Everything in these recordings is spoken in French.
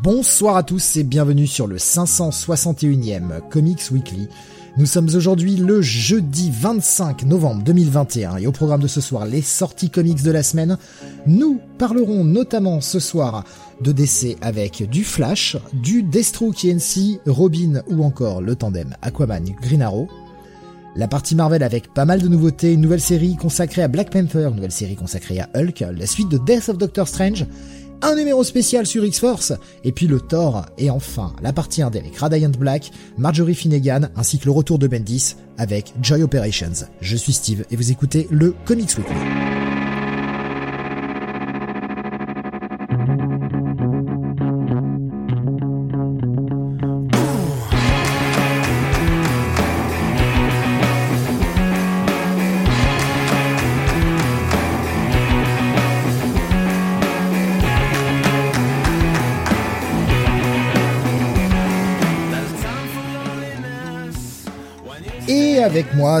Bonsoir à tous et bienvenue sur le 561e Comics Weekly. Nous sommes aujourd'hui le jeudi 25 novembre 2021 et au programme de ce soir les sorties comics de la semaine. Nous parlerons notamment ce soir de DC avec du Flash, du Destro KNC, Robin ou encore le tandem Aquaman Green Arrow. La partie Marvel avec pas mal de nouveautés, une nouvelle série consacrée à Black Panther, une nouvelle série consacrée à Hulk, la suite de Death of Doctor Strange, un numéro spécial sur X-Force, et puis le Thor, et enfin la partie indé avec Radiant Black, Marjorie Finnegan, ainsi que le retour de Bendis avec Joy Operations. Je suis Steve et vous écoutez le Comics Weekly.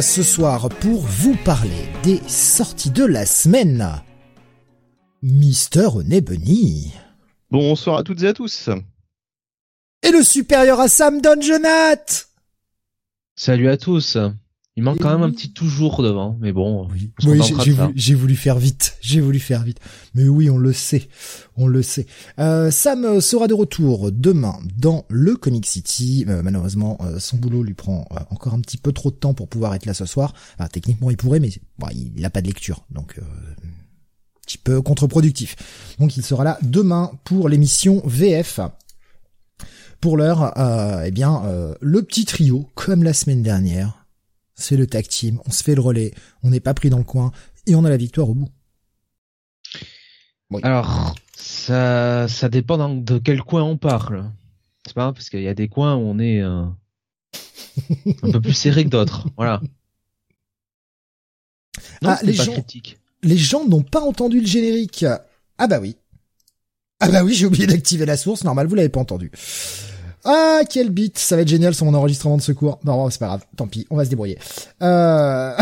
Ce soir pour vous parler des sorties de la semaine, Mister René Bunny. Bonsoir à toutes et à tous. Et le supérieur à Sam Donjonat Salut à tous. Il manque quand même un petit toujours devant, mais bon. Oui, j'ai voulu, faire vite. J'ai voulu faire vite. Mais oui, on le sait. On le sait. Euh, Sam sera de retour demain dans le Comic City. Euh, malheureusement, euh, son boulot lui prend euh, encore un petit peu trop de temps pour pouvoir être là ce soir. Enfin, techniquement, il pourrait, mais bon, il n'a pas de lecture. Donc, euh, un petit peu contre-productif. Donc, il sera là demain pour l'émission VF. Pour l'heure, euh, eh bien, euh, le petit trio, comme la semaine dernière, c'est le tag team, on se fait le relais, on n'est pas pris dans le coin, et on a la victoire au bout. Alors, ça, ça dépend de quel coin on parle. C'est pas parce qu'il y a des coins où on est euh, un peu plus serré que d'autres. Voilà. Non, Ah, les pas gens- critique. Les gens n'ont pas entendu le générique. Ah bah oui. Ah bah oui, j'ai oublié d'activer la source, normal, vous l'avez pas entendu. Ah, quel beat, ça va être génial sur mon enregistrement de secours. Non, c'est pas grave, tant pis, on va se débrouiller. Euh...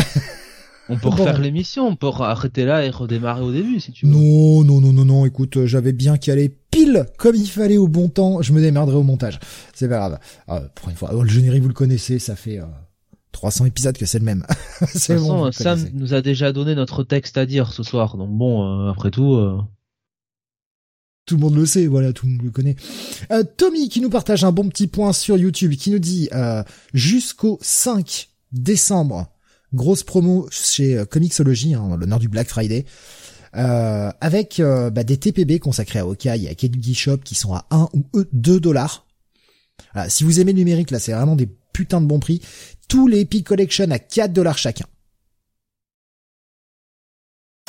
On peut Bon. refaire l'émission, on peut arrêter là et redémarrer au début si tu veux. Non, non, non, non, non, écoute, euh, j'avais bien calé pile comme il fallait au bon temps, je me démerderai au montage. C'est pas grave. Ah, pour une fois, oh, le générique, vous le connaissez, ça fait euh, 300 épisodes que c'est le même. C'est bon, Sam connaissez. nous a déjà donné notre texte à dire ce soir, donc bon, euh, après tout, euh, Tout le monde le sait, voilà, tout le monde le connaît. Euh, Tommy qui nous partage un bon petit point sur YouTube, qui nous dit euh, jusqu'au 5 décembre, grosse promo chez euh, Comixology, hein, dans l'honneur du Black Friday, euh, avec euh, bah, des TPB consacrés à Hawkeye et à Kengi Shop qui sont à 1 ou 2 dollars. Voilà, si vous aimez le numérique, là, c'est vraiment des putains de bons prix. Tous les Epic Collection à 4 dollars chacun.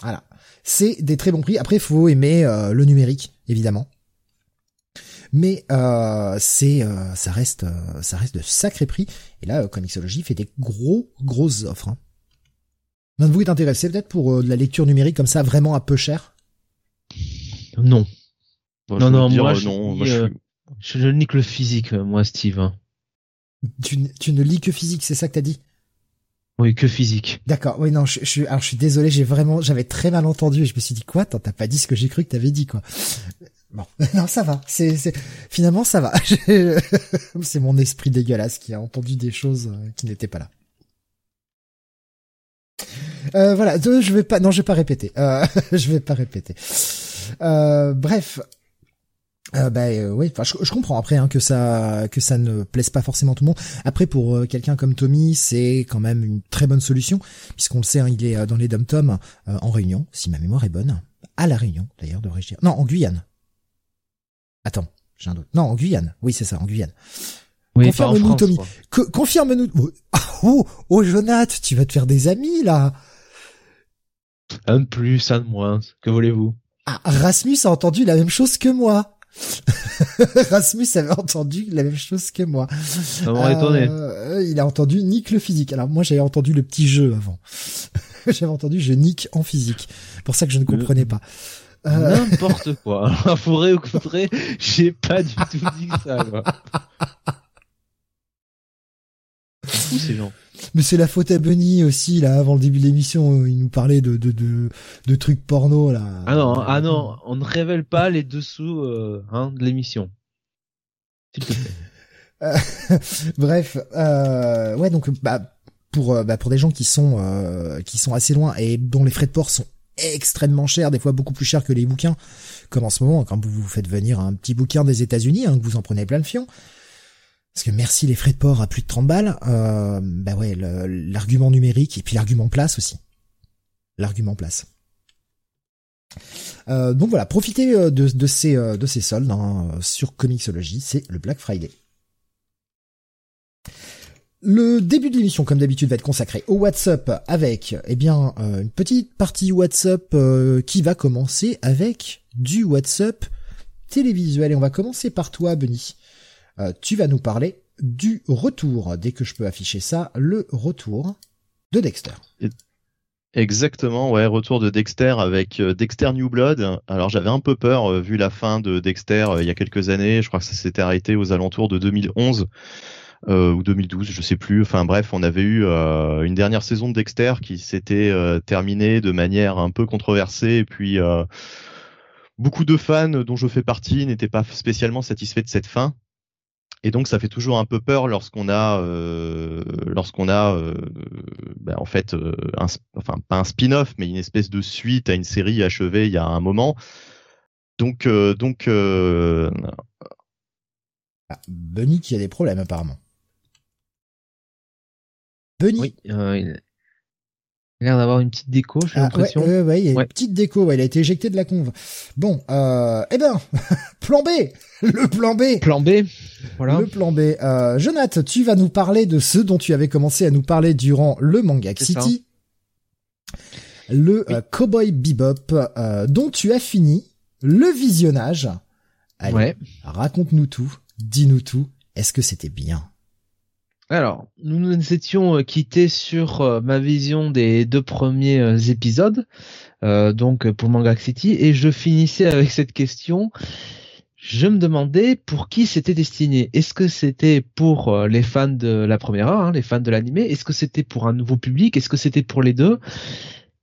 Voilà. C'est des très bons prix. Après, faut aimer euh, le numérique, évidemment. Mais euh, c'est, euh, ça reste, euh, ça reste de sacrés prix. Et là, euh, Comixology fait des gros, grosses offres. Hein. L'un de vous est intéressé peut-être pour euh, de la lecture numérique comme ça, vraiment à peu cher? Non. Bon, Non, non, dire, moi, euh, je non, moi, je euh, Je, je nique le physique, moi, Steve. hein. tu, tu ne lis que physique, c'est ça que t'as dit? Oui, que physique. D'accord. Oui, non, je, je suis, alors je suis désolé, j'ai vraiment, j'avais très mal entendu et je me suis dit quoi? T'as pas dit ce que j'ai cru que t'avais dit quoi Bon, non, ça va. C'est, finalement, ça va. c'est mon esprit dégueulasse qui a entendu des choses euh, qui n'étaient pas là. Euh, voilà, je vais pas, non, je vais pas répéter. Euh, je vais pas répéter. Euh, bref. Euh, bah euh, oui, enfin je, je comprends après hein, que ça que ça ne plaise pas forcément tout le monde. Après pour euh, quelqu'un comme Tommy, c'est quand même une très bonne solution puisqu'on le sait, hein, il est euh, dans les dom-toms euh, en Réunion, si ma mémoire est bonne, à la Réunion d'ailleurs devrais-je dire. Non, en Guyane. Attends, j'ai un doute. Non, en Guyane. Oui, c'est ça, en Guyane. Oui, Confirme-nous, Tommy. Confirme-nous. Oh, oh, oh, Jonath, tu vas te faire des amis là. Un de plus, un de moins. Que voulez-vous? Ah, Rasmus a entendu la même chose que moi. Rasmus avait entendu la même chose que moi. Ça m'aurait étonné. Euh, il a entendu Nick le physique. Alors moi j'avais entendu le petit jeu avant. j'avais entendu je nique en physique. Pour ça que je ne comprenais pas. Euh, N'importe quoi. Faudrait au contraire, j'ai pas du tout dit ça. Quoi. Fou ces gens. Mais c'est la faute à Bunny aussi là avant le début de l'émission il nous parlait de de de, de trucs porno là. Ah non ah non on ne révèle pas les dessous euh, hein, de l'émission. S'il te plaît. Bref euh, ouais donc bah pour euh, bah, pour des gens qui sont euh, qui sont assez loin et dont les frais de port sont extrêmement chers des fois beaucoup plus chers que les bouquins comme en ce moment quand vous vous faites venir un petit bouquin des États-Unis hein, que vous en prenez plein le fion parce que merci les frais de port à plus de 30 balles, euh, bah ouais, l'argument numérique et puis l'argument place aussi. L'argument place. Euh, donc voilà, profitez euh, de, ces euh, de ces soldes hein, sur Comixology, c'est le Black Friday. Le début de l'émission, comme d'habitude, va être consacré au WhatsApp avec, eh bien, une petite partie WhatsApp qui va commencer avec du WhatsApp télévisuel. Et on va commencer par toi, Benny. Euh, tu vas nous parler du retour, dès que je peux afficher ça, le retour de Dexter. Exactement, ouais, retour de Dexter avec euh, Dexter New Blood. Alors j'avais un peu peur euh, vu la fin de Dexter il y a quelques années. Je crois que ça s'était arrêté aux alentours de 2011 ou 2012, je sais plus. Enfin bref, on avait eu une dernière saison de Dexter qui s'était terminée de manière un peu controversée et puis beaucoup de fans dont je fais partie n'étaient pas spécialement satisfaits de cette fin. Et donc ça fait toujours un peu peur lorsqu'on a euh, lorsqu'on a euh, ben, en fait euh, un, enfin pas un spin-off mais une espèce de suite à une série achevée il y a un moment. Donc donc ah, Bunny qui a des problèmes apparemment. Bunny. Oui, il a l'air d'avoir une petite déco, j'ai ah, l'impression. Ouais, ouais, il y a une petite déco, ouais, il a été éjecté de la conve. Bon, euh, eh ben, plan B, le plan B. Plan B, voilà. Le plan B. Euh, Jonathan, tu vas nous parler de ce dont tu avais commencé à nous parler durant le Manga City. Le euh, Cowboy Bebop, euh, dont tu as fini le visionnage. Allez, ouais. raconte-nous tout, dis-nous tout. Est-ce que c'était bien? Alors, nous nous étions euh, quittés sur euh, ma vision des deux premiers euh, épisodes, donc pour Manga City, et je finissais avec cette question. Je me demandais pour qui c'était destiné. Est-ce que c'était pour les fans de la première heure, hein, les fans de l'animé? Est-ce que c'était pour un nouveau public? Est-ce que c'était pour les deux?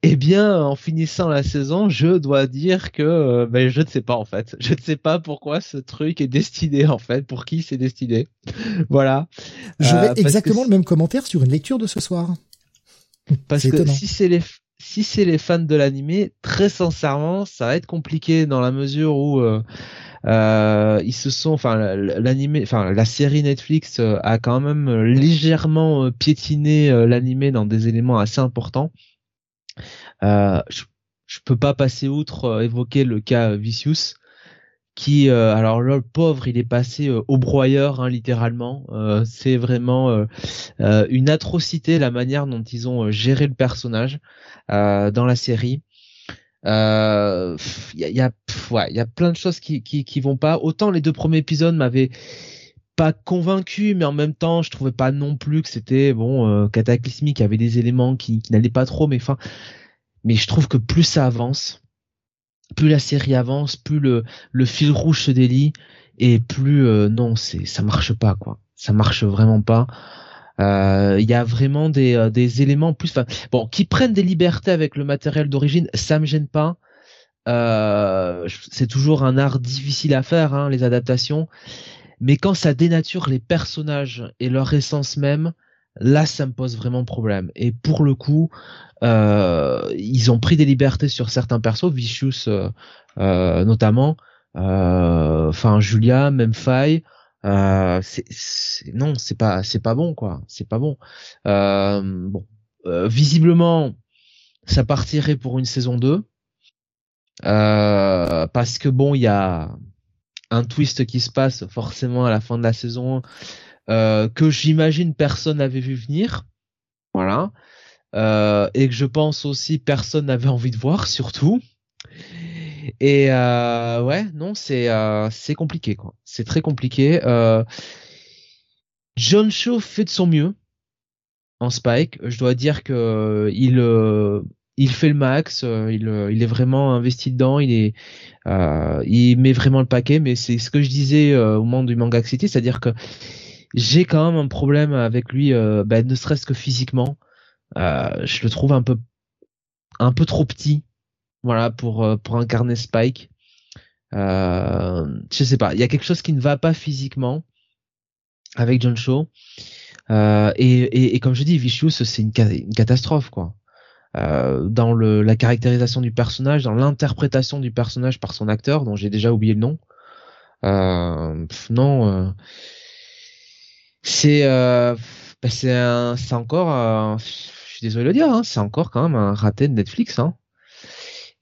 Eh bien, en finissant la saison, je dois dire que euh, ben, je ne sais pas en fait. Je ne sais pas pourquoi ce truc est destiné en fait, pour qui c'est destiné. voilà. Je vais euh, exactement le même commentaire sur une lecture de ce soir. Parce que si c'est les si c'est les fans de l'animé, très sincèrement, ça va être compliqué dans la mesure où euh, ils se sont, enfin l'animé, enfin la série Netflix a quand même légèrement piétiné l'animé dans des éléments assez importants. Euh, je, je, peux pas passer outre euh, évoquer le cas Vicious qui euh, alors le pauvre il est passé au broyeur hein, littéralement. C'est vraiment une atrocité la manière dont ils ont géré le personnage dans la série. Il y a y a plein de choses qui, qui qui vont pas. Autant les deux premiers épisodes m'avaient pas convaincu mais en même temps je trouvais pas non plus que c'était bon cataclysmique il y avait des éléments qui, qui n'allaient pas trop mais enfin mais je trouve que plus ça avance, plus la série avance, plus le, le fil rouge se délie et plus euh, non, c'est ça marche pas quoi. Ça marche vraiment pas. Euh, il y a vraiment des, euh, des éléments plus, bon, qui prennent des libertés avec le matériel d'origine, ça me gêne pas. c'est toujours un art difficile à faire, hein, les adaptations. Mais quand ça dénature les personnages et leur essence même, là ça me pose vraiment problème. Et pour le coup euh, ils ont pris des libertés sur certains persos Vicious euh, euh, notamment enfin Julia même Faye c'est non c'est pas c'est pas bon quoi. C'est pas bon. Bon visiblement ça partirait pour une saison 2 parce que bon il y a un twist qui se passe forcément à la fin de la saison euh, que j'imagine personne n'avait vu venir, voilà, euh, et que je pense aussi personne n'avait envie de voir surtout. Et euh, ouais, non, c'est c'est compliqué quoi. C'est très compliqué. John Shaw fait de son mieux en Spike. Je dois dire que il il fait le max. Il il est vraiment investi dedans. Il est il met vraiment le paquet. Mais c'est ce que je disais au moment du Manga City, c'est-à-dire que j'ai quand même un problème avec lui, ben, ne serait-ce que physiquement. je le trouve un peu un peu trop petit voilà pour euh, pour incarner Spike. Euh, je sais pas, il y a quelque chose qui ne va pas physiquement avec John Shaw. Euh, et, comme je dis, Vicious, c'est une, catastrophe quoi. Euh, dans le, la caractérisation du personnage, dans l'interprétation du personnage par son acteur, dont j'ai déjà oublié le nom. Euh, non, euh, c'est bah, c'est encore, je suis désolé de le dire, hein, c'est encore quand même un raté de Netflix. Hein.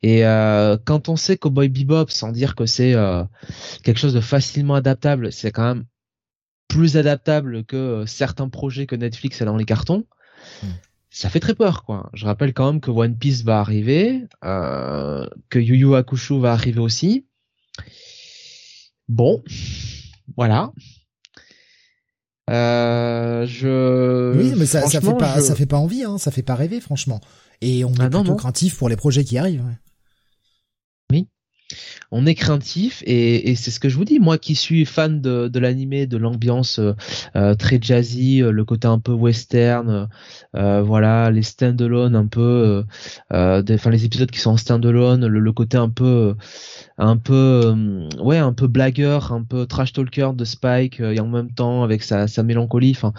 Et euh, quand on sait Cowboy Bebop, sans dire que c'est euh, quelque chose de facilement adaptable, c'est quand même plus adaptable que euh, certains projets que Netflix a dans les cartons. Hmm. Ça fait très peur, quoi. Je rappelle quand même que One Piece va arriver, que Yu Yu Hakusho va arriver aussi. Bon, voilà. je. Oui, mais ça, ça fait pas, ça fait pas envie, hein. Ça fait pas rêver, franchement. Et on est ah plutôt craintif pour les projets qui arrivent on est craintif et, c'est ce que je vous dis. Moi qui suis fan de, de l'animé de l'ambiance euh, euh, très jazzy euh, le côté un peu western voilà les stand-alone un peu enfin les épisodes qui sont en stand-alone le, côté un peu un peu ouais un peu blagueur un peu trash talker de Spike et en même temps avec sa, mélancolie enfin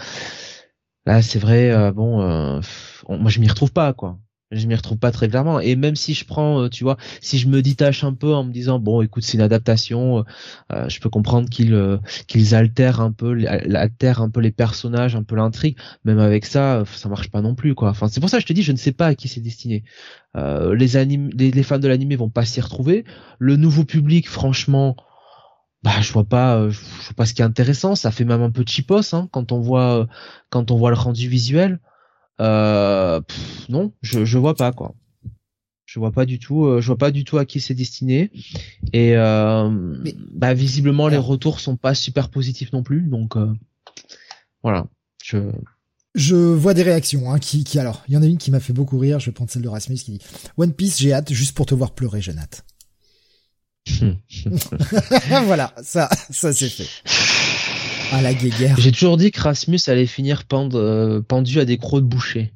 là c'est vrai bon moi je m'y retrouve pas quoi je m'y retrouve pas très clairement. Et même si je prends euh, tu vois si je me détache un peu en me disant bon écoute c'est une adaptation euh, euh, je peux comprendre qu'ils qu'ils altèrent un peu altèrent un peu les personnages un peu l'intrigue. Même avec ça ça marche pas non plus quoi. Enfin c'est pour ça que je te dis je ne sais pas à qui c'est destiné. Les animes les, fans de l'animé vont pas s'y retrouver. Le nouveau public franchement bah je vois pas je vois pas ce qui est intéressant. Ça fait même un peu cheapos hein, quand on voit quand on voit le rendu visuel euh, non, je, je vois pas quoi. Je vois pas du tout, euh, je vois pas du tout à qui c'est destiné. Et euh, bah visiblement les retours sont pas super positifs non plus, donc euh, voilà. Je je vois des réactions hein, qui, qui alors il y en a une qui m'a fait beaucoup rire. Je vais prendre celle de Rasmus qui dit One Piece, j'ai hâte juste pour te voir pleurer, Jonathan. voilà, ça, ça c'est fait. Ah la guéguerre. J'ai toujours dit que Rasmus allait finir euh, pendu à des crocs de boucher.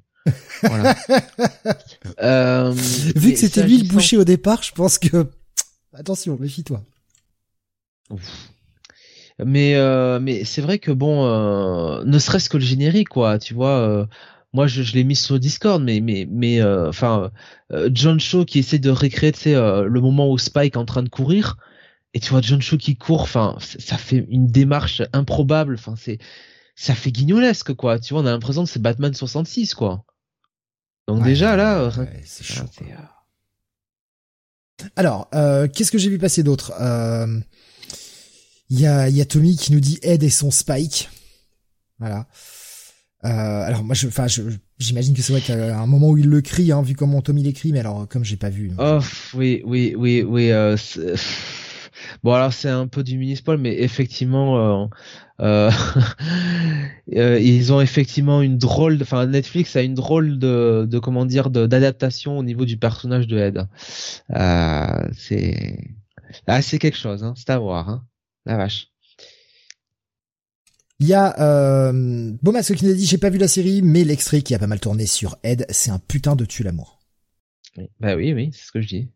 Voilà. euh, Vu que c'était lui le boucher au départ, je pense que attention, méfie-toi. Mais euh, mais c'est vrai que bon, euh, ne serait-ce que le générique, quoi. Tu vois, euh, moi je, je l'ai mis sur Discord, mais mais mais enfin, John Shaw qui essaie de recréer, tu sais, le moment où Spike est en train de courir et tu vois John Cho qui court, enfin, ça fait une démarche improbable, enfin, c'est, ça fait guignolesque, quoi. Tu vois, on a l'impression que c'est Batman 66, quoi. Donc déjà, là, euh, c'est chaud. Euh, Alors, euh, qu'est-ce que j'ai vu passer d'autre? Il y, a, y a Tommy qui nous dit Ed et son Spike. Voilà. alors moi, enfin, j'imagine que c'est vrai qu'à un moment où il le crie, hein, vu comment Tommy l'écrit, mais alors comme j'ai pas vu. Oh oui, oui, oui, oui. Bon alors c'est un peu du mini-spoil, mais effectivement, euh, euh, euh, ils ont effectivement une drôle, enfin Netflix a une drôle de, de comment dire, d'adaptation au niveau du personnage de Ed. Euh, c'est, ah c'est quelque chose, hein, c'est à voir, hein, la vache. Il y a euh, Bomas qui nous a dit j'ai pas vu la série, mais l'extrait qui a pas mal tourné sur Ed, c'est un putain de tue l'amour. Bah oui, oui, c'est ce que je dis.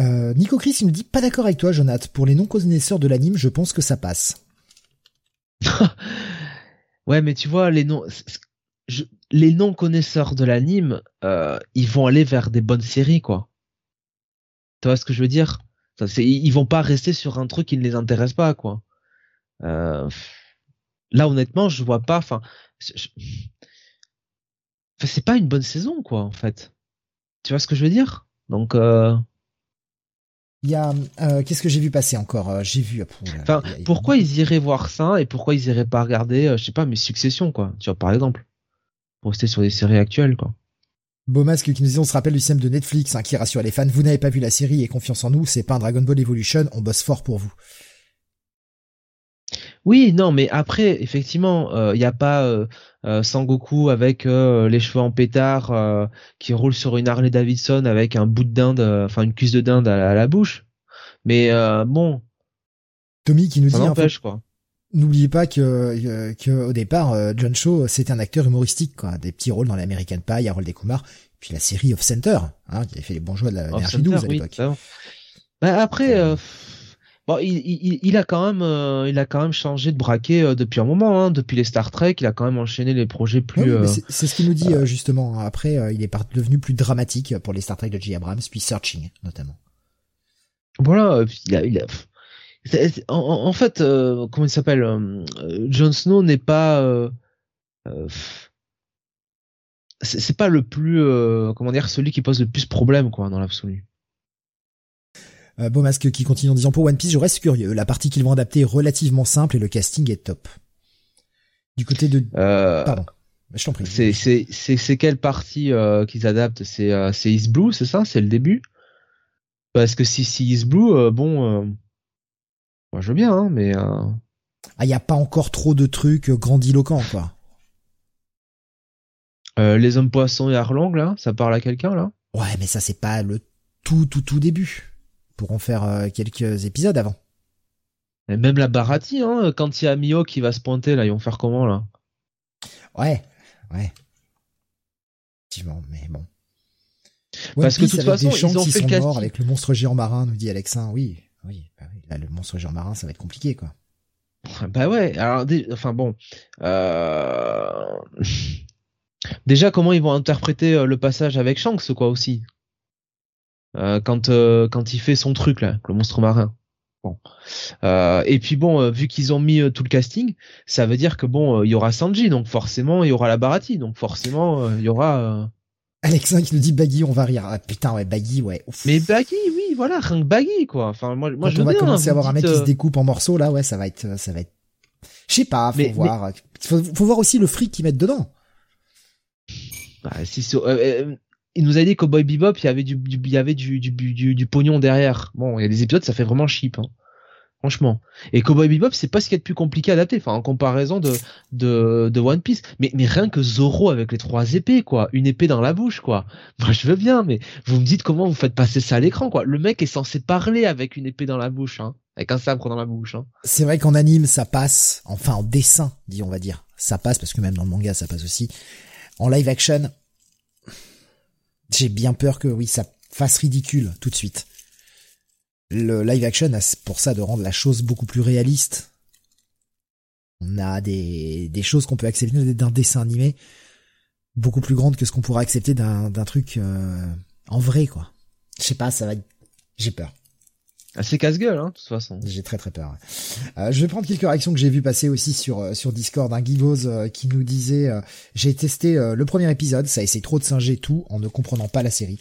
Euh, Nico Chris, il me dit pas d'accord avec toi, Jonathan. Pour les non-connaisseurs de l'anime, je pense que ça passe. ouais, mais tu vois, les non, les non-connaisseurs de l'anime, euh, ils vont aller vers des bonnes séries, quoi. Tu vois ce que je veux dire? Ils vont pas rester sur un truc qui ne les intéresse pas, quoi. Euh, là, honnêtement, je vois pas. Enfin, c'est pas une bonne saison, quoi, en fait. Tu vois ce que je veux dire? Donc. Euh... Il y a euh, qu'est-ce que j'ai vu passer encore euh, J'ai vu. enfin, pourquoi ils iraient voir ça et pourquoi ils iraient pas regarder, euh, je sais pas, mes successions quoi. Tu vois par exemple, pour rester sur des séries actuelles quoi. Beau masque qui nous dit on se rappelle du système de Netflix hein, qui rassure les fans, vous n'avez pas vu la série et confiance en nous, c'est pas un Dragon Ball Evolution, on bosse fort pour vous. Oui, non, mais après, effectivement, il euh, n'y a pas euh, euh, Sangoku avec les cheveux en pétard qui roule sur une Harley Davidson avec un bout de dinde, enfin une cuisse de dinde à, la bouche. Mais bon. Tommy qui nous dit en fait, quoi. N'oubliez pas que, que au départ, John Cho c'était un acteur humoristique, quoi, des petits rôles dans l'American Pie, Harold des Kumar, puis la série Off Center, hein, qui avait fait les bons joueurs de la 12 à l'époque. Bah après il, a quand même, euh, il a quand même changé de braquet euh, depuis un moment. Hein. Depuis les Star Trek, il a quand même enchaîné les projets plus. Euh, c'est ce qu'il nous dit justement. Après, il est devenu plus dramatique pour les Star Trek de J. Abrams, puis Searching notamment. Voilà, il En, fait, comment il s'appelle Jon Snow n'est pas. c'est pas le plus, comment dire, celui qui pose le plus de problèmes quoi dans l'absolu. Euh, Beau masque qui continue en disant pour One Piece, je reste curieux. La partie qu'ils vont adapter est relativement simple et le casting est top. Du côté de, euh, pardon, je t'en prie. C'est quelle partie euh, qu'ils adaptent? C'est East Blue, c'est ça? C'est le début? Parce que si si East Blue, bon, moi je veux bien, hein, mais ah, il y a pas encore trop de trucs grandiloquents, quoi. les hommes poissons et Arlong, là, ça parle à quelqu'un, là? Ouais, mais ça c'est pas le tout tout tout début pourront faire euh, quelques épisodes avant. Et même la Barati, hein, quand il y a Mio qui va se pointer, là, ils vont faire comment, là? Ouais, ouais. Effectivement, mais bon. Parce que de toute façon, ils ont fait sont morts avec le monstre géant marin, nous dit Alexin. Oui, oui, bah oui. Là, le monstre géant marin, ça va être compliqué, quoi. Bah ouais. Alors, enfin bon. Euh... Déjà, comment ils vont interpréter euh, le passage avec Shanks, quoi, aussi? Quand euh, quand il fait son truc là, le monstre marin. Bon. Euh, et puis bon, vu qu'ils ont mis tout le casting, ça veut dire que bon, il y aura Sanji, donc forcément il y aura la Barati, donc forcément il y aura. Alexin qui nous dit Baggy, on va rire. Ah, putain ouais, Baggy, ouais. Mais Baggy, oui, voilà, rien que Baggy quoi. Enfin moi, moi je on va commencer à avoir un mec qui se découpe en morceaux là, ouais, ça va être, ça va être. Je sais pas, faut voir. Faut, voir aussi le fric qu'ils mettent dedans. Bah, si il nous a dit qu'au Boy Bebop, il y avait du, il y avait du, du, du, du, pognon derrière. Bon, il y a des épisodes, ça fait vraiment cheap, hein. Franchement. Et Cowboy Bebop, c'est pas ce qu'il y a de plus compliqué à adapter, enfin, en comparaison de, de, de One Piece. Mais, mais rien que Zoro avec les trois épées, quoi. Une épée dans la bouche, quoi. Moi, je veux bien, mais vous me dites comment vous faites passer ça à l'écran, quoi. Le mec est censé parler avec une épée dans la bouche, hein. Avec un sabre dans la bouche, hein. C'est vrai qu'en anime, ça passe. Enfin, en dessin, dit on va dire. Ça passe, parce que même dans le manga, ça passe aussi. En live action, j'ai bien peur que oui, ça fasse ridicule tout de suite. Le live action a pour ça de rendre la chose beaucoup plus réaliste. On a des, des choses qu'on peut accepter d'un dessin animé beaucoup plus grandes que ce qu'on pourrait accepter d'un truc euh, en vrai, quoi. Je sais pas, ça va... J'ai peur. Assez casse-gueule, hein, de toute façon. J'ai très très peur. Euh, je vais prendre quelques réactions que j'ai vues passer aussi sur euh, sur Discord. Un Gigos euh, qui nous disait j'ai testé le premier épisode, ça essaie trop de singer tout en ne comprenant pas la série.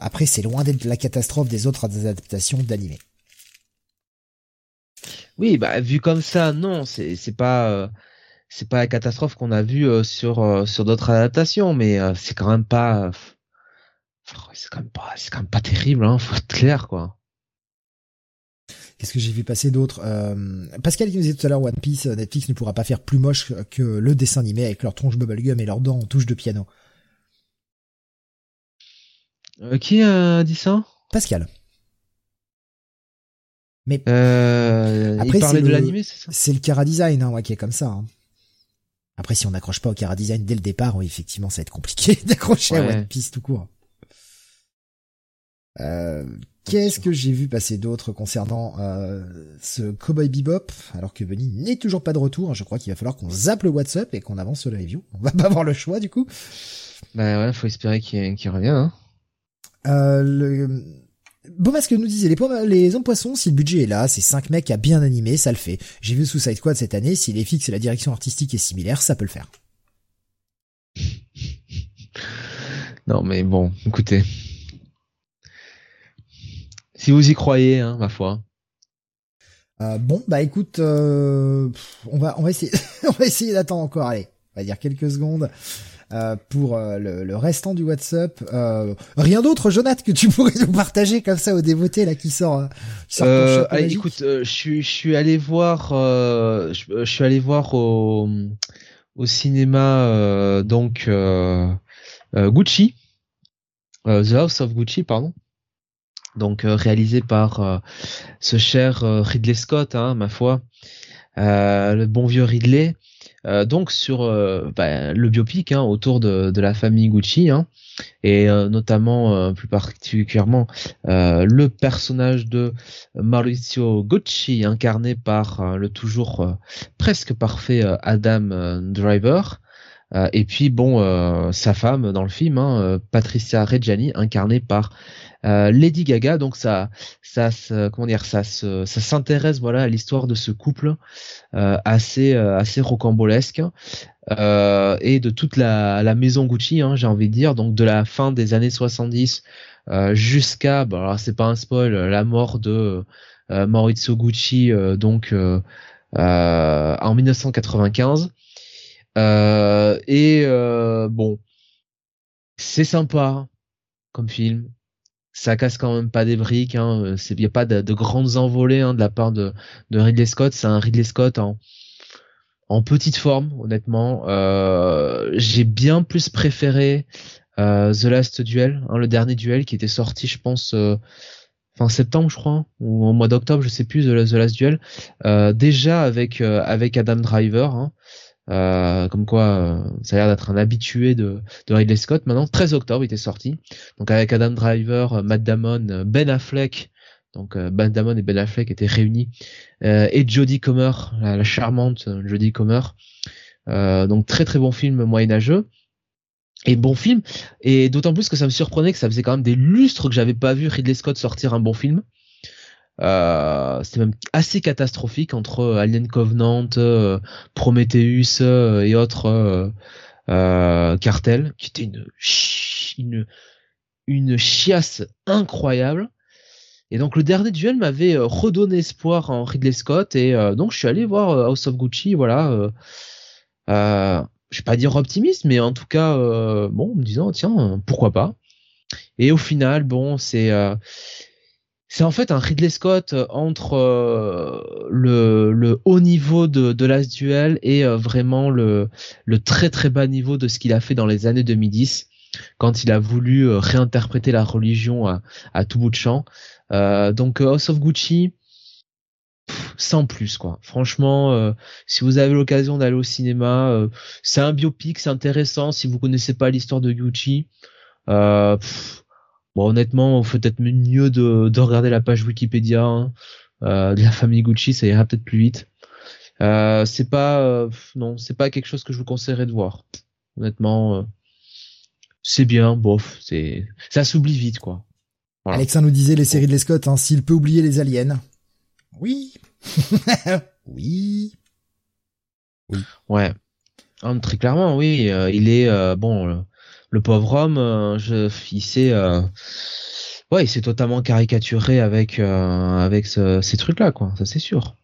après, c'est loin d'être la catastrophe des autres adaptations d'animé. Oui, bah vu comme ça, non, c'est c'est pas c'est pas la catastrophe qu'on a vue sur sur d'autres adaptations, mais c'est quand même pas c'est quand même pas c'est quand même pas terrible, hein, faut être clair quoi. Qu'est-ce que j'ai vu passer d'autre euh, Pascal qui nous disait tout à l'heure One Piece, euh, Netflix ne pourra pas faire plus moche que le dessin animé avec leur tronche bubblegum et leurs dents en touche de piano. Euh, qui a dit ça? Pascal. Mais après, il parlait de l'animé, c'est ça? C'est le Cara Design hein, ouais, qui est comme ça. Hein. Après, si on n'accroche pas au Cara Design dès le départ, oui, effectivement, ça va être compliqué d'accrocher à One Piece tout court. Euh, Qu'est-ce que j'ai vu passer d'autre concernant euh, ce Cowboy Bebop Alors que Benny n'est toujours pas de retour, je crois qu'il va falloir qu'on zappe le WhatsApp et qu'on avance sur la review. On va pas avoir le choix du coup. Bah ouais, faut espérer qu'il qu revient. Hein. Euh, le... que nous disait, les, les hommes poissons, si le budget est là, c'est 5 mecs à bien animer, ça le fait. J'ai vu Suicide Squad cette année, si les fixes et la direction artistique est similaire, ça peut le faire. non mais bon, écoutez, si vous y croyez, hein, ma foi. Euh, bon, bah écoute, euh, on va on va essayer on va essayer d'attendre encore. Allez, on va dire quelques secondes. euh, pour euh, le, restant du WhatsApp. rien d'autre, Jonathan, que tu pourrais nous partager comme ça au dévoté là qui sort. Qui écoute, je suis je suis allé voir, je, suis allé voir au au cinéma donc Gucci, The House of Gucci, pardon donc réalisé par ce cher Ridley Scott, hein, ma foi, le bon vieux Ridley, euh, donc sur euh, bah, le biopic hein, autour de, la famille Gucci hein, et euh, notamment plus particulièrement le personnage de Maurizio Gucci incarné par le toujours presque parfait Adam Driver. Et puis bon sa femme dans le film Patricia Reggiani incarnée par euh, Lady Gaga, donc ça, ça, comment dire, ça, ça s'intéresse voilà à l'histoire de ce couple euh, assez, euh, assez rocambolesque et de toute la, maison Gucci, hein, j'ai envie de dire, donc de la fin des années 70 jusqu'à, alors c'est pas un spoil, la mort de Maurizio Gucci, donc en 1995. et bon, c'est sympa comme film ça casse quand même pas des briques. Hein. Il n'y a pas de, grandes envolées hein, de la part de, de Ridley Scott. C'est un Ridley Scott en, en petite forme, honnêtement. Euh, J'ai bien plus préféré euh, The Last Duel, hein, le dernier duel qui était sorti, je pense, euh, fin septembre, je crois, ou au mois d'octobre, je sais plus, The, Last Duel. Euh, déjà avec euh, avec Adam Driver. Hein. Euh, comme quoi, euh, ça a l'air d'être un habitué de, Ridley Scott. Maintenant, 13 octobre, il était sorti. Donc avec Adam Driver, euh, Matt Damon, Ben Affleck. Donc Ben Damon et Ben Affleck étaient réunis. et Jodie Comer, la, charmante Jodie Comer. donc très très bon film moyenâgeux. Et bon film. Et d'autant plus que ça me surprenait que ça faisait quand même des lustres que j'avais pas vu Ridley Scott sortir un bon film. Euh, c'était même assez catastrophique entre euh, Alien Covenant, euh, Prometheus euh, et autres cartels, qui était une, une, une chiasse incroyable. Et donc le dernier duel m'avait redonné espoir en Ridley Scott et donc je suis allé voir House of Gucci, voilà. Euh, je vais pas dire optimiste, mais en tout cas, bon, en me disant tiens, pourquoi pas. Et au final, bon, c'est c'est en fait un Ridley Scott euh, entre euh, le, le, haut niveau de, de Last Duel et euh, vraiment le, le très très bas niveau de ce qu'il a fait dans les années 2010 quand il a voulu réinterpréter la religion à, à, tout bout de champ. donc House of Gucci, sans plus quoi. Franchement, si vous avez l'occasion d'aller au cinéma, c'est un biopic, c'est intéressant. Si vous connaissez pas l'histoire de Gucci, Bon, honnêtement, peut-être mieux de, de, regarder la page Wikipédia hein, euh, de la famille Gucci, ça ira peut-être plus vite. Euh, c'est pas, euh, non, c'est pas quelque chose que je vous conseillerais de voir. Honnêtement, euh, c'est bien, bof, c'est, ça s'oublie vite, quoi. Voilà. Nous disait les séries de Scott, hein, s'il peut oublier les aliens. Oui. oui. Oui. Ouais. Ah, très clairement, oui. il est bon le pauvre homme, euh, je, il s'est, euh, ouais, il s'est totalement caricaturé avec euh, avec ces trucs-là, quoi. Ça c'est sûr.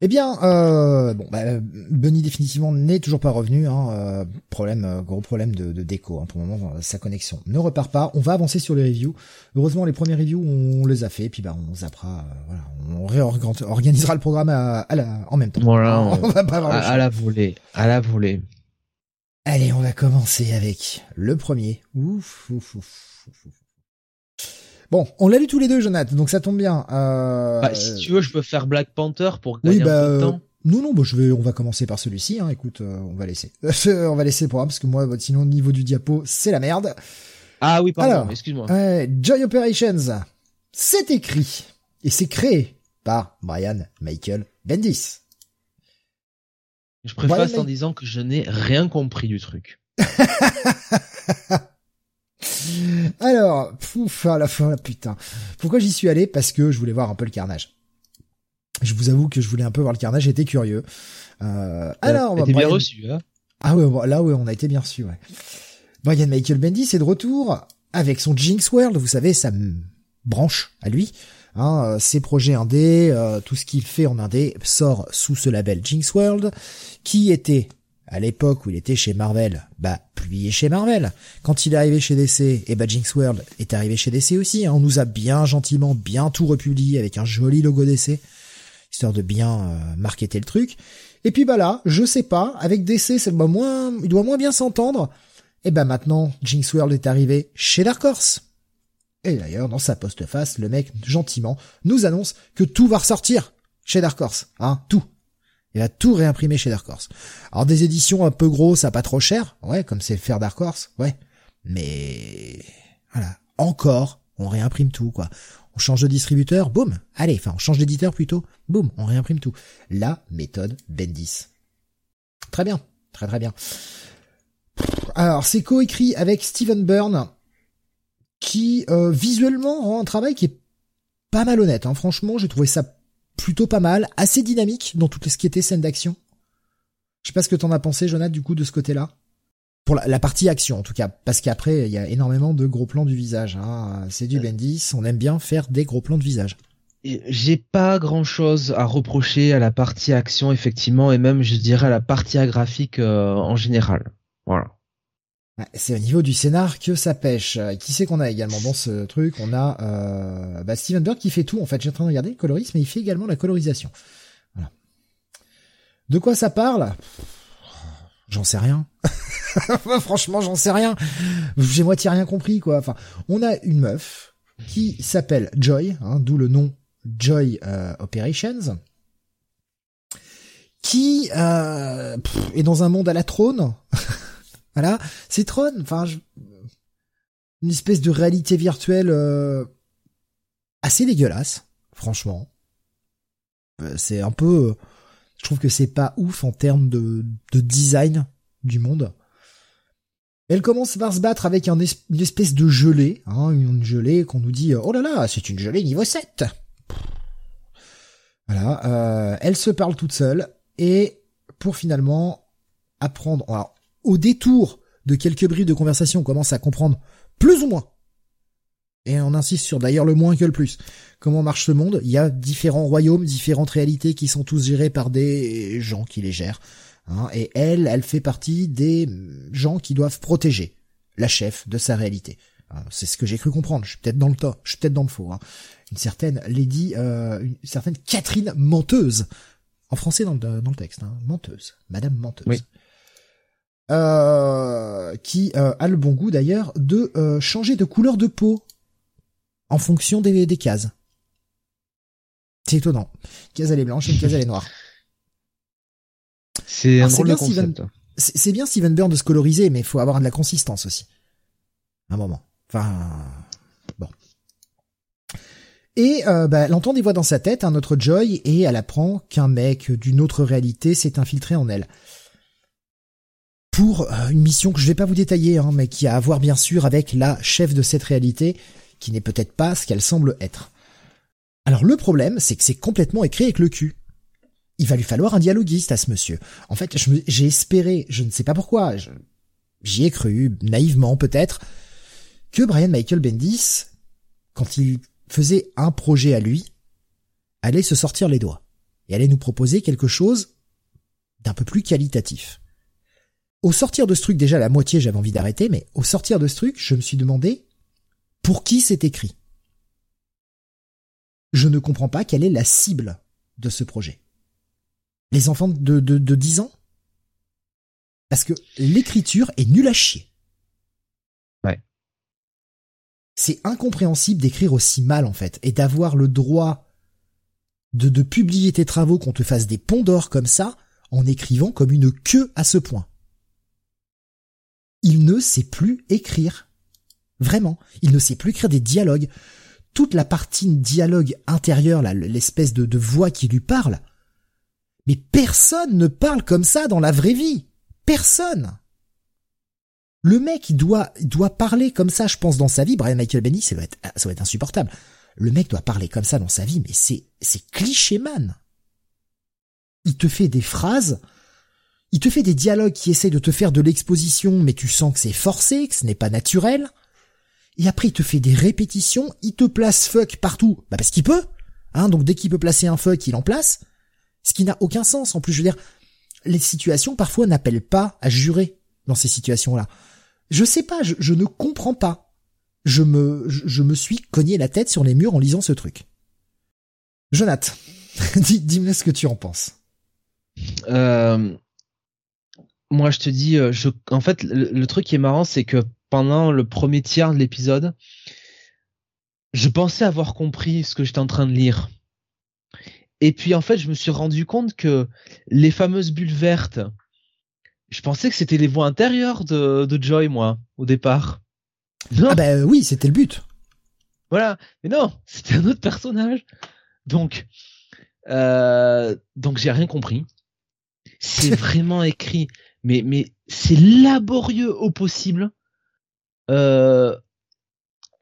Eh bien, euh, bon, bah, Bunny définitivement n'est toujours pas revenu. Hein, problème, gros problème de, déco. Hein, pour le moment, sa connexion ne repart pas. On va avancer sur les reviews. Heureusement, les premiers reviews, on les a fait. Puis bah, on zappera. voilà, on réorganisera le programme à, la, en même temps. Voilà, on, va pas avoir à, à la volée, à la volée. Allez, on va commencer avec le premier. Ouf, ouf, ouf, Bon, on l'a lu tous les deux, Jonathan, donc ça tombe bien. Euh... Bah, si tu veux, je peux faire Black Panther pour gagner un bah, peu de temps. Non, non, bah, je vais, on va commencer par celui-ci. Hein. Écoute, euh, on va laisser, on va laisser le programme parce que moi, sinon, au niveau du diapo, c'est la merde. Ah oui, pardon, excuse-moi. Euh, Joy Operations, c'est écrit et c'est créé par Brian Michael Bendis. Je préface en disant que je n'ai rien compris du truc. Alors, pouf, à la fin, putain. Pourquoi j'y suis allé? Parce que je voulais voir un peu le carnage. Je vous avoue que je voulais un peu voir le carnage, j'étais curieux. Euh, alors, bah, bien reçu, hein? Ah ouais, là ouais, on a été bien reçu, ouais. Brian Michael Bendis est de retour avec son Jinx World, vous savez, sa branche à lui. Hein, euh, ses projets indés, euh, tout ce qu'il fait en indé sort sous ce label Jinx World, qui était à l'époque où il était chez Marvel, bah plus il est chez Marvel. Quand il est arrivé chez DC, et eh bah Jinx World est arrivé chez DC aussi. Hein. On nous a bien gentiment, bien tout republié avec un joli logo DC, histoire de bien euh, marketer le truc. Et puis bah là, je sais pas, avec DC, c'est moins, il doit moins bien s'entendre. Et bah maintenant, Jinx World est arrivé chez Dark Horse. Et d'ailleurs, dans sa postface, le mec, gentiment, nous annonce que tout va ressortir chez Dark Horse. Hein, tout. Il a tout réimprimé chez Dark Horse. Alors des éditions un peu grosses, à pas trop cher, ouais, comme c'est le faire Dark Horse, ouais. Mais voilà, encore, on réimprime tout, quoi. On change de distributeur, boum, allez, enfin on change d'éditeur plutôt, boum, on réimprime tout. La méthode Bendis. Très bien, très très bien. Alors c'est coécrit avec Steven Byrne, qui euh, visuellement rend un travail qui est pas malhonnête. Hein. Franchement, j'ai trouvé ça plutôt pas mal, assez dynamique dans les ce qui était scène d'action. Je sais pas ce que t'en as pensé, Jonathan, du coup, de ce côté-là. Pour la, partie action, en tout cas, parce qu'après, il y a énormément de gros plans du visage. Hein. C'est du Bendis, on aime bien faire des gros plans de visage. J'ai pas grand chose à reprocher à la partie action, effectivement, et même, je dirais, à la partie graphique euh, en général. Voilà. C'est au niveau du scénar que ça pêche. Qui c'est qu'on a également dans ce truc? On a euh, bah Steven Bird qui fait tout. En fait, j'ai en train de regarder le colorisme, mais il fait également la colorisation. De quoi ça parle? J'en sais rien. Franchement, j'en sais rien. J'ai moitié rien compris, quoi. Enfin, on a une meuf qui s'appelle Joy, hein, d'où le nom Joy euh, Operations, qui euh, est dans un monde à la trône. Voilà, c'est Tron, enfin, une espèce de réalité virtuelle euh, assez dégueulasse, franchement. Euh, c'est un peu, je trouve que c'est pas ouf en termes de, design du monde. Elle commence par se battre avec une espèce de gelée, hein, une gelée qu'on nous dit oh là là, c'est une gelée niveau 7. Voilà, euh, elle se parle toute seule et pour finalement apprendre. Alors, au détour de quelques bribes de conversation, on commence à comprendre plus ou moins. Et on insiste sur d'ailleurs le moins que le plus. Comment marche ce monde Il y a différents royaumes, différentes réalités qui sont tous gérés par des gens qui les gèrent. Hein. et elle, elle fait partie des gens qui doivent protéger la chef de sa réalité. Hein, c'est ce que j'ai cru comprendre. Je suis peut-être dans le tas, je suis peut-être dans le faux. Hein. Une certaine Lady, euh, une certaine Catherine menteuse. En français dans le, texte, hein, menteuse, Madame menteuse. Euh, qui euh, a le bon goût d'ailleurs de euh, changer de couleur de peau en fonction des, des cases. C'est étonnant. Une case elle est blanche, une case elle est noire. C'est un drôle concept. C'est bien Steven Byrne de se coloriser, mais il faut avoir de la consistance aussi. Un moment. Enfin, bon. Et euh, bah, elle entend des voix dans sa tête, un hein, autre Joy, et elle apprend qu'un mec d'une autre réalité s'est infiltré en elle pour euh, une mission que je vais pas vous détailler, hein, mais qui a à voir bien sûr avec la chef de cette réalité, qui n'est peut-être pas ce qu'elle semble être. Alors le problème, c'est que c'est complètement écrit avec le cul. Il va lui falloir un dialoguiste à ce monsieur. En fait, j'ai espéré, je ne sais pas pourquoi, j'y ai cru, naïvement peut-être, que Brian Michael Bendis, quand il faisait un projet à lui, allait se sortir les doigts et allait nous proposer quelque chose d'un peu plus qualitatif au sortir de ce truc, déjà la moitié j'avais envie d'arrêter, mais au sortir de ce truc, je me suis demandé pour qui c'est écrit. Je ne comprends pas quelle est la cible de ce projet. Les enfants de, de, de 10 ans? Parce que l'écriture est nulle à chier. Ouais. C'est incompréhensible d'écrire aussi mal en fait, et d'avoir le droit de, de publier tes travaux qu'on te fasse des ponts d'or comme ça, en écrivant comme une queue à ce point il ne sait plus écrire. Vraiment, il ne sait plus écrire des dialogues. Toute la partie dialogue intérieur, l'espèce de, voix qui lui parle. Mais personne ne parle comme ça dans la vraie vie. Personne. Le mec, il doit, doit parler comme ça, je pense, dans sa vie. Brian Michael Benny, ça va être, ça être insupportable. Le mec doit parler comme ça dans sa vie, mais c'est, c'est cliché man. Il te fait des phrases il te fait des dialogues qui essaient de te faire de l'exposition, mais tu sens que c'est forcé, que ce n'est pas naturel. Et après, il te fait des répétitions, il te place fuck partout, bah parce qu'il peut. Hein, donc dès qu'il peut placer un fuck, il en place. Ce qui n'a aucun sens. En plus, je veux dire, les situations parfois n'appellent pas à jurer dans ces situations-là. Je sais pas, je, ne comprends pas. Je me, je, me suis cogné la tête sur les murs en lisant ce truc. Jonathan, dis-moi ce que tu en penses. Euh, moi, je te dis, euh, je, en fait, le, truc qui est marrant, c'est que pendant le premier tiers de l'épisode, je pensais avoir compris ce que j'étais en train de lire. Et puis, en fait, je me suis rendu compte que les fameuses bulles vertes, je pensais que c'était les voix intérieures de, de Joy, moi, au départ. Ah bah oui, c'était le but. Voilà, mais non, c'était un autre personnage. Donc, euh, donc j'ai rien compris. C'est vraiment écrit, mais mais c'est laborieux au possible. Euh,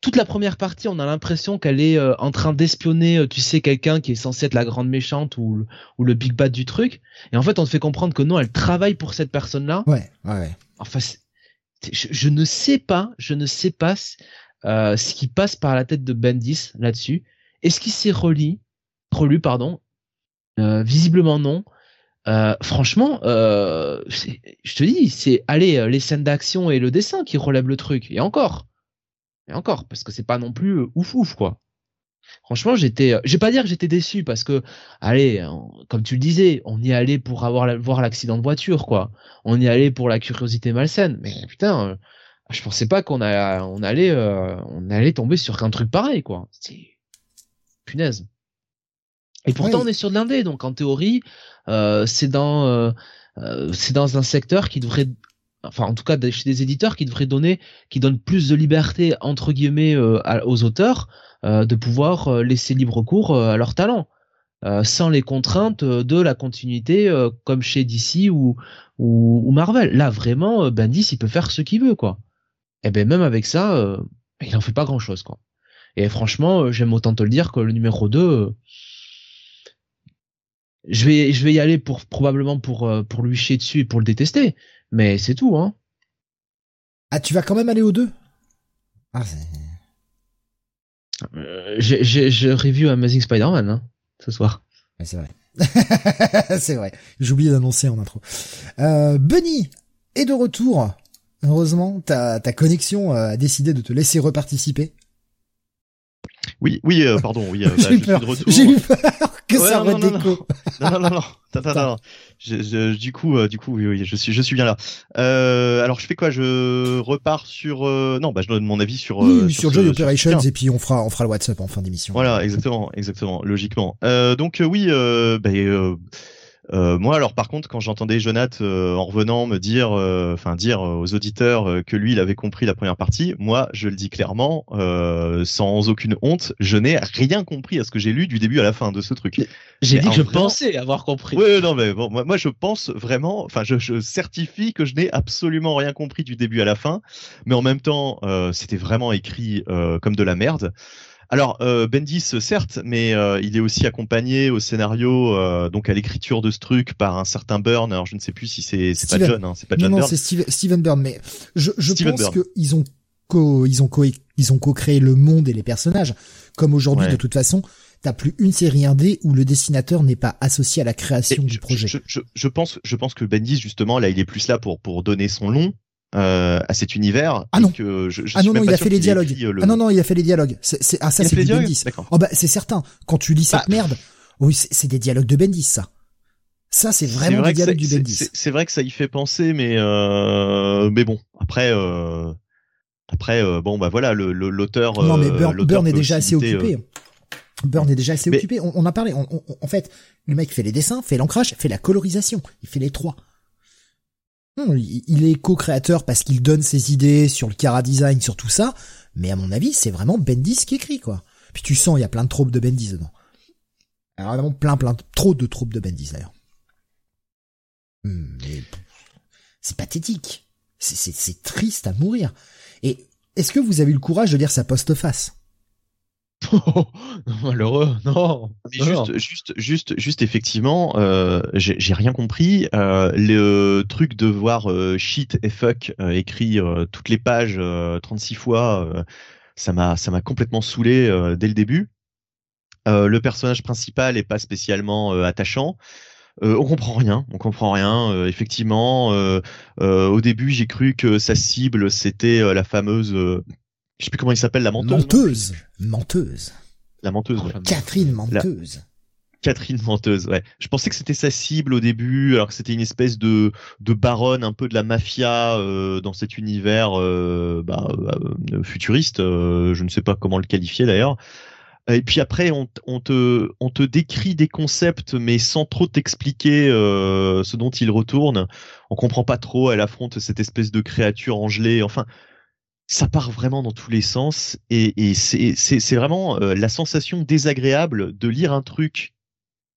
toute la première partie, on a l'impression qu'elle est euh, en train d'espionner, euh, tu sais, quelqu'un qui est censé être la grande méchante ou, ou le big bad du truc. Et en fait, on te fait comprendre que non, elle travaille pour cette personne-là. Ouais, ouais. Enfin, je, ne sais pas, je ne sais pas euh, ce qui passe par la tête de Bendis là-dessus. Est-ce qu'il s'est relu, relu, pardon? Visiblement non. Franchement, je te dis, c'est allez les scènes d'action et le dessin qui relèvent le truc. Et encore, et encore, parce que c'est pas non plus euh, ouf ouf quoi. Franchement, j'étais, euh, je vais pas dire que j'étais déçu parce que, allez, comme tu le disais, on y allait pour avoir voir l'accident de voiture, quoi. On y allait pour la curiosité malsaine. Mais putain, euh, je pensais pas qu'on on allait, on allait tomber sur un truc pareil, quoi. C'est punaise. Et pourtant, on est sur de l'indé, donc en théorie, c'est dans, c'est dans un secteur qui devrait enfin en tout cas chez des éditeurs qui devraient donner, qui donnent plus de liberté entre guillemets euh, aux auteurs euh, de pouvoir euh, laisser libre cours à leur talent. sans les contraintes de la continuité comme chez DC ou, ou, Marvel. Là vraiment, Bendis il peut faire ce qu'il veut quoi. Et ben même avec ça, il en fait pas grand chose quoi. Et franchement, j'aime autant te le dire que le numéro 2 je vais je vais y aller pour probablement pour pour lui chier dessus et pour le détester mais c'est tout, hein. Ah, tu vas quand même aller aux deux? Ah, c'est... Euh, j'ai review Amazing Spider-Man hein, ce soir. c'est vrai. c'est vrai. J'ai oublié d'annoncer en intro. Euh, Bunny est de retour. Heureusement, ta, ta connexion a décidé de te laisser reparticiper. Oui, oui, euh, pardon, oui. Euh, bah, J'ai eu peur. J'ai eu peur que ça non, non, non, non, non, non, Je, du coup, euh, du coup, oui, oui, je suis, je suis bien là. Euh, alors, je fais quoi? Je repars sur. Euh, non, bah, je donne mon avis sur. Oui, sur, Joy Operations et puis on fera, on fera le WhatsApp en fin d'émission. Voilà, exactement, exactement, logiquement. donc oui, bah, euh, moi, alors par contre, quand j'entendais Jonath euh, en revenant me dire, euh, enfin dire aux auditeurs que lui, il avait compris la première partie, moi, je le dis clairement, sans aucune honte, je n'ai rien compris à ce que j'ai lu du début à la fin de ce truc. J'ai dit que je pensais avoir compris. Oui, non, mais bon, moi, moi, je pense vraiment, enfin, je, je, certifie que je n'ai absolument rien compris du début à la fin, mais en même temps, c'était vraiment écrit comme de la merde. Alors euh, Bendis certes, mais euh, il est aussi accompagné au scénario, euh, donc à l'écriture de ce truc par un certain Byrne. Alors je ne sais plus si c'est c'est pas John, hein, c'est pas John non, non, c'est Steven Byrne. Mais je, je pense qu'ils ont co ils ont co ils ont co-créé le monde et les personnages. Comme aujourd'hui, de toute façon, t'as plus une série indé où le dessinateur n'est pas associé à la création du projet. Je, je, je, pense, je pense que Bendis justement là, il est plus là pour pour donner son long euh, à cet univers. Ah non. Que je, je ah non, non, il a fait les dialogues. Ah non, non, il a fait les dialogues. C'est, ah, ça, c'est du Bendis. Oh, bah, c'est certain. Quand tu lis cette bah, merde, oui, c'est des dialogues de Bendis, ça. Ça, c'est vraiment des dialogues du Bendis. C'est vrai que ça y fait penser, mais, euh, mais bon. Après, euh, après, euh, bon, bah voilà, l'auteur. Non, mais Burn, est déjà assez occupé. Burn est déjà assez occupé. On, on a parlé. On, en fait, le mec fait les dessins, fait l'ancrage, fait la colorisation. Il fait les trois. Hmm, il est co-créateur parce qu'il donne ses idées sur le cara design, sur tout ça, mais à mon avis, c'est vraiment Bendis qui écrit, quoi. Puis tu sens, il y a plein de tropes de Bendis dedans. Alors vraiment plein, plein, trop de tropes de Bendis d'ailleurs. Hmm, c'est pathétique. C'est triste à mourir. Et est-ce que vous avez eu le courage de lire sa post-face malheureux, non. juste, juste, juste, juste, effectivement, euh, j'ai rien compris. Euh, le truc de voir euh, shit et fuck euh, écrit toutes les pages 36 fois, ça m'a, ça m'a complètement saoulé dès le début. le personnage principal est pas spécialement attachant. euh, on comprend rien, on comprend rien. Euh, effectivement, euh, au début, j'ai cru que sa cible c'était la fameuse, je sais plus comment il s'appelle, la menteuse. Menteuse, menteuse. La menteuse. Catherine menteuse. Catherine menteuse, ouais. Je pensais que c'était sa cible au début, alors que c'était une espèce de de baronne, un peu de la mafia dans cet univers bah, futuriste. je ne sais pas comment le qualifier d'ailleurs. Et puis après, on, te, on te décrit des concepts, mais sans trop t'expliquer euh, ce dont il retourne. On comprend pas trop. Elle affronte cette espèce de créature angelée. Enfin, ça part vraiment dans tous les sens. Et, c'est vraiment euh, la sensation désagréable de lire un truc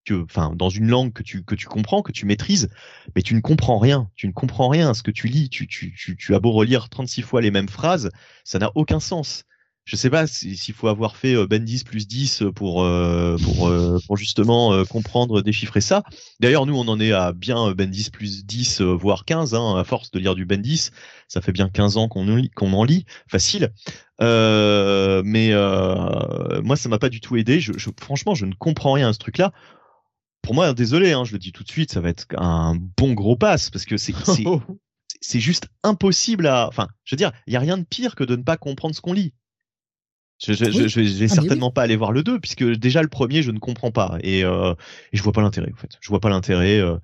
que, enfin, dans une langue que tu que tu comprends, que tu maîtrises, mais tu ne comprends rien. Tu ne comprends rien. Ce que tu lis, tu tu tu, tu as beau relire 36 fois les mêmes phrases, ça n'a aucun sens je sais pas s'il faut avoir fait euh, Ben 10 plus 10 pour euh, pour euh, pour justement comprendre déchiffrer ça. D'ailleurs nous on en est à bien Ben 10 plus 10 voire 15 hein, à force de lire du Ben 10, ça fait bien 15 ans qu'on qu'on en lit facile. mais moi ça m'a pas du tout aidé, je, franchement je ne comprends rien à ce truc là. Pour moi, désolé, hein, je le dis tout de suite, ça va être un bon gros pass parce que c'est c'est juste impossible à. Enfin, je veux dire, il y a rien de pire que de ne pas comprendre ce qu'on lit. Je, je, je, vais ah, certainement pas aller voir le 2 puisque déjà le premier je ne comprends pas et, euh, et je vois pas l'intérêt en fait. Je vois pas l'intérêt. Euh,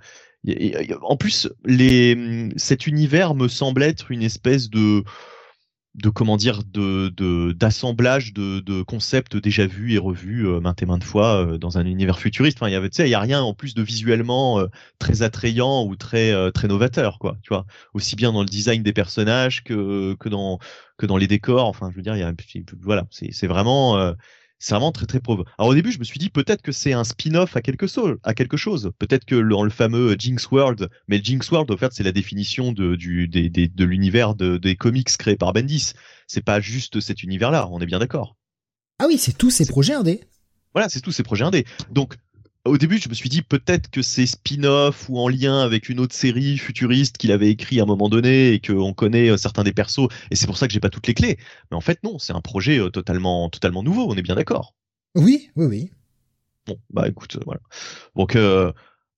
en plus, les, cet univers me semble être une espèce de de comment dire de d'assemblage de, de, concepts déjà vus et revus euh, maintes et maintes fois euh, dans un univers futuriste. Enfin, il y avait, tu sais, il y a rien en plus de visuellement euh, très attrayant ou très très novateur, quoi. Tu vois, aussi bien dans le design des personnages que que dans que dans les décors. Enfin, je veux dire, il y a, voilà, c'est c'est vraiment c'est vraiment très très pauvre. Alors au début, je me suis dit peut-être que c'est un spin-off à quelque chose, à quelque chose. Peut-être que dans le fameux Jinx World, mais le Jinx World, en fait, c'est la définition de du des, de l'univers de, des comics créés par Bendis. C'est pas juste cet univers-là. On est bien d'accord. Ah oui, c'est tous ces projets indés. Voilà, c'est tous ces projets indés. Donc au début, je me suis dit peut-être que c'est spin-off ou en lien avec une autre série futuriste qu'il avait écrit à un moment donné et qu'on connaît euh, certains des persos et c'est pour ça que j'ai pas toutes les clés. Mais en fait, non, c'est un projet euh, totalement, totalement nouveau. On est bien d'accord. Oui, oui, oui. Bon, bah écoute, euh, voilà. Donc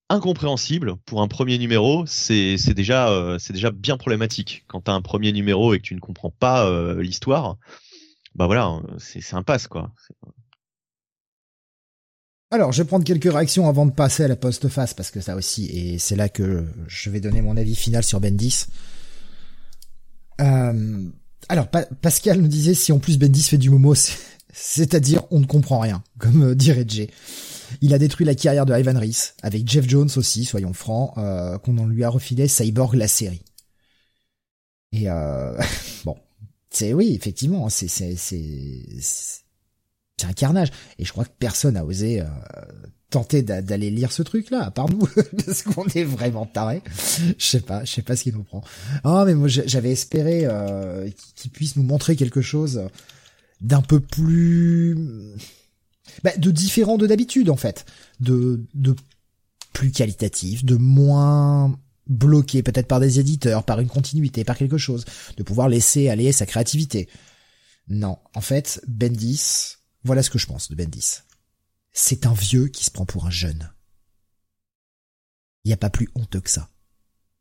incompréhensible pour un premier numéro, c'est c'est déjà c'est déjà bien problématique. Quand tu as un premier numéro et que tu ne comprends pas l'histoire, bah voilà, c'est c'est un passe quoi. Alors, je vais prendre quelques réactions avant de passer à la post-face, parce que ça aussi, et c'est là que je vais donner mon avis final sur Bendis. Euh, alors, Pascal nous disait si en plus Bendis fait du Momo, c'est-à-dire on ne comprend rien, comme euh, dirait Jay. Il a détruit la carrière de Ivan Reese, avec Jeff Jones aussi, soyons francs, euh, qu'on en lui a refilé Cyborg la série. Et euh, bon, c'est oui, effectivement, c'est c'est c'est un carnage. Et je crois que personne a osé euh, tenter d'aller lire ce truc-là, à part nous, parce qu'on est vraiment tarés. Je sais pas, je sais pas ce qui nous prend. Oh, mais moi j'avais espéré euh, qu'il puisse nous montrer quelque chose d'un peu plus, bah, de différent de d'habitude en fait, de de plus qualitatif, de moins bloqué peut-être par des éditeurs, par une continuité, par quelque chose, de pouvoir laisser aller sa créativité. Non, en fait, Bendis, voilà ce que je pense de Bendis. C'est un vieux qui se prend pour un jeune. Il a pas plus honteux que ça.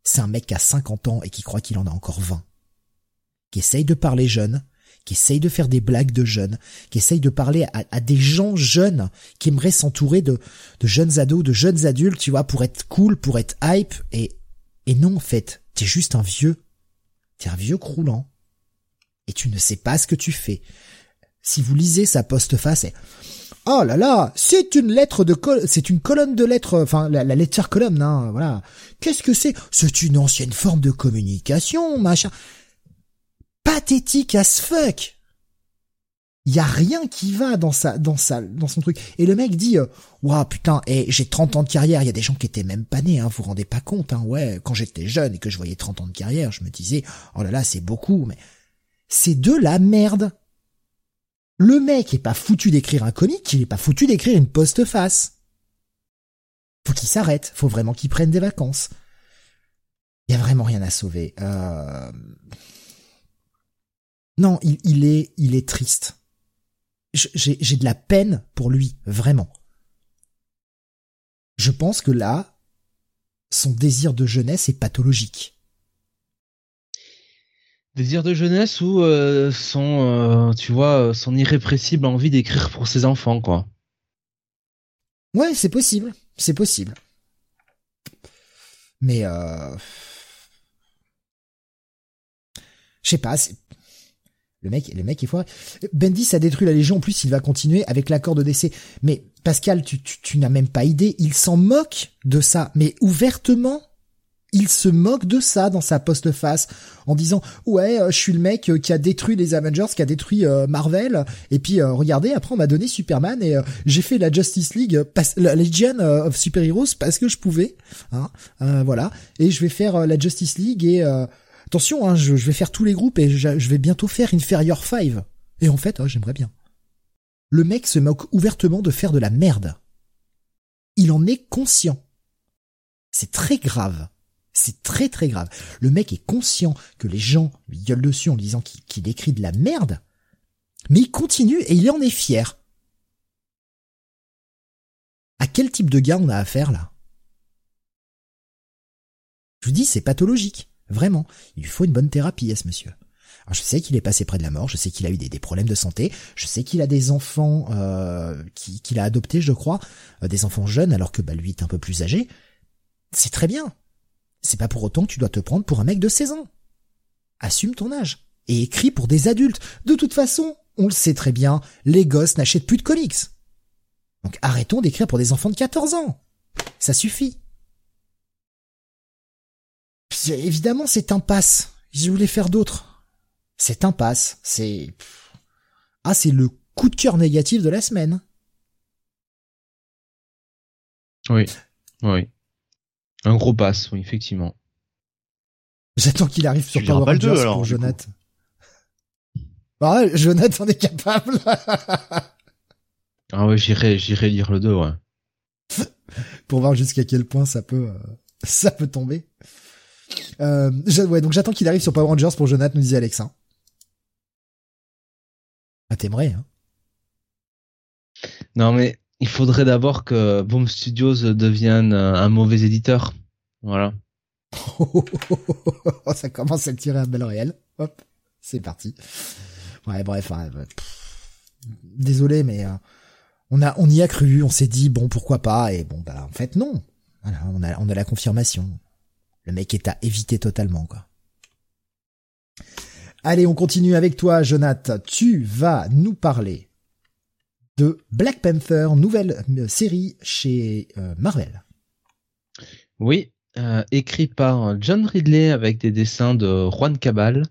C'est un mec qui a 50 ans et qui croit qu'il en a encore 20. Qui essaye de parler jeune, qui essaye de faire des blagues de jeunes, qui essaye de parler à, des gens jeunes qui aimeraient s'entourer de, jeunes ados, de jeunes adultes, tu vois, pour être cool, pour être hype, et non, en fait, t'es juste un vieux. T'es un vieux croulant. Et tu ne sais pas ce que tu fais si vous lisez sa postface, oh là là, c'est une lettre de c'est une colonne de lettres, enfin la, la lettre colonne, hein, voilà. Qu'est-ce que c'est? C'est une ancienne forme de communication, machin. Pathétique as fuck. Il y a rien qui va dans sa dans sa dans son truc. Et le mec dit "Waouh, putain, et j'ai 30 ans de carrière, il y a des gens qui étaient même pas nés hein, vous vous rendez pas compte hein. Ouais, quand j'étais jeune et que je voyais 30 ans de carrière, je me disais "Oh là là, c'est beaucoup mais c'est de la merde." Le mec est pas foutu d'écrire un comic, il est pas foutu d'écrire une postface. Faut qu'il s'arrête, faut vraiment qu'il prenne des vacances. Il y a vraiment rien à sauver. Euh... Non, il, il, est, il est triste. J'ai de la peine pour lui, vraiment. Je pense que là, son désir de jeunesse est pathologique. Désir de jeunesse ou euh, son, euh, vois, son irrépressible envie d'écrire pour ses enfants, quoi? Ouais, c'est possible, c'est possible. Mais euh... je sais pas. Le mec, le mec est fort. Bendis a détruit la Légion. En plus, il va continuer avec l'accord de décès. Mais Pascal, tu, tu n'as même pas idée. Il s'en moque de ça, mais ouvertement. Il se moque de ça dans sa post-face en disant ouais euh, je suis le mec euh, qui a détruit les Avengers, qui a détruit euh, Marvel et puis regardez après on m'a donné Superman et j'ai fait la Justice League, la Legion of Super Heroes parce que je pouvais, hein, voilà et je vais faire la Justice League et attention hein, je, vais faire tous les groupes et je, vais bientôt faire Inferior 5 et en fait oh, j'aimerais bien. Le mec se moque ouvertement de faire de la merde. Il en est conscient. C'est très grave. C'est très très grave. Le mec est conscient que les gens lui gueulent dessus en disant qu'il écrit de la merde, mais il continue et il en est fier. À quel type de gars on a affaire là? Je vous dis, c'est pathologique. Vraiment. Il lui faut une bonne thérapie à ce monsieur. Alors je sais qu'il est passé près de la mort, je sais qu'il a eu des, problèmes de santé, je sais qu'il a des enfants euh, qu'il a adoptés, je crois, euh, des enfants jeunes alors que bah, lui est un peu plus âgé. C'est très bien c'est pas pour autant que tu dois te prendre pour un mec de 16 ans. Assume ton âge. Et écris pour des adultes. De toute façon, on le sait très bien, les gosses n'achètent plus de comics. Donc arrêtons d'écrire pour des enfants de 14 ans. Ça suffit. Évidemment, c'est un passe. Je voulais faire d'autres. C'est un passe. C'est... Ah, c'est le coup de cœur négatif de la semaine. Oui. Oui. Un gros pass, oui, effectivement. J'attends qu'il arrive sur Power Rangers alors, pour Jonathan. Ah, Jonathan est capable. ah ouais, j'irai, j'irai lire le 2, ouais. pour voir jusqu'à quel point ça peut, euh, ça peut tomber. Euh, ouais, donc j'attends qu'il arrive sur Power Rangers pour Jonathan, nous disait Alexa. Ah, t'aimerais, hein. Non, mais il faudrait d'abord que Boom Studios devienne un mauvais éditeur. Voilà. ça commence à tirer à belle réelle. Hop, c'est parti. Ouais, bref. désolé, mais euh, on a, on y a cru. On s'est dit bon, pourquoi pas. Et bon, bah en fait non. Voilà, on a, on a la confirmation. Le mec est à éviter totalement, quoi. Allez, on continue avec toi, Jonathan. Tu vas nous parler de Black Panther, nouvelle euh, série chez euh, Marvel. Oui, euh, écrit par John Ridley avec des dessins de Juan Cabal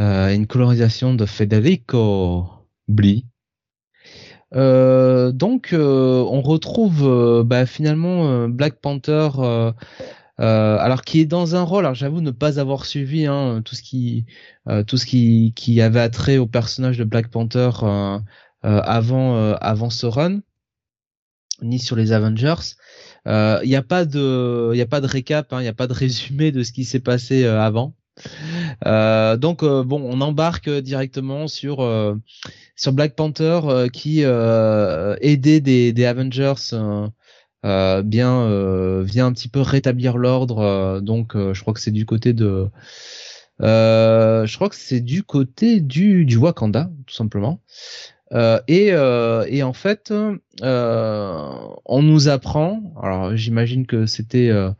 une colorisation de Federico Bli. donc on retrouve bah, finalement Black Panther alors qui est dans un rôle alors j'avoue ne pas avoir suivi hein, tout ce qui tout ce qui qui avait attrait au personnage de Black Panther avant euh, avant ce run ni sur les Avengers. Il euh, n'y a pas de, il a pas de récap, il hein, n'y a pas de résumé de ce qui s'est passé avant. Euh, donc bon, on embarque directement sur sur Black Panther qui aidait des, des Avengers bien vient un petit peu rétablir l'ordre. donc je crois que c'est du côté de je crois que c'est du côté du du Wakanda tout simplement. Euh, et, euh, et, en fait, euh, on nous apprend. Alors, j'imagine que c'était. Euh,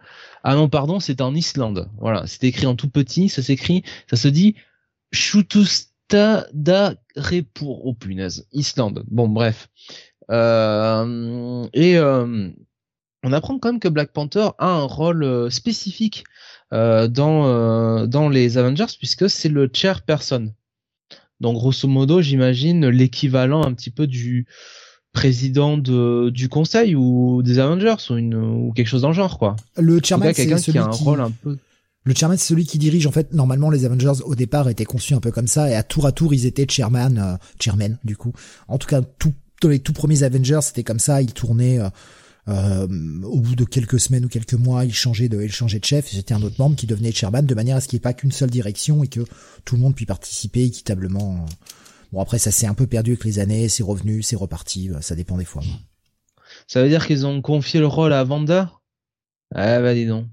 ah non, pardon, c'était en Islande. Voilà, c'était écrit en tout petit. Ça s'écrit, ça se dit Repur. Oh punaise, Islande. Bon, bref. et on apprend quand même que Black Panther a un rôle spécifique dans dans les Avengers puisque c'est le chairperson donc grosso modo, j'imagine l'équivalent un petit peu du président de, du conseil ou des Avengers ou, une, ou quelque chose dans le genre quoi. Le chairman c'est celui qui a un rôle un peu le chairman, c'est celui qui dirige. En fait, normalement, les Avengers au départ étaient conçus un peu comme ça, et à tour à tour, ils étaient chairman, euh, chairman du coup. En tout cas, tout, dans les tout premiers Avengers, c'était comme ça. Ils tournaient euh, au bout de quelques semaines ou quelques mois, il changeait de, il changeait de chef. C'était un autre membre qui devenait chairman de manière à ce qu'il n'y ait pas qu'une seule direction et que tout le monde puisse participer équitablement. Bon après ça s'est un peu perdu avec les années, c'est revenu, c'est reparti, ça dépend des fois. Ça veut dire qu'ils ont confié le rôle à Vanda? Ah bah dis donc.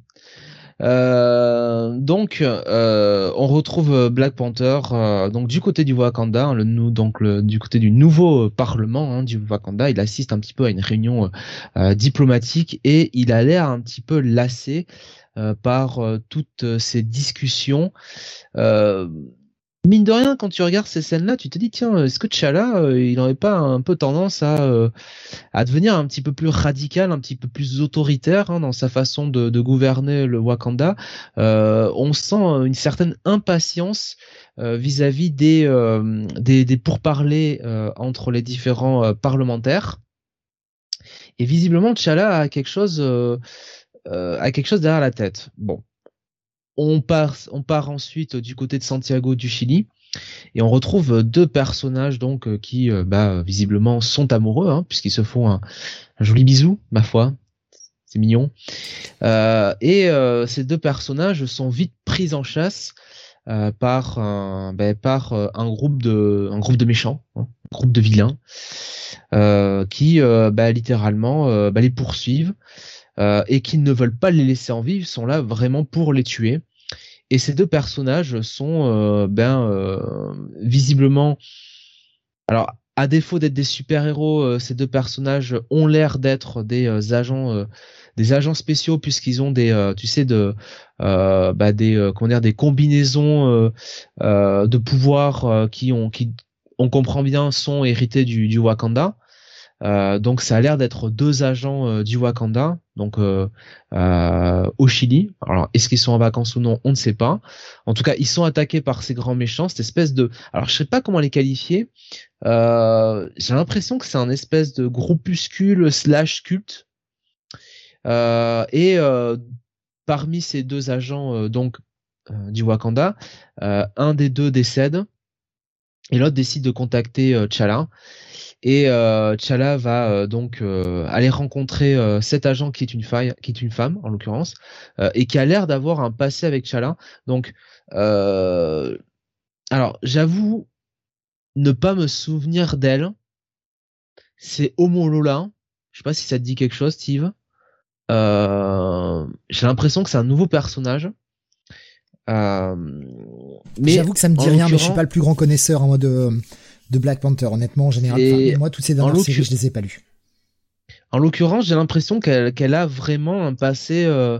Euh, donc, euh, on retrouve Black Panther euh, donc du côté du Wakanda, hein, le, donc le, du côté du nouveau Parlement hein, du Wakanda. Il assiste un petit peu à une réunion diplomatique et il a l'air un petit peu lassé par toutes ces discussions mine de rien, quand tu regardes ces scènes-là, tu te dis tiens, est-ce que T'Challa, euh, il n'aurait pas un peu tendance à euh, à devenir un petit peu plus radical, un petit peu plus autoritaire hein, dans sa façon de, gouverner le Wakanda? Euh, On sent une certaine impatience vis-à-vis des pourparlers entre les différents parlementaires. Et visiblement, T'Challa a quelque chose a quelque chose derrière la tête. Bon, on part, ensuite du côté de Santiago du Chili et on retrouve deux personnages donc euh, qui euh, bah, visiblement sont amoureux hein, puisqu'ils se font un, joli bisou ma foi. C'est mignon. Euh, et ces deux personnages sont vite pris en chasse par un, ben, par un groupe de un groupe de méchants hein, un groupe de vilains qui bah, littéralement bah, les poursuivent. euh, et qui ne veulent pas les laisser en vie, sont là vraiment pour les tuer. Et ces deux personnages sont euh, ben euh, visiblement, alors à défaut d'être des super-héros, ces deux personnages ont l'air d'être des agents, des agents spéciaux puisqu'ils ont des, tu sais, de, bah, des, comment dire, des combinaisons de pouvoirs qui ont, qui, on comprend bien, sont hérités du, du Wakanda. Euh, donc ça a l'air d'être deux agents euh, du Wakanda, donc euh, au Chili. Alors est-ce qu'ils sont en vacances ou non, on ne sait pas. En tout cas, ils sont attaqués par ces grands méchants, cette espèce de. Alors je sais pas comment les qualifier. J'ai l'impression que c'est un espèce de groupuscule slash culte. et parmi ces deux agents donc du Wakanda, un des deux décède et l'autre décide de contacter T'Challa et euh, T'Challa va euh, donc euh, aller rencontrer euh, cet agent qui est une faille, qui est une femme en l'occurrence, et qui a l'air d'avoir un passé avec T'Challa. Donc, alors j'avoue ne pas me souvenir d'elle. C'est Homo Lola. Je sais pas si ça te dit quelque chose, Steve. J'ai l'impression que c'est un nouveau personnage. Mais j'avoue que ça me dit rien, mais je suis pas le plus grand connaisseur en mode de Black Panther. Honnêtement, en général, moi, toutes ces dernières séries, je les ai pas lues. En l'occurrence, j'ai l'impression qu'elle a vraiment un passé, euh,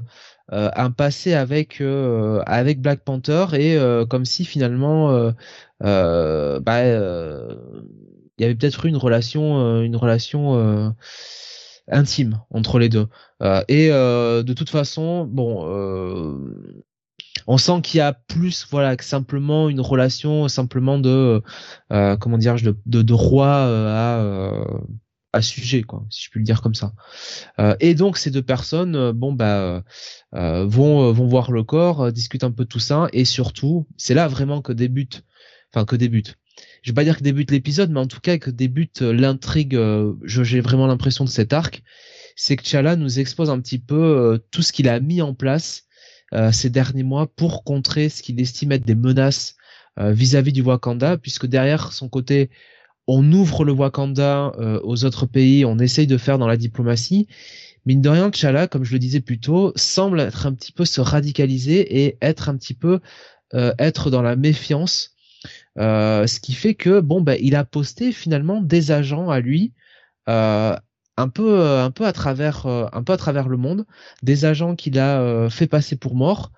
euh, un passé avec euh, avec Black Panther et comme si finalement, bah, il y avait peut-être eu une relation, une relation intime entre les deux. et de toute façon, bon on sent qu'il y a plus voilà que simplement une relation simplement de euh, comment dire de, de, euh, à euh, à sujet quoi si je puis le dire comme ça. Et donc ces deux personnes bon bah vont vont voir le corps discutent un peu tout ça et surtout c'est là vraiment que débute enfin que débute. Je vais pas dire que débute l'épisode mais en tout cas que débute l'intrigue j'ai vraiment l'impression de cet arc. C'est que T'Challa nous expose un petit peu tout ce qu'il a mis en place euh, ces derniers mois pour contrer ce qu'il estime être des menaces euh, vis-à-vis du Wakanda, puisque derrière son côté, on ouvre le Wakanda euh, aux autres pays, on essaye de faire dans la diplomatie. Mine de rien, T'Challa, comme je le disais plus tôt, semble être un petit peu se radicaliser et être un petit peu être dans la méfiance, ce qui fait que bon ben il a posté finalement des agents à lui un peu euh, un peu à travers euh, un peu à travers le monde des agents qu'il a euh, fait passer pour morts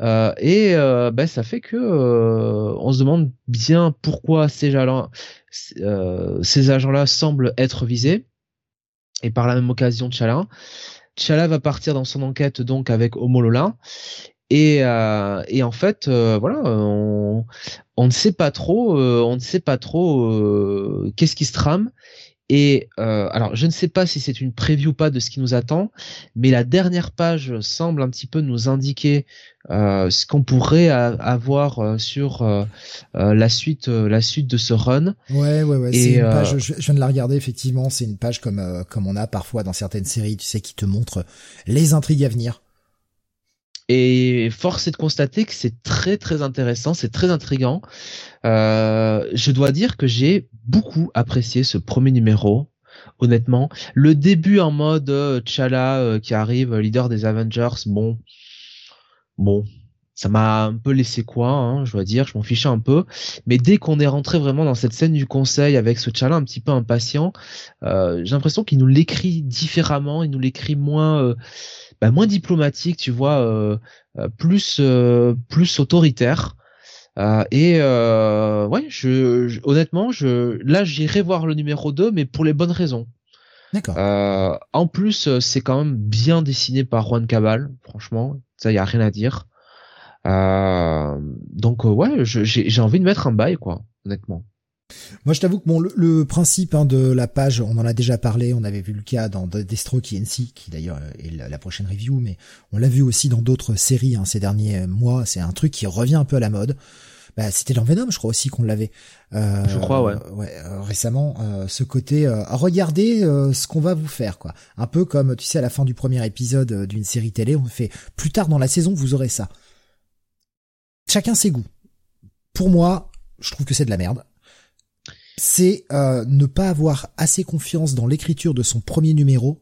et ben ça fait que on se demande bien pourquoi ces agents ces agents là semblent être visés. Et par la même occasion T'Challa. T'Challa va partir dans son enquête donc avec Homolola et, et en fait voilà on, on ne sait pas trop on ne sait pas trop qu'est-ce qui se trame et euh, alors, je ne sais pas si c'est une preview ou pas de ce qui nous attend, mais la dernière page semble un petit peu nous indiquer euh, ce qu'on pourrait avoir euh, sur euh, euh, la suite, la suite de ce run. Ouais, ouais, ouais. C'est une page. Je, viens de la regarder effectivement. C'est une page comme comme on a parfois dans certaines séries, tu sais, qui te montre les intrigues à venir. Et force est de constater que c'est très très intéressant, c'est très intrigant. Euh, je dois dire que j'ai beaucoup apprécié ce premier numéro. honnêtement. Le début en mode euh, T'Challa euh, qui arrive, leader des Avengers, bon, bon, ça m'a un peu laissé quoi, hein, je dois dire, je m'en fichais un peu. Mais dès qu'on est rentré vraiment dans cette scène du conseil avec ce T'Challa un petit peu impatient, euh, j'ai l'impression qu'il nous l'écrit différemment, il nous l'écrit moins, bah, moins diplomatique, tu vois, plus plus autoritaire. Euh, et euh, ouais, je, honnêtement, je, là, j'irai voir le numéro 2, mais pour les bonnes raisons. D'accord. Euh, en plus, euh, c'est quand même bien dessiné par Juan Cabal, franchement, ça y a rien à dire. Euh, donc ouais, j'ai envie de mettre un bail, quoi, honnêtement. Moi, je t'avoue que bon, le, principe hein, de la page, on en a déjà parlé, on avait vu le cas dans Destro NC, qui d'ailleurs est la, prochaine review, mais on l'a vu aussi dans d'autres séries hein, ces derniers mois. C'est un truc qui revient un peu à la mode. Bah, c'était dans Venom, je crois aussi qu'on l'avait. Euh, je crois, ouais. ouais euh, récemment, euh, ce côté, regardez ce qu'on va vous faire, quoi. Un peu comme, tu sais, à la fin du premier épisode d'une série télé, on fait plus tard dans la saison, vous aurez ça. Chacun ses goûts. Pour moi, je trouve que c'est de la merde. C'est ne pas avoir assez confiance dans l'écriture de son premier numéro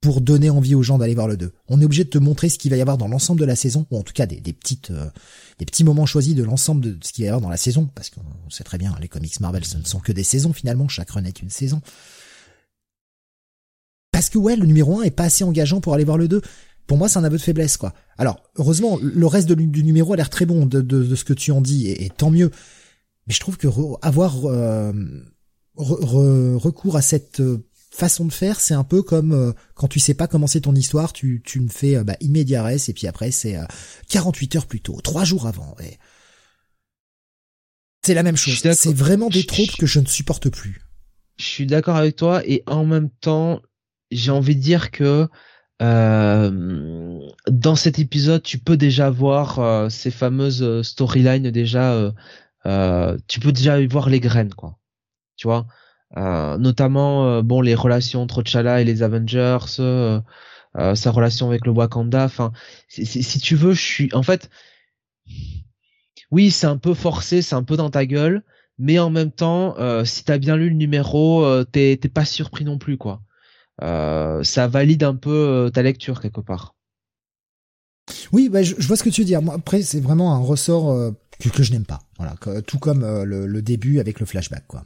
pour donner envie aux gens d'aller voir le 2. On est obligé de te montrer ce qu'il va y avoir dans l'ensemble de la saison, ou en tout cas des, petites, euh, des petits moments choisis de l'ensemble de ce qu'il va y avoir dans la saison, parce qu'on sait très bien, les comics Marvel, ce ne sont que des saisons finalement, chaque run est une saison. Parce que ouais, le numéro 1 est pas assez engageant pour aller voir le 2. Pour moi, c'est un aveu de faiblesse, quoi. Alors, heureusement, le reste du numéro a l'air très bon de, ce que tu en dis, et, tant mieux. Mais je trouve que avoir euh, recours à cette euh, façon de faire, c'est un peu comme euh, quand tu sais pas commencer ton histoire, tu, tu me fais euh, bah, et puis après c'est 48 euh, heures plus tôt, trois jours avant. Et... C'est la même chose. C'est vraiment des tropes que je ne supporte plus. Je suis d'accord avec toi et en même temps, j'ai envie de dire que euh, dans cet épisode, tu peux déjà voir ces fameuses storylines déjà. Tu peux déjà voir les graines, quoi. Tu vois? Euh, notamment euh, bon les relations entre T'Challa et les Avengers, euh, sa relation avec le Wakanda. Enfin, si tu veux, je suis en fait, oui, c'est un peu forcé, c'est un peu dans ta gueule, mais en même temps, si t'as bien lu le numéro, t'es pas surpris non plus quoi. ça valide un peu ta lecture quelque part. Oui, bah, je, vois ce que tu veux dire. Moi, après, c'est vraiment un ressort que, je n'aime pas. Voilà, tout comme le, le, début avec le flashback, quoi.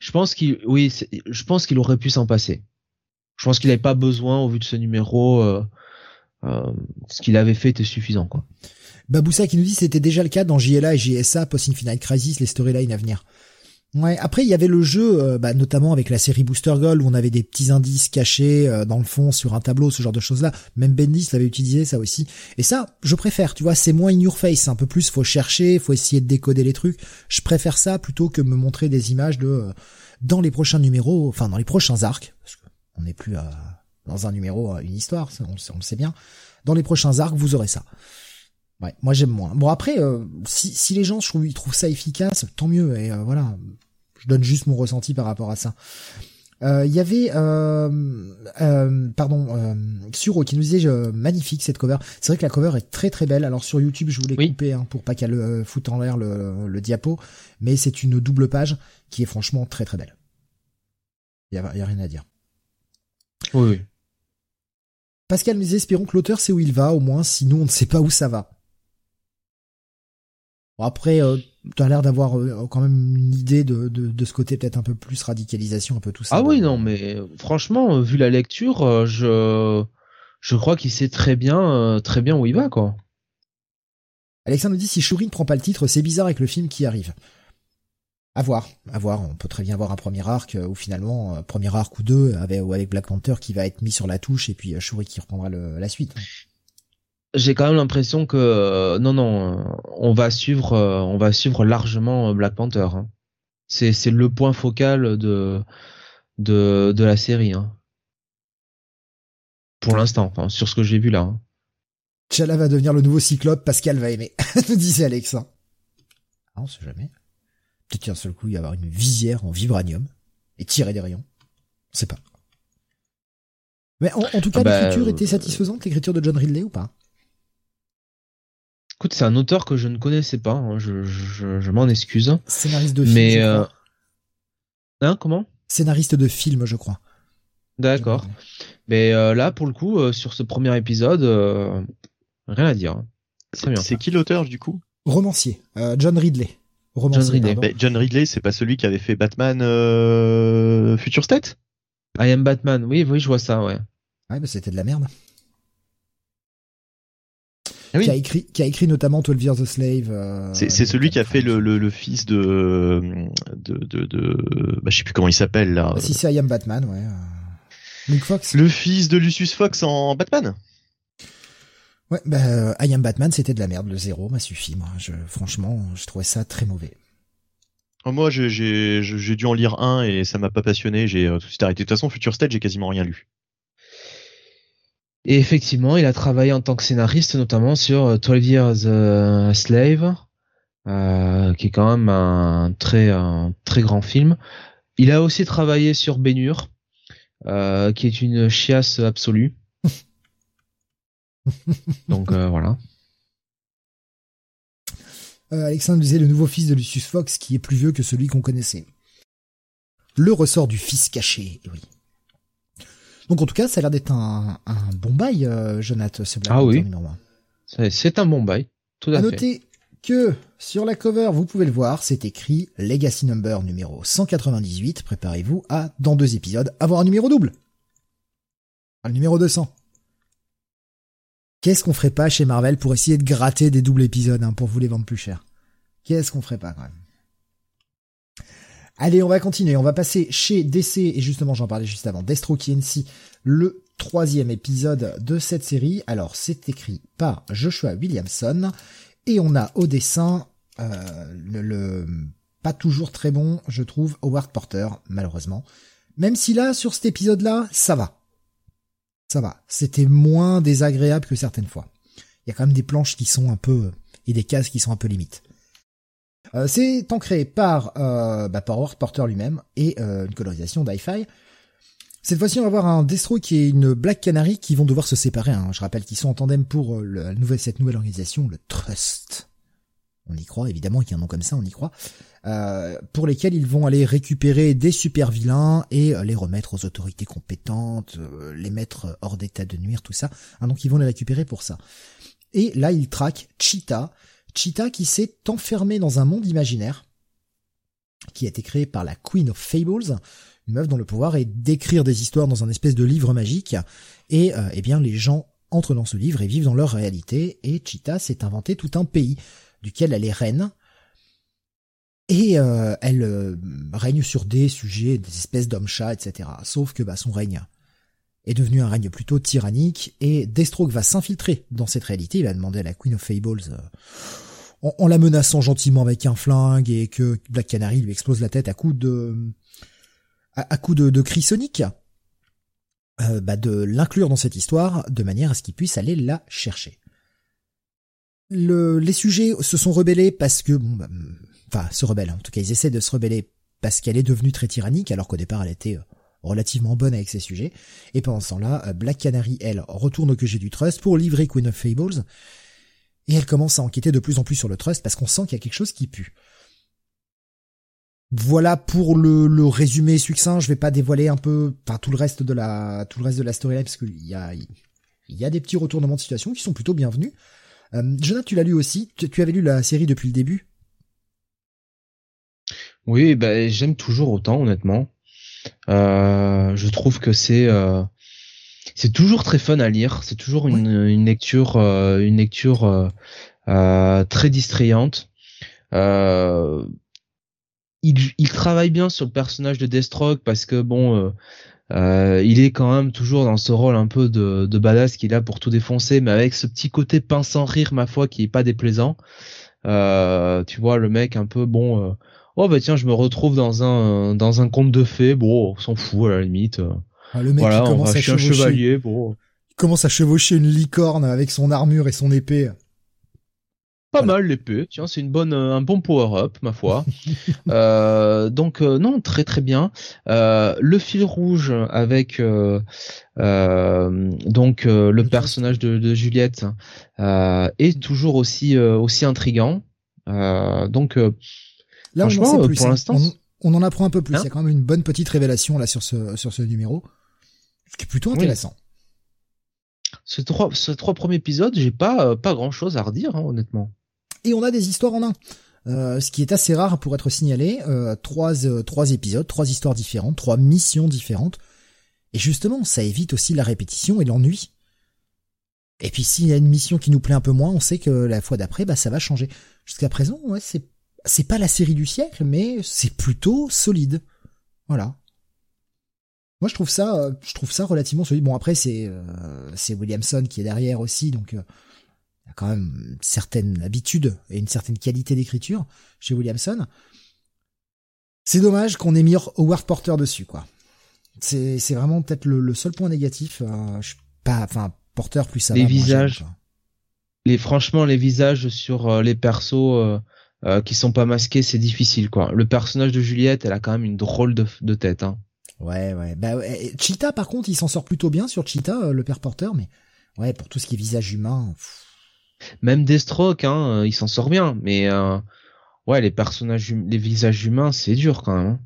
Je pense qu'il, oui, je pense qu'il aurait pu s'en passer. Je pense qu'il n'avait pas besoin au vu de ce numéro. Euh, euh, ce qu'il avait fait était suffisant, quoi. Baboussa qui nous dit c'était déjà le cas dans JLA et JSA post Infinite Crisis, les storylines à venir. Ouais. Après, il y avait le jeu, euh, bah, notamment avec la série Booster Gold, où on avait des petits indices cachés euh, dans le fond sur un tableau, ce genre de choses-là. Même Bendis l'avait utilisé, ça aussi. Et ça, je préfère. Tu vois, c'est moins in your face, un peu plus. Faut chercher, faut essayer de décoder les trucs. Je préfère ça plutôt que me montrer des images de euh, dans les prochains numéros, enfin dans les prochains arcs, parce qu'on n'est plus dans un numéro, une histoire, on, on, le sait bien. Dans les prochains arcs, vous aurez ça. Ouais, moi j'aime moins. Bon après, euh, si, si les gens je trouve, ils trouvent ça efficace, tant mieux. Et euh, voilà, je donne juste mon ressenti par rapport à ça. Euh, il y avait, pardon, Suro qui nous disait magnifique cette cover. C'est vrai que la cover est très très belle. Alors sur YouTube, je voulais couper hein, pour pas qu'elle foute en l'air le, le, diapo, mais c'est une double page qui est franchement très très belle. Il y a, y a rien à dire. Oui. oui. Pascal nous espérons que l'auteur sait où il va, au moins, sinon on ne sait pas où ça va. Bon, après, euh, tu as l'air d'avoir euh, quand même une idée de, de, de ce côté peut-être un peu plus radicalisation, un peu tout ça. Ah oui, non, mais franchement, vu la lecture, euh, je je crois qu'il sait très bien très bien où il va, quoi. Alexandre nous dit si Shuri ne prend pas le titre, c'est bizarre avec le film qui arrive. À voir, à voir. On peut très bien voir un premier arc ou finalement premier arc ou deux avec, ou avec Black Panther qui va être mis sur la touche et puis Shuri qui reprendra la suite j'ai quand même l'impression que euh, non non on va suivre euh, on va suivre largement euh, Black Panther hein. c'est c'est le point focal de de de la série hein. pour l'instant enfin, sur ce que j'ai vu là hein. Chala va devenir le nouveau Cyclope Pascal va aimer nous disait Alex ah, on sait jamais peut-être qu'un seul coup il va y avoir une visière en vibranium et tirer des rayons on sait pas mais en, tout cas, ah bah, l'écriture était satisfaisante, l'écriture de John Ridley ou pas? Écoute, c'est un auteur que je ne connaissais pas. Hein. Je, je, je m'en excuse. Scénariste de film. Mais euh... hein, comment? Scénariste de film, je crois. D'accord. Mais là, pour le coup, sur ce premier épisode, rien à dire. Hein. C'est qui l'auteur du coup? Romancier, John Ridley. John Ridley. John Ridley, c'est pas celui qui avait fait Batman Future State? I Am Batman, oui, oui, je vois ça, ouais. Ouais, bah c'était de la merde. Ah qui, a écrit, qui a écrit notamment 12 Years a Slave. Euh, c'est celui qui a fait le, le, le fils de, de, de, de, bah, je sais plus comment il s'appelle là. Si c'est I Am Batman, ouais. Euh, Luke Fox. Le fils de Lucius Fox en Batman. Ouais, bah, euh, I Am Batman, c'était de la merde. Le zéro m'a suffi, moi. Je, franchement, je trouvais ça très mauvais. Oh, moi, j'ai dû en lire un et ça m'a pas passionné. J'ai tout de suite arrêté. De toute façon, Future State, j'ai quasiment rien lu. Et effectivement, il a travaillé en tant que scénariste, notamment sur 12 euh, Years a Slave, euh, qui est quand même un très, un très grand film. Il a aussi travaillé sur Bénur, euh, qui est une chiasse absolue. Donc voilà. Alexandre disait le nouveau fils de Lucius Fox qui est plus vieux que celui qu'on connaissait. Le ressort du fils caché, oui. Donc en tout cas, ça a l'air d'être un, bon bail, euh, Jonathan, ce Black ah oui. C'est un bon bail, tout à, à noter que sur la cover, vous pouvez le voir, c'est écrit Legacy Number numéro 198. Préparez-vous à, dans deux épisodes, avoir un numéro double. Un numéro 200. Qu'est-ce qu'on ferait pas chez Marvel pour essayer de gratter des doubles épisodes hein, pour vous les vendre plus cher? Qu'est-ce qu'on ferait pas quand même? Allez, on va continuer. On va passer chez DC, et justement, j'en parlais juste avant, Destro le troisième épisode de cette série. Alors, c'est écrit par Joshua Williamson, et on a au dessin euh, le, pas toujours très bon, je trouve, Howard Porter, malheureusement. Même si là, sur cet épisode-là, ça va. Ça va. C'était moins désagréable que certaines fois. Il y a quand même des planches qui sont un peu, et des cases qui sont un peu limites. Euh, c'est ancré par, euh, bah, par Porter lui-même et euh, une colorisation d'hi-fi. Cette fois-ci, on va voir un Destro qui est une Black Canary qui vont devoir se séparer. Hein. Je rappelle qu'ils sont en tandem pour la nouvelle, cette nouvelle organisation, le Trust. On y croit, évidemment, qu'il y a un nom comme ça, on y croit. pour lesquels ils vont aller récupérer des super vilains et les remettre aux autorités compétentes, les mettre hors d'état de nuire, tout ça. Hein, donc ils vont les récupérer pour ça. Et là, ils traquent Cheetah, Cheetah qui s'est enfermé dans un monde imaginaire qui a été créé par la Queen of Fables, une meuf dont le pouvoir est d'écrire des histoires dans un espèce de livre magique, et euh, eh bien les gens entrent dans ce livre et vivent dans leur réalité, et Cheetah s'est inventé tout un pays, duquel elle est reine, et euh, elle euh, règne sur des sujets, des espèces d'hommes-chats, etc. Sauf que bah, son règne est devenu un règne plutôt tyrannique, et Deathstroke va s'infiltrer dans cette réalité. Il va demander à la Queen of Fables, euh, en, la menaçant gentiment avec un flingue, et que Black Canary lui explose la tête à coups de à, coup de, de cris soniques, euh, bah de l'inclure dans cette histoire de manière à ce qu'il puisse aller la chercher. Le, les sujets se sont rebellés parce que, bon, bah, enfin, se rebellent. En tout cas, ils essaient de se rebeller parce qu'elle est devenue très tyrannique, alors qu'au départ, elle était euh, relativement bonne avec ses sujets. Et pendant ce temps-là, euh, Black Canary, elle, retourne au QG du Trust pour livrer Queen of Fables. Et elle commence à enquêter de plus en plus sur le Trust parce qu'on sent qu'il y a quelque chose qui pue. Voilà pour le, le, résumé succinct. Je vais pas dévoiler un peu, tout le reste de la, tout le reste de la storyline parce qu'il y a, il y a des petits retournements de situation qui sont plutôt bienvenus. Euh, Jonathan, tu l'as lu aussi. Tu, tu, avais lu la série depuis le début? Oui, ben j'aime toujours autant, honnêtement. Euh, je trouve que c'est euh, c'est toujours très fun à lire. C'est toujours une, une lecture euh, une lecture très distrayante. il, il travaille bien sur le personnage de Deathstroke parce que bon. Euh, il est quand même toujours dans ce rôle un peu de, de badass qu'il a pour tout défoncer, mais avec ce petit côté pince sans rire, ma foi, qui est pas déplaisant. Euh, tu vois, le mec un peu bon, oh bah tiens, je me retrouve dans un dans un conte de fées, bon, on s'en fout à la limite. Ah, le mec voilà, commence à chevaucher, un chevalier, bon. Il commence à chevaucher une licorne avec son armure et son épée. Pas mal l'épée, tiens, c'est une bonne, un bon power-up, ma foi. euh, donc euh, non, très très bien. Euh, le fil rouge avec euh, donc le personnage de, de Juliette est toujours aussi aussi intrigant. donc Là, on en sait plus. Pour hein. l'instant, on en apprend un peu plus. Hein Il y a quand même une bonne petite révélation là sur ce sur ce numéro, ce qui est plutôt intéressant. Ce trois, ce trois premiers épisodes, j'ai pas euh, pas grand chose à redire, hein, honnêtement. Et on a des histoires en un. Euh, ce qui est assez rare pour être signalé, euh, trois, euh, trois épisodes, trois histoires différentes, trois missions différentes. Et justement, ça évite aussi la répétition et l'ennui. Et puis s'il y a une mission qui nous plaît un peu moins, on sait que la fois d'après, bah ça va changer. Jusqu'à présent, ouais, c'est c'est pas la série du siècle, mais c'est plutôt solide. Voilà. Moi, je trouve ça, je trouve ça relativement solide. Bon, après, c'est c'est Williamson qui est derrière aussi, donc il y a quand même une certaine habitude et une certaine qualité d'écriture chez Williamson. C'est dommage qu'on ait mis Howard Porter dessus, quoi. C'est c'est vraiment peut-être le, seul point négatif. Euh, je pas, enfin Porter plus ça. Les visages. les franchement les visages sur euh, les persos euh, euh, qui sont pas masqués, c'est difficile, quoi. Le personnage de Juliette, elle a quand même une drôle de, de tête, hein. Ouais, ouais. Bah, Cheetah, par contre, il s'en sort plutôt bien sur Cheetah, le père Porter, mais ouais, pour tout ce qui est visage humain. Même Deathstroke, hein, il s'en sort bien, mais ouais, les personnages, les visages humains, c'est dur quand même. Hein.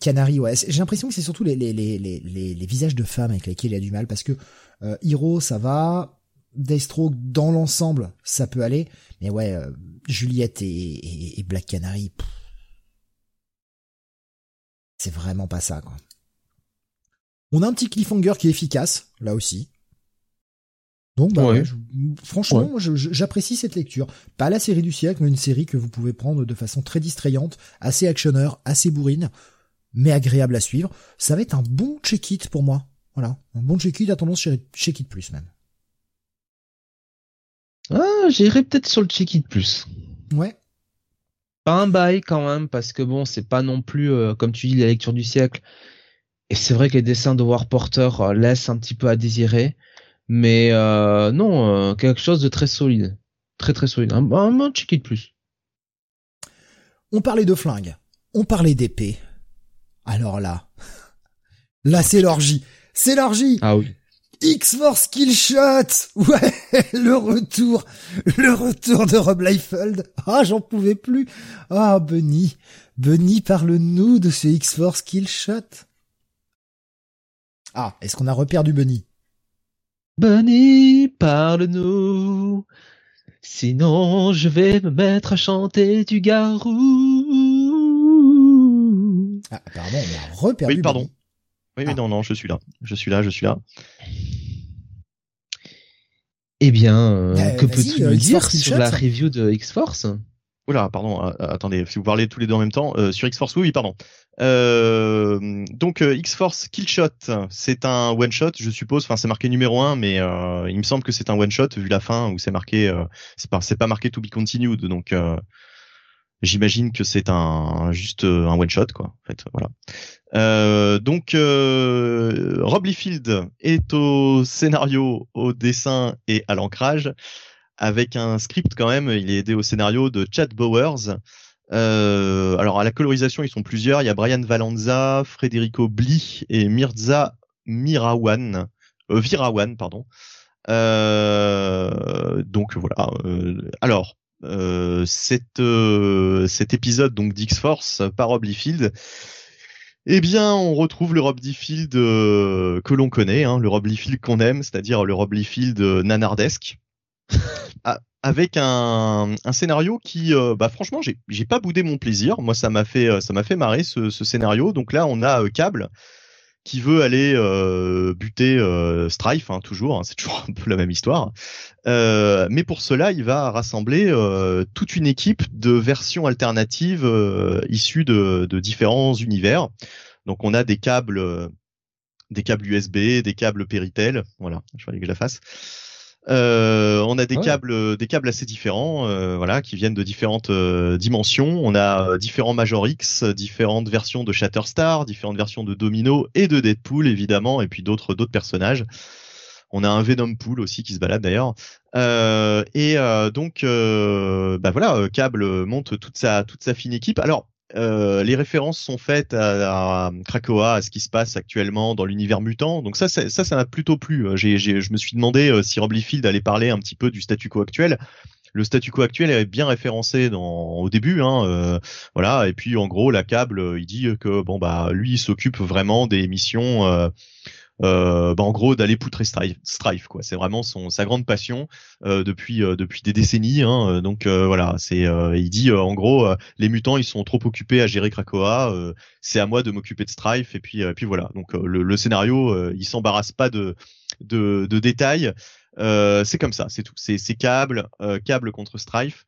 Canary, ouais. J'ai l'impression que c'est surtout les, les, les, les, les visages de femmes avec lesquels il a du mal, parce que euh, Hiro, ça va, Deathstroke, dans l'ensemble, ça peut aller, mais ouais, euh, Juliette et, et, Black Canary, c'est vraiment pas ça, quoi. On a un petit cliffhanger qui est efficace, là aussi. Donc, bah, franchement, j'apprécie cette lecture. Pas la série du siècle, mais une série que vous pouvez prendre de façon très distrayante, assez actionneur, assez bourrine mais agréable à suivre. Ça va être un bon check-it pour moi. Voilà, un bon check-it à tendance check-it plus même. Ah, j'irai peut-être sur le check-it plus. Ouais. Pas un bail quand même, parce que bon, c'est pas non plus, euh, comme tu dis, la lecture du siècle. Et c'est vrai que les dessins de War Porter euh, laissent un petit peu à désirer. Mais euh, non, quelque chose de très solide. Très très solide. Un, un, un check-it plus. On parlait de flingue. On parlait d'épée. Alors là, là c'est l'orgie. C'est l'orgie. Ah oui. X-Force Killshot Ouais, le retour, le retour de Rob Liefeld. Ah, j'en pouvais plus. Ah, Bunny, Bunny, parle-nous de ce X-Force Killshot. Ah, est-ce qu'on a reperdu Bunny Bunny, parle-nous. Sinon, je vais me mettre à chanter du garou. Ah, apparemment, on a reperdu. Oui, pardon. Oui, ah. non, non, je suis là. Je suis là, je suis là. Eh bien, euh, bah, que peux-tu me dire sur la review de X-Force? Oula, pardon, euh, attendez, si vous parlez tous les deux en même temps, euh, sur X-Force, oui, pardon. donc X-Force Killshot, c'est un one-shot, je suppose, enfin c'est marqué numéro 1, mais il me semble que c'est un one-shot, vu la fin, où c'est marqué, c'est pas, pas marqué to be continued, donc J'imagine que c'est un juste euh, un one shot quoi. En fait, voilà. Euh, donc euh, Rob Liefeld est au scénario, au dessin et à l'ancrage, avec un script quand même. Il est aidé au scénario de Chad Bowers. Euh, alors à la colorisation, ils sont plusieurs. Il y a Brian Valanza, Federico Bli et Mirza Mirawan, euh, Virawan, pardon. Euh, donc voilà. alors euh, euh, cet épisode donc d'X-Force par Rob Liefeld, eh bien, on retrouve le Rob Liefeld euh, que l'on connaît, hein, le Rob Liefeld qu'on aime, c'est-à-dire le Rob Liefeld nanardesque, avec un, un, scénario qui, bah, franchement, j'ai pas boudé mon plaisir. Moi, ça m'a fait, ça m'a fait marrer ce, ce, scénario. Donc là, on a Cable qui veut aller euh, buter euh, Strife, hein, toujours, hein, c'est toujours un peu la même histoire. Euh, mais pour cela, il va rassembler euh, toute une équipe de versions alternatives euh, issues de, de, différents univers. Donc on a des câbles, des câbles USB, des câbles Péritel, voilà, je vais que je la fasse. Euh, on a des câbles, des câbles assez différents, euh, voilà, qui viennent de différentes euh, dimensions. On a différents Major X, différentes versions de Shatterstar, différentes versions de Domino et de Deadpool évidemment, et puis d'autres d'autres personnages. On a un Venom Pool aussi qui se balade d'ailleurs. et donc, bah voilà, Cable monte toute sa toute sa fine équipe. Alors euh, les références sont faites à, Krakoa, à ce qui se passe actuellement dans l'univers mutant. Donc ça, ça, ça m'a plutôt plu. J'ai, je me suis demandé euh, si Rob allait parler un petit peu du statu quo actuel. le statu quo actuel est bien référencé dans au début, hein, voilà. Et puis en gros, la câble, il dit que bon bah lui, il s'occupe vraiment des missions euh, bah, en gros d'aller poutrer Strife, quoi. C'est vraiment son sa grande passion euh, depuis euh, depuis des décennies. Hein. Donc voilà, c'est il dit en gros les mutants ils sont trop occupés à gérer Krakoa, c'est à moi de m'occuper de Strife et puis puis voilà. Donc le, le, scénario il s'embarrasse pas de de, de détails. C'est comme ça, c'est tout. C'est câble, câble contre Strife.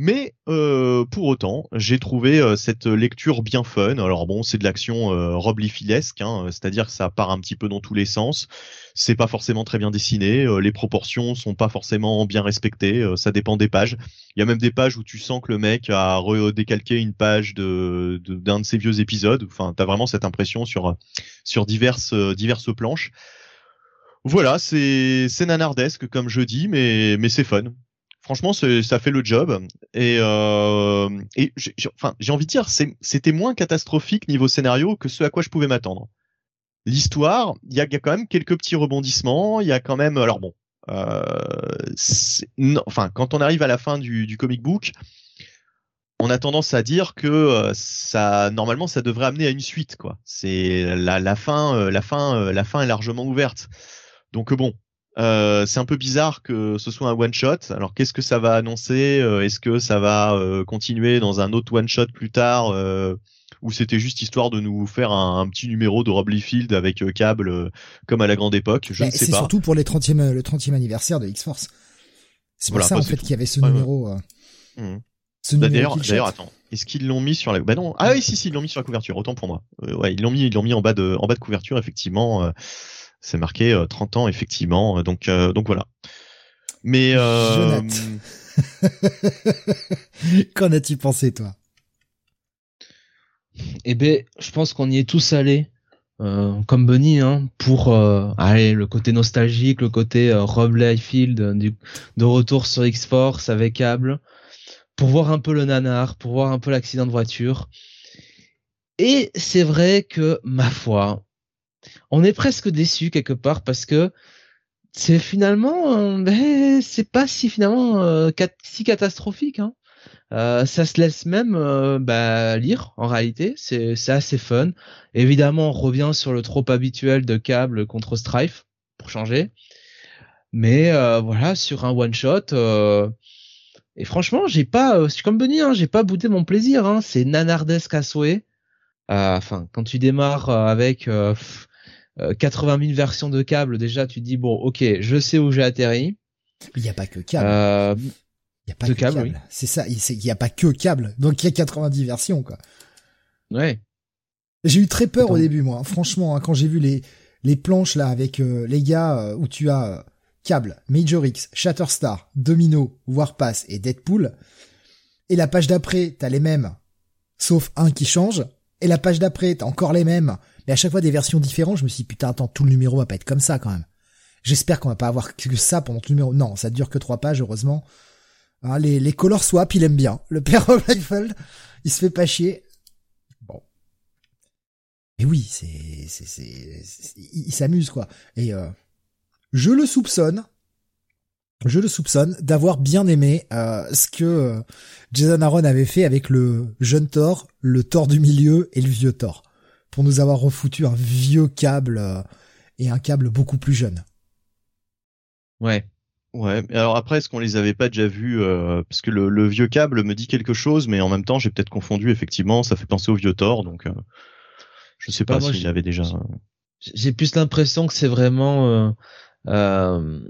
Mais euh, pour autant, j'ai trouvé euh, cette lecture bien fun. Alors bon, c'est de l'action euh, Rob Liefeld-esque, hein, c'est-à-dire que ça part un petit peu dans tous les sens. C'est pas forcément très bien dessiné, euh, les proportions sont pas forcément bien respectées. ça dépend des pages. Il y a même des pages où tu sens que le mec a redécalqué une page de d'un de, ses vieux épisodes. Enfin, t'as vraiment cette impression sur sur diverses diverses planches. Voilà, c'est nanardesque comme je dis, mais c'est fun franchement, ça fait le job. Et, euh, j'ai, envie de dire, c'était moins catastrophique niveau scénario que ce à quoi je pouvais m'attendre. L'histoire, il y a, quand même quelques petits rebondissements. Il y a quand même, alors bon, euh, enfin, quand on arrive à la fin du, comic book, on a tendance à dire que euh, ça, normalement, ça devrait amener à une suite. C'est la, fin, la fin, la fin est largement ouverte. Donc bon, euh, c'est un peu bizarre que ce soit un one shot. Alors qu'est-ce que ça va annoncer euh, Est-ce que ça va euh, continuer dans un autre one shot plus tard ou c'était juste histoire de nous faire un, petit numéro de Rob Liefeld avec câble comme à la grande époque? Je ne sais pas. C'est surtout pour les 30e, le 30e anniversaire de X-Force. C'est pour ça en fait qu'il y avait ce numéro. Mmh. Bah, d'ailleurs, d'ailleurs, attends, est-ce qu'ils l'ont mis sur la Bah non. Ah oui, si, si, ils l'ont mis sur la couverture. Autant pour moi. ouais, ils l'ont mis, ils l'ont mis en bas de, en bas de couverture, effectivement. C'est marqué 30 euh, ans effectivement. Donc euh, donc voilà. Mais euh... qu'en as-tu pensé toi? Eh ben, je pense qu'on y est tous allés. Euh, comme Bunny, hein, pour euh, allez, le côté nostalgique, le côté euh, Rob Liefeld de retour sur X-Force avec câble, pour voir un peu le nanar, pour voir un peu l'accident de voiture. Et c'est vrai que, ma foi, on est presque déçu quelque part parce que c'est finalement, euh, ben, c'est pas si finalement euh, si catastrophique. Hein. Euh, ça se laisse même bah, lire en réalité, c'est assez fun. Évidemment, on revient sur le trop habituel de câble contre Strife pour changer, mais voilà sur un one shot. et franchement, j'ai pas, je suis comme Benny, hein, j'ai pas boudé mon plaisir. Hein. c'est nanardesque à souhait. Enfin, quand tu démarres avec 80 euh, 000 versions de câbles, déjà tu te dis bon, ok, je sais où j'ai atterri. Il n'y a pas que câble. Euh, il y a pas que câble. C'est ça, il n'y a pas que câble. Donc il y a 90 versions quoi. Ouais. J'ai eu très peur au début moi, franchement, hein, quand j'ai vu les les planches là avec euh, les gars où tu as câble, Major X, Shatterstar, Domino, Warpass et Deadpool. Et la page d'après, t'as les mêmes, sauf un qui change. Et la page d'après, t'as encore les mêmes, mais à chaque fois des versions différentes, je me suis dit, putain, attends, tout le numéro va pas être comme ça quand même. J'espère qu'on va pas avoir que ça pendant tout le numéro. Non, ça dure que trois pages, heureusement. Hein, les, les color swap, il aime bien. Le père Blackwell, il se fait pas chier. Bon. Mais oui, c'est, c'est, c'est, il, s'amuse, quoi. Et, euh, je le soupçonne, je le soupçonne d'avoir bien aimé euh, ce que euh, Jason Aaron avait fait avec le jeune Thor, le Thor du milieu et le vieux Thor pour nous avoir refoutu un vieux câble euh, et un câble beaucoup plus jeune. Ouais. Ouais, alors après, est-ce qu'on les avait pas déjà vus euh, Parce que le, vieux câble me dit quelque chose, mais en même temps, j'ai peut-être confondu. Effectivement, ça fait penser au vieux Thor, donc euh, je sais pas, s'il avait déjà. J'ai plus l'impression que c'est vraiment, euh,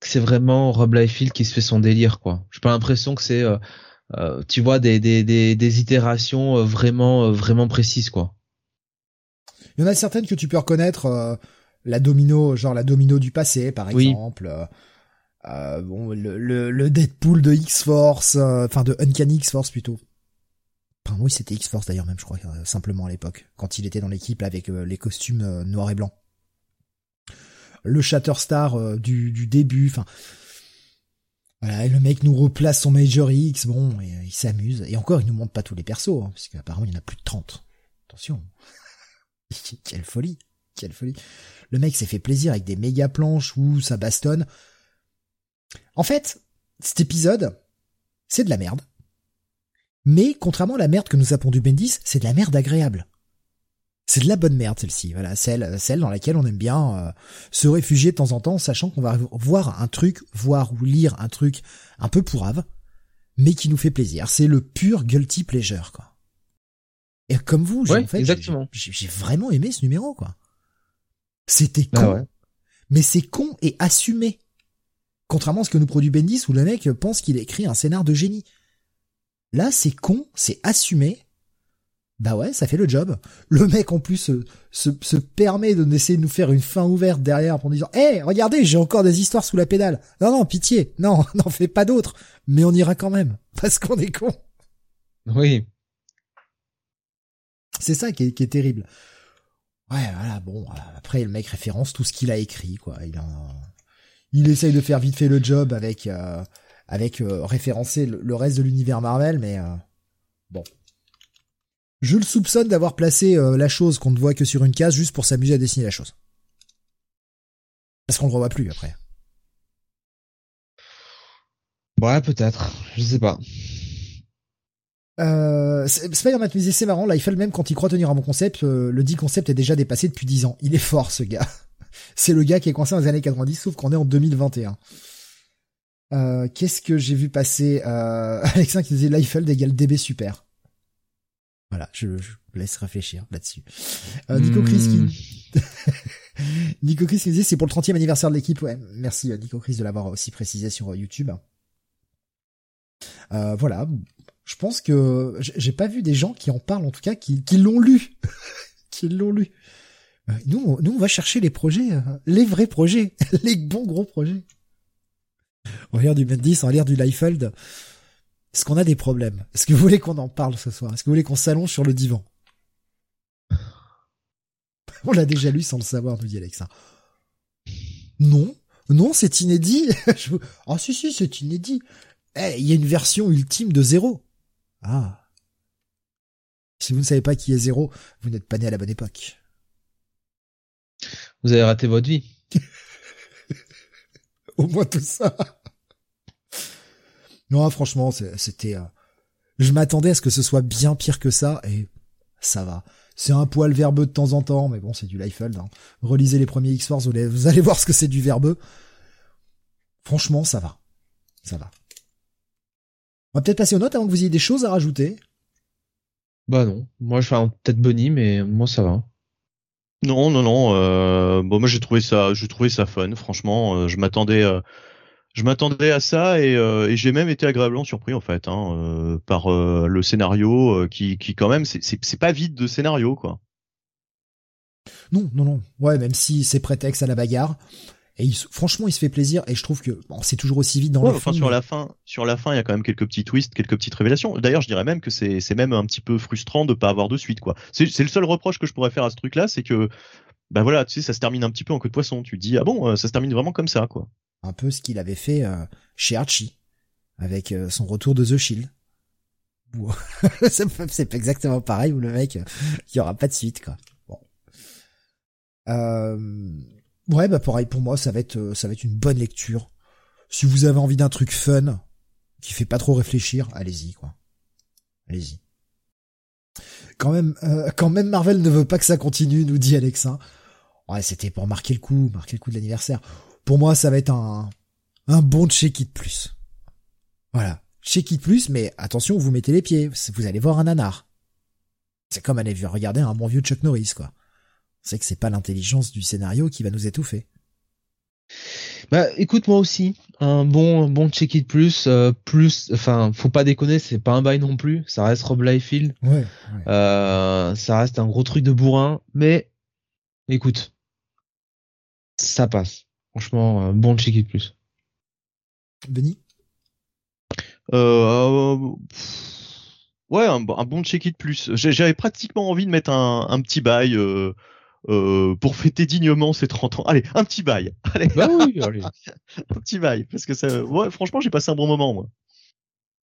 c'est vraiment Rob Liefeld qui se fait son délire, quoi. J'ai pas l'impression que c'est, tu vois, des, des, des, des itérations vraiment, vraiment précises, quoi. Il y en a certaines que tu peux reconnaître, euh, la domino, genre la domino du passé, par exemple. Euh, euh, bon, le, le, Deadpool de X-Force, enfin de Uncanny X-Force plutôt. Enfin, oui, c'était X-Force d'ailleurs même, je crois, simplement à l'époque, quand il était dans l'équipe avec les costumes noirs et blancs. Le Shatterstar du, du début, enfin... Voilà, et le mec nous replace son Major X, bon, et, il s'amuse. Et encore, il nous montre pas tous les persos, hein, parce qu'apparemment, il y en a plus de 30. Attention. quelle folie, quelle folie. Le mec s'est fait plaisir avec des méga planches où ça bastonne. En fait, cet épisode, c'est de la merde. Mais contrairement à la merde que nous a pondu Bendis, c'est de la merde agréable. C'est de la bonne merde celle-ci, voilà, celle, celle dans laquelle on aime bien euh, se réfugier de temps en temps, sachant qu'on va voir un truc, voir ou lire un truc un peu pourrave, mais qui nous fait plaisir. C'est le pur guilty pleasure, quoi. Et comme vous, j'ai en fait, j'ai vraiment aimé ce numéro, quoi. C'était ah con, mais c'est con et assumé. Contrairement à ce que nous produit Bendis, où le mec pense qu'il a écrit un scénar de génie. Là, c'est con, c'est assumé. Bah ouais, ça fait le job. Le mec en plus se, se, permet de d'essayer de nous faire une fin ouverte derrière en disant "Eh, regardez, j'ai encore des histoires sous la pédale." Non non, pitié. Non, n'en fais pas d'autres, mais on ira quand même parce qu'on est con. Oui. C'est ça qui est, terrible. Ouais, voilà, bon, après le mec référence tout ce qu'il a écrit quoi, il en il essaye de faire vite fait le job avec euh, avec euh, référencer le, reste de l'univers Marvel, mais euh, bon. Je le soupçonne d'avoir placé la chose qu'on ne voit que sur une case juste pour s'amuser à dessiner la chose. Parce qu'on le revoit plus après. Ouais, peut-être. Je sais pas. Euh, Spider-Man c'est marrant, là, il fait le même quand il croit tenir un bon concept, le dit concept est déjà dépassé depuis 10 ans. Il est fort, ce gars c'est le gars qui est coincé dans les années 90, sauf qu'on est en 2021. Euh, qu'est-ce que j'ai vu passer euh, Alexin qui disait Liefeld égale DB super. Voilà, je, je laisse réfléchir là-dessus. Euh, Nico Chris qui... Hmm. Nico Chris qui disait c'est pour le 30e anniversaire de l'équipe. Ouais, merci euh, Nico Chris de l'avoir aussi précisé sur euh, YouTube. Euh, voilà, je pense que j'ai pas vu des gens qui en parlent en tout cas qui, l'ont lu, qui l'ont lu. Euh, nous, nous, on va chercher les projets, euh, les vrais projets, les bons gros projets. On va lire du Bendis, on va lire du Leifeld. Est-ce qu'on a des problèmes? Est-ce que vous voulez qu'on en parle ce soir? Est-ce que vous voulez qu'on s'allonge sur le divan? On l'a déjà lu sans le savoir, nous dit Alexa. Non, non, c'est inédit. Ah si si, c'est inédit. Eh, il y a une version ultime de zéro. Ah. Si vous ne savez pas qui est zéro, vous n'êtes pas né à la bonne époque. Vous avez raté votre vie. Au moins tout ça. Non, franchement, c'était. Euh, je m'attendais à ce que ce soit bien pire que ça, et ça va. C'est un poil verbeux de temps en temps, mais bon, c'est du Liefeld. Hein. Relisez les premiers X-Force, vous allez voir ce que c'est du verbeux. Franchement, ça va. Ça va. On va peut-être passer aux notes avant que vous ayez des choses à rajouter. Bah non. Moi, je fais peut-être Bonnie, mais moi, ça va. Non, non, non. Euh, bon, moi j'ai trouvé ça, j'ai trouvé ça fun. Franchement, euh, je m'attendais, euh, je m'attendais à ça et, et j'ai même été agréablement surpris en fait hein, par le scénario qui, qui quand même, c'est pas vide de scénario quoi. Non, non, non. Ouais, même si c'est prétexte à la bagarre. Et franchement, il se fait plaisir et je trouve que bon, c'est toujours aussi vite dans le enfin, sur la fin, sur la fin, il y a quand même quelques petits twists, quelques petites révélations. D'ailleurs, je dirais même que c'est c'est même un petit peu frustrant de pas avoir de suite quoi. C'est c'est le seul reproche que je pourrais faire à ce truc là, c'est que bah voilà, tu sais, ça se termine un petit peu en queue de poisson. Tu dis ah bon, euh, ça se termine vraiment comme ça quoi. Un peu ce qu'il avait fait euh, chez Archie avec euh, son retour de The Shield. c'est exactement pareil où le mec, il y aura pas de suite quoi. Bon. Euh, Ouais, bah pareil pour moi, ça va être euh, ça va être une bonne lecture. Si vous avez envie d'un truc fun qui fait pas trop réfléchir, allez-y quoi. Allez-y. Quand même euh, quand même Marvel ne veut pas que ça continue, nous dit Alexa. Ouais, c'était pour marquer le coup, marquer le coup de l'anniversaire. Pour moi, ça va être un un bon check it plus. Voilà, check it plus mais attention, vous mettez les pieds, vous allez voir un nanar. C'est comme aller regarder un bon vieux Chuck Norris quoi c'est que c'est pas l'intelligence du scénario qui va nous étouffer. Bah, écoute, moi aussi, un bon, bon check it plus, euh, plus, enfin, faut pas déconner, c'est pas un bail non plus, ça reste Rob Liefeld, ouais, Euh, ça reste un gros truc de bourrin, mais, écoute, ça passe. Franchement, bon check it plus. Benny euh, Ouais, un, bon check it plus. J'avais pratiquement envie de mettre un, un petit bail. Euh, pour fêter dignement ses 30 ans. Allez, un petit bail. Allez. Bah oui, allez. un petit bail, parce que ça, ouais, franchement, j'ai passé un bon moment, moi.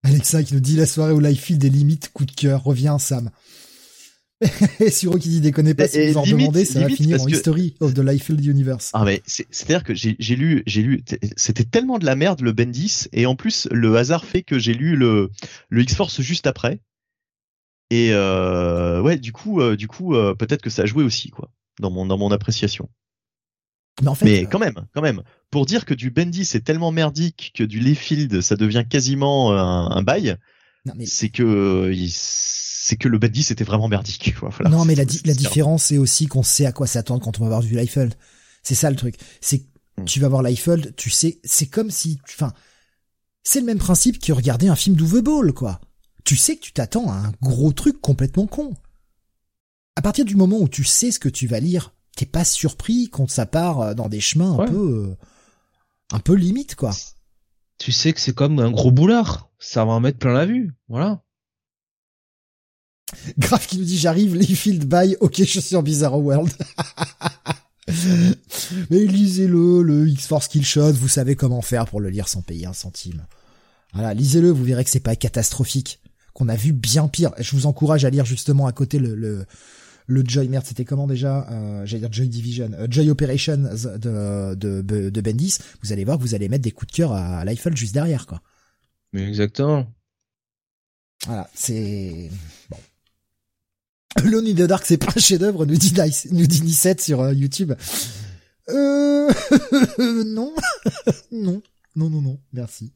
Alexa qui nous dit la soirée où Life des limites, coup de cœur, revient Sam. et Suro qui dit déconnez pas, si vous en demandez, ça va finir en History of the Liefeld Universe. Ah mais c'est-à-dire que j'ai lu, j'ai lu, c'était tellement de la merde le Bendis, et en plus le hasard fait que j'ai lu le, le X-Force juste après. Et euh, ouais, du coup, euh, du coup, euh, peut-être que ça a joué aussi, quoi, dans mon dans mon appréciation. Mais, en fait, mais quand même, quand même, pour dire que du Bendis est tellement merdique que du Liefeld ça devient quasiment un, un bail, c'est que c'est que le Bendis était vraiment merdique. Voilà, non, mais la, la différence, c'est aussi qu'on sait à quoi s'attendre quand on va voir du Liefeld. C'est ça le truc. C'est hmm. tu vas voir Liefeld, tu sais, c'est comme si, enfin, c'est le même principe que regarder un film d'Uwe Ball, quoi tu sais que tu t'attends à un gros truc complètement con. À partir du moment où tu sais ce que tu vas lire, t'es pas surpris quand ça part euh, dans des chemins un peu, euh, un peu limite, quoi. Tu sais que c'est comme un gros boulard. Ça va en mettre plein la vue. Voilà. Grave qui nous dit j'arrive, les field by, ok, je suis en Bizarro World. Mais lisez-le, le X-Force Killshot, vous savez comment faire pour le lire sans payer un centime. Voilà, lisez-le, vous verrez que c'est pas catastrophique qu'on a vu bien pire. Je vous encourage à lire justement à côté le, le, le Joy, merde, c'était comment déjà euh, J'allais dire Joy Division, euh, Joy Operation de, de, de, Bendis. Vous allez voir que vous allez mettre des coups de cœur à, à l'Eiffel juste derrière, quoi. Mais exactement. Voilà, c'est... Bon. Alone in the Dark, c'est pas un chef-d'œuvre, nous dit Nice, nous dit Nicette sur euh, YouTube. Euh... non. non. Non, non, non. Merci.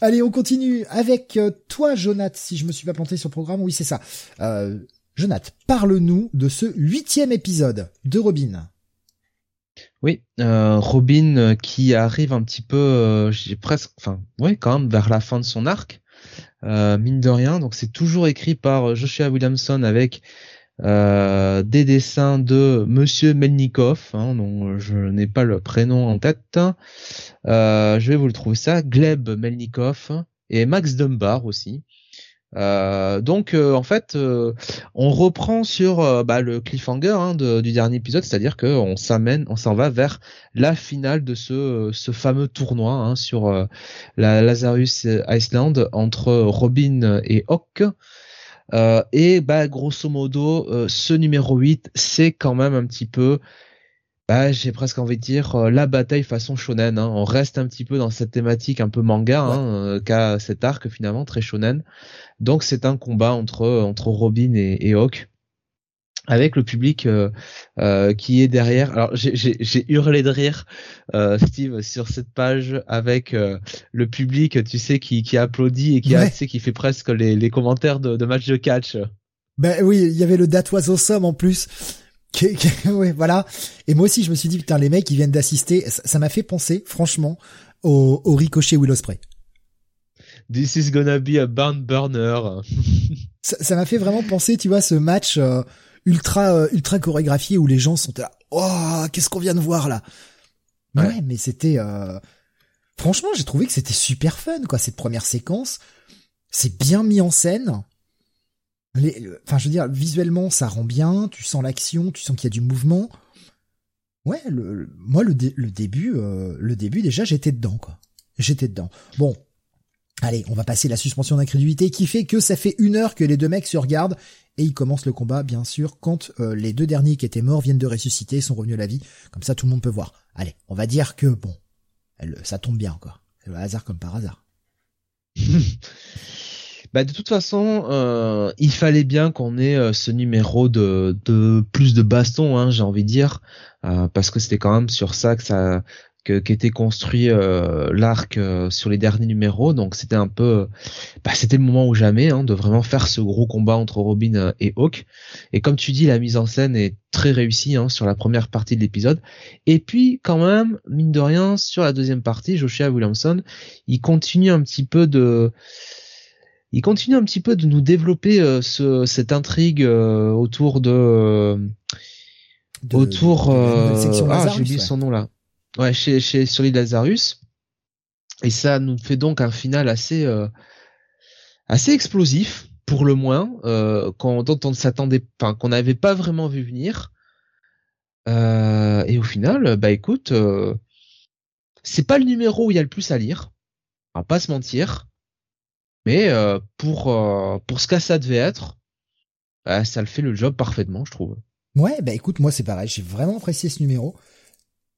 Allez, on continue avec euh, toi, Jonath, si je me suis pas planté sur le programme. Oui, c'est ça. Euh, Jonath, parle-nous de ce huitième épisode de Robin. Oui, euh, Robin euh, qui arrive un petit peu, j'ai presque, enfin, ouais, quand même vers la fin de son arc, mine de rien. Donc c'est toujours écrit par Joshua Williamson avec euh, des dessins de Monsieur Melnikov, hein, dont je n'ai pas le prénom en tête. Euh, je vais vous le trouver ça, Gleb Melnikov et Max Dunbar aussi. Euh, donc en fait, on reprend sur bah, le cliffhanger hein, du dernier épisode, c'est-à-dire qu'on s'amène, on s'en va vers la finale de ce, ce fameux tournoi hein, sur la Lazarus Island entre Robin et Hawk. Euh, et bah grosso modo, euh, ce numéro 8, c'est quand même un petit peu, bah, j'ai presque envie de dire, euh, la bataille façon shonen. Hein. On reste un petit peu dans cette thématique un peu manga, hein, qu'a cet arc finalement très shonen. Donc c'est un combat entre entre Robin et, et Hawk avec le public euh, euh, qui est derrière. Alors j'ai hurlé de rire, euh, Steve, sur cette page avec le public, tu sais, qui, qui applaudit et qui a, tu sais, qui fait presque les, les commentaires de, de match de catch. Ben oui, il y avait le That was awesome en plus. ouais, voilà. Et moi aussi, je me suis dit putain, les mecs, ils viennent d'assister. Ça m'a fait penser, franchement, au, au ricochet Willow Spray. This is gonna be a barn burner. ça m'a fait vraiment penser, tu vois, ce match ultra euh, ultra chorégraphié où les gens sont là oh qu'est-ce qu'on vient de voir là? Ouais, mais c'était euh... franchement j'ai trouvé que c'était super fun quoi cette première séquence c'est bien mis en scène enfin je veux dire visuellement ça rend bien tu sens l'action tu sens qu'il y a du mouvement ouais moi le, le début euh... le début déjà j'étais dedans quoi j'étais dedans bon Allez, on va passer la suspension d'incrédulité qui fait que ça fait une heure que les deux mecs se regardent et ils commencent le combat, bien sûr, quand euh, les deux derniers qui étaient morts viennent de ressusciter, sont revenus à la vie. Comme ça, tout le monde peut voir. Allez, on va dire que, bon, ça tombe bien, quoi. C'est le hasard comme par hasard. bah de toute façon, euh, il fallait bien qu'on ait euh, ce numéro de, de plus de baston, hein, j'ai envie de dire, parce que c'était quand même sur ça que ça qu'était construit euh, l'arc euh, sur les derniers numéros. Donc c'était un peu, bah, c'était le moment ou jamais hein, de vraiment faire ce gros combat entre Robin euh, et Hawk. Et comme tu dis, la mise en scène est très réussie hein, sur la première partie de l'épisode. Et puis quand même, mine de rien, sur la deuxième partie, Joshua Williamson, il continue un petit peu de il continue un petit peu de nous développer ce, cette intrigue autour de, autour ah j'ai oublié son nom là Ouais, chez, chez sur l'île Lazarus. Et ça nous fait donc un final assez euh, assez explosif pour le moins, euh, quand, dont on ne s'attendait pas, qu'on n'avait pas vraiment vu venir. Euh, et au final, bah écoute, euh, c'est pas le numéro où il y a le plus à lire, on va pas se mentir. Mais euh, pour pour ce que ça devait être, bah, ça le fait le job parfaitement, je trouve. Ouais, bah écoute, moi c'est pareil, j'ai vraiment apprécié ce numéro.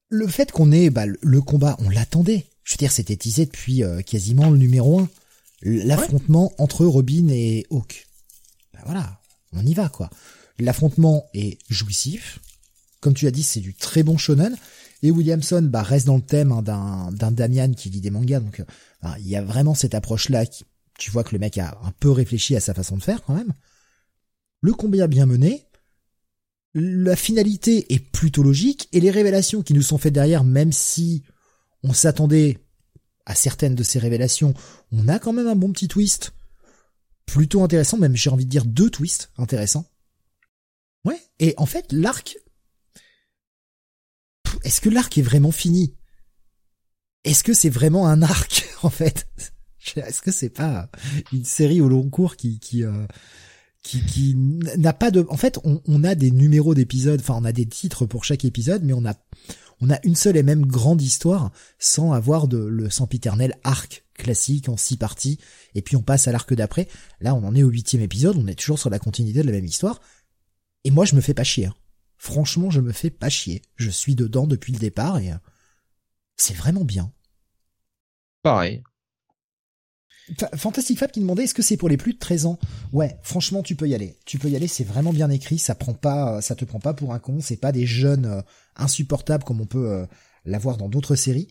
Le fait qu'on ait bah, le combat, on l'attendait. Je veux dire, c'était teasé depuis euh, quasiment le numéro 1. L'affrontement entre Robin et Hawk. Bah voilà, on y va quoi. L'affrontement est jouissif. Comme tu as dit, c'est du très bon shonen. Et Williamson bah, reste dans le thème hein, d'un, d'un Damian qui lit des mangas. Donc euh, il y a vraiment cette approche-là. Qui, tu vois que le mec a un peu réfléchi à sa façon de faire quand même. Le combat bien mené. La finalité est plutôt logique. Et les révélations qui nous sont faites derrière, même si on s'attendait à certaines de ces révélations, on a quand même un bon petit twist. Plutôt intéressant, même j'ai envie de dire deux twists intéressants. Ouais, et en fait, l'arc... Est-ce que l'arc est vraiment fini? Est-ce que c'est vraiment un arc, en fait? Est-ce que c'est pas une série au long cours qui... qui euh, qui, qui n'a pas de en fait on, on a des numéros d'épisodes enfin on a des titres pour chaque épisode mais on a on a une seule et même grande histoire sans avoir de le sempiternel arc classique en six parties et puis on passe à l'arc d'après. Là, on en est au huitième épisode, on est toujours sur la continuité de la même histoire. Et moi, je me fais pas chier. Hein. Franchement, je me fais pas chier. Je suis dedans depuis le départ et euh, c'est vraiment bien. Pareil. Fantastic Fab qui demandait est-ce que c'est pour les plus de 13 ans? Ouais, franchement tu peux y aller. Tu peux y aller, c'est vraiment bien écrit, ça prend pas ça te prend pas pour un con, c'est pas des jeunes euh, insupportables comme on peut euh, l'avoir dans d'autres séries.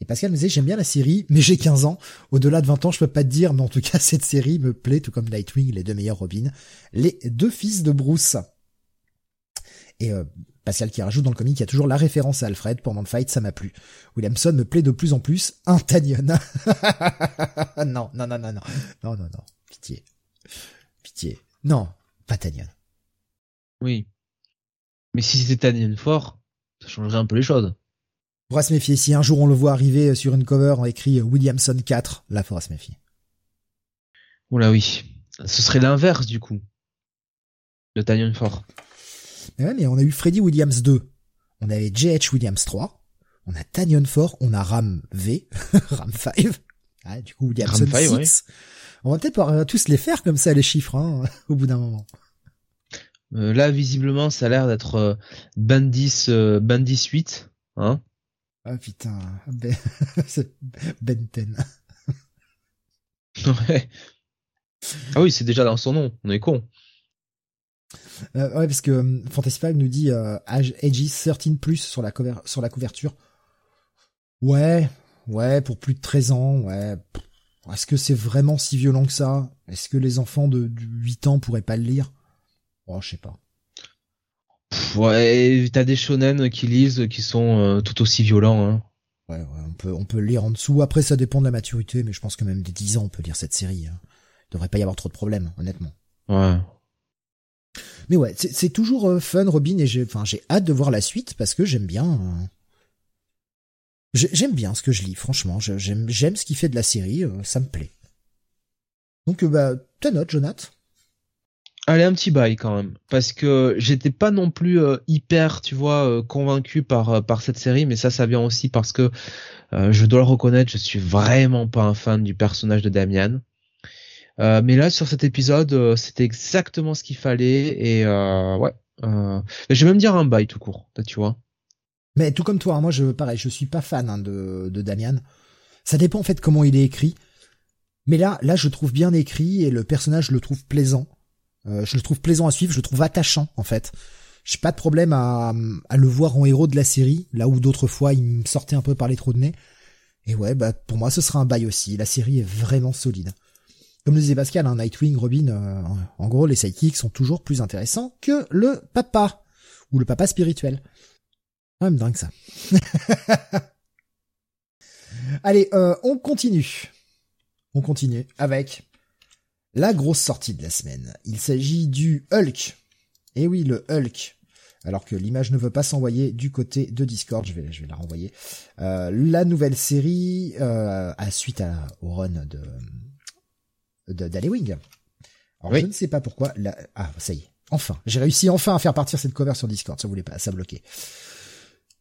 Et Pascal me disait j'aime bien la série, mais j'ai 15 ans. Au-delà de 20 ans, je peux pas te dire, mais en tout cas cette série me plaît tout comme Nightwing, les deux meilleurs Robins, les deux fils de Bruce. Et euh, Pascal qui rajoute dans le comic, il y a toujours la référence à Alfred pendant le fight, ça m'a plu. Williamson me plaît de plus en plus, un Tanyon. non, non, non, non, non, non, non, non, pitié, pitié, non, pas Tanyon. Oui, mais si c'était Tanyon fort, ça changerait un peu les choses. Faudra se méfier. Si un jour on le voit arriver sur une cover en écrit Williamson 4, là faudra se méfier. Oula oui, ce serait l'inverse du coup. Le Tanyon fort. Mais ouais, mais on a eu Freddy Williams 2. On avait J.H. Williams 3. On a Tanyon 4. On a Ram V. Ram 5. Ah, du coup, Williamson 6. On va peut-être pouvoir tous les faire comme ça, les chiffres, hein, au bout d'un moment. Euh, là, visiblement, ça a l'air d'être euh, Bandis, euh, Bandis 8. Hein ah putain, ben... Benten. ouais. Ah oui, c'est déjà dans son nom, on est con. Euh, ouais, parce que euh, Fantasy nous dit euh, edgy 13 plus sur la, sur la couverture. Ouais, ouais, pour plus de 13 ans, ouais. Est-ce que c'est vraiment si violent que ça? Est-ce que les enfants de, 8 ans pourraient pas le lire? Oh, je sais pas. ouais, t'as des shonen qui lisent qui sont euh, tout aussi violents. Hein. Ouais, ouais, on peut, on peut le lire en dessous. Après, ça dépend de la maturité, mais je pense que même des 10 ans, on peut lire cette série. Hein. Il devrait pas y avoir trop de problèmes, honnêtement. Ouais. Mais ouais, c'est toujours euh, fun, Robin, et j'ai, hâte de voir la suite parce que j'aime bien. Euh, j'aime bien ce que je lis, franchement. J'aime, ce qu'il fait de la série, euh, ça me plaît. Donc, bah, ta note, Jonathan Allez, un petit bail quand même, parce que j'étais pas non plus hyper, tu vois, convaincu par par cette série, mais ça, ça vient aussi parce que je dois le reconnaître, je suis vraiment pas un fan du personnage de Damian. Euh, mais là, sur cet épisode, euh, c'était exactement ce qu'il fallait. Et euh, ouais, je vais même dire un bail tout court, tu vois. Mais tout comme toi, hein, moi, je pareil, je suis pas fan hein, de, de Damian. Ça dépend en fait comment il est écrit. Mais là, là, je trouve bien écrit et le personnage, je le trouve plaisant. je le trouve plaisant à suivre, je le trouve attachant en fait. J'ai pas de problème à, à le voir en héros de la série, là où d'autres fois il me sortait un peu par les trous de nez. Et ouais, bah pour moi ce sera un bail aussi. La série est vraiment solide. Comme le disait Pascal, hein, Nightwing, Robin, euh, en gros, les sidekicks sont toujours plus intéressants que le papa. Ou le papa spirituel. Quand même dingue ça. Allez, euh, on continue. On continue avec la grosse sortie de la semaine. Il s'agit du Hulk. Eh oui, le Hulk. Alors que l'image ne veut pas s'envoyer du côté de Discord, je vais, je vais la renvoyer. Euh, la nouvelle série, à suite à, au run de, d'Halloween. Alors je ne sais pas pourquoi. Ah, ça y est. Enfin, j'ai réussi enfin à faire partir cette cover sur Discord. Ça voulait pas, ça bloquait.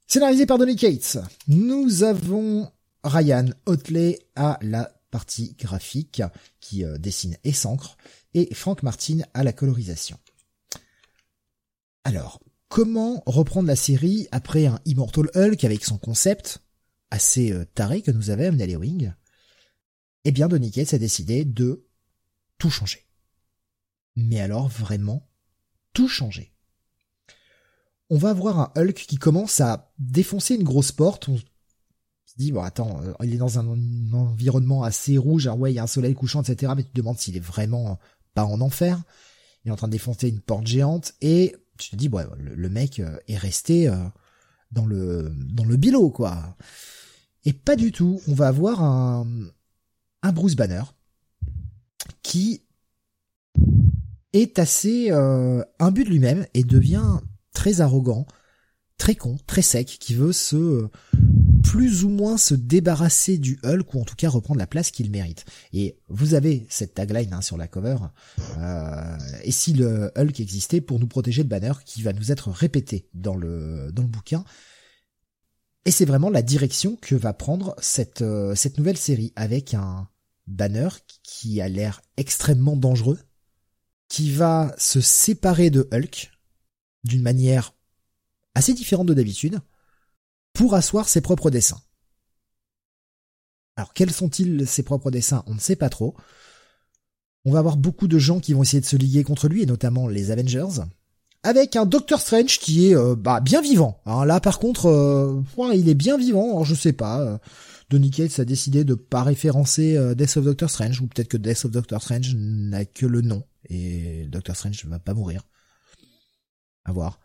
Scénarisé par Donny Cates. Nous avons Ryan Otley à la partie graphique qui euh, dessine et s'ancre et Frank Martin à la colorisation. Alors, comment reprendre la série après un Immortal Hulk avec son concept assez euh, taré que nous avait amené Wing? Eh bien, Donny Cates a décidé de tout changer. Mais alors vraiment tout changer. On va avoir un Hulk qui commence à défoncer une grosse porte. On se dit bon attends, euh, il est dans un, environnement assez rouge. Alors ouais, il y a un soleil couchant, etc. Mais tu te demandes s'il est vraiment pas en enfer. Il est en train de défoncer une porte géante et tu te dis ouais, le, mec euh, est resté euh, dans le dans le bilot quoi. Et pas du tout. On va avoir un un Bruce Banner qui est assez euh, imbu de lui-même et devient très arrogant, très con, très sec, qui veut se plus ou moins se débarrasser du Hulk ou en tout cas reprendre la place qu'il mérite. Et vous avez cette tagline hein, sur la cover. Euh, et si le Hulk existait pour nous protéger de Banner, qui va nous être répété dans le dans le bouquin. Et c'est vraiment la direction que va prendre cette euh, cette nouvelle série avec un Banner qui a l'air extrêmement dangereux, qui va se séparer de Hulk d'une manière assez différente de d'habitude pour asseoir ses propres dessins. Alors quels sont-ils ses propres dessins? On ne sait pas trop. On va avoir beaucoup de gens qui vont essayer de se liguer contre lui, et notamment les Avengers, avec un Doctor Strange qui est euh, bah, bien vivant. Là par contre, euh, il est bien vivant, je sais pas. Donny Cates a décidé de pas référencer euh, Death of Doctor Strange, ou peut-être que Death of Doctor Strange n'a que le nom, et Doctor Strange ne va pas mourir. À voir.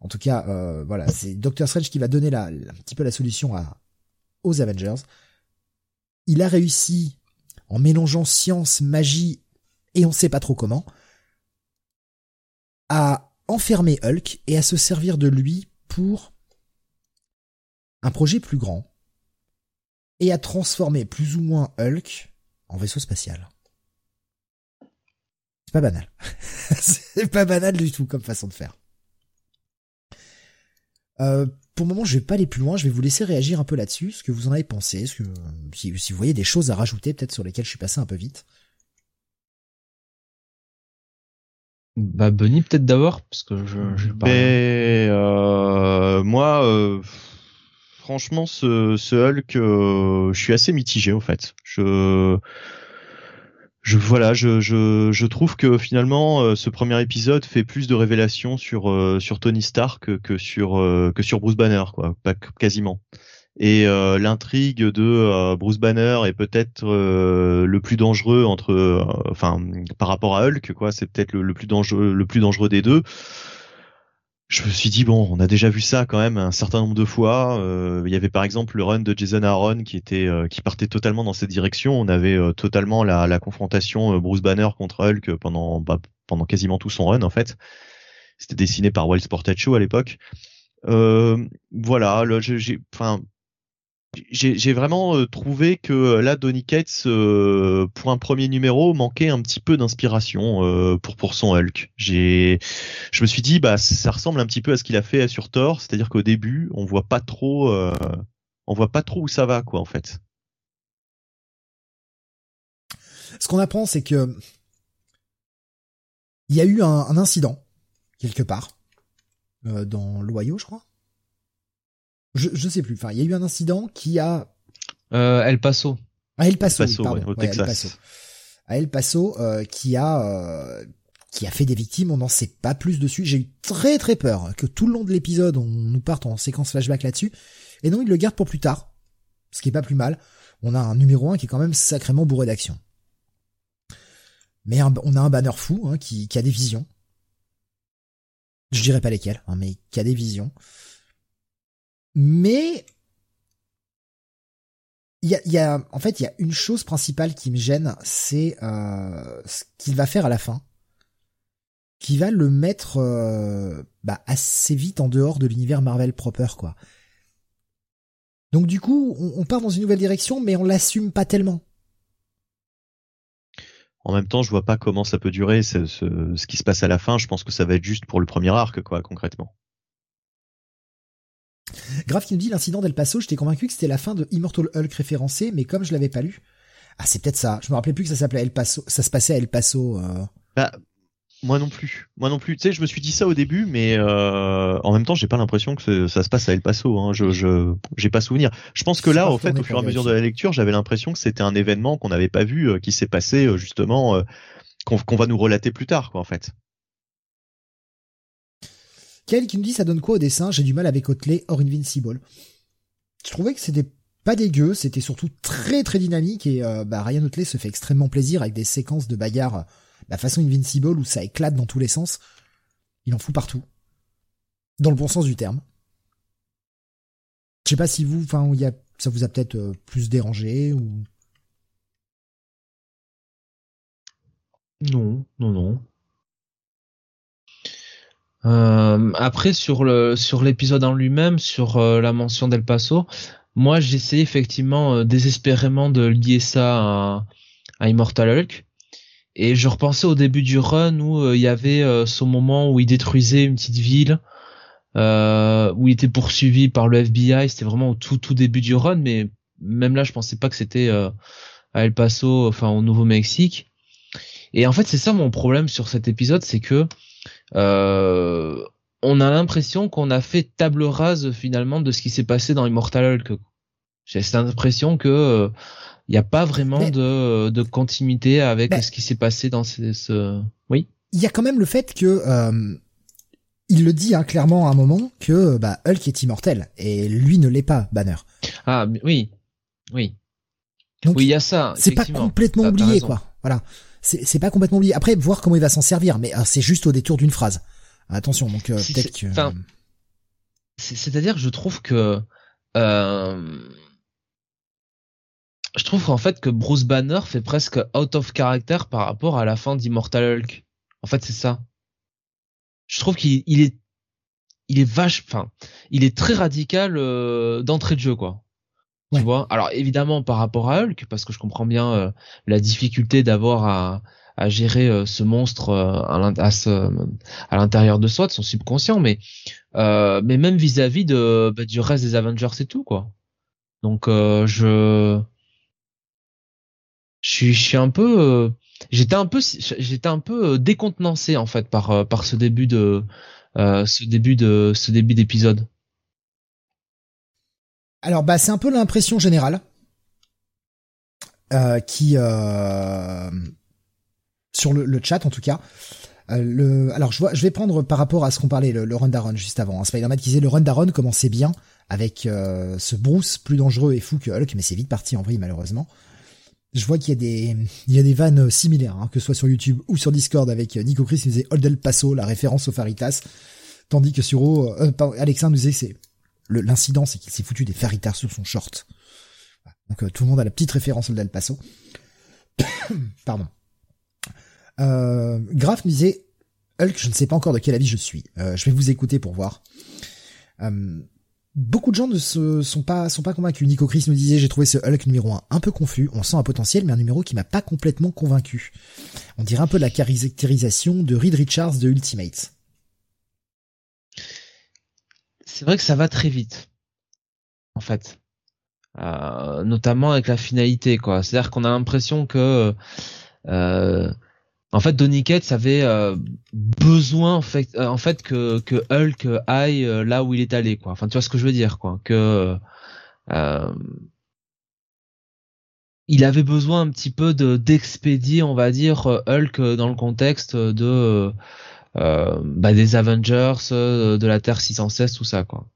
En tout cas, euh, voilà, c'est Doctor Strange qui va donner un petit peu la solution aux Avengers. Il a réussi, en mélangeant science, magie, et on sait pas trop comment, à enfermer Hulk et à se servir de lui pour un projet plus grand et à transformer plus ou moins Hulk en vaisseau spatial. C'est pas banal. c'est pas banal du tout comme façon de faire. Euh, pour le moment, je vais pas aller plus loin. Je vais vous laisser réagir un peu là-dessus, ce que vous en avez pensé, ce que si, vous voyez des choses à rajouter, peut-être sur lesquelles je suis passé un peu vite. Bah Benny peut-être d'abord parce que je. je Mais euh, moi, euh, franchement, ce, Hulk, euh, je suis assez mitigé au fait. Je, voilà, je, je, trouve que finalement, euh, ce premier épisode fait plus de révélations sur euh, sur Tony Stark que, sur que sur Bruce Banner, quoi, pas quasiment. Et l'intrigue de Bruce Banner est peut-être le plus dangereux entre, enfin, par rapport à Hulk, quoi. C'est peut-être le, plus dangereux, le plus dangereux des deux je me suis dit bon, on a déjà vu ça quand même un certain nombre de fois. Euh, il y avait par exemple le run de Jason Aaron qui était euh, qui partait totalement dans cette direction. On avait euh, totalement la, confrontation Bruce Banner contre Hulk pendant bah, pendant quasiment tout son run en fait. C'était dessiné par Wild Sported Show à l'époque. voilà, j'ai, enfin, j'ai vraiment euh, trouvé que euh, là Donny Cates euh, pour un premier numéro manquait un petit peu d'inspiration pour pour son Hulk. Je me suis dit bah ça ressemble un petit peu à ce qu'il a fait sur Thor, c'est-à-dire qu'au début, on voit pas trop on voit pas trop où ça va quoi en fait. Ce qu'on apprend c'est que il y a eu un, un incident quelque part dans l'Ohio, je crois je, je sais plus. Enfin, il y a eu un incident qui a. Euh, El Paso. Ah, El Paso, El Paso pardon. au Texas. El Paso. À El Paso, euh, qui a euh, qui a fait des victimes. On n'en sait pas plus dessus. J'ai eu très très peur que tout le long de l'épisode, on nous parte en séquence flashback là-dessus. Et non, il le garde pour plus tard, ce qui est pas plus mal. On a un numéro 1 qui est quand même sacrément bourré d'action. Mais on a un banner fou hein, qui, qui a des visions. Je dirais pas lesquelles, hein, mais qui a des visions. Mais il y a, en fait, il y a une chose principale qui me gêne, c'est euh, ce qu'il va faire à la fin, qui va le mettre euh, bah, assez vite en dehors de l'univers Marvel proper, quoi. Donc du coup, on, part dans une nouvelle direction, mais on l'assume pas tellement. En même temps, je vois pas comment ça peut durer ce, ce, ce qui se passe à la fin. Je pense que ça va être juste pour le premier arc, quoi, concrètement. Grave qui nous dit l'incident d'El Paso, j'étais convaincu que c'était la fin de Immortal Hulk référencé, mais comme je l'avais pas lu. Ah, c'est peut-être ça. Je me rappelais plus que ça s'appelait El Paso, ça se passait à El Paso. Euh. Bah, Moi non plus. Moi non plus. Tu sais, je me suis dit ça au début, mais euh, en même temps, j'ai pas l'impression que ça se passe à El Paso. Hein. Je, je, j'ai pas souvenir. Je pense que là, au fait, au fur et à mesure de la lecture, j'avais l'impression que c'était un événement qu'on n'avait pas vu, euh, qui s'est passé euh, justement, qu'on, va nous relater plus tard, quoi, en fait. Quel qui nous dit ça donne quoi au dessin? J'ai du mal avec Otley or Invincible. Je trouvais que c'était pas dégueu, c'était surtout très très dynamique et bah, Ryan Otley se fait extrêmement plaisir avec des séquences de bagarre la façon Invincible où ça éclate dans tous les sens, il en fout partout. Dans le bon sens du terme. Je sais pas si vous, enfin, ça vous a peut-être euh, plus dérangé ou? Non, non, non. Euh, après sur le sur l'épisode en lui-même, sur euh, la mention d'El Paso, moi j'essaie effectivement désespérément de lier ça à, à Immortal Hulk. Et je repensais au début du run où euh, il y avait euh, ce moment où il détruisait une petite ville, euh, où il était poursuivi par le FBI. C'était vraiment au tout tout début du run, mais même là, je pensais pas que c'était à El Paso, enfin au Nouveau-Mexique. Et en fait, c'est ça mon problème sur cet épisode, c'est que on a l'impression qu'on a fait table rase finalement de ce qui s'est passé dans Immortal Hulk. J'ai cette impression que il n'y a pas vraiment de, de continuité avec ce qui s'est passé dans ce, ce... oui? Il y a quand même le fait que euh, il le dit hein, clairement à un moment que bah, Hulk est immortel. Et lui ne l'est pas Banner. Ah oui. Oui. Donc, oui il y a ça c'est pas complètement oublié quoi. Voilà c'est pas complètement oublié après voir comment il va s'en servir mais ah, c'est juste au détour d'une phrase attention donc euh, peut-être que c'est-à-dire je trouve que euh, je trouve qu'en fait que Bruce Banner fait presque out of character par rapport à la fin d'Immortal Hulk. En fait, c'est ça. Je trouve qu'il est il est vache enfin, il est très radical euh, d'entrée de jeu quoi. Tu vois? Alors évidemment par rapport à Hulk parce que je comprends bien euh, la difficulté d'avoir à, à gérer euh, ce monstre à, à l'intérieur de soi, de son subconscient mais mais même vis-à-vis de bah, du reste des Avengers et tout quoi. Donc je je suis, un peu, euh, j'étais un peu, j'étais un peu euh, décontenancé en fait par euh, par ce début de ce début de ce début d'épisode. Alors bah c'est un peu l'impression générale qui sur le, chat en tout cas. le, alors je, vais prendre par rapport à ce qu'on parlait le, le run juste avant. Hein. Spider-Man qui disait le run commençait bien avec ce Bruce plus dangereux et fou que Hulk, mais c'est vite parti en vrille malheureusement je vois qu'il y a des vannes similaires, hein, que ce soit sur YouTube ou sur Discord avec Nico Chris qui disait Old El Paso, la référence au Faritas, tandis que sur euh, Alexandre nous disait c'est l'incident c'est qu'il s'est foutu des Faritas sur son short. Donc euh, tout le monde a la petite référence Old El Paso. Pardon. Euh, Graf nous disait Hulk, je ne sais pas encore de quel avis je suis. Euh, je vais vous écouter pour voir. Euh, Beaucoup de gens ne se, sont pas sont pas convaincus. Nico Chris nous disait j'ai trouvé ce Hulk numéro 1 un peu confus, on sent un potentiel mais un numéro qui m'a pas complètement convaincu. On dirait un peu la caractérisation de Reed Richards de Ultimate. C'est vrai que ça va très vite. En fait. Euh, notamment avec la finalité quoi. C'est-à-dire qu'on a l'impression que euh, en fait, Donny avait euh, besoin en fait, euh, en fait que, que Hulk aille euh, là où il est allé, quoi. Enfin, tu vois ce que je veux dire, quoi. Que il avait besoin un petit peu de d'expédier, on va dire, Hulk dans le contexte de bah, des Avengers, de la Terre 616, tout ça, quoi.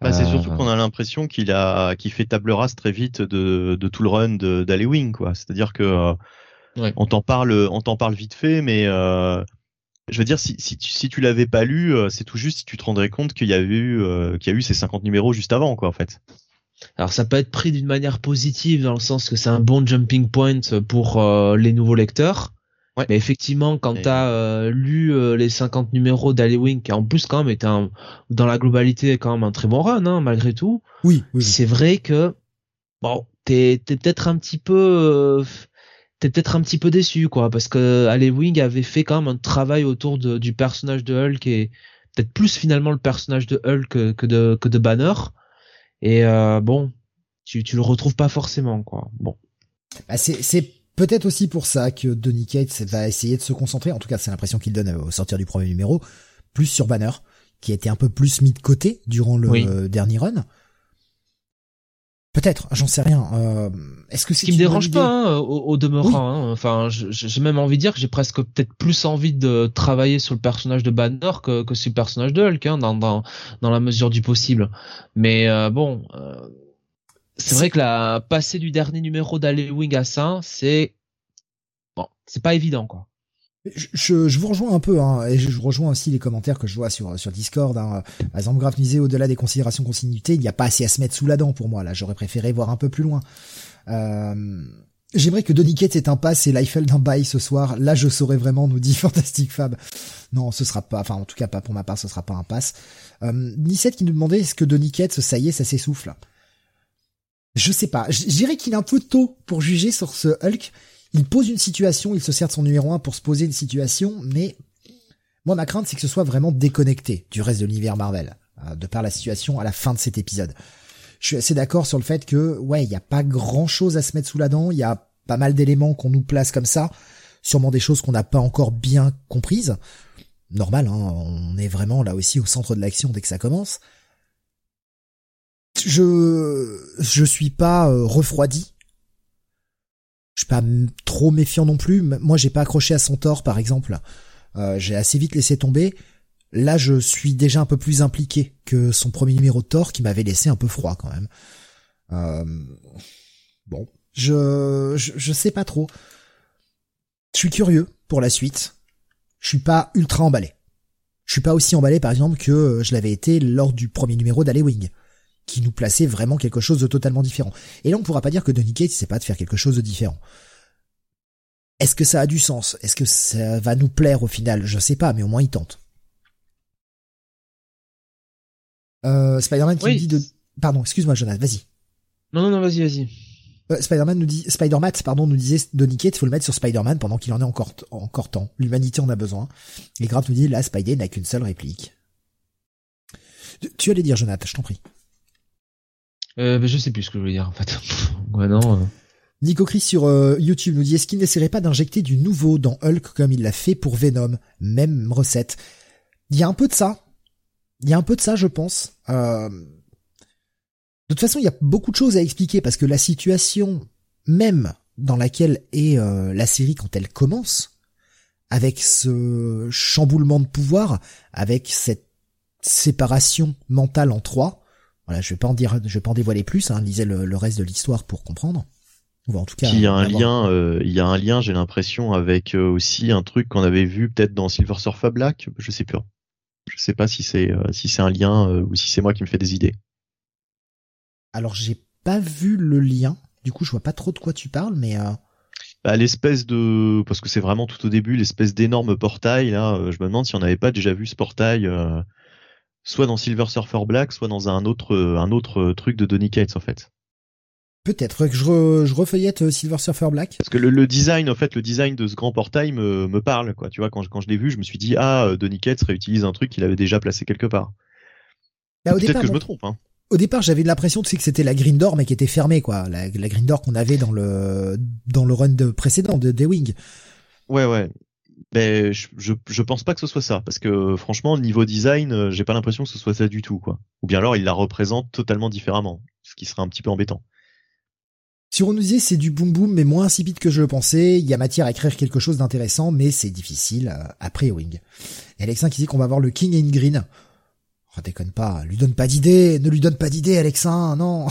Bah, c'est surtout qu'on a l'impression qu'il a, qu'il fait table rase très vite de, de tout le run d'Halloween, quoi. C'est-à-dire que on t'en parle, on t'en parle vite fait, mais euh, je veux dire, si, si tu, si tu l'avais pas lu, euh, c'est tout juste si tu te rendrais compte qu'il y a eu, euh, qu'il y a eu ces 50 numéros juste avant, quoi, en fait. Alors ça peut être pris d'une manière positive dans le sens que c'est un bon jumping point pour les nouveaux lecteurs. Mais effectivement, quand tu as lu les 50 numéros d'Halloween, qui en plus quand même était un, dans la globalité quand même un très bon run, hein, malgré tout. Oui. oui, C'est vrai que bon, t'es es, peut-être un petit peu t'es peut-être un petit peu déçu, quoi, parce que Wing avait fait quand même un travail autour de, du personnage de Hulk et peut-être plus finalement le personnage de Hulk que, de, que de Banner. Et euh, bon, tu, tu le retrouves pas forcément, quoi. Bon. Bah c'est, c'est peut-être aussi pour ça que Donny Cates va essayer de se concentrer, en tout cas c'est l'impression qu'il donne au sortir du premier numéro, plus sur Banner, qui a été un peu plus mis de côté durant le dernier run. Peut-être, j'en sais rien. Euh, est-ce que ce qui me dérange pas hein, au, demeurant hein. Enfin, j'ai même envie de dire que j'ai presque peut-être plus envie de travailler sur le personnage de Banner que, que sur le personnage de Hulk, hein, dans, dans, dans la mesure du possible. Mais euh, bon, euh, c'est vrai que la passer du dernier numéro d'Halloween à ça, c'est bon, c'est pas évident quoi. Je, je, vous rejoins un peu, hein, et je rejoins aussi les commentaires que je vois sur sur Discord. Hein. Par exemple, disait au-delà des considérations continuité, il n'y a pas assez à se mettre sous la dent pour moi. Là, j'aurais préféré voir un peu plus loin. Euh, J'aimerais que Donny Cates ait un pass et Leifeld d'un bail ce soir. Là, je saurais vraiment, nous dit Fantastic Fab. Non, ce sera pas, enfin, en tout cas, pas pour ma part, ce sera pas un pass. Euh, Nicette qui nous demandait est-ce que Donny Cates, ça y est, ça s'essouffle? Je sais pas. Je dirais qu'il est un peu tôt pour juger sur ce Hulk il pose une situation, il se sert de son numéro 1 pour se poser une situation, mais moi ma crainte c'est que ce soit vraiment déconnecté du reste de l'univers Marvel, euh, de par la situation à la fin de cet épisode. Je suis assez d'accord sur le fait que ouais, il n'y a pas grand chose à se mettre sous la dent, il y a pas mal d'éléments qu'on nous place comme ça, sûrement des choses qu'on n'a pas encore bien comprises. Normal, hein, on est vraiment là aussi au centre de l'action dès que ça commence. Je je suis pas euh, refroidi je suis pas trop méfiant non plus. Moi, j'ai pas accroché à son tort, par exemple. Euh, j'ai assez vite laissé tomber. Là, je suis déjà un peu plus impliqué que son premier numéro de tort qui m'avait laissé un peu froid quand même. Euh, bon, je, je, je sais pas trop. Je suis curieux pour la suite. Je suis pas ultra emballé. Je suis pas aussi emballé par exemple que je l'avais été lors du premier numéro d'Alley qui nous plaçait vraiment quelque chose de totalement différent. Et là, on pourra pas dire que Donny Cates sait pas de faire quelque chose de différent. Est-ce que ça a du sens? Est-ce que ça va nous plaire au final? Je sais pas, mais au moins il tente. Euh, Spider-Man qui dit de... Pardon, excuse-moi Jonathan, vas-y. Non, non, non, vas-y, vas-y. Euh, Spider-Man nous dit, Spider-Man, pardon, nous disait Donny Cates, faut le mettre sur Spider-Man pendant qu'il en est encore, encore temps. L'humanité en a besoin. Et Grave nous dit, là, Spidey n'a qu'une seule réplique. Tu allais dire, Jonathan, je t'en prie. Euh, je sais plus ce que je voulais dire en fait. ouais non. Euh. Nico Chris sur euh, YouTube nous dit est-ce qu'il n'essaierait pas d'injecter du nouveau dans Hulk comme il l'a fait pour Venom? Même recette. Il y a un peu de ça. Il y a un peu de ça, je pense. Euh... De toute façon, il y a beaucoup de choses à expliquer parce que la situation même dans laquelle est euh, la série quand elle commence, avec ce chamboulement de pouvoir, avec cette séparation mentale en trois, voilà, je vais pas en dire, je vais pas en dévoiler plus. Hein, lisez le, reste de l'histoire pour comprendre. en tout cas, il y a un lien, euh, il y a un lien, j'ai l'impression, avec euh, aussi un truc qu'on avait vu peut-être dans Silver Surfer Black. Je sais plus. Je sais pas si c'est euh, si c'est un lien ou si c'est moi qui me fais des idées. Alors j'ai pas vu le lien. Du coup, je vois pas trop de quoi tu parles, mais. Bah, l'espèce de parce que c'est vraiment tout au début l'espèce d'énorme portail là. je me demande si on n'avait pas déjà vu ce portail soit dans Silver Surfer Black, soit dans un autre un autre truc de Donny Cates en fait. Peut-être, que je, je refeuillette euh, Silver Surfer Black. Parce que le, design, en fait, le design de ce grand portail me, me parle, quoi. Tu vois, quand je, quand je l'ai vu, je me suis dit, ah, euh, Donny Cates réutilise un truc qu'il avait déjà placé quelque part. Bah, Peut-être que je me trompe, hein. Au départ, j'avais l'impression que c'était la Green Door, mais qui était fermée, quoi. La, la Green Door qu'on avait dans le, dans le run de précédent de The Wing. Ouais, ouais ben je, je, pense pas que ce soit ça parce que franchement niveau design euh, j'ai pas l'impression que ce soit ça du tout quoi ou bien alors il la représente totalement différemment ce qui serait un petit peu embêtant si on nous disait c'est du boom boom mais moins insipide que je le pensais, il y a matière à écrire quelque chose d'intéressant mais c'est difficile euh, après Wing. Et Alexin qui dit qu'on va voir le King in Green. Oh déconne pas, lui donne pas d'idée, ne lui donne pas d'idée Alexin, non.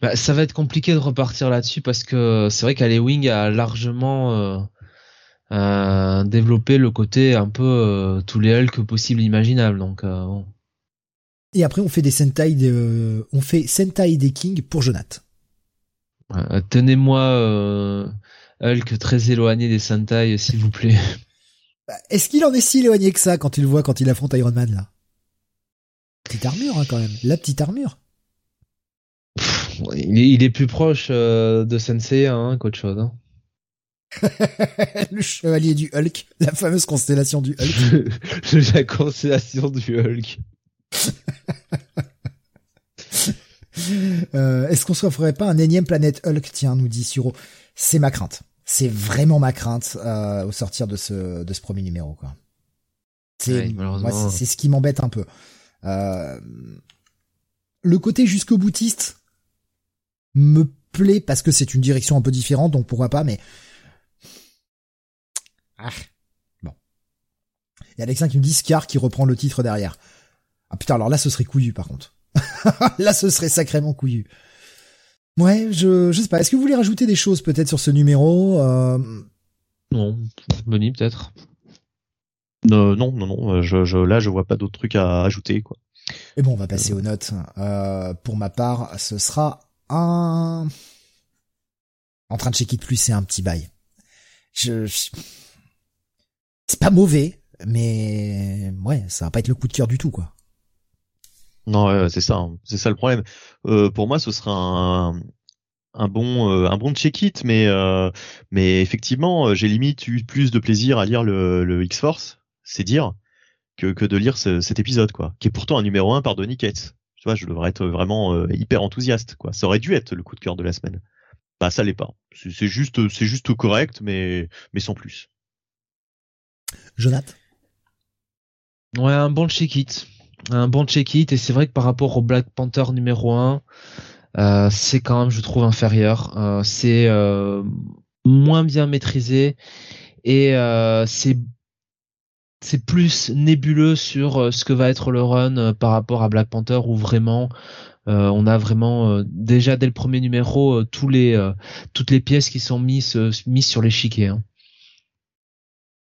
Bah, ça va être compliqué de repartir là-dessus parce que c'est vrai qu'Alewing a largement euh, euh, développer le côté un peu euh, tous les Hulk possibles imaginables. Donc euh, bon. Et après on fait des Sentai, de, on fait Sentai des King pour Jonath. Tenez-moi Hulk très éloigné des Sentai, s'il vous plaît. Bah, est-ce qu'il en est si éloigné que ça quand tu le vois quand il affronte Iron Man là? Petite armure hein, quand même, la petite armure. il, est, plus proche de Sensei hein, qu'autre chose. Hein. Le chevalier du Hulk, la fameuse constellation du Hulk. la constellation du Hulk. euh, Est-ce qu'on se ferait pas un énième planète Hulk? Tiens, nous dit Suro. C'est ma crainte. C'est vraiment ma crainte euh, au sortir de ce de ce premier numéro quoi. C'est c'est ce qui m'embête un peu. Euh, le côté jusqu'au boutiste me plaît parce que c'est une direction un peu différente donc pourquoi pas mais ah. bon. Il y a Alexin qui me dit Scar qui reprend le titre derrière. Ah putain alors là ce serait couillu par contre. là ce serait sacrément couillu. Ouais, je, je sais pas. Est-ce que vous voulez rajouter des choses peut-être sur ce numéro euh... Non, Bonnie peut-être? Euh, non, non, non. Euh, je, je, là, je vois pas d'autres trucs à ajouter, quoi. Et bon, on va passer aux notes. Euh, pour ma part, ce sera un. En train de checker de plus, c'est un petit bail. Je, c'est pas mauvais, mais ouais, ça va pas être le coup de cœur du tout, quoi. Non, c'est ça, hein. c'est ça le problème. Euh, pour moi, ce sera un, un bon, euh, un bon check-it, mais euh, mais effectivement, j'ai limite eu plus de plaisir à lire le, le X-Force, c'est dire, que, que de lire cet épisode, quoi, qui est pourtant un numéro 1 par Donny Cates. Tu vois, je devrais être vraiment hyper enthousiaste, quoi. Ça aurait dû être le coup de cœur de la semaine. Bah, ça l'est pas. C'est juste, c'est juste correct, mais mais sans plus. Jonathan. Ouais, un bon check-it un bon check-it et c'est vrai que par rapport au Black Panther numéro 1 euh, c'est quand même je trouve inférieur euh, c'est euh, moins bien maîtrisé et c'est plus nébuleux sur ce que va être le run par rapport à Black Panther où vraiment on a vraiment déjà dès le premier numéro toutes les pièces qui sont mises mises sur l'échiquier hein.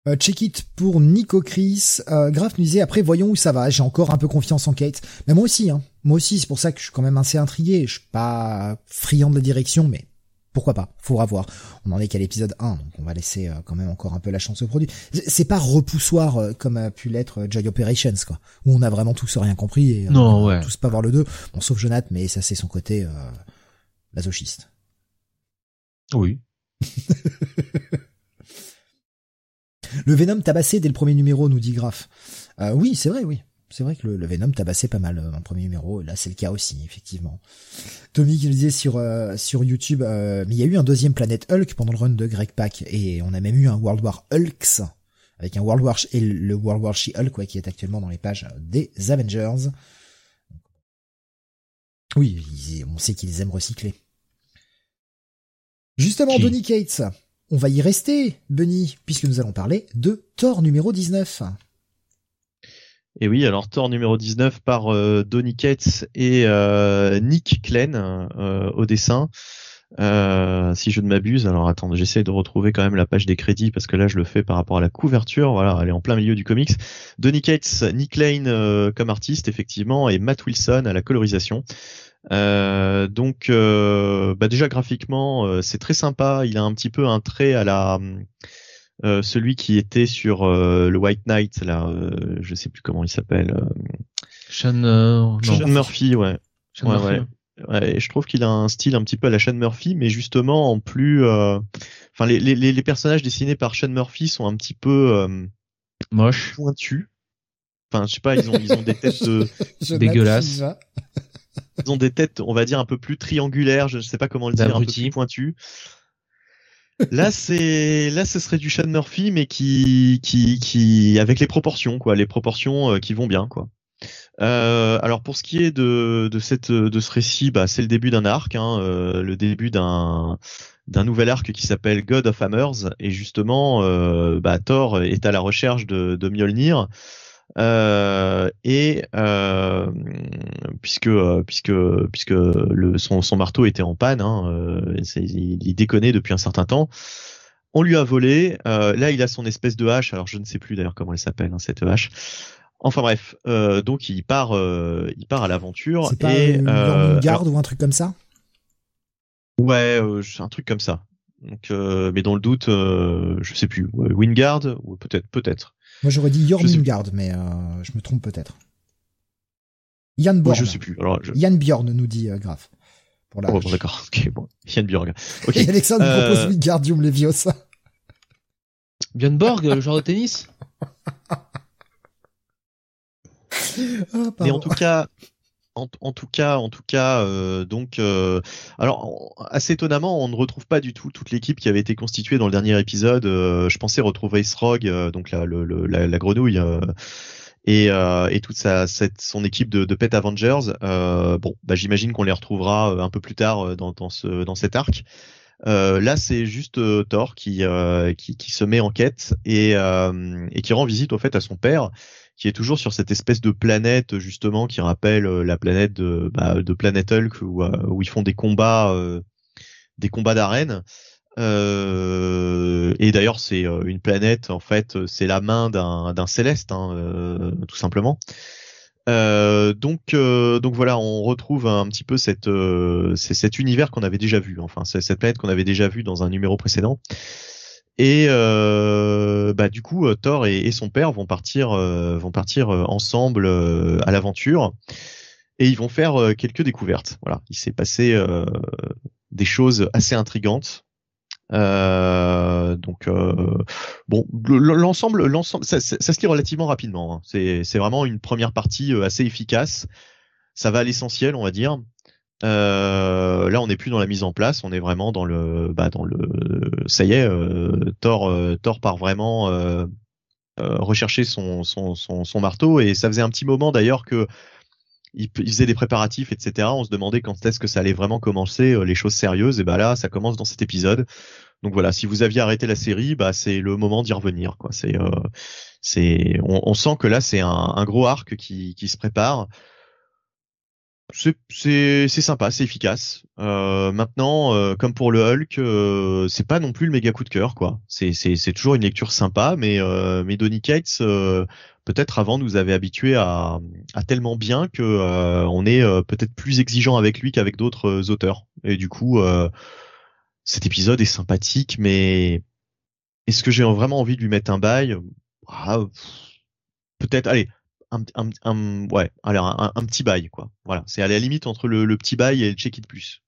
Euh, check it pour Nico Chris. Euh, Graf nous disait après voyons où ça va. J'ai encore un peu confiance en Kate. Mais moi aussi, hein. Moi aussi, c'est pour ça que je suis quand même assez intrigué. Je suis pas friand de la direction, mais pourquoi pas? Faudra voir. On en est qu'à l'épisode 1, donc on va laisser euh, quand même encore un peu la chance au produit. C'est pas repoussoir euh, comme a pu l'être Joy Operations, quoi. Où on a vraiment tous rien compris et non, ouais. tous pas voir le 2. Bon, sauf Jonathan, mais ça c'est son côté euh, masochiste. Oui. Le Venom tabassé dès le premier numéro, nous dit Graf. Euh, oui, c'est vrai, oui. C'est vrai que le, Venom tabassait pas mal euh, dans le premier numéro. Là, c'est le cas aussi, effectivement. Tommy qui nous disait sur euh, sur YouTube, mais il y a eu un deuxième Planète Hulk pendant le run de Greg Pak et on a même eu un World War Hulks avec un World War et le World War She-Hulk qui est actuellement dans les pages des Avengers. Oui, on sait qu'ils aiment recycler. Justement, Donny Cates, on va y rester, Benny, puisque nous allons parler de Thor numéro 19. Et oui, alors Thor numéro 19 par euh, Donny Cates et euh, Nick Klein euh, au dessin. si je ne m'abuse, alors attends, j'essaie de retrouver quand même la page des crédits parce que là je le fais par rapport à la couverture. Voilà, elle est en plein milieu du comics. Donny Cates, Nick Klein comme artiste effectivement et Matt Wilson à la colorisation. Euh, donc, euh, bah déjà graphiquement, euh, c'est très sympa. Il a un petit peu un trait à la celui qui était sur le White Knight là. je sais plus comment il s'appelle. Sean, Sean Murphy, ouais. ouais, ouais. Ouais, je trouve qu'il a un style un petit peu à la Sean Murphy, mais justement en plus, enfin les, les, les, personnages dessinés par Sean Murphy sont un petit peu moches, pointus. Enfin, je sais pas, ils ont ils ont des têtes de... dégueulasses ils ont des têtes, on va dire, un peu plus triangulaires, je ne sais pas comment le dire, un peu plus pointues. Là, c'est là, ce serait du Sean Murphy, mais qui, qui, qui, avec les proportions, quoi, les proportions euh, qui vont bien, quoi. Euh, alors pour ce qui est de, de cette de ce récit, bah, c'est le début d'un arc, hein, euh, le début d'un d'un nouvel arc qui s'appelle God of Hammers et justement euh, bah, Thor est à la recherche de, de Mjolnir euh, et euh, puisque euh, puisque puisque le, son, son marteau était en panne, hein, il, il déconnait depuis un certain temps. On lui a volé. là, il a son espèce de hache. Alors, je ne sais plus d'ailleurs comment elle s'appelle hein, cette hache. Enfin bref, donc il part, il part à l'aventure. C'est pas et, une garde ou un truc comme ça? Ouais, un truc comme ça. Donc, mais dans le doute, je sais plus. Wingard ou peut-être, peut-être. Moi j'aurais dit Jormungard, mais euh, je me trompe peut-être. Yann Born. je sais plus. Alors, Yann Bjorn nous dit euh, Graf. Pour la oh, bon, d'accord. Ok, bon. Yann Bjorn. Ok. Et Alexandre euh... propose Wingardium Leviosa. Bjorn Borg, le joueur de tennis. Ah, mais en tout cas, en, tout cas, en tout cas, euh, donc, euh, alors assez étonnamment, on ne retrouve pas du tout toute l'équipe qui avait été constituée dans le dernier épisode. Euh, je pensais retrouver Srog, donc la, la, grenouille. Et, et, toute sa, cette, son équipe de, de Pet Avengers. bon, bah, j'imagine qu'on les retrouvera un peu plus tard dans, dans, ce, dans cet arc. là, c'est juste Thor qui, qui, qui, se met en quête et, et qui rend visite au fait à son père qui est toujours sur cette espèce de planète justement qui rappelle euh, la planète de, bah, de Planet Hulk où, euh, où, ils font des combats, euh, des combats d'arène. Euh, et d'ailleurs, c'est une planète. En fait, c'est la main d'un céleste, hein, tout simplement. Euh, donc, donc voilà, on retrouve un petit peu cette, cet univers qu'on avait déjà vu. Enfin, cette planète qu'on avait déjà vu dans un numéro précédent. Et euh, bah du coup, euh, Thor et, son père vont partir, euh, vont partir ensemble à l'aventure et ils vont faire quelques découvertes. Voilà, il s'est passé des choses assez intrigantes. donc bon, l'ensemble, l'ensemble, ça, se lit relativement rapidement. Hein. C'est, c'est vraiment une première partie assez efficace. Ça va à l'essentiel, on va dire. Euh, là, on n'est plus dans la mise en place, on est vraiment dans le, bah, dans le, ça y est, euh, Thor, euh, part vraiment euh, rechercher son, son, son, marteau et ça faisait un petit moment d'ailleurs que il, faisait des préparatifs, etc. On se demandait quand est-ce que ça allait vraiment commencer les choses sérieuses et bah là, ça commence dans cet épisode. Donc voilà, si vous aviez arrêté la série, bah c'est le moment d'y revenir. Quoi. C'est, c'est, on, sent que là, c'est un, gros arc qui se prépare c'est sympa, c'est efficace. Euh, maintenant, euh, comme pour le Hulk, euh, c'est pas non plus le méga coup de cœur, quoi. C'est toujours une lecture sympa, mais euh, mais Donny Cates, euh, peut-être avant nous avait habitué à, à tellement bien que on est peut-être plus exigeant avec lui qu'avec d'autres auteurs. Et du coup, cet épisode est sympathique, mais est-ce que j'ai vraiment envie de lui mettre un bail? Ah, Peut-être. Allez, un, un, un, ouais, alors un, petit bail, quoi. Voilà, c'est à la limite entre le, petit bail et le check it plus.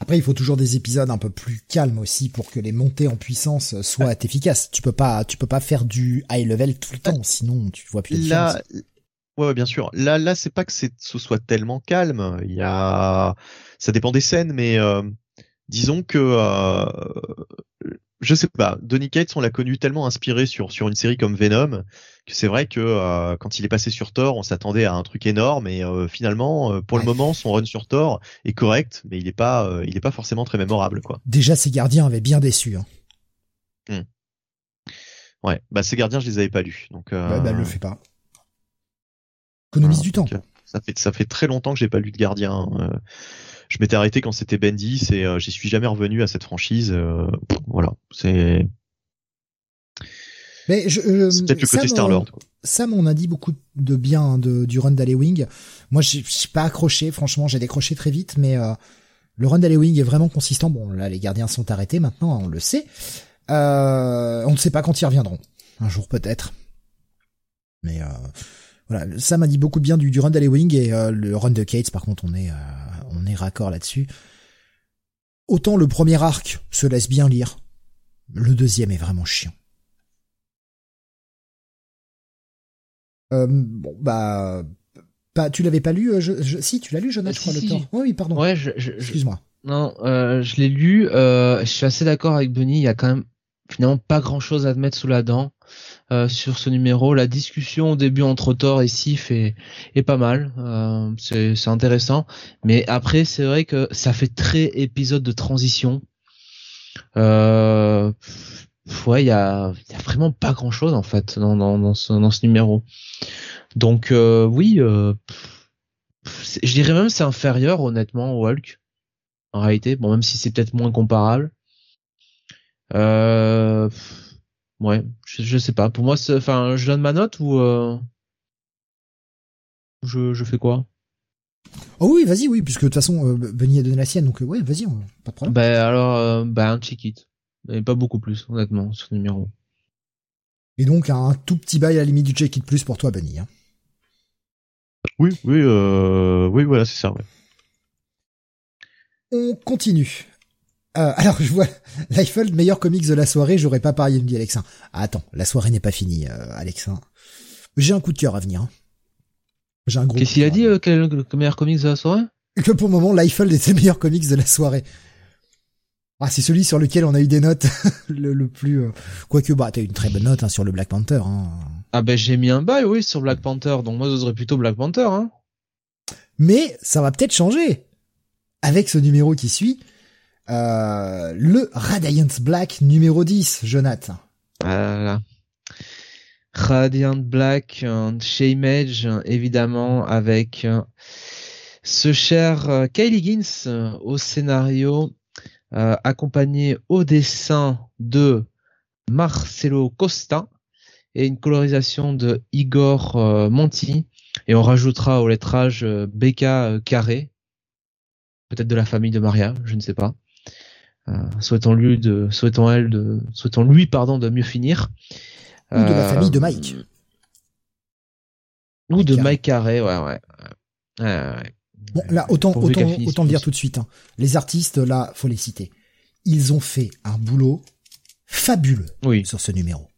Après, il faut toujours des épisodes un peu plus calmes aussi pour que les montées en puissance soient efficaces. Tu peux pas, tu peux pas faire du high level tout le temps, sinon tu vois plus la Là, ouais, bien sûr. Là, là, c'est pas que ce soit tellement calme. Il y a, ça dépend des scènes, mais euh, disons que euh, je sais pas, Donny Cates, on l'a connu tellement inspiré sur sur une série comme Venom que c'est vrai que euh, quand il est passé sur Thor, on s'attendait à un truc énorme et euh, finalement, euh, pour le moment, son run sur Thor est correct, mais il est pas il est pas forcément très mémorable quoi. Déjà, ses gardiens avaient bien déçu. Hein. Hmm. Ouais, bah ces gardiens, je les avais pas lus, donc. Ouais, bah le fais pas. Économise du temps. ça fait ça fait très longtemps que j'ai pas lu de gardiens je m'étais arrêté quand c'était Bendis et euh, j'y suis jamais revenu à cette franchise. Euh, voilà, c'est. Mais je, euh, peut-être le côté Star Lord. Sam, on a dit beaucoup de bien de, du run d'Alley Moi, j'ai pas accroché. Franchement, j'ai décroché très vite, mais le run d'Alley est vraiment consistant. Bon, là, les gardiens sont arrêtés maintenant, on le sait. on ne sait pas quand ils reviendront. Un jour peut-être. Mais voilà, Sam a dit beaucoup de bien du, du run d'Alley et le run de Cates, par contre, on est on est raccord là-dessus. Autant le premier arc se laisse bien lire, le deuxième est vraiment chiant. Euh, bon, bah, bah, tu l'avais pas lu, euh, je, si, tu l'as lu, Jonathan, je crois, le temps. oui, pardon. Ouais, excuse-moi. Non, euh, je l'ai lu. je suis assez d'accord avec Benny. Il y a quand même finalement pas grand-chose à te mettre sous la dent. Euh, sur ce numéro. La discussion au début entre Thor et Sif est, pas mal, euh, c'est intéressant. Mais après, c'est vrai que ça fait très épisode de transition. Euh, ouais, il y a, vraiment pas grand chose en fait dans, ce, numéro. Donc oui, je dirais même c'est inférieur honnêtement au Hulk. En réalité, bon même si c'est peut-être moins comparable. Ouais, je, je sais pas. Pour moi, enfin, je donne ma note ou euh... je, je fais quoi? Oh oui, vas-y, oui, puisque de toute façon, euh, Benny a donné la sienne, donc euh, ouais, vas-y, pas de problème. Bah alors, euh, bah un check it, mais pas beaucoup plus, honnêtement, ce numéro. Et donc un tout petit bail à la limite du check it plus pour toi, Benny. Hein. Oui, oui, euh, oui, voilà, c'est ça. Ouais. On continue euh, alors je vois Liefeld, meilleur comics de la soirée, j'aurais pas parié, me dit Alexin. Ah, attends, la soirée n'est pas finie, euh, Alexin. J'ai un coup de cœur à venir. Hein. J'ai un gros. Qu'est-ce qu'il a dit euh, Quel le meilleur comics de la soirée? Que pour le moment, Liefeld était le meilleur comics de la soirée. Ah, c'est celui sur lequel on a eu des notes le, plus. Euh... Quoique, bah, t'as eu une très bonne note hein, sur le Black Panther. Hein. Ah ben j'ai mis un bail, oui, sur Black Panther. Donc moi, j'oserais plutôt Black Panther. Hein. Mais ça va peut-être changer avec ce numéro qui suit. Euh, le Radiant Black numéro 10, Jonathan. Voilà. Radiant Black chez Image, évidemment, avec euh, ce cher euh, Kylie Higgins au scénario, accompagné au dessin de Marcelo Costa et une colorisation de Igor Monti. Et on rajoutera au lettrage Becca Carré, peut-être de la famille de Maria, je ne sais pas. Euh, souhaitons lui de, souhaitons elle de, souhaitons lui pardon de mieux finir. Ou de la famille de Mike. Euh, ou de Mike Carré, ouais, ouais. Bon, là, autant, autant, autant le dire tout de suite. Hein. Les artistes, là, faut les citer. Ils ont fait un boulot fabuleux oui. sur ce numéro.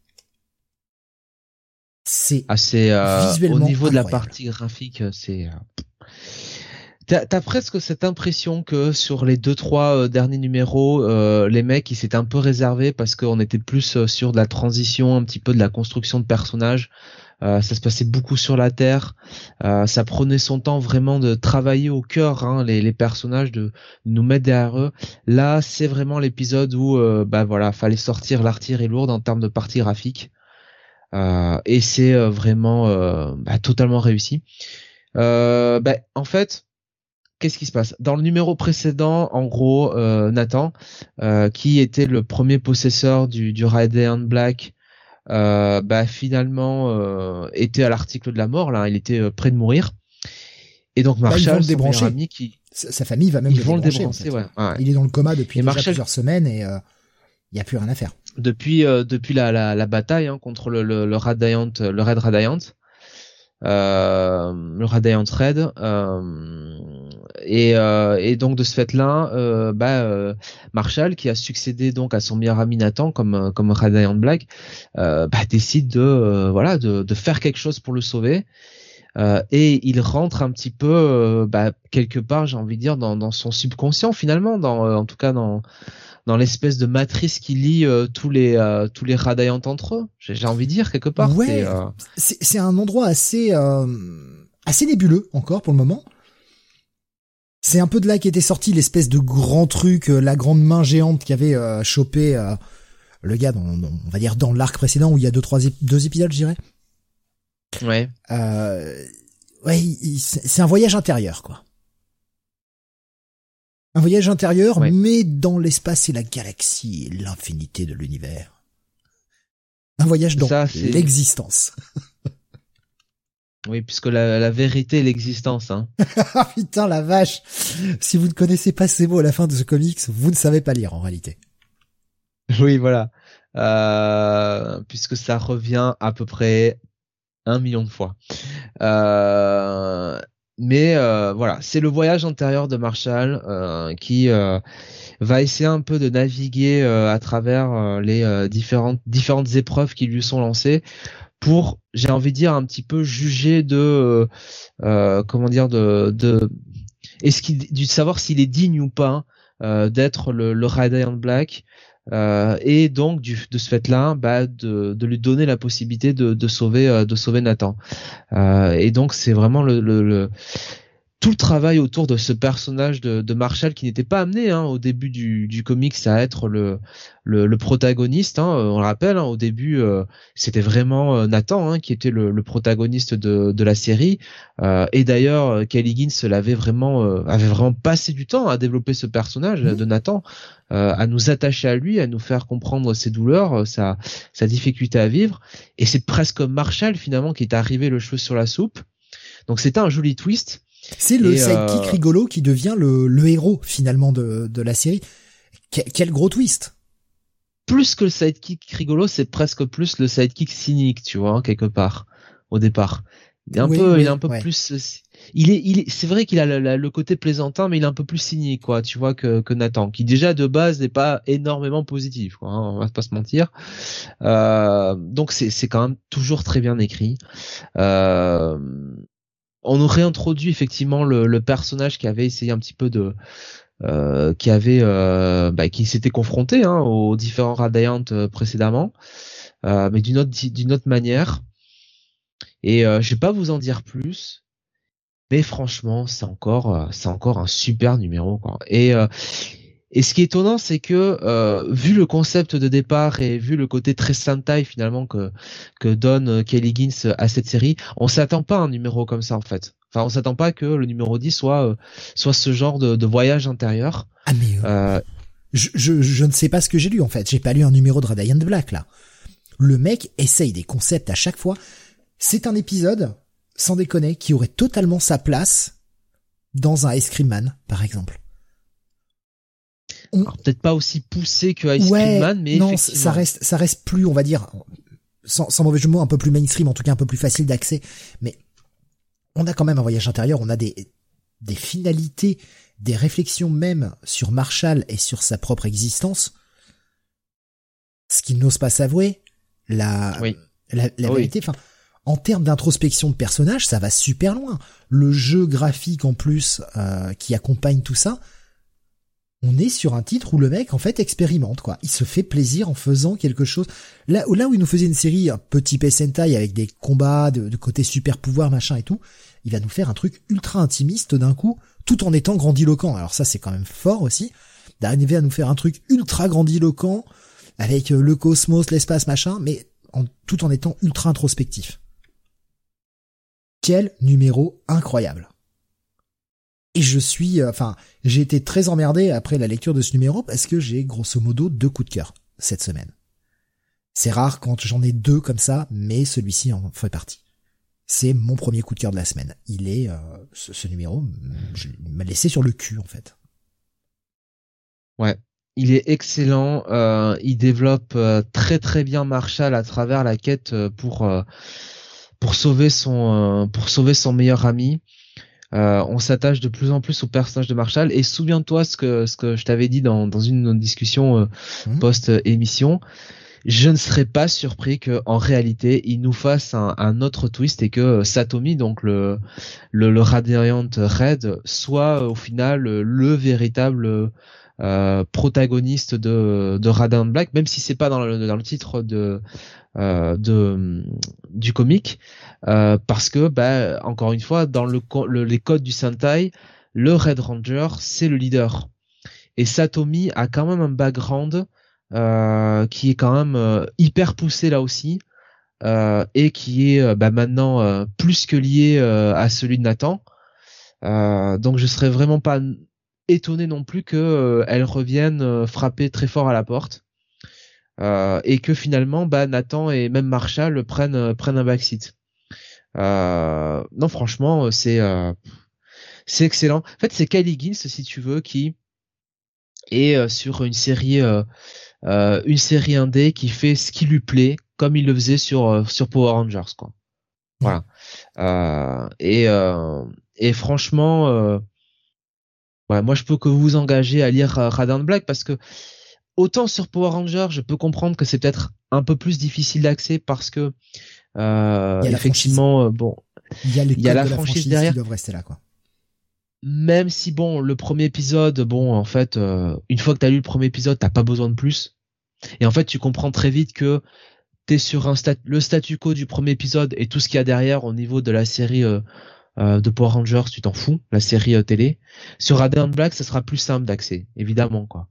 C'est assez euh, au niveau de la partie graphique, c'est T'as presque cette impression que sur les deux trois euh, derniers numéros, euh, les mecs ils s'étaient un peu réservés parce qu'on était plus euh, sur de la transition, un petit peu de la construction de personnages. ça se passait beaucoup sur la terre. ça prenait son temps vraiment de travailler au cœur hein, les, les, personnages, de nous mettre derrière eux. Là, c'est vraiment l'épisode où bah voilà, fallait sortir l'artillerie lourde en termes de partie graphique. et c'est vraiment bah, totalement réussi. Bah, en fait, qu'est-ce qui se passe? Dans le numéro précédent, en gros, euh, Nathan, euh, qui était le premier possesseur du, du Radiant Black, euh, bah, finalement était à l'article de la mort. Là, il était près de mourir. Et donc bah, Marshall, son ami, qui sa famille va même ils vont le débrancher. Ouais. Il est dans le coma depuis plusieurs semaines et il n'y a plus rien à faire. Depuis depuis la, la, la bataille hein, contre le, le, le Radiant, le Red Radiant. Euh, le Radiant Red euh, et, euh, et, donc de ce fait-là, euh, bah, euh, Marshall, qui a succédé donc à son meilleur ami Nathan comme comme Radiant Black, bah, décide de voilà de, de, faire quelque chose pour le sauver. et il rentre un petit peu bah, quelque part, j'ai envie de dire, dans, dans son subconscient finalement, dans en tout cas dans dans l'espèce de matrice qui lie euh, tous les euh, tous les Radiant entre eux. J'ai envie de dire quelque part. Ouais. C'est un endroit assez assez nébuleux encore pour le moment. C'est un peu de là qu'était sorti l'espèce de grand truc, la grande main géante qui avait chopé le gars, dans, on va dire dans l'arc précédent où il y a deux trois deux épisodes, je dirais. Ouais. ouais, c'est un voyage intérieur quoi. Un voyage intérieur, mais dans l'espace et la galaxie et l'infinité de l'univers. Un voyage dans l'existence. oui, puisque la, vérité est l'existence. Hein. Ah, putain, la vache Si vous ne connaissez pas ces mots à la fin de ce comics, vous ne savez pas lire en réalité. Oui, voilà. Euh, puisque ça revient à peu près un million de fois. Euh, mais euh, voilà, c'est le voyage intérieur de Marshall euh, qui euh, va essayer un peu de naviguer à travers les différentes différentes épreuves qui lui sont lancées pour, j'ai envie de dire, un petit peu juger de comment dire de de est-ce qu'il du savoir s'il est digne ou pas d'être le, le Radiant Black euh, et donc du, de ce fait-là, bah, de, de, lui donner la possibilité de, de sauver, euh, de sauver Nathan. Euh, et donc c'est vraiment le, le, le, tout le travail autour de ce personnage de, de Marshall qui n'était pas amené hein, au début du, du comics à être le, le, le protagoniste. Hein, on le rappelle, hein, au début, euh, c'était vraiment euh, Nathan hein, qui était le, le, protagoniste de, de la série. Euh, et d'ailleurs, Kelly Higgins l'avait vraiment, avait vraiment passé du temps à développer ce personnage de Nathan, à nous attacher à lui, à nous faire comprendre ses douleurs, sa, sa difficulté à vivre. Et c'est presque Marshall finalement qui est arrivé le cheveu sur la soupe. Donc c'était un joli twist. C'est le sidekick euh, rigolo qui devient le, le héros finalement de, de la série. quel gros twist Plus que le sidekick rigolo, c'est presque plus le sidekick cynique, tu vois, quelque part, au départ. Il est un peu, il est un peu plus. Il est, il est, c'est vrai qu'il a le, côté plaisantin, mais il est un peu plus cynique, quoi. Tu vois que, que Nathan, qui déjà de base n'est pas énormément positif, quoi. Hein, on va pas se mentir. Euh, donc c'est, c'est quand même toujours très bien écrit. Euh, on nous réintroduit effectivement le, personnage qui avait essayé un petit peu de qui avait bah, qui s'était confronté hein, aux différents Radiant précédemment mais d'une autre d'une autre manière et je vais pas vous en dire plus mais franchement c'est encore c'est encore un super numéro quoi. et et ce qui est étonnant, c'est que euh, vu le concept de départ et vu le côté très Sentai finalement que que donne euh, Kelly Gins à cette série, on s'attend pas à un numéro comme ça en fait. Enfin, on s'attend pas que le numéro 10 soit euh, soit ce genre de, de voyage intérieur. Ah mais euh, je, je, je ne sais pas ce que j'ai lu en fait. J'ai pas lu un numéro de Radiant Black là. Le mec essaye des concepts à chaque fois. C'est un épisode, sans déconner, qui aurait totalement sa place dans un Ice Cream Man, par exemple peut-être pas aussi poussé que Ice Cream Man, mais non, ça reste, ça reste plus, on va dire, sans, sans mauvais jeu de mots, un peu plus mainstream, en tout cas un peu plus facile d'accès. Mais on a quand même un voyage intérieur, on a des, des finalités, des réflexions même sur Marshall et sur sa propre existence. Ce qu'il n'ose pas s'avouer, la, la, la vérité, enfin, en termes d'introspection de personnage, ça va super loin. Le jeu graphique en plus euh, qui accompagne tout ça, on est sur un titre où le mec en fait expérimente quoi. Il se fait plaisir en faisant quelque chose. Là, là où il nous faisait une série un petit Sentai avec des combats de, côté super pouvoir machin et tout, il va nous faire un truc ultra intimiste d'un coup, tout en étant grandiloquent. Alors ça c'est quand même fort aussi d'arriver à nous faire un truc ultra grandiloquent avec euh, le cosmos, l'espace machin, mais tout en étant ultra introspectif. Quel numéro incroyable. Et je suis, euh, enfin, j'ai été très emmerdé après la lecture de ce numéro parce que j'ai grosso modo deux coups de cœur cette semaine. C'est rare quand j'en ai deux comme ça, mais celui-ci en fait partie. C'est mon premier coup de cœur de la semaine. Il est, euh, ce, numéro m'a laissé sur le cul en fait. Ouais, il est excellent. Euh, il développe très très bien Marshall à travers la quête pour pour sauver son pour sauver son meilleur ami. Euh, on s'attache de plus en plus au personnage de Marshall. Et souviens-toi ce que ce que je t'avais dit dans dans une discussion euh, mmh. post émission. Je ne serais pas surpris que en réalité il nous fasse un, autre twist et que Satomi, donc le le, le Radiant Red, soit au final le véritable euh, protagoniste de, de Radiant Black, même si c'est pas dans le, le titre euh, de du comic, euh, parce que bah, encore une fois dans le, les codes du Sentai, le Red Ranger c'est le leader et Satomi a quand même un background qui est quand même hyper poussé là aussi et qui est bah, maintenant plus que lié à celui de Nathan. donc je serais vraiment pas étonné non plus que euh, elle revienne euh, frapper très fort à la porte euh, et que finalement bah, Nathan et même Marshall prennent prennent un backseat. non franchement c'est c'est excellent. En fait c'est Kylie Gins si tu veux qui est sur une série une série indé qui fait ce qui lui plaît comme il le faisait sur sur Power Rangers quoi. Voilà. et et franchement moi je peux que vous engager à lire euh, Radiant Black parce que autant sur Power Rangers, je peux comprendre que c'est peut-être un peu plus difficile d'accès parce que euh, effectivement, euh, bon, il y a, il y a la, franchise, derrière. Qui doivent rester là, quoi. Même si bon, le premier épisode, bon, en fait, euh, une fois que t'as lu le premier épisode, t'as pas besoin de plus. Et en fait, tu comprends très vite que t'es sur un le statu quo du premier épisode et tout ce qu'il y a derrière au niveau de la série euh, de Power Rangers, tu t'en fous, la série euh, télé. Sur Radiant Black, ça sera plus simple d'accès, évidemment, quoi.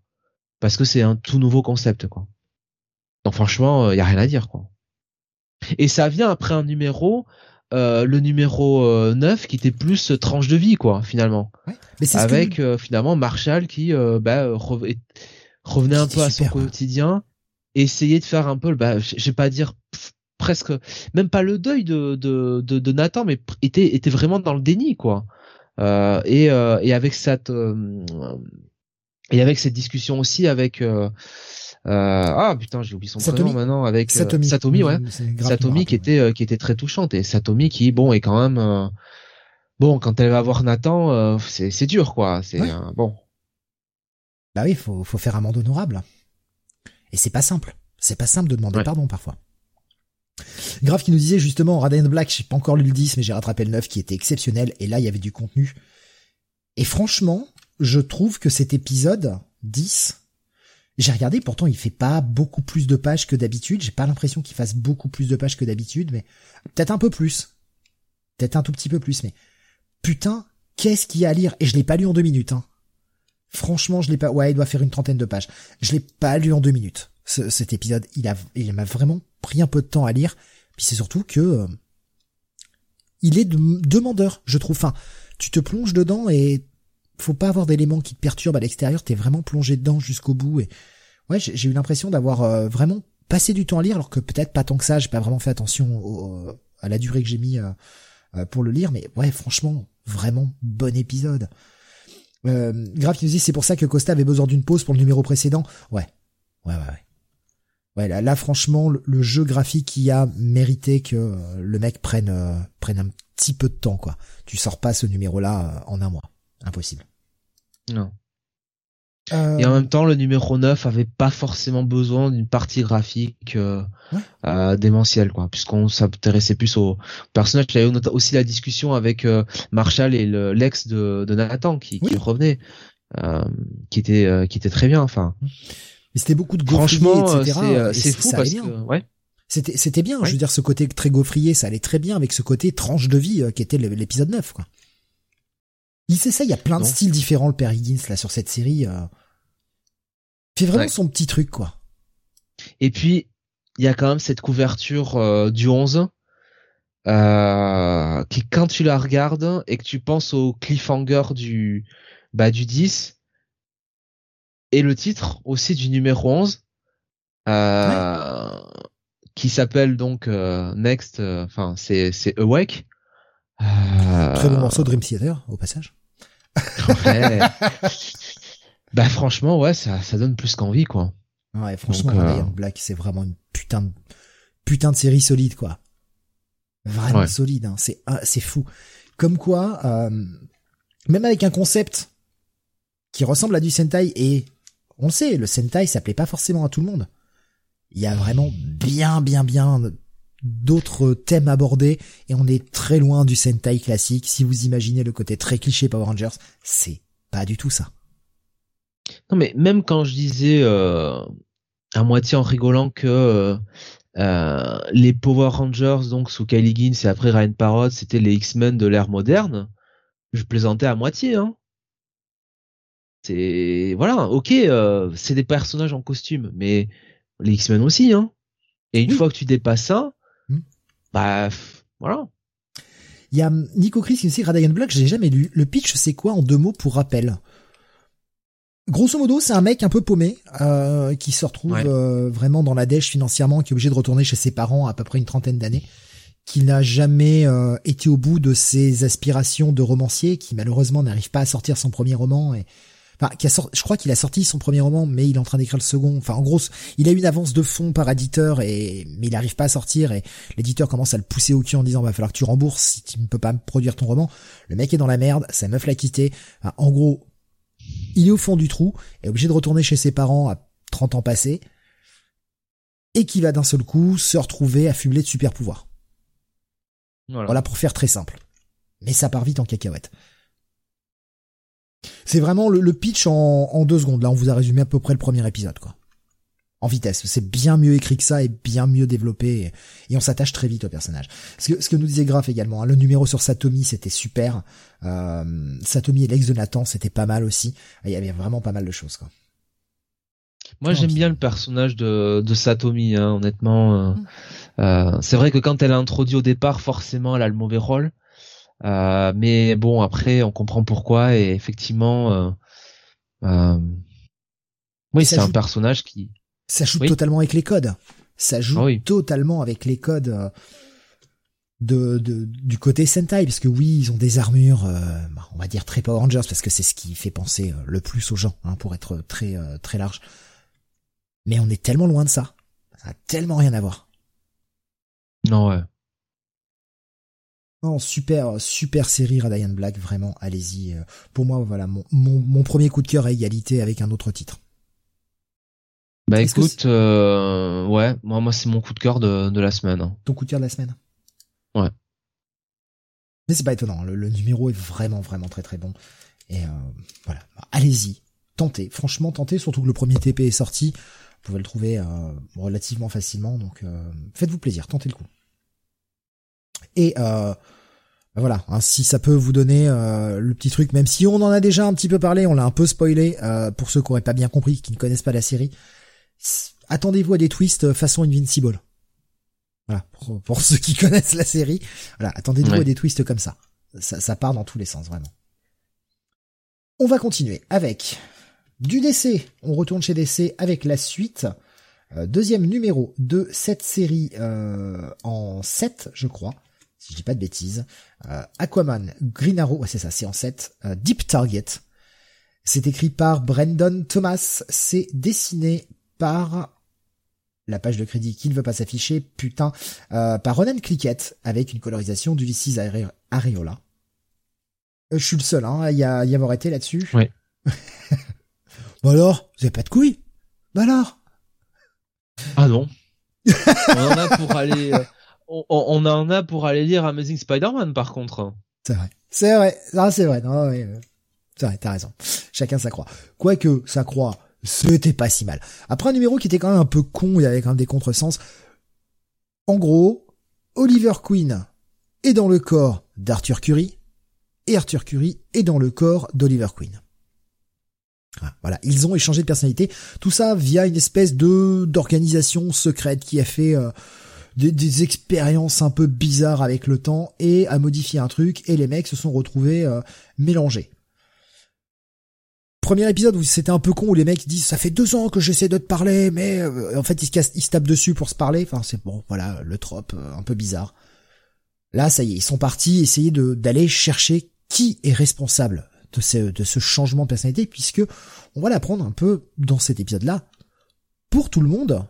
Parce que c'est un tout nouveau concept, quoi. Donc franchement, il euh, y a rien à dire, quoi. Et ça vient après un numéro, le numéro 9, qui était plus tranche de vie, quoi, finalement. Avec finalement Marshall qui bah, revenait un peu à son quotidien, essayait de faire un peu, bah, je vais pas dire presque même pas le deuil de de, de, Nathan mais était était vraiment dans le déni quoi. Euh, et euh, et avec cette euh, et avec cette discussion aussi avec ah putain j'ai oublié son prénom maintenant avec Satomi, Satomi ouais. Satomi qui était qui était très touchante. Et Satomi qui bon est quand même bon quand elle va voir Nathan c'est c'est dur quoi. C'est bon. Bah oui faut faut faire un monde honorable. Et c'est pas simple. C'est pas simple de demander pardon parfois Grave qui nous disait justement Radiant Black, j'ai pas encore lu le 10 mais j'ai rattrapé le 9 qui était exceptionnel et là il y avait du contenu. Et franchement, je trouve que cet épisode 10 j'ai regardé, pourtant il fait pas beaucoup plus de pages que d'habitude. J'ai pas l'impression qu'il fasse beaucoup plus de pages que d'habitude, mais peut-être un peu plus. Peut-être un tout petit peu plus, mais putain, qu'est-ce qu'il y a à lire? Et je l'ai pas lu en deux minutes. Hein. Franchement, je l'ai pas. Ouais, il doit faire une trentaine de pages. Je l'ai pas lu en deux minutes. cet épisode, il a, il m'a vraiment pris un peu de temps à lire. Puis c'est surtout que euh, il est demandeur, je trouve. Enfin, tu te plonges dedans et faut pas avoir d'éléments qui te perturbent à l'extérieur, t'es vraiment plongé dedans jusqu'au bout et ouais, j'ai eu l'impression d'avoir euh, vraiment passé du temps à lire alors que peut-être pas tant que ça, j'ai pas vraiment fait attention à la durée que j'ai mis euh, euh, pour le lire mais ouais, franchement, vraiment bon épisode. Euh, qui nous dit c'est pour ça que Costa avait besoin d'une pause pour le numéro précédent. Ouais. Ouais ouais ouais. Ouais là, là franchement le, jeu graphique qui a mérité que le mec prenne prenne un petit peu de temps quoi. Tu sors pas ce numéro là en un mois. Impossible. Non. Et en même temps, le numéro 9 avait pas forcément besoin d'une partie graphique euh, euh, démentielle, quoi, puisqu'on s'intéressait plus au personnage. Il y avait aussi la discussion avec euh, Marshall et l'ex de, de, Nathan qui, qui revenait, euh, qui était euh, qui était très bien. Enfin, mais c'était beaucoup de franchement, c'est fou parce que ouais. C'était c'était bien. Je veux dire, ce côté très gaufrier, ça allait très bien avec ce côté tranche de vie qui était l'épisode 9, quoi. Il sait ça, il y a plein de styles différents, le père Higgins, là, sur cette série. Euh... fait vraiment son petit truc, quoi. Et puis, il y a quand même cette couverture euh, du 11, euh, qui, quand tu la regardes et que tu penses au cliffhanger du, bah, du 10, et le titre aussi du numéro 11, euh, qui s'appelle donc euh, Next, enfin, c'est, c'est Awake. Très bon morceau de Dream Theater, au passage. bah franchement, ouais, ça, ça donne plus qu'envie, quoi. Ouais, franchement, euh, Black, c'est vraiment une putain de, putain de série solide, quoi. Vraiment solide, hein. c'est, ah, c'est fou. Comme quoi, euh, même avec un concept qui ressemble à du Sentai, et on sait, le Sentai, ça plaît pas forcément à tout le monde. Il y a vraiment bien, bien, bien d'autres thèmes abordés et on est très loin du Sentai classique. Si vous imaginez le côté très cliché Power Rangers, c'est pas du tout ça. Non mais même quand je disais euh, à moitié en rigolant que euh, euh, les Power Rangers donc sous Kylie Gins et après Ryan Parrott c'était les X-Men de l'ère moderne, je plaisantais à moitié hein. C'est voilà, ok, c'est des personnages en costume, mais les X-Men aussi hein. Et une fois que tu dépasses ça, bah voilà. Il y a Nico Chris qui nous dit Black, j'ai jamais lu. Le pitch, c'est quoi en deux mots pour rappel? Grosso modo, c'est un mec un peu paumé euh, qui se retrouve euh, vraiment dans la dèche financièrement, qui est obligé de retourner chez ses parents à peu près une trentaine d'années, qui n'a jamais euh, été au bout de ses aspirations de romancier, qui malheureusement n'arrive pas à sortir son premier roman et enfin, qui a sorti, je crois qu'il a sorti son premier roman, mais il est en train d'écrire le second. Enfin, en gros, il a une avance de fond par éditeur et, mais il n'arrive pas à sortir et l'éditeur commence à le pousser au cul en disant, va falloir que tu rembourses si tu ne peux pas produire ton roman. Le mec est dans la merde, sa meuf l'a quitté. en gros, il est au fond du trou, est obligé de retourner chez ses parents à 30 ans passés et qui va d'un seul coup se retrouver affublé de super pouvoirs. Voilà. voilà pour faire très simple. Mais ça part vite en cacahuète. C'est vraiment le, pitch en, deux secondes. Là, on vous a résumé à peu près le premier épisode, quoi. En vitesse. C'est bien mieux écrit que ça et bien mieux développé. Et, on s'attache très vite au personnage. Ce que, ce que nous disait Graf également, hein, le numéro sur Satomi, c'était super. Euh, Satomi et l'ex de Nathan, c'était pas mal aussi. Il y avait vraiment pas mal de choses, quoi. Moi, j'aime bien le personnage de, de Satomi, hein, honnêtement. Euh, mm. euh, c'est vrai que quand elle est introduite au départ, forcément, elle a le mauvais rôle. Euh, mais bon, après, on comprend pourquoi et effectivement, euh, euh, oui, c'est un personnage qui. Ça joue totalement avec les codes. Ça joue ah totalement avec les codes de, de, du côté Sentai, parce que oui, ils ont des armures, bah, on va dire très Power Rangers, parce que c'est ce qui fait penser le plus aux gens, hein, pour être très très large. Mais on est tellement loin de ça. Ça a tellement rien à voir. Non, ouais. Non, super, super série Radiant Black, vraiment, allez-y. Euh, pour moi, voilà, mon, mon, premier coup de cœur à égalité avec un autre titre. Bah écoute, euh, ouais, moi, moi c'est mon coup de cœur de, de la semaine. Ton coup de cœur de la semaine? Ouais. Mais c'est pas étonnant, le, numéro est vraiment vraiment très très bon. Et euh, voilà, allez-y, tentez, franchement tentez, surtout que le premier TP est sorti, vous pouvez le trouver euh, relativement facilement, donc faites-vous plaisir, tentez le coup. Et euh, ben voilà, hein, si ça peut vous donner le petit truc, même si on en a déjà un petit peu parlé, on l'a un peu spoilé, pour ceux qui n'auraient pas bien compris, qui ne connaissent pas la série, attendez-vous à des twists façon Invincible. Voilà, pour, ceux qui connaissent la série, voilà, attendez-vous à des twists comme ça. ça. Ça part dans tous les sens, vraiment. On va continuer avec du DC. On retourne chez DC avec la suite. Euh, deuxième numéro de cette série euh, en 7, je crois, si je dis pas de bêtises. Euh, Aquaman, Green Arrow, c'est ça, c'est en 7. Deep Target. C'est écrit par Brandon Thomas. C'est dessiné par la page de crédit qui ne veut pas s'afficher, putain, par Ronan Cliquette avec une colorisation d'Ulysses Areola. je suis le seul hein, à y, avoir été là-dessus. Oui. Bah alors, vous avez pas de couilles? Bah alors? Ah non. on en a pour aller. Euh, on, en a pour aller lire Amazing Spider-Man par contre. C'est vrai. C'est vrai. Ah, c'est vrai. Non, ouais, c'est vrai, t'as raison. Chacun sa croix. Quoique, sa croix, c'était pas si mal. Après un numéro qui était quand même un peu con, il y avait quand même des contresens. En gros, Oliver Queen est dans le corps d'Arthur Curry, et Arthur Curry est dans le corps d'Oliver Queen. Voilà, ils ont échangé de personnalité. Tout ça via une espèce de d'organisation secrète qui a fait euh, des, expériences un peu bizarres avec le temps et a modifié un truc et les mecs se sont retrouvés euh, mélangés. Premier épisode où c'était un peu con où les mecs disent ça fait deux ans que j'essaie de te parler mais euh, en fait ils se, cassent, ils se tapent dessus pour se parler. Enfin c'est bon voilà le trope un peu bizarre. Là ça y est ils sont partis essayer de d'aller chercher qui est responsable de ce, de ce changement de personnalité, puisque on va l'apprendre un peu dans cet épisode-là. Pour tout le monde,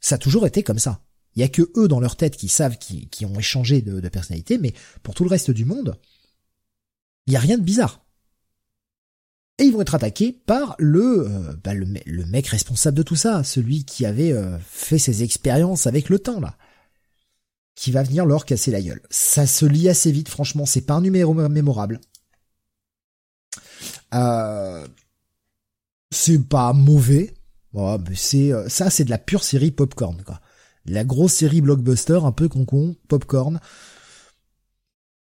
ça a toujours été comme ça. Il y a que eux dans leur tête qui savent qui, ont échangé de, personnalité, mais pour tout le reste du monde, il y a rien de bizarre. Et ils vont être attaqués par le, euh, bah le, mec responsable de tout ça, celui qui avait euh, fait ses expériences avec le temps là, qui va venir leur casser la gueule. Ça se lit assez vite, franchement, c'est pas un numéro mémorable. Euh, c'est pas mauvais. mais c'est euh, ça, c'est de la pure série popcorn, quoi. La grosse série blockbuster, un peu con-con, popcorn.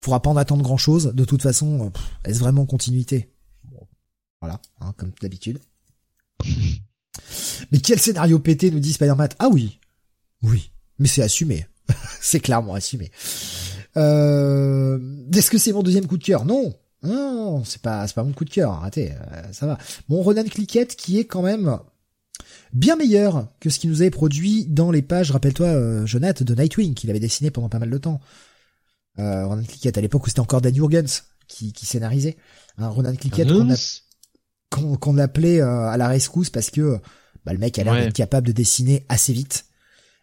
Faudra pas en attendre grand chose. De toute façon, est-ce vraiment continuité? Voilà, hein, comme d'habitude. mais quel scénario pété nous dit Spider-Man? Ah oui, oui, mais c'est assumé. c'est clairement assumé. Euh... Est-ce que c'est mon deuxième coup de cœur? Non, non, c'est pas, c'est pas mon coup de cœur. Arrêtez, euh, ça va. Mon Ronan Cliquette qui est quand même bien meilleur que ce qu'il nous avait produit dans les pages, rappelle-toi, euh, Jonathan, de Nightwing, qu'il avait dessiné pendant pas mal de temps. Euh, Ronan Cliquette à l'époque où c'était encore Dan Jurgens qui, qui scénarisait. Hein, Ronan Cliquette qu'on, appelait euh, à la rescousse parce que bah, le mec a l'air d'être capable de dessiner assez vite.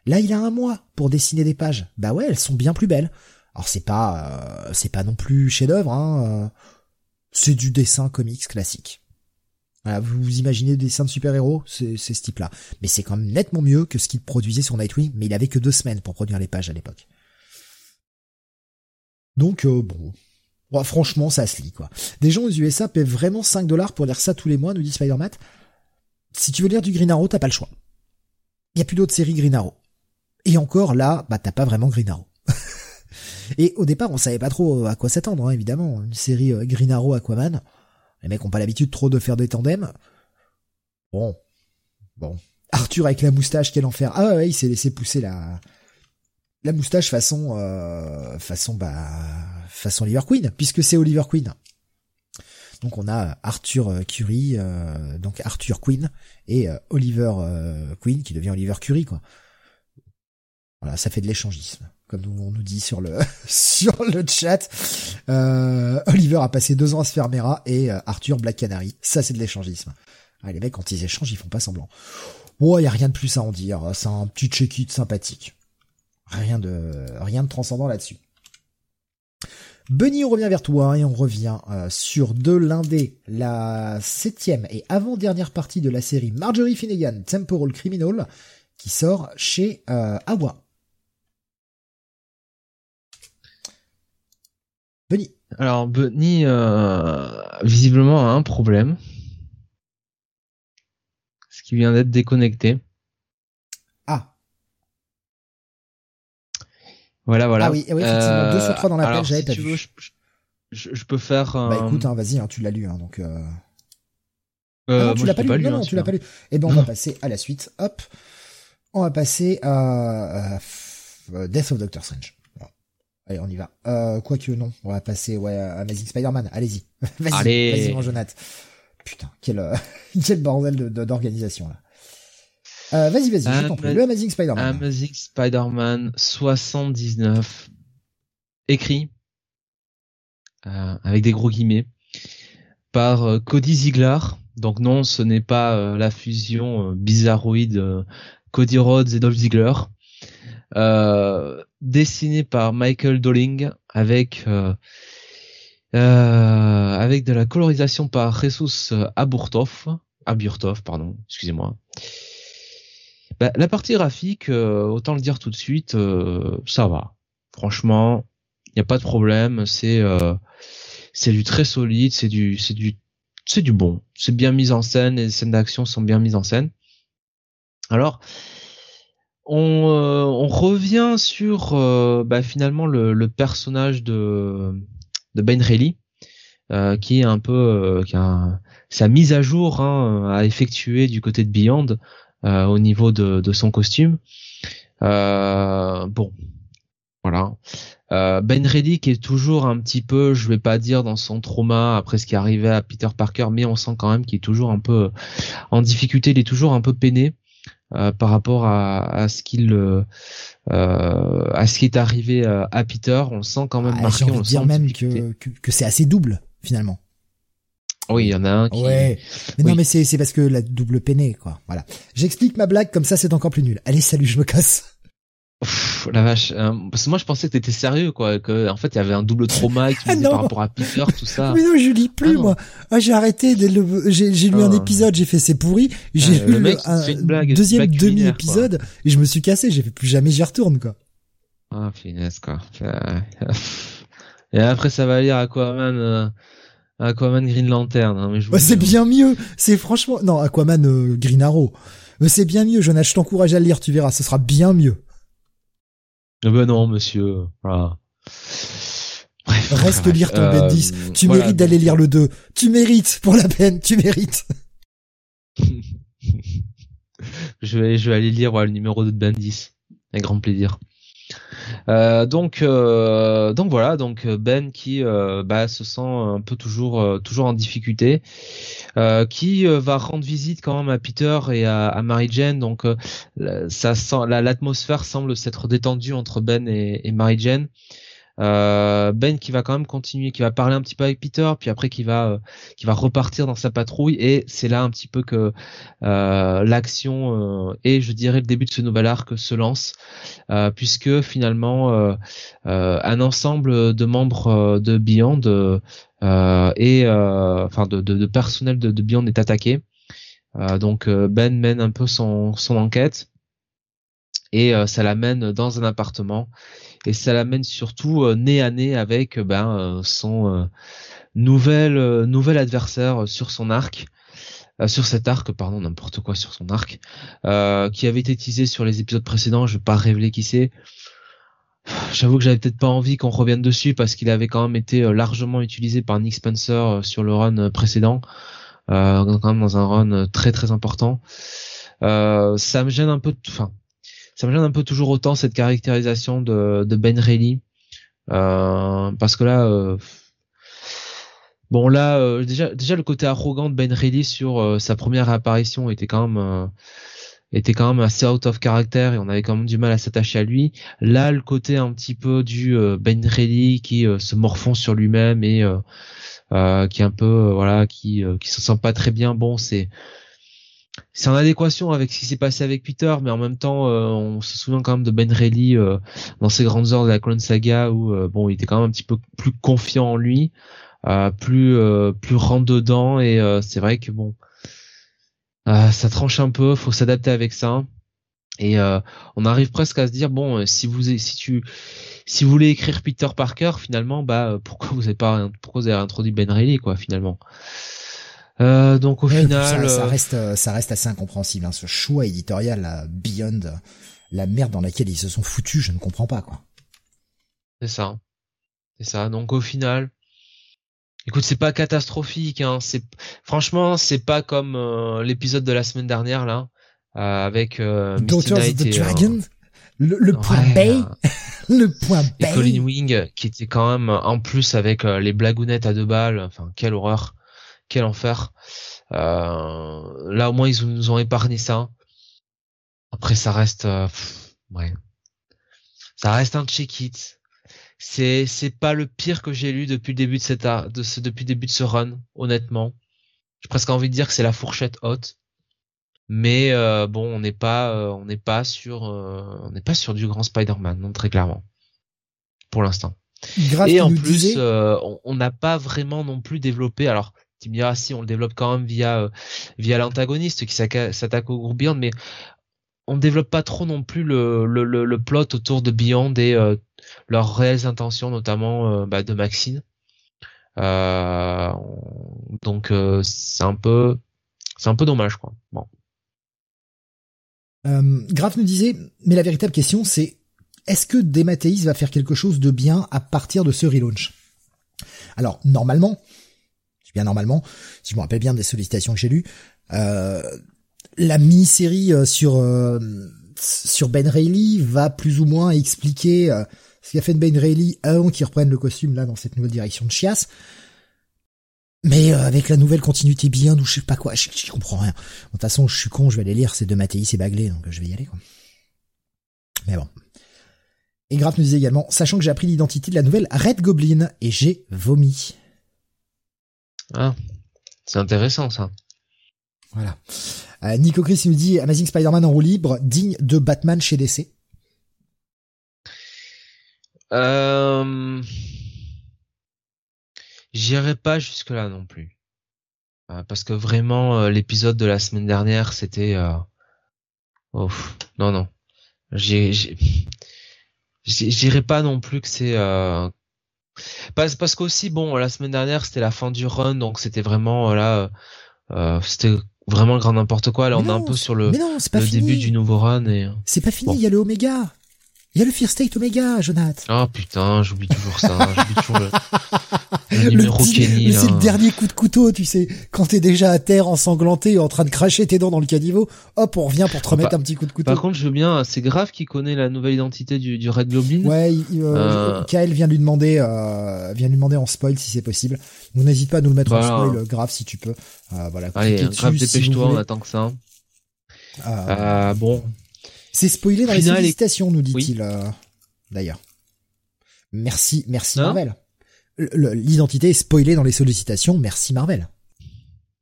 Là, il a un mois pour dessiner des pages. Bah ouais, elles sont bien plus belles. Alors c'est pas euh, c'est pas non plus chef-d'œuvre, hein, euh, c'est du dessin comics classique. Vous imaginez des dessins de super-héros, c'est ce type-là. Mais c'est quand même nettement mieux que ce qu'il produisait sur Nightwing, mais il avait que deux semaines pour produire les pages à l'époque. Donc euh, bon, franchement ça se lit quoi. Des gens aux USA paient vraiment 5 dollars pour lire ça tous les mois, nous dit Spider-Man. Si tu veux lire du Green Arrow, t'as pas le choix. Il y a plus d'autres séries Green Arrow. Et encore là, bah t'as pas vraiment Green Arrow. Et au départ, on savait pas trop à quoi s'attendre, hein, évidemment. Une série euh, Green Arrow Aquaman. Les mecs ont pas l'habitude trop de faire des tandems. Bon. Bon. Arthur avec la moustache, quel enfer. Ah ouais, il s'est laissé pousser la, la moustache façon, euh, façon, bah, façon Oliver Queen, puisque c'est Oliver Queen. Donc on a Arthur euh, Curry, donc Arthur Queen et Oliver Queen qui devient Oliver Curry quoi. Voilà, ça fait de l'échangisme comme on nous dit sur le sur le chat. Euh, Oliver a passé deux ans à se faire et euh, Arthur Black Canary. Ça c'est de l'échangisme. Ah, les mecs quand ils échangent ils font pas semblant. Bon, il y a rien de plus à en dire. C'est un petit check-it sympathique. Rien de rien de transcendant là-dessus. Benny, on revient vers toi et on revient sur de l'indé, la septième et avant-dernière partie de la série Marjorie Finnegan, Temporal Criminal, qui sort chez Awa. Benny. Alors Benny, visiblement, a un problème. Ce qui vient d'être déconnecté. Voilà, voilà. Ah oui, oui effectivement, 2 sur 3 dans l'appel, j'avais pas vu. je, peux faire. Bah écoute, hein, vas-y, hein, tu l'as lu, hein, donc. Euh... Euh, ah non, tu l'as pas, lu. non, non, tu l'as pas lu. Eh ben, on va passer à la suite. Hop, on va passer à, Death of Doctor Strange. Allez, on y va. Euh, Quoique non, on va passer ouais à Amazing Spider-Man. Allez-y, vas-y, vas-y, mon Jonathan. Putain, quel quel bordel d'organisation là. Euh, vas-y, vas-y, je t'en prie. Le Amazing Spider-Man. Amazing Spider-Man 79, écrit, euh, avec des gros guillemets, par euh, Cody Ziegler. Donc non, ce n'est pas la fusion bizarroïde Cody Rhodes et Dolph Ziegler. Dessiné par Michael Dolling avec avec de la colorisation par Jesus Aburtov, Aburtov, pardon, excusez-moi. Bah, la partie graphique, euh, autant le dire tout de suite, euh, ça va. Franchement, il n'y a pas de problème. C'est euh, c'est du très solide, c'est du c'est du c'est du bon. C'est bien mis en scène, les scènes d'action sont bien mises en scène. Alors, on, on revient sur bah, finalement le, personnage de Ben Reilly, qui est un peu qui a sa mise à jour hein, à effectuer du côté de Beyond euh, au niveau de, son costume. Euh, bon, voilà. Euh, ben Reilly qui est toujours un petit peu, je vais pas dire dans son trauma après ce qui est arrivé à Peter Parker, mais on sent quand même qu'il est toujours un peu en difficulté, il est toujours un peu peiné euh, par rapport à, à ce qu'il euh, à ce qui est arrivé à Peter. On le sent quand même ah, marqué. on dire même que, que, que c'est assez double finalement. Oui, il y en a un qui. Ouais. Mais non, mais c'est c'est parce que la double peinée, quoi. Voilà. J'explique ma blague comme ça, c'est encore plus nul. Allez, salut, je me casse. La vache. Euh, parce que moi, je pensais que t'étais sérieux, quoi. Que en fait, il y avait un double trauma qui ah par rapport à Peter, tout ça. Mais non, je lis plus, ah moi. Ah, j'ai arrêté. J'ai j'ai lu un ah. épisode, j'ai fait c'est pourri. J'ai lu le un deuxième demi épisode et je me suis cassé. J'ai fait plus jamais, j'y retourne, quoi. Ah, finesse, quoi. Et après, ça va lire Aquaman. Euh Aquaman Green Lantern. Hein, bah, c'est bien mieux. C'est franchement non Aquaman euh, Green Arrow. Mais c'est bien mieux. Jonas, je t'encourage à le lire. Tu verras, ce sera bien mieux. Ben non, monsieur. Voilà. Reste lire ton Ben 10. Tu mérites d'aller lire le 2. Tu mérites pour la peine. Tu mérites. je vais, je vais aller lire le numéro 2 de Ben 10. Avec grand plaisir. Euh, donc euh, donc voilà donc euh, Ben qui bah, se sent un peu toujours toujours en difficulté qui va rendre visite quand même à Peter et à, Mary Jane donc ça sent l'atmosphère semble s'être détendue entre Ben et, et Mary Jane ben qui va quand même continuer, qui va parler un petit peu avec Peter, puis après qui va euh, qui va repartir dans sa patrouille et c'est là un petit peu que euh, l'action et je dirais le début de ce nouvel arc se lance puisque finalement un ensemble de membres de Beyond et enfin de, personnel de, Beyond est attaqué. donc Ben mène un peu son, son enquête et ça l'amène dans un appartement et ça l'amène surtout euh, nez à nez avec euh, ben euh, son nouvel nouvel adversaire sur son arc. sur cet arc, pardon, n'importe quoi sur son arc, qui avait été teasé sur les épisodes précédents. Je vais pas révéler qui c'est. J'avoue que j'avais peut-être pas envie qu'on revienne dessus parce qu'il avait quand même été largement utilisé par Nick Spencer sur le run précédent, quand même dans un run très très important. ça me gêne un peu, enfin, ça me gêne un peu toujours autant cette caractérisation de, de Ben Reilly euh, parce que là euh, bon là euh, déjà déjà le côté arrogant de Ben Reilly sur sa première apparition était quand même était quand même assez out of character et on avait quand même du mal à s'attacher à lui. Là, le côté un petit peu du Ben Reilly qui se morfond sur lui-même et qui est un peu voilà qui qui se sent pas très bien. Bon, c'est c'est en adéquation avec ce qui s'est passé avec Peter, mais en même temps, on se souvient quand même de Ben Reilly dans ses grandes heures de la Clone Saga où bon, il était quand même un petit peu plus confiant en lui, plus plus rentre dedans et c'est vrai que bon, ça tranche un peu, faut s'adapter avec ça. Et euh, on arrive presque à se dire bon, euh, si vous si tu si vous voulez écrire Peter Parker, finalement, bah euh, pourquoi vous avez pas pourquoi vous avez introduit Ben Reilly quoi finalement? Euh, donc au final, ça, reste ça reste assez incompréhensible hein, ce choix éditorial Beyond la merde dans laquelle ils se sont foutus, je ne comprends pas quoi. C'est ça, c'est ça. Donc au final, écoute, c'est pas catastrophique. Hein. C'est franchement, c'est pas comme l'épisode de la semaine dernière là euh, avec euh, Daughters of the euh, Dragon, le, point Bay, le point Bay. Et Colin Wing qui était quand même en plus avec les blagounettes à deux balles. Enfin, quelle horreur, quel enfer. là au moins ils nous ont épargné ça. Après ça reste, ouais, ça reste un check it. C'est c'est pas le pire que j'ai lu depuis le début de cette de ce depuis le début de ce run, honnêtement. J'ai presque envie de dire que c'est la fourchette haute mais euh, bon, on n'est pas, euh, on n'est pas sur, euh, on n'est pas sur du grand Spider-Man, non très clairement, pour l'instant. Et en plus, on n'a pas vraiment non plus développé. Alors, tu me si on le développe quand même via via l'antagoniste qui s'attaque au groupe Beyond, mais on ne développe pas trop non plus le, le, le, plot autour de Beyond et leurs réelles intentions, notamment bah, de Maxine. donc c'est un peu c'est un peu dommage quoi. Bon. Euh, Graf nous disait, mais la véritable question c'est, est-ce que Demateis va faire quelque chose de bien à partir de ce relaunch? Alors, normalement, bien normalement, si je me rappelle bien des sollicitations que j'ai lues, euh, la mini-série euh, sur euh, sur Ben Reilly va plus ou moins expliquer euh, ce qu'a fait Ben Reilly avant qu'il reprenne le costume là dans cette nouvelle direction de Chias. Mais avec la nouvelle continuité bien ou je sais pas quoi, je, comprends rien. De toute façon, je suis con, je vais aller lire, c'est de Mathéis et Bagley, donc je vais y aller. Quoi. Mais bon. Et Graf nous disait également, sachant que j'ai appris l'identité de la nouvelle Red Goblin, et j'ai vomi. Ah, c'est intéressant ça. Voilà. Euh, Nico Chris nous dit Amazing Spider-Man en roue libre, digne de Batman chez DC. Euh... J'irai pas jusque là non plus. Euh, parce que vraiment euh, l'épisode de la semaine dernière c'était oh, non non. J'irai pas non plus que c'est. Parce, parce qu'aussi bon la semaine dernière c'était la fin du run donc c'était vraiment là euh, c'était vraiment le grand n'importe quoi là on est un peu sur le, le début du nouveau run et c'est pas fini il y a le Omega il y a le Fear State Omega, Jonathan. Oh putain, j'oublie toujours ça. j'oublie toujours le, le. C'est le dernier coup de couteau, tu sais. Quand t'es déjà à terre, ensanglanté, en train de cracher tes dents dans le caniveau, hop, on revient pour te remettre un petit coup de couteau. Par contre, je veux bien, c'est grave qu'il connaît la nouvelle identité du, du Red Goblin. Ouais, euh, euh... Kyle vient lui demander, euh, vient lui demander en spoil si c'est possible. Donc n'hésite pas à nous le mettre en spoil, grave si tu peux. Euh, voilà. Allez, grave, dépêche-toi, on attend que ça. Euh, bon, c'est spoilé dans les sollicitations, nous dit-il. Euh, d'ailleurs. Merci, merci hein Marvel. L'identité est spoilée dans les sollicitations. Merci Marvel.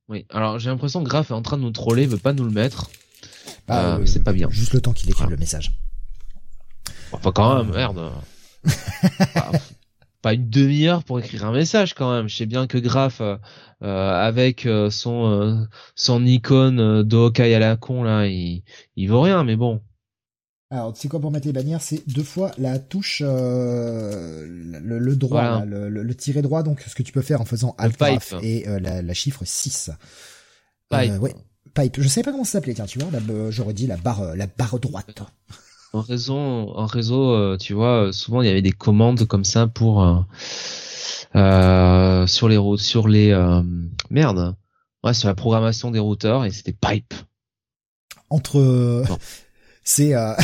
Oui. Alors j'ai l'impression que Graf est en train de nous troller, veut pas nous le mettre. Bah, euh, c'est pas bien. Juste le temps qu'il écrive le message. Enfin quand même, merde. pas, une demi-heure pour écrire un message quand même. Je sais bien que Graf, euh, avec son son icône de Hawkeye à la con là, il il vaut rien. Mais bon, alors, tu sais quoi pour mettre les bannières, c'est deux fois la touche, euh, le, droit, le, le, tiré droit, donc ce que tu peux faire en faisant Alt et euh, la, la, chiffre 6. Pipe. Euh, ouais, pipe. Je sais pas comment ça s'appelait, tiens, tu vois, j'aurais dit la barre, la barre droite. En réseau, en réseau, tu vois, souvent il y avait des commandes comme ça pour sur les routes, sur les merde, ouais, sur la programmation des routeurs et c'était pipe. Entre c'est euh,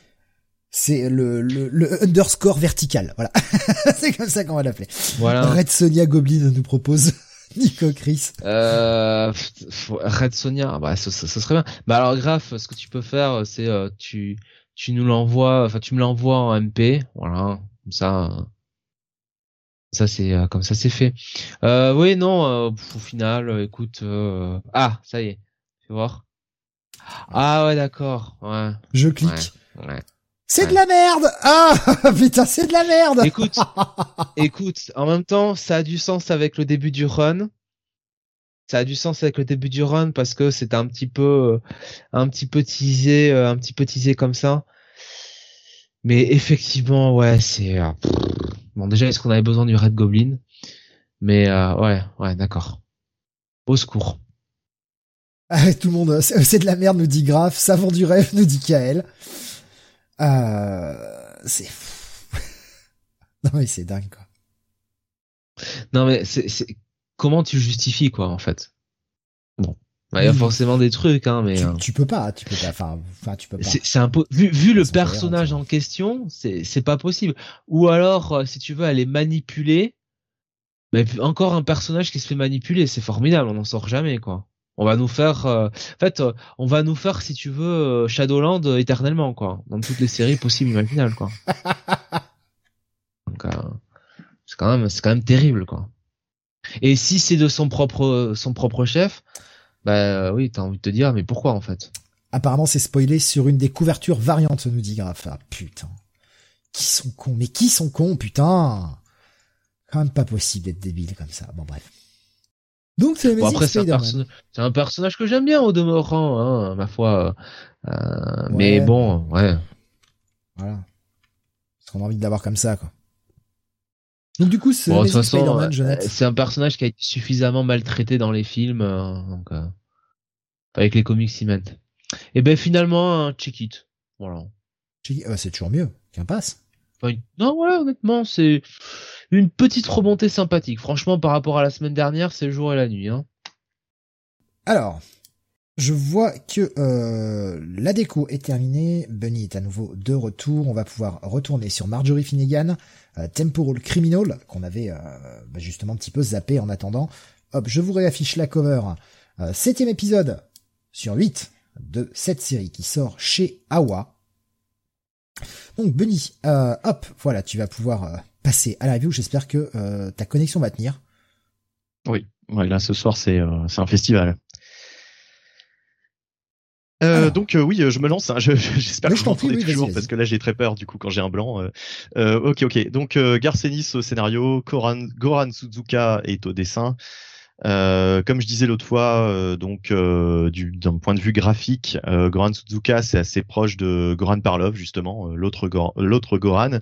c'est le, le, le, underscore vertical. Voilà, c'est comme ça qu'on va l'appeler. Voilà. Red Sonia Goblin nous propose. Nico Chris. Euh, Red Sonia, bah ce, serait bien. Bah alors Graf, ce que tu peux faire, c'est euh, tu tu nous l'envoies, enfin tu me l'envoies en MP, voilà, comme ça, ça c'est euh, comme ça c'est fait. Euh, oui non, au final, écoute, ah ça y est, tu voir. Ah ouais, d'accord. Ouais. Je clique. C'est de la merde Ah putain, c'est de la merde Écoute, écoute, en même temps, ça a du sens avec le début du run. Ça a du sens avec le début du run parce que c'est un petit peu, un petit peu teasé, un petit peu teasé comme ça. Mais effectivement, ouais, c'est euh, bon. Déjà, est-ce qu'on avait besoin du Red Goblin? Mais euh, ouais, ouais, d'accord. Au secours. Ah, tout le monde, c'est de la merde, nous dit Graf. Savon du rêve, nous dit Kael. Euh, c'est non mais c'est dingue quoi. Non mais c'est comment tu justifies quoi en fait? Bon. Il y a forcément des trucs, hein, mais tu, peux pas, tu peux pas, enfin, tu peux pas. C'est peu vu, vu le personnage en question, c'est c'est pas possible. Ou alors, euh, si tu veux, aller manipuler, mais encore un personnage qui se fait manipuler, c'est formidable, on n'en sort jamais, quoi. On va nous faire, euh, en fait, euh, on va nous faire, si tu veux, Shadowland éternellement, quoi, dans toutes les séries possibles imaginables, quoi. Donc, c'est quand même, c'est quand même terrible, quoi. Et si c'est de son propre, son propre chef, bah oui, t'as envie de te dire, mais pourquoi en fait? Apparemment, c'est spoilé sur une des couvertures variantes, nous dit Graf. Ah, putain. Qui sont cons? Mais qui sont cons, putain? Quand même pas possible d'être débile comme ça. Bon, bref. Donc, c'est bon, après, c'est un, personnage que j'aime bien au demeurant, hein, ma foi. Euh, Mais bon, ouais. Voilà. Parce qu'on a envie de l'avoir comme ça, quoi. Donc du coup, c'est euh, c'est un personnage qui a été suffisamment maltraité dans les films, euh, donc euh, avec les comics mettent. Et ben finalement, un check it, voilà. c'est toujours mieux qu'un passe. non, voilà, honnêtement, c'est une petite remontée sympathique. Franchement, par rapport à la semaine dernière, c'est le jour et la nuit. Hein. Alors, je vois que la déco est terminée. Bunny est à nouveau de retour. On va pouvoir retourner sur Marjorie Finnegan euh, Temporal Criminal, qu'on avait euh, bah, justement un petit peu zappé en attendant. Hop, je vous réaffiche la cover. Euh, septième épisode sur 8 de cette série qui sort chez Awa. Donc Bunny, hop, voilà, tu vas pouvoir passer à la review. J'espère que ta connexion va tenir. Oui, ouais, là ce soir c'est c'est un festival. Euh, donc euh, oui, euh, je me lance. Hein, j'espère que je m'entendez toujours parce que là j'ai très peur du coup quand j'ai un blanc. ok, ok. Donc Garcenis au scénario, Goran, Goran Suzuka est au dessin. comme je disais l'autre fois, donc d'un point de vue graphique, Goran Suzuka c'est assez proche de Goran Parlov justement, l'autre l'autre Goran.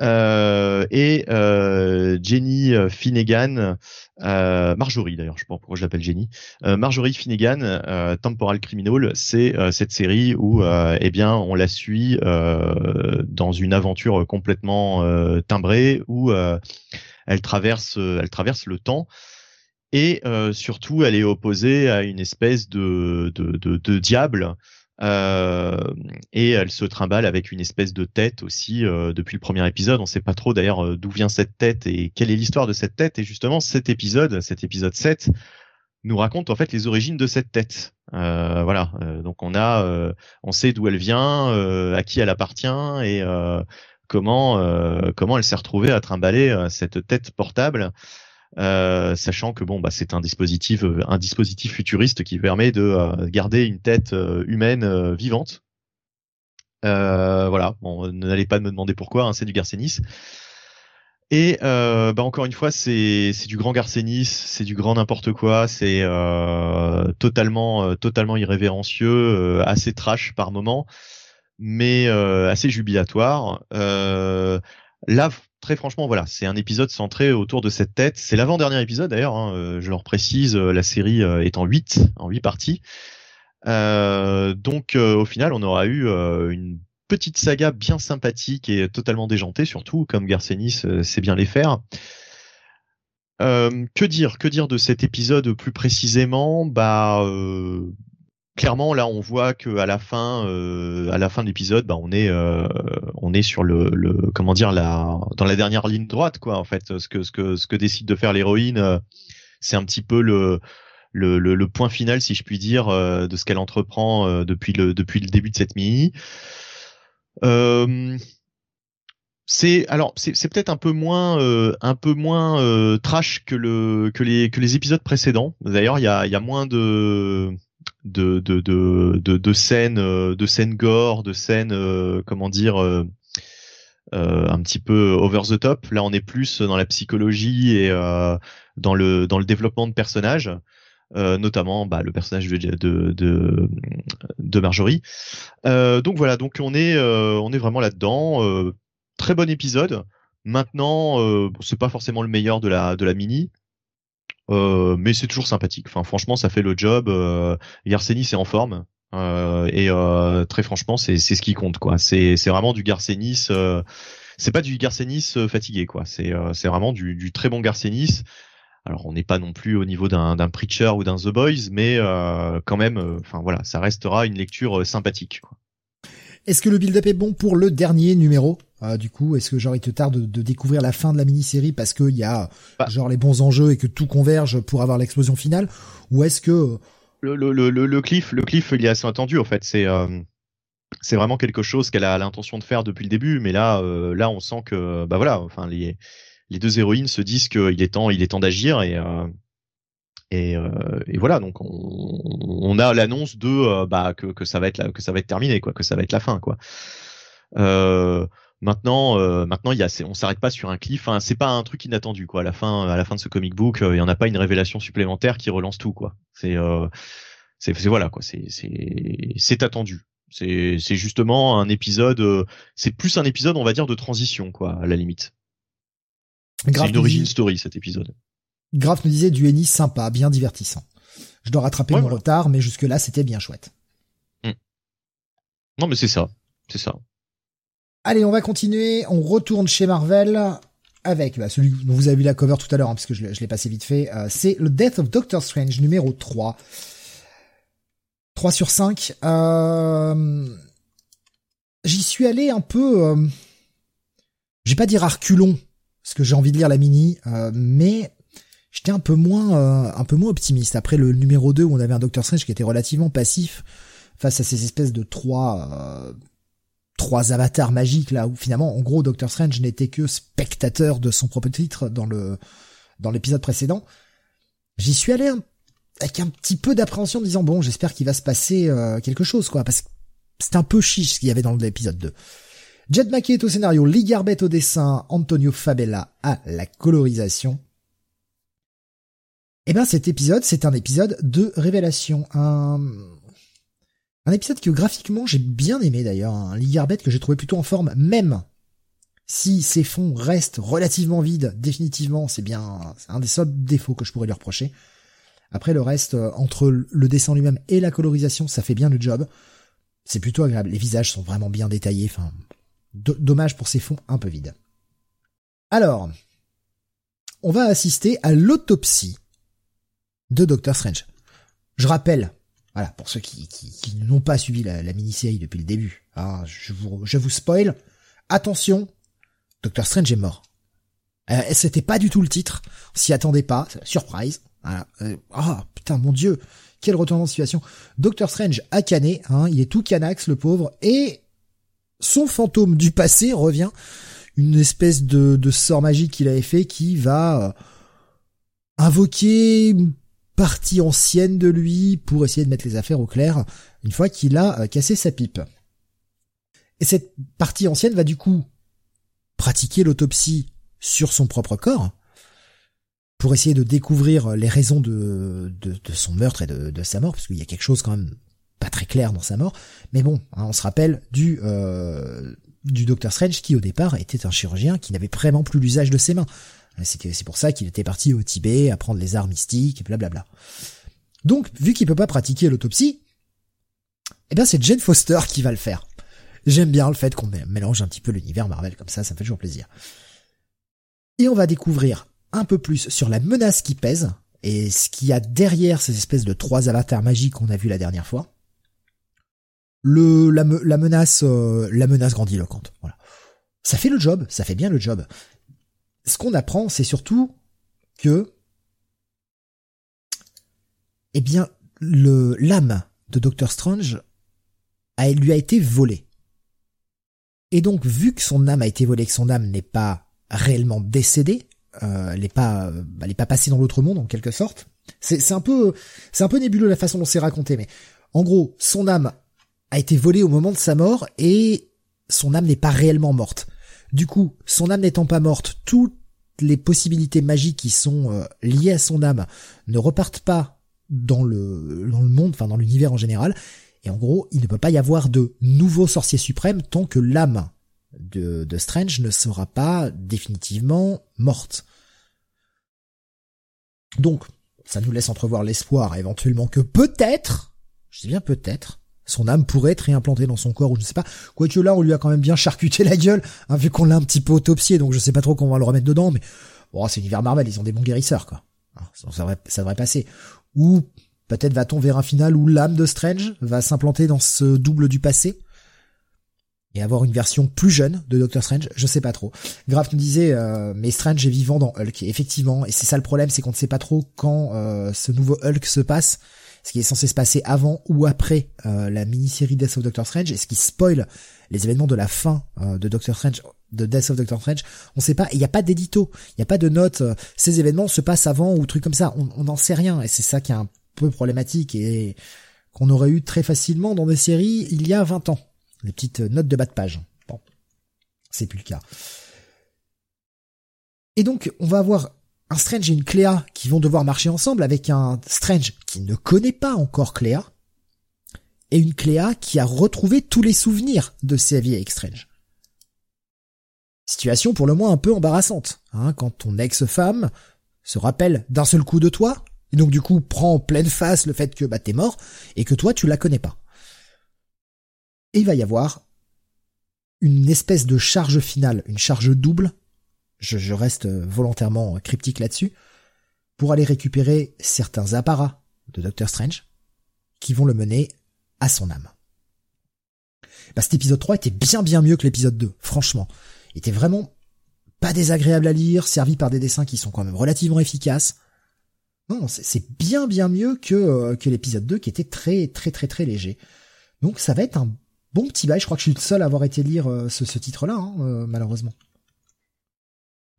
Euh, et euh, Jenny euh, Finnegan, Marjorie d'ailleurs, je sais pas pourquoi je l'appelle Jenny, Marjorie Finnegan, Temporal Criminal, c'est cette série où eh bien on la suit dans une aventure complètement timbrée où elle traverse, le temps. Et surtout elle est opposée à une espèce de diable euh, et elle se trimballe avec une espèce de tête aussi euh, depuis le premier épisode. On sait pas trop d'ailleurs euh, d'où vient cette tête et quelle est l'histoire de cette tête. Et justement, cet épisode, cet épisode 7, nous raconte en fait les origines de cette tête. voilà. donc on a, on sait d'où elle vient, à qui elle appartient et comment comment elle s'est retrouvée à trimballer cette tête portable. Euh, sachant que bon bah c'est un dispositif euh, un dispositif futuriste qui permet de euh, garder une tête humaine vivante. voilà, bon, n'allez pas me demander pourquoi, hein, c'est du Garcenis. Et bah encore une fois, c'est du grand Garcenis, c'est du grand n'importe quoi, c'est totalement totalement irrévérencieux, assez trash par moment, mais assez jubilatoire. là, très franchement, voilà, c'est un épisode centré autour de cette tête. C'est l'avant-dernier épisode d'ailleurs, hein, euh, je leur précise, euh, la série euh, est en 8, en 8 parties. donc au final, on aura eu une petite saga bien sympathique et totalement déjantée, surtout comme Garcenis sait bien les faire. que dire, que dire de cet épisode plus précisément? Bah, clairement là on voit que à la fin euh, à la fin de l'épisode bah, on est euh, on est sur le, le, comment dire la dans la dernière ligne droite quoi en fait ce que ce que ce que décide de faire l'héroïne euh, c'est un petit peu le le, le, point final si je puis dire de ce qu'elle entreprend depuis le depuis le début de cette mini c'est alors c'est peut-être un peu moins un peu moins trash que le que les que les épisodes précédents. D'ailleurs, il y a il y a moins de de de de de, scènes de scènes gore, de scènes comment dire un petit peu over the top. Là, on est plus dans la psychologie et dans le dans le développement de personnages. Euh, notamment bah, le personnage de, de, de, Marjorie. Euh, donc voilà, donc on est, euh, on est vraiment là-dedans. très bon épisode. Maintenant, c'est pas forcément le meilleur de la, de la mini. Mais c'est toujours sympathique. Enfin, franchement, ça fait le job. Euh, Garcenis est en forme et très franchement, c'est c'est ce qui compte quoi. C'est c'est vraiment du Garcenis. c'est pas du Garcenis fatigué quoi. C'est c'est vraiment du, du très bon Garcenis. Alors on n'est pas non plus au niveau d'un Preacher ou d'un The Boys, mais euh, quand même, euh, enfin voilà, ça restera une lecture euh, sympathique. Est-ce que le build-up est bon pour le dernier numéro? Du coup, est-ce que genre il te tarde de, découvrir la fin de la mini-série parce qu'il y a bah. genre les bons enjeux et que tout converge pour avoir l'explosion finale, ou est-ce que le, le, le, le, cliff, le cliff, il est assez attendu en fait. C'est c'est vraiment quelque chose qu'elle a l'intention de faire depuis le début, mais là, là, on sent que bah voilà, enfin les les deux héroïnes se disent qu'il est temps, il est temps d'agir et euh, et, euh, et, voilà donc on, on a l'annonce de euh, bah que, que ça va être la, que ça va être terminé quoi, que ça va être la fin quoi. Euh, maintenant, euh, maintenant, il y a, on s'arrête pas sur un cliff. Hein, c'est pas un truc inattendu, quoi. À la fin, à la fin de ce comic book, il y en a pas une révélation supplémentaire qui relance tout, quoi. C'est, c'est, voilà, quoi. C'est attendu. C'est, c'est justement un épisode. c'est plus un épisode, on va dire, de transition, quoi, à la limite. C'est une origin story cet épisode. Graf me disait du Ennis sympa, bien divertissant. Je dois rattraper mon retard, mais jusque là c'était bien chouette. Hmm. Non mais c'est ça, c'est ça. Allez, on va continuer. On retourne chez Marvel avec bah, celui dont vous avez vu la cover tout à l'heure, hein, parce que je, l'ai passé vite fait. Euh, c'est le Death of Doctor Strange numéro 3. 3 sur 5. Euh... J'y suis allé un peu... Euh... Je vais pas dire à reculons, parce que j'ai envie de lire la mini, euh, mais j'étais un peu moins euh, un peu moins optimiste après le numéro 2 où on avait un Doctor Strange qui était relativement passif face à ces espèces de trois euh, trois avatars magiques là où finalement en gros Doctor Strange n'était que spectateur de son propre titre dans le dans l'épisode précédent. J'y suis allé avec un petit peu d'appréhension en disant bon, j'espère qu'il va se passer quelque chose quoi parce que c'est un peu chiche ce qu'il y avait dans l'épisode 2. Jed Mackey est au scénario, Lee Garbett au dessin, Antonio Fabella à la colorisation. Eh ben cet épisode, c'est un épisode de révélation. Un, un épisode que graphiquement j'ai bien aimé d'ailleurs. Un Lee Garbett que j'ai trouvé plutôt en forme, même si ses fonds restent relativement vides, définitivement, c'est bien c'est un des seuls défauts que je pourrais lui reprocher. Après le reste, euh, entre le dessin lui-même et la colorisation, ça fait bien le job. C'est plutôt agréable. Les visages sont vraiment bien détaillés. Enfin, dommage pour ces fonds un peu vides. Alors, on va assister à l'autopsie de Doctor Strange. Je rappelle, voilà, pour ceux qui, n'ont pas suivi la, mini-série depuis le début, hein, je, vous, je vous spoil, attention, Doctor Strange est mort. Euh, C'était pas du tout le titre, s'y attendait pas, surprise. Ah putain, mon dieu, quel retournement de situation. Doctor Strange a cané, hein, il est tout canax le pauvre, et son fantôme du passé revient, une espèce de, sort magique qu'il avait fait qui va euh, invoquer partie ancienne de lui pour essayer de mettre les affaires au clair une fois qu'il a euh, cassé sa pipe. Et cette partie ancienne va du coup pratiquer l'autopsie sur son propre corps pour essayer de découvrir les raisons de, de, son meurtre et de, sa mort, parce qu'il y a quelque chose quand même pas très clair dans sa mort, mais bon, hein, on se rappelle du euh, du Docteur Strange qui au départ était un chirurgien qui n'avait vraiment plus l'usage de ses mains. C'est pour ça qu'il était parti au Tibet apprendre les arts mystiques et blablabla. Donc, vu qu'il peut pas pratiquer l'autopsie, eh bien c'est Jane Foster qui va le faire. J'aime bien le fait qu'on mélange un petit peu l'univers Marvel comme ça, ça me fait toujours plaisir. Et on va découvrir un peu plus sur la menace qui pèse et ce qu'il y a derrière ces espèces de trois avatars magiques qu'on a vu la dernière fois le la, la menace euh, la menace grandiloquente. Voilà. Ça fait le job, ça fait bien le job. Ce qu'on apprend, c'est surtout que eh bien le l'âme de Doctor Strange a, lui a été volée. Et donc vu que son âme a été volée, que son âme n'est pas réellement décédée, euh, elle n'est pas elle est pas passée dans l'autre monde en quelque sorte, C'est un peu c'est un peu nébuleux la façon dont c'est raconté, mais en gros, son âme a été volée au moment de sa mort et son âme n'est pas réellement morte. Du coup, son âme n'étant pas morte, toutes les possibilités magiques qui sont euh, liées à son âme ne repartent pas dans le dans le monde, enfin dans l'univers en général. Et en gros, il ne peut pas y avoir de nouveaux sorciers suprêmes tant que l'âme de, de Strange ne sera pas définitivement morte. Donc, ça nous laisse entrevoir l'espoir éventuellement que peut-être, je dis bien peut-être, son âme pourrait être réimplantée dans son corps ou je ne sais pas. Quoique là, on lui a quand même bien charcuté la gueule, hein, vu qu'on l'a un petit peu autopsié, donc je sais pas trop qu'on va le remettre dedans, mais bon, c'est l'univers Marvel, ils ont des bons guérisseurs, quoi. Hein, ça devrait, ça devrait passer. Ou peut-être va-t-on vers un final où l'âme de Strange va s'implanter dans ce double du passé et avoir une version plus jeune de Doctor Strange, je sais pas trop. Graf nous disait, euh, mais Strange est vivant dans Hulk, effectivement, et c'est ça le problème, c'est qu'on ne sait pas trop quand euh, ce nouveau Hulk se passe, ce qui est censé se passer avant ou après euh, la mini-série Death of Doctor Strange, et ce qui spoil les événements de la fin de Doctor Strange, de Death of Doctor Strange, on sait pas, il n'y a pas d'édito, il n'y a pas de note, ces événements se passent avant ou trucs comme ça, on n'en sait rien, et c'est ça qui est un peu problématique et qu'on aurait eu très facilement dans des séries il y a 20 ans des petites notes de bas de page. Bon, c'est plus le cas. Et donc, on va avoir un Strange et une Cléa qui vont devoir marcher ensemble avec un Strange qui ne connaît pas encore Cléa et une Cléa qui a retrouvé tous les souvenirs de sa vie avec Strange. Situation pour le moins un peu embarrassante, hein, quand ton ex-femme se rappelle d'un seul coup de toi, et donc du coup prend en pleine face le fait que bah t'es mort, et que toi tu la connais pas. Et il va y avoir une espèce de charge finale, une charge double. Je, reste volontairement cryptique là-dessus. Pour aller récupérer certains apparats de Doctor Strange qui vont le mener à son âme. Bah, cet épisode 3 était bien bien mieux que l'épisode 2, franchement. Il était vraiment pas désagréable à lire, servi par des dessins qui sont quand même relativement efficaces. Non, c'est bien bien mieux que, euh, que l'épisode 2 qui était très très très très léger. Donc ça va être un Bon petit bail, je crois que je suis le seul à avoir été lire euh, ce, titre-là, hein, euh, malheureusement.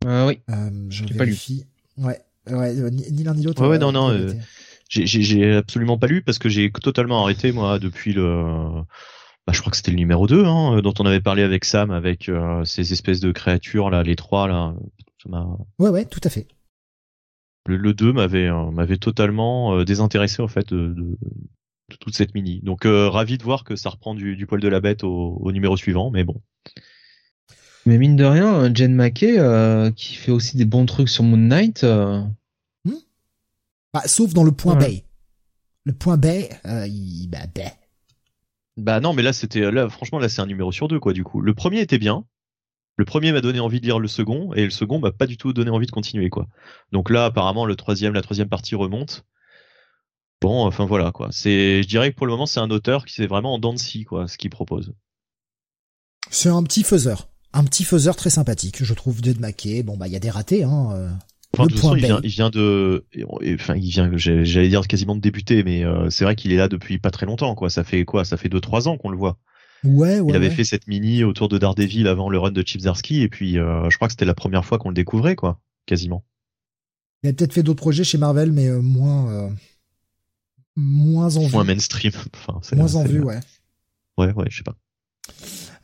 Euh, oui. je vérifie. Pas lu. Ouais, ouais, ni, l'un ni l'autre. Ouais, ouais, non, non. j'ai absolument pas lu parce que j'ai totalement arrêté moi depuis le. Bah, je crois que c'était le numéro 2 hein, dont on avait parlé avec Sam, avec ces espèces de créatures là, les trois là. ouais, ouais, tout à fait. Le, 2 m'avait m'avait totalement désintéressé en fait de, toute cette mini. Donc euh, ravi de voir que ça reprend du, poil de la bête au, numéro suivant, mais bon. Mais mine de rien, Jen Mackey euh, qui fait aussi des bons trucs sur Moon Knight. Euh. Hmm bah, sauf dans le point Bay. Le point Bay, il bah, bah. Bah non, mais là c'était là franchement là c'est un numéro sur deux quoi du coup. Le premier était bien. Le premier m'a donné envie de lire le second et le second m'a pas du tout donné envie de continuer quoi. Donc là apparemment le troisième la troisième partie remonte. Bon, enfin voilà quoi. C'est, je dirais que pour le moment, c'est un auteur qui c'est vraiment en dents quoi, ce qu'il propose. C'est un petit faiseur, un petit faiseur très sympathique, je trouve. de Maquet. Bon bah il y a des ratés, hein. Euh, enfin, de toute façon, il vient, il vient, de, enfin il vient, j'allais dire quasiment de débuter, mais euh, c'est vrai qu'il est là depuis pas très longtemps quoi. Ça fait quoi? Ça fait deux trois ans qu'on le voit. Ouais, ouais. Il avait fait cette mini autour de Daredevil avant le run de Chip Zarsky et puis euh, je crois que c'était la première fois qu'on le découvrait quoi, quasiment. Il a peut-être fait d'autres projets chez Marvel, mais moins moins en vue. Moins mainstream. Enfin, moins en vue, ouais. Ouais, ouais, je sais pas.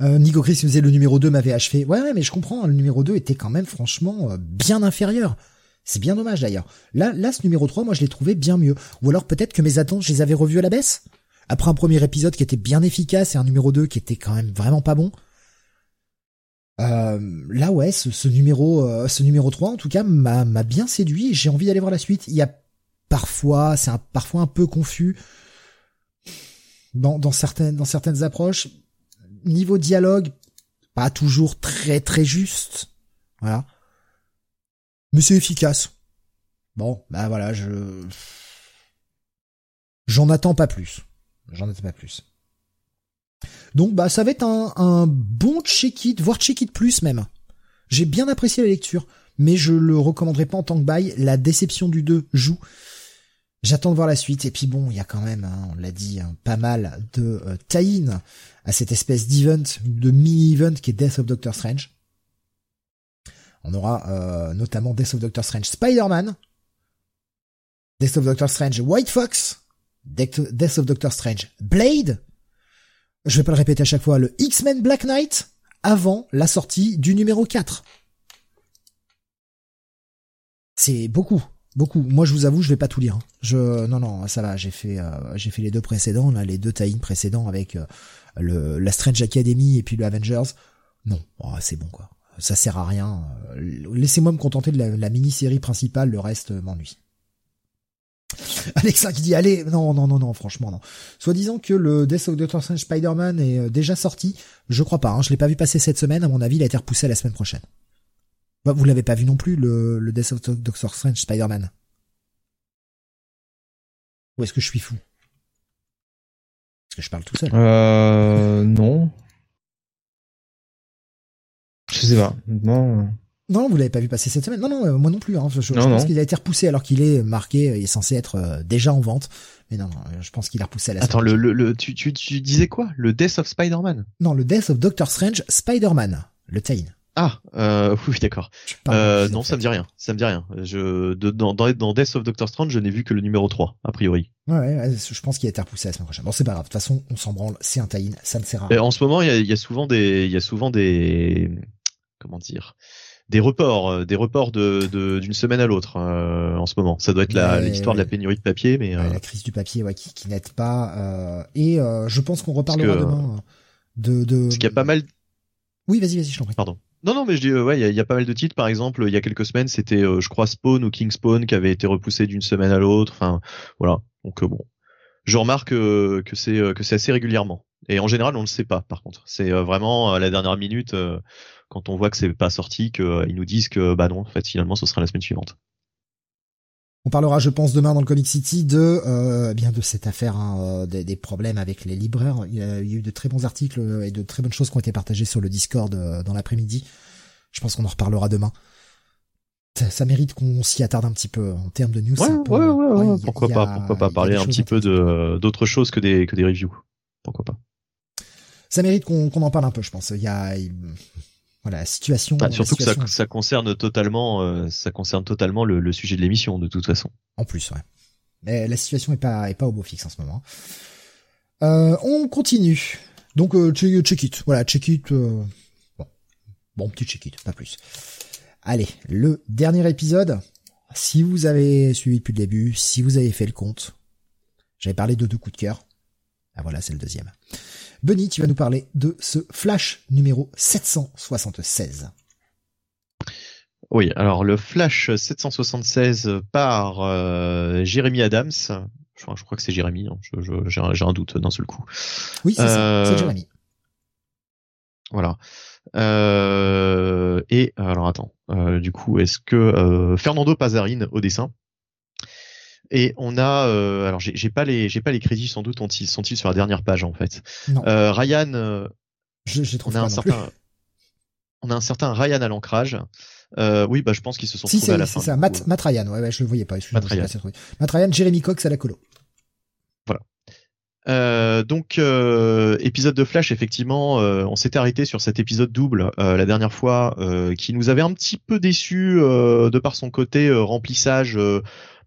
Euh, Nico Chris me disait le numéro 2 m'avait achevé. Ouais, ouais, mais je comprends, le numéro 2 était quand même franchement euh, bien inférieur. C'est bien dommage d'ailleurs. Là, là, ce numéro 3, moi je l'ai trouvé bien mieux. Ou alors peut-être que mes attentes, je les avais revues à la baisse. Après un premier épisode qui était bien efficace et un numéro 2 qui était quand même vraiment pas bon. Euh, là ouais, ce, numéro, euh, ce numéro 3 en tout cas m'a bien séduit j'ai envie d'aller voir la suite. Il y a parfois, c'est parfois un peu confus dans certaines, dans certaines approches. Niveau dialogue, pas toujours très très juste. Voilà. Mais c'est efficace. Bon, bah voilà, je, j'en attends pas plus. J'en attends pas plus. Donc bah ça va être un, bon check-it, voire check-it plus même. J'ai bien apprécié la lecture, mais je le recommanderais pas en tant que bail. La déception du 2 joue. J'attends de voir la suite. Et puis bon, il y a quand même, hein, on l'a dit, hein, pas mal de euh, à cette espèce d'event, de mini-event qui est Death of Doctor Strange. On aura euh, notamment Death of Doctor Strange Spider-Man. Death of Doctor Strange White Fox, Death of Doctor Strange Blade, je vais pas le répéter à chaque fois, le X-Men Black Knight, avant la sortie du numéro 4. C'est beaucoup, beaucoup. Moi, je vous avoue, je vais pas tout lire. Hein. Je, non, non, ça va. J'ai fait, euh, j'ai fait les deux précédents, là, les deux tie précédents avec euh, le la Strange Academy et puis le Avengers. Non, oh, c'est bon quoi. Ça sert à rien. Laissez-moi me contenter de la, mini-série principale. Le reste m'ennuie. Alexa qui dit allez non non non non franchement non. Soit disant que le Death of Doctor Strange Spider-Man est euh, déjà sorti, je crois pas. Hein, je l'ai pas vu passer cette semaine. À mon avis, il a été repoussé à la semaine prochaine. Bah, vous l'avez pas vu non plus, le, le Death of Doctor Strange Spider-Man Ou est-ce que je suis fou? Je parle tout seul Euh... Non. Je sais pas. Non. Non, vous l'avez pas vu passer cette semaine. Non, non, euh, moi non plus. Hein. Je, pense qu'il a été repoussé alors qu'il est marqué, il est censé être euh, déjà en vente. Mais non, non je pense qu'il a repoussé à la Attends, le, le, le, tu, tu, tu disais quoi? Le Death of Spider-Man? Non, le Death of Doctor Strange Spider-Man, le Tain. Ah, euh, oui, d'accord. Euh, non, ça me dit rien. Ça me dit rien. Je, de, dans, dans, Death of Doctor Strange, je n'ai vu que le numéro 3, a priori. Ouais, je pense qu'il a été repoussé la semaine prochaine. Bon, c'est pas grave. De toute façon, on s'en branle. C'est un tie Ça ne sert à rien. en ce moment, il y a, y a, souvent des, il y a souvent des, comment dire, des reports, euh, des reports de d'une semaine à l'autre euh, en ce moment. Ça doit être l'histoire de la pénurie de papier, mais euh, la crise du papier, ouais, qui, qui n'aide pas. et je pense qu'on reparlera demain de de. Parce qu'il y a pas mal. Oui, vas-y, vas-y, je t'en prie. Pardon. Non, non, mais je dis, ouais, il y, a pas mal de titres. Par exemple, il y a quelques semaines, c'était, je crois, Spawn ou King Spawn qui avait été repoussé d'une semaine à l'autre. Enfin, voilà. Donc bon, je remarque que c'est assez régulièrement. Et en général, on ne le sait pas. Par contre, c'est vraiment à la dernière minute quand on voit que c'est pas sorti, qu'ils euh, nous disent que bah non, en fait, finalement, ce sera la semaine suivante. On parlera, je pense, demain dans le Comic City de euh, eh bien de cette affaire, hein, euh, des, problèmes avec les libraires. Il y, a, eu de très bons articles et de très bonnes choses qui ont été partagées sur le Discord dans l'après-midi. Je pense qu'on en reparlera demain. Ça, mérite qu'on s'y attarde un petit peu en termes de news. Ouais, ouais, ouais, pourquoi pas, pourquoi pas parler un petit peu de d'autres choses que des que des reviews. Pourquoi pas. Ça mérite qu'on en parle un peu, je pense. Il y a voilà, la situation. Bah, surtout que ça, ça, concerne totalement, euh, ça concerne totalement le, le sujet de l'émission de toute façon. En plus, ouais. Mais la situation est pas est pas au beau fixe en ce moment. Euh, on continue. Donc euh, check, it. Voilà, check it. Euh, bon, bon petit check it, pas plus. Allez, le dernier épisode. Si vous avez suivi depuis le début, si vous avez fait le compte, j'avais parlé de deux coups de cœur. Ah voilà, c'est le deuxième. Benny, tu vas nous parler de ce Flash numéro 776. Oui, alors le Flash 776 par euh, Jérémy Adams. Je crois, que c'est Jérémy, hein. j'ai un doute d'un seul coup. Oui, c'est ça, c'est euh, Jérémy. Voilà. Euh, et alors attends, du coup, est-ce que Fernando Pazarine au dessin? Et on a, euh, alors j'ai pas les, j'ai pas les crédits sans doute sont-ils sont sur la dernière page en fait? Euh, Ryan, euh, on a un certain, on a un certain Ryan à l'ancrage. Euh, oui, bah je pense qu'ils se sont si, trouvés à la fin. C'est ça, Matt, Matt, Ryan, ouais, ouais, je le voyais pas. Matt Ryan. Matt Ryan, Jeremy Cox à la colo. Voilà. Euh, donc euh, épisode de Flash effectivement euh, on s'était arrêté sur cet épisode double la dernière fois qui nous avait un petit peu déçu de par son côté remplissage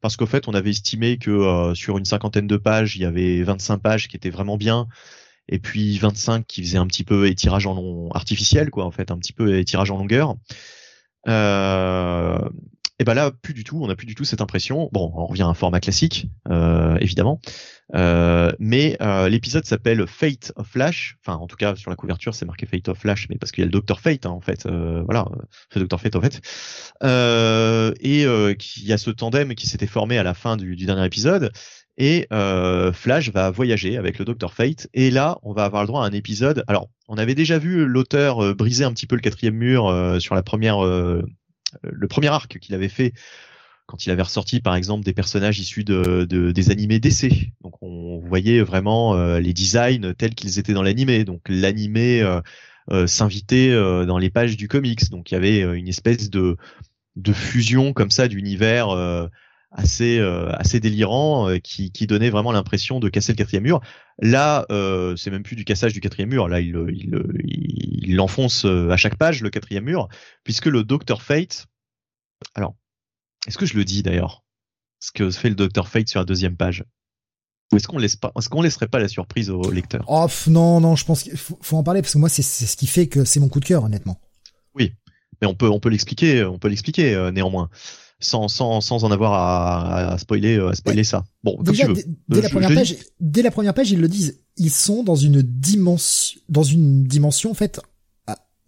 parce qu'au fait, on avait estimé que euh, sur une cinquantaine de pages, il y avait 25 pages qui étaient vraiment bien, et puis 25 qui faisaient un petit peu étirage en long artificiel, quoi, en fait, un petit peu étirage en longueur. Euh, et ben là, plus du tout, on n'a plus du tout cette impression. Bon, on revient à un format classique, euh, évidemment, euh, mais euh, l'épisode s'appelle Fate of Flash. Enfin, en tout cas, sur la couverture, c'est marqué Fate of Flash, mais parce qu'il y a le Docteur Fate, hein, en fait. Euh, voilà, le Docteur Fate, en fait. Et il y a ce tandem qui s'était formé à la fin du, du dernier épisode. Et Flash va voyager avec le Docteur Fate. Et là, on va avoir le droit à un épisode. Alors, on avait déjà vu l'auteur briser un petit peu le quatrième mur sur la première le premier arc qu'il avait fait quand il avait ressorti par exemple des personnages issus de, des animés d'essai. Donc on voyait vraiment euh, les designs tels qu'ils étaient dans l'animé. Donc l'animé euh, euh, s'invitait dans les pages du comics. Donc il y avait une espèce de, de fusion comme ça d'univers assez assez délirant qui, qui donnait vraiment l'impression de casser le quatrième mur. Là, c'est même plus du cassage du quatrième mur. Là, il il, il l'enfonce à chaque page le quatrième mur, puisque le Docteur Fate. Alors, est-ce que je le dis d'ailleurs ce que fait le Dr Fate sur la deuxième page? Ou est-ce qu'on laisse pas, est-ce qu'on laisserait pas la surprise au lecteur? Oh non, non, je pense qu'il faut, en parler parce que moi c'est ce qui fait que c'est mon coup de cœur, honnêtement. Oui, mais on peut, on peut l'expliquer, on peut l'expliquer euh, néanmoins. Sans, sans, sans en avoir à, à spoiler, à spoiler ça. Bon, comme tu veux. Dès, la première page, dès la première page, ils le disent. Ils sont dans une dimension, dans une dimension en fait,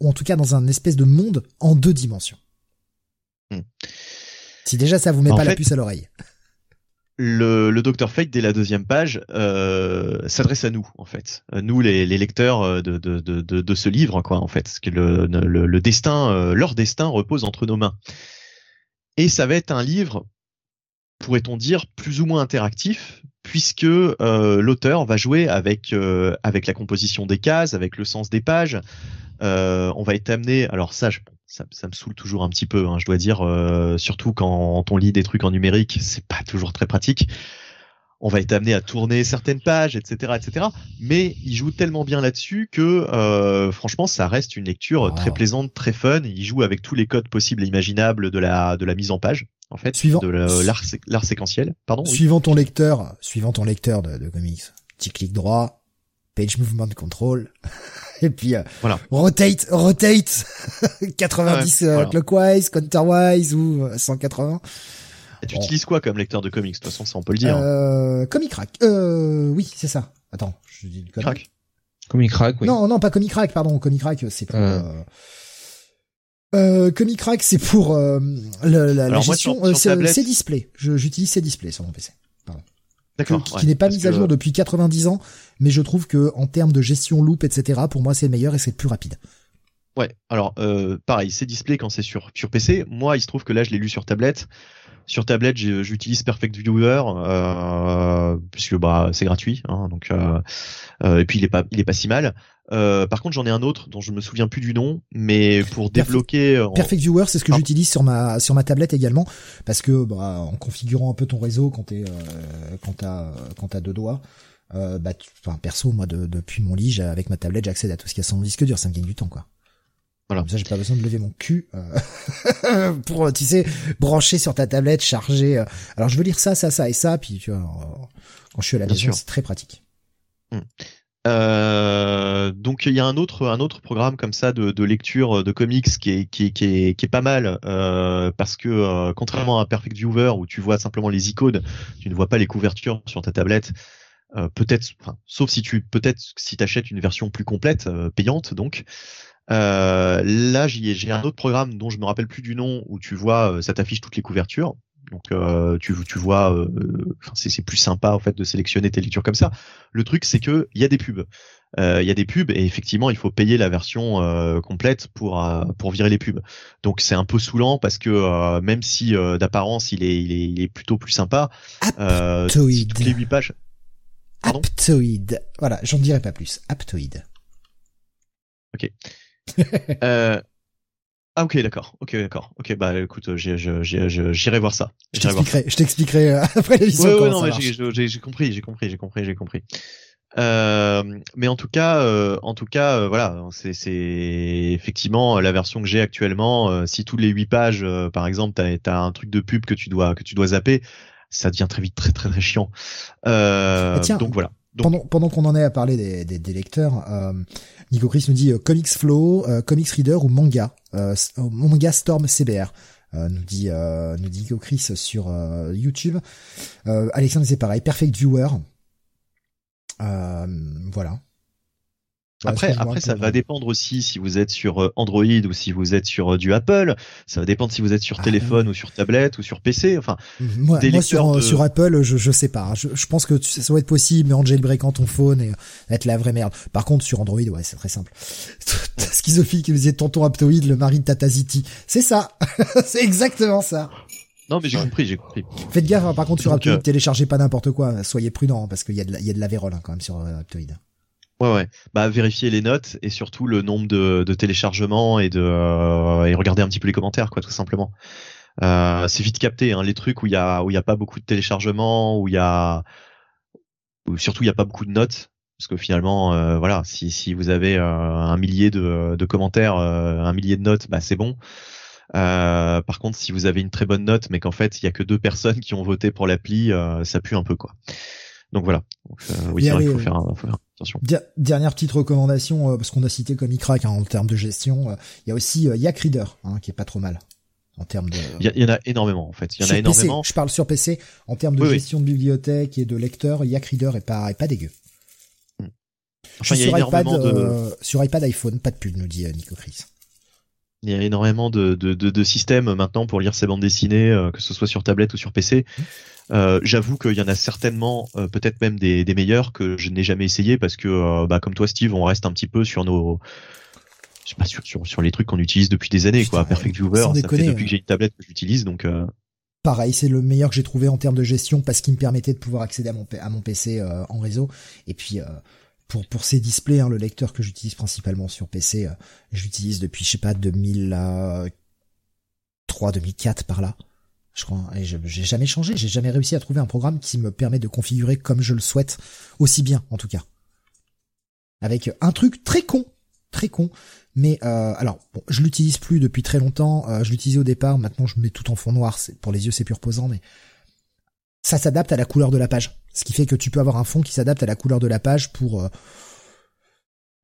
ou en tout cas dans un espèce de monde en deux dimensions. Hmm. Si déjà ça vous met pas la puce à l'oreille le, le Dr Fate dès la deuxième page euh, s'adresse à nous en fait, nous les, les lecteurs euh, de, de, de, de, ce livre quoi en fait, que le, le, le destin, euh, leur destin repose entre nos mains. Et ça va être un livre, pourrait-on dire, plus ou moins interactif, puisque euh, l'auteur va jouer avec avec la composition des cases, avec le sens des pages. on va être amené, alors ça, ça, me saoule toujours un petit peu, hein, je dois dire, euh, surtout quand on lit des trucs en numérique, c'est pas toujours très pratique. On va être amené à tourner certaines pages, etc., etc. Mais il joue tellement bien là-dessus que, euh, franchement, ça reste une lecture très plaisante, très fun. Il joue avec tous les codes possibles et imaginables de la de la mise en page, en fait, suivant de l'art séquentiel. Pardon. Suivant ton lecteur, suivant ton lecteur de, de comics, petit clic droit, page movement control. et puis euh, voilà. rotate, rotate, 90 euh, clockwise, counterwise ou 180. Euh, et tu utilises quoi comme lecteur de comics De toute façon, ça on peut le dire. Euh, Comic Crack. Euh, oui, c'est ça. Attends, je dis le Crack. Comic Crack, oui. Non, non, pas Comic Crack, pardon. Comic Crack, c'est pour. Euh... Euh, Comic Crack, c'est pour euh, la, la gestion. c'est display. J'utilise ces displays sur mon PC. Pardon. D'accord. Qui, n'est pas mis à jour depuis 90 ans, mais je trouve que en termes de gestion loop, etc., pour moi c'est meilleur et c'est plus rapide. Ouais, alors euh, pareil, c'est display quand c'est sur sur PC. Moi, il se trouve que là, je l'ai lu sur tablette. Sur tablette, j'utilise Perfect Viewer euh, puisque bah c'est gratuit, hein, donc euh, euh, et puis il est pas il est pas si mal. Euh, par contre, j'en ai un autre dont je me souviens plus du nom, mais pour débloquer. Euh, Perfect Viewer, c'est ce que j'utilise sur ma sur ma tablette également, parce que bah, en configurant un peu ton réseau quand t'es euh, quand t'as quand t'as deux doigts. Euh, bah, enfin, perso, moi, de, depuis mon lit, avec ma tablette, j'accède à tout ce qu'il y a sur mon disque dur, ça me gagne du temps, quoi. Voilà. Comme ça, j'ai pas besoin de lever mon cul euh, pour, tu sais, brancher sur ta tablette, charger. alors, je veux lire ça, ça, ça et ça, puis tu vois, quand je suis à la maison, c'est très pratique. Hmm. Euh, donc il y a un autre un autre programme comme ça de, de lecture de comics qui est qui est, qui est, qui est pas mal euh, parce que euh, contrairement à Perfect Viewer où tu vois simplement les icônes, tu ne vois pas les couvertures sur ta tablette. Euh, peut-être, enfin, sauf si tu peut-être si t'achètes une version plus complète euh, payante donc. Là j'ai un autre programme dont je me rappelle plus du nom où tu vois ça t'affiche toutes les couvertures donc euh, tu, tu vois, euh, c'est plus sympa en fait de sélectionner tes lectures comme ça. Le truc c'est que il y a des pubs, euh, il y a des pubs et effectivement il faut payer la version euh, complète pour pour virer les pubs. Donc c'est un peu saoulant parce que même si d'apparence il est, il est il est plutôt plus sympa, Aptoid. toutes les 8 pages. Aptoid. Voilà, j'en dirai pas plus. Aptoid. Ok. euh, ah ok d'accord, ok d'accord, ok bah écoute, j'irai voir ça. Je t'expliquerai, je t'expliquerai euh, après l'émission. Ouais, ouais non mais j'ai compris, j'ai compris, j'ai compris, j'ai compris. Euh, mais en tout cas, euh, en tout cas, euh, voilà, c'est effectivement la version que j'ai actuellement. Si tous les huit pages, par exemple, t'as as un truc de pub que tu dois que tu dois zapper, ça devient très vite très très très chiant. Tiens, donc voilà. Pendant pendant qu'on en est à parler des, des, des lecteurs, Nico Chris nous dit euh, Comics Flow, euh, Comics Reader ou manga, euh, manga Storm CBR. nous dit nous dit Nico Chris sur YouTube. Alexandre c'est pareil, Perfect Viewer. voilà. Après, après, ça va dépendre aussi si vous êtes sur euh, Android ou si vous êtes sur euh, du Apple. Ça va dépendre si vous êtes sur ah, téléphone ou sur tablette ou sur PC. Enfin, moi, sur, sur, Apple, je, je sais pas. Je, je pense que ça doit être possible, mais en jailbreakant ton phone et être la vraie merde. Par contre, sur Android, ouais, c'est très simple. Schizophile qui nous disait tonton Aptoid, le mari de Tata Ziti. C'est ça. c'est exactement ça. Non, mais j'ai compris, j'ai compris. Faites gaffe, hein, par contre, sur Aptoid, euh, téléchargez pas n'importe quoi. Soyez prudents, hein, parce qu'il y a de la, il y a de la vérole, hein, quand même, sur Aptoid. Ouais, ouais. Bah, vérifier les notes et surtout le nombre de, de téléchargements et de euh, et regarder un petit peu les commentaires, quoi, tout simplement. Euh, c'est vite capté, hein, les trucs où il y a où il y a pas beaucoup de téléchargements, où il y a où surtout il y a pas beaucoup de notes, parce que finalement, euh, voilà, si si vous avez euh, un millier de, de commentaires, un millier de notes, bah c'est bon. par contre, si vous avez une très bonne note, mais qu'en fait il y a que deux personnes qui ont voté pour l'appli, ça pue un peu quoi. Donc voilà. oui, c'est vrai qu'il faut faire, attention. Dernière petite recommandation, parce qu'on a cité comme hein, en termes de gestion, il y a aussi Yak Reader, hein, qui est pas trop mal en termes de. Il y, en a énormément en fait. Il y en a énormément. je parle sur PC en termes de gestion de bibliothèque et de lecteur. Yak Reader est pas est pas dégueu. Hmm. sur, iPad, euh, sur iPad, iPhone, pas de pub, nous dit euh, Nico Chris. Il y a énormément de, de, de, systèmes maintenant pour lire ses bandes dessinées, euh, que ce soit sur tablette ou sur PC. Hmm. J'avoue qu'il y en a certainement, peut-être même des, des meilleurs que je n'ai jamais essayé parce que, bah, comme toi, Steve, on reste un petit peu sur nos je pas sur, sur, sur les trucs qu'on utilise depuis des années quoi. Perfect Viewer ça fait depuis que j'ai une tablette que j'utilise donc euh... pareil c'est le meilleur que j'ai trouvé en termes de gestion parce qu'il me permettait de pouvoir accéder à mon à mon PC euh, en réseau. Et puis euh, pour pour ces displays hein, le lecteur que j'utilise principalement sur PC euh, j'utilise depuis je sais pas 2003 2004 par là je crois et j'ai jamais changé j'ai jamais réussi à trouver un programme qui me permet de configurer comme je le souhaite aussi bien en tout cas avec un truc très con très con mais euh, alors, bon, je l'utilise plus depuis très longtemps. Euh, je l'utilisais au départ. Maintenant, je mets tout en fond noir. Pour les yeux, c'est plus reposant, mais ça s'adapte à la couleur de la page. Ce qui fait que tu peux avoir un fond qui s'adapte à la couleur de la page pour euh,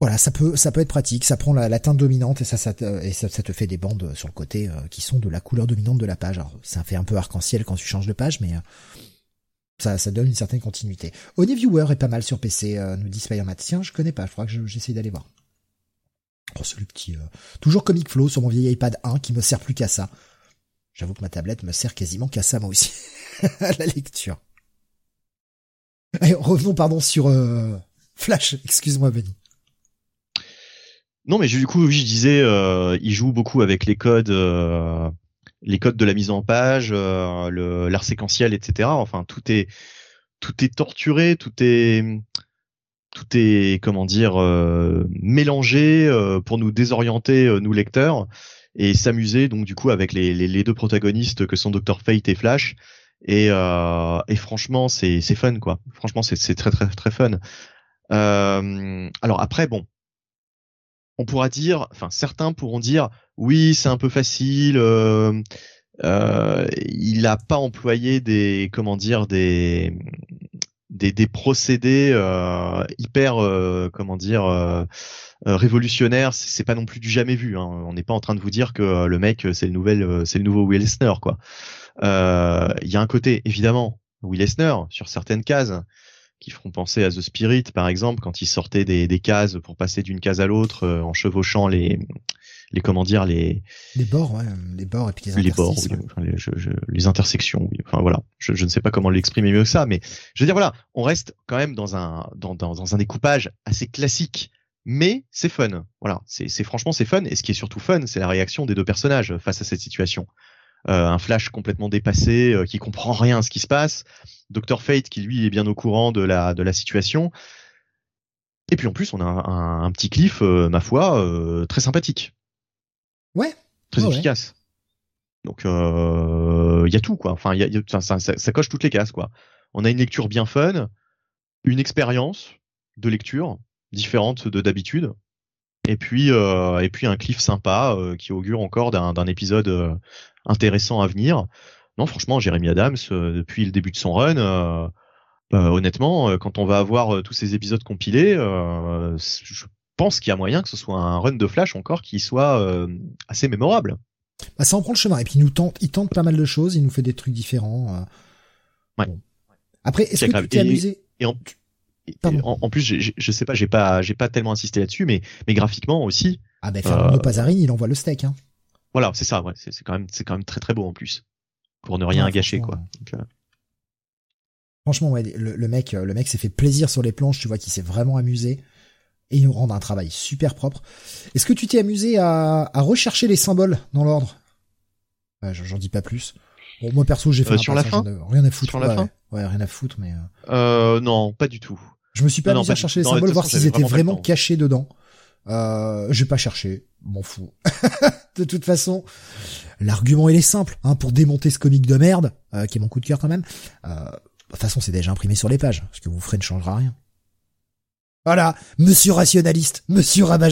voilà, ça peut ça peut être pratique. Ça prend la, teinte dominante et ça, ça te, et ça, te fait des bandes sur le côté qui sont de la couleur dominante de la page. Alors, ça fait un peu arc-en-ciel quand tu changes de page, mais ça, ça donne une certaine continuité. Viewer est pas mal sur PC, nous dit Spider-Man. Tiens, je connais pas. Je crois que j'essaie d'aller voir. Oh, le petit... Euh, toujours Comic Flow sur mon vieil iPad 1 qui me sert plus qu'à ça. J'avoue que ma tablette me sert quasiment qu'à ça moi aussi. la lecture. revenons pardon sur euh, Flash. Excuse-moi Benny. Non mais du coup je disais euh, il joue beaucoup avec les codes les codes de la mise en page, l'art séquentiel, etc. Enfin tout est tout est torturé, tout est tout est comment dire euh, mélangé euh, pour nous désorienter euh, nous lecteurs et s'amuser donc du coup avec les, les, deux protagonistes que sont Dr Fate et Flash. Et, et franchement c'est fun quoi. Franchement c'est c'est très très très fun. Alors après bon on pourra dire enfin certains pourront dire oui c'est un peu facile il n'a pas employé des comment dire des des, procédés euh, hyper euh, comment dire euh, révolutionnaires c'est pas non plus du jamais vu hein. on n'est pas en train de vous dire que le mec c'est le nouvel c'est le nouveau Will Eisner quoi il y a un côté évidemment Will Eisner sur certaines cases qui feront penser à The Spirit par exemple quand il sortait des, des cases pour passer d'une case à l'autre en chevauchant les les comment dire les les bords ouais les bords et puis les, les bords les, les, intersections oui. enfin voilà. Je, je ne sais pas comment l'exprimer mieux que ça mais je veux dire voilà on reste quand même dans un dans, dans, dans un découpage assez classique mais c'est fun. Voilà. C'est franchement c'est fun. Et ce qui est surtout fun c'est la réaction des deux personnages face à cette situation. Euh, un Flash complètement dépassé euh, qui comprend rien à ce qui se passe Dr Fate qui lui est bien au courant de la de la situation et puis en plus, on a un, un petit cliff, euh, ma foi, euh, très sympathique. Ouais. Très efficace. Donc il euh, y a tout quoi. Enfin, y a, ça, ça, ça, coche toutes les cases quoi. On a une lecture bien fun, une expérience de lecture différente de d'habitude, et puis et puis un cliff sympa qui augure encore d'un épisode intéressant à venir. Non, franchement, Jérémy Adams depuis le début de son run. honnêtement, quand on va avoir tous ces épisodes compilés, je pense qu'il y a moyen que ce soit un run de Flash encore qui soit euh, assez mémorable. Bah, ça en prend le chemin. Et puis il nous tente, il tente pas mal de choses, il nous fait des trucs différents. Euh. Ouais. Après, est-ce que tu t'es amusé et, en, en, plus, je sais pas, j'ai pas, j'ai pas tellement insisté là-dessus, mais, mais graphiquement aussi. Ah ben Fernando euh... Il envoie le steak. Hein. Voilà, c'est ça. Ouais, c'est quand même, c'est quand même très très beau en plus, pour ne rien gâcher quoi. Donc, euh... Franchement, ouais, le, le, mec, le mec s'est fait plaisir sur les planches. Tu vois qu'il s'est vraiment amusé et ils nous rendent un travail super propre. Est-ce que tu t'es amusé à, à, rechercher les symboles dans l'ordre? Ouais, J'en dis pas plus. Bon, moi perso, j'ai fait euh, sur la fin? rien à foutre. Sur la fin? Ouais, rien à foutre, mais. Euh... euh, non, pas du tout. Je me suis pas amusé à chercher les symboles, voir s'ils étaient vraiment cachés dedans. Euh, j'ai pas cherché, m'en fous. de toute façon, l'argument il est simple, hein, pour démonter ce comique de merde, euh, qui est mon coup de cœur quand même. Euh, de toute façon, c'est déjà imprimé sur les pages, ce que vous ferez ne changera rien. Voilà, monsieur rationaliste, monsieur rabat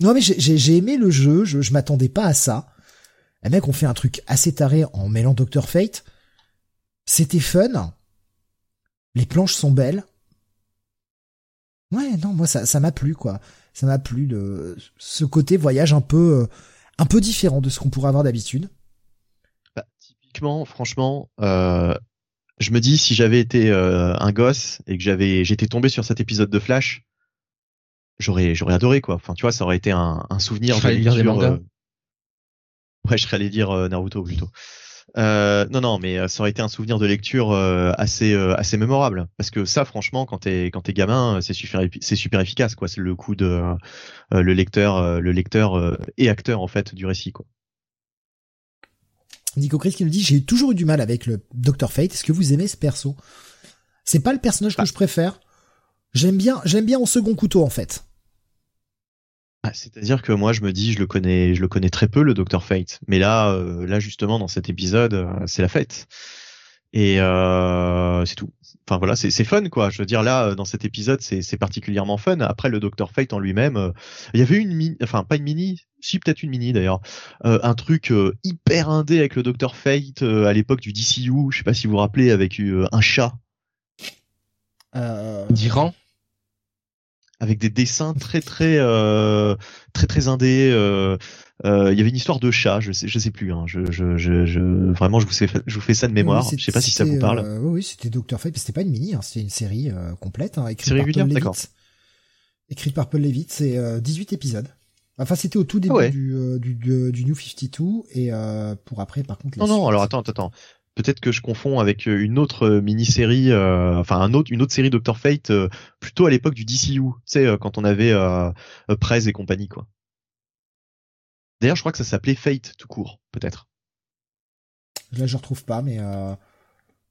Non mais j'ai aimé le jeu, je, je m'attendais pas à ça. Les mecs ont fait un truc assez taré en mêlant Dr Fate. C'était fun. Les planches sont belles. Ouais, non, moi ça m'a plu quoi. Ça m'a plu de ce côté voyage un peu euh, un peu différent de ce qu'on pourrait avoir d'habitude. Bah, typiquement, franchement, euh, je me dis si j'avais été euh, un gosse et que j'avais j'étais tombé sur cet épisode de Flash, j'aurais j'aurais adoré quoi. Enfin, tu vois, ça aurait été un, un souvenir de lire des mangas? Euh, ouais, je serais allé dire euh, Naruto plutôt. Euh, non, non, mais ça aurait été un souvenir de lecture assez assez mémorable parce que ça, franchement, quand t'es quand t'es gamin, c'est super c'est super efficace quoi. C'est le coup de le lecteur le lecteur et acteur en fait du récit quoi. Nico Chris qui nous dit j'ai toujours eu du mal avec le Dr Fate. Est-ce que vous aimez ce perso? C'est pas le personnage que je préfère. J'aime bien, j'aime bien en second couteau en fait. Ah, c'est-à-dire que moi je me dis je le connais, je le connais très peu le Dr Fate, mais là, euh, là justement dans cet épisode, euh, c'est la fête et euh, c'est tout. Enfin voilà, c'est fun quoi. Je veux dire là dans cet épisode c'est particulièrement fun. Après le Dr Fate en lui-même, il y avait une mini, enfin pas une mini, si peut-être une mini d'ailleurs, un truc hyper indé avec le Dr Fate à l'époque du DCU. Je sais pas si vous vous rappelez avec un chat. D'Iran? Avec des dessins très très euh, très très indés. Euh, euh, il y avait une histoire de chat, je sais, je sais plus. Hein, je, je, je, vraiment, je vous, fais, je vous fais ça de mémoire. je sais pas si ça vous parle. Oui, c'était Doctor Fate, mais c'était pas une mini, hein, c'était une série complète, hein, écrite par Paul Levitt. Écrite par Paul Levitt, c'est 18 épisodes. Enfin, c'était au tout début ah du, du, du, du, New 52 et pour après, par contre. Non, non. Alors attends, attends peut-être que je confonds avec euh, une autre euh, mini-série, euh, enfin un autre, une autre série Doctor Fate, plutôt à l'époque du DCU, tu sais, quand on avait euh, Prez et compagnie, quoi. D'ailleurs, je crois que ça s'appelait Fate tout court, peut-être. Là, je retrouve pas, mais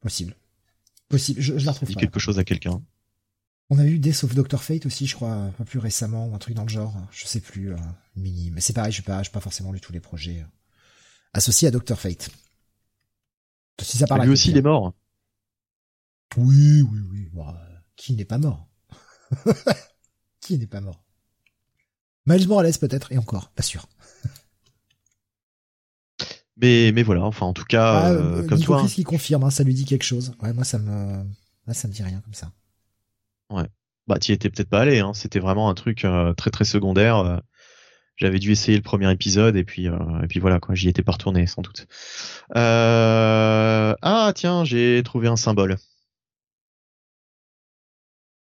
possible, possible. Je, je la retrouve pas. quelque chose à quelqu'un. On a eu Death of Doctor Fate aussi, je crois, pas plus récemment, ou un truc dans le genre. Je sais plus, mini. Mais c'est pareil, je n'ai pas, pas forcément lu tous les projets associés à Doctor Fate. Si ça parle Lui aussi, il est mort. Oui, oui, oui. qui n'est pas mort Qui n'est pas mort Miles Morales peut-être, et encore, pas sûr. mais, mais voilà, enfin en tout cas, ah, euh, euh, comme Nico toi. Chris qui confirme, hein, ça lui dit quelque chose. Ouais, moi ça me, ça me dit rien comme ça. Ouais. Bah t'y étais peut-être pas allé, hein. C'était vraiment un truc euh, très très secondaire j'avais dû essayer le premier épisode et puis euh, et puis voilà quoi, j'y étais pas retourné sans doute. Euh... Ah tiens, j'ai trouvé un symbole.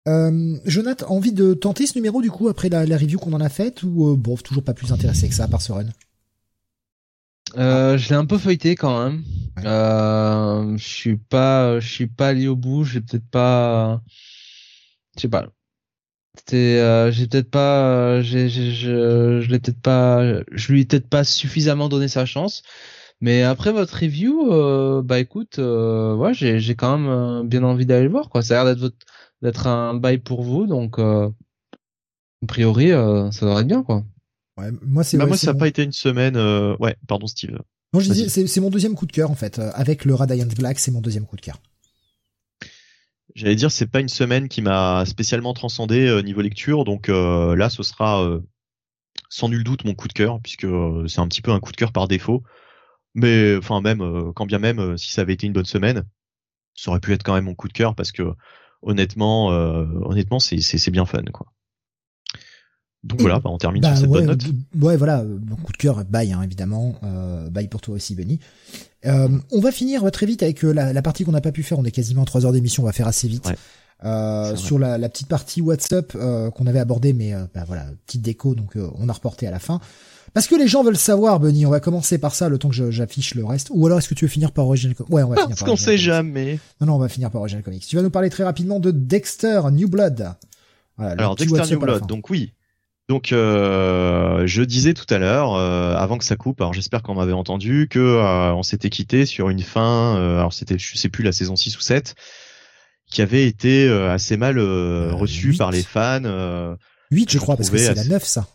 Euh, Jonathan, envie de tenter ce numéro du coup après la, la review qu'on en a faite ou euh, bon toujours pas plus intéressé que ça par ce run. Euh, je l'ai un peu feuilleté quand même. Euh, je suis pas, je suis pas allé au bout. J'ai peut-être pas, je sais pas. C'était, euh, j'ai peut-être pas, euh, j'ai, je, je l'ai peut-être pas, je lui ai peut-être pas suffisamment donné sa chance. Mais après votre review, euh, bah écoute, euh, ouais, j'ai, j'ai quand même euh, bien envie d'aller le voir, quoi. Ça a l'air d'être d'être un bail pour vous, donc a priori, ça devrait être bien, quoi. Ouais, moi c'est. Bah moi, ça n'a pas été une semaine. ouais, pardon, Steve. Non, je disais, c'est, c'est mon deuxième coup de cœur en fait. Avec le Radiant Black, c'est mon deuxième coup de cœur. J'allais dire, c'est pas une semaine qui m'a spécialement transcendé euh, niveau lecture, donc euh, là, ce sera euh, sans nul doute mon coup de cœur, puisque c'est un petit peu un coup de cœur par défaut. Mais enfin, même quand bien même, si ça avait été une bonne semaine, ça aurait pu être quand même mon coup de cœur, parce que honnêtement, honnêtement, c'est bien fun, quoi. Donc voilà, bah, on termine sur bah, cette bonne note. Ouais, voilà, mon coup de cœur, bye, hein, évidemment. Euh, bye pour toi aussi, Benny. Euh, on va finir très vite avec euh, la, la partie qu'on n'a pas pu faire. On est quasiment à 3 heures d'émission, on va faire assez vite. Euh, sur la, la, petite partie WhatsApp euh, qu'on avait abordée, mais bah, voilà, petite déco, donc on a reporté à la fin. Parce que les gens veulent savoir, Benny, on va commencer par ça le temps que j'affiche le reste. Ou alors est-ce que tu veux finir par Original Comics Ouais, on va finir par qu'on sait jamais. Non, non, on va finir par Original Comics. Tu vas nous parler très rapidement de Dexter New Blood. Voilà, alors Dexter New Blood, donc oui, donc, euh, je disais tout à l'heure, euh, avant que ça coupe, alors j'espère qu'on m'avait entendu, que euh, on s'était quitté sur une fin, alors c'était, je sais plus, la saison 6 ou 7, qui avait été assez mal reçue par les fans. 8, je crois, parce que c'est la 9, ça.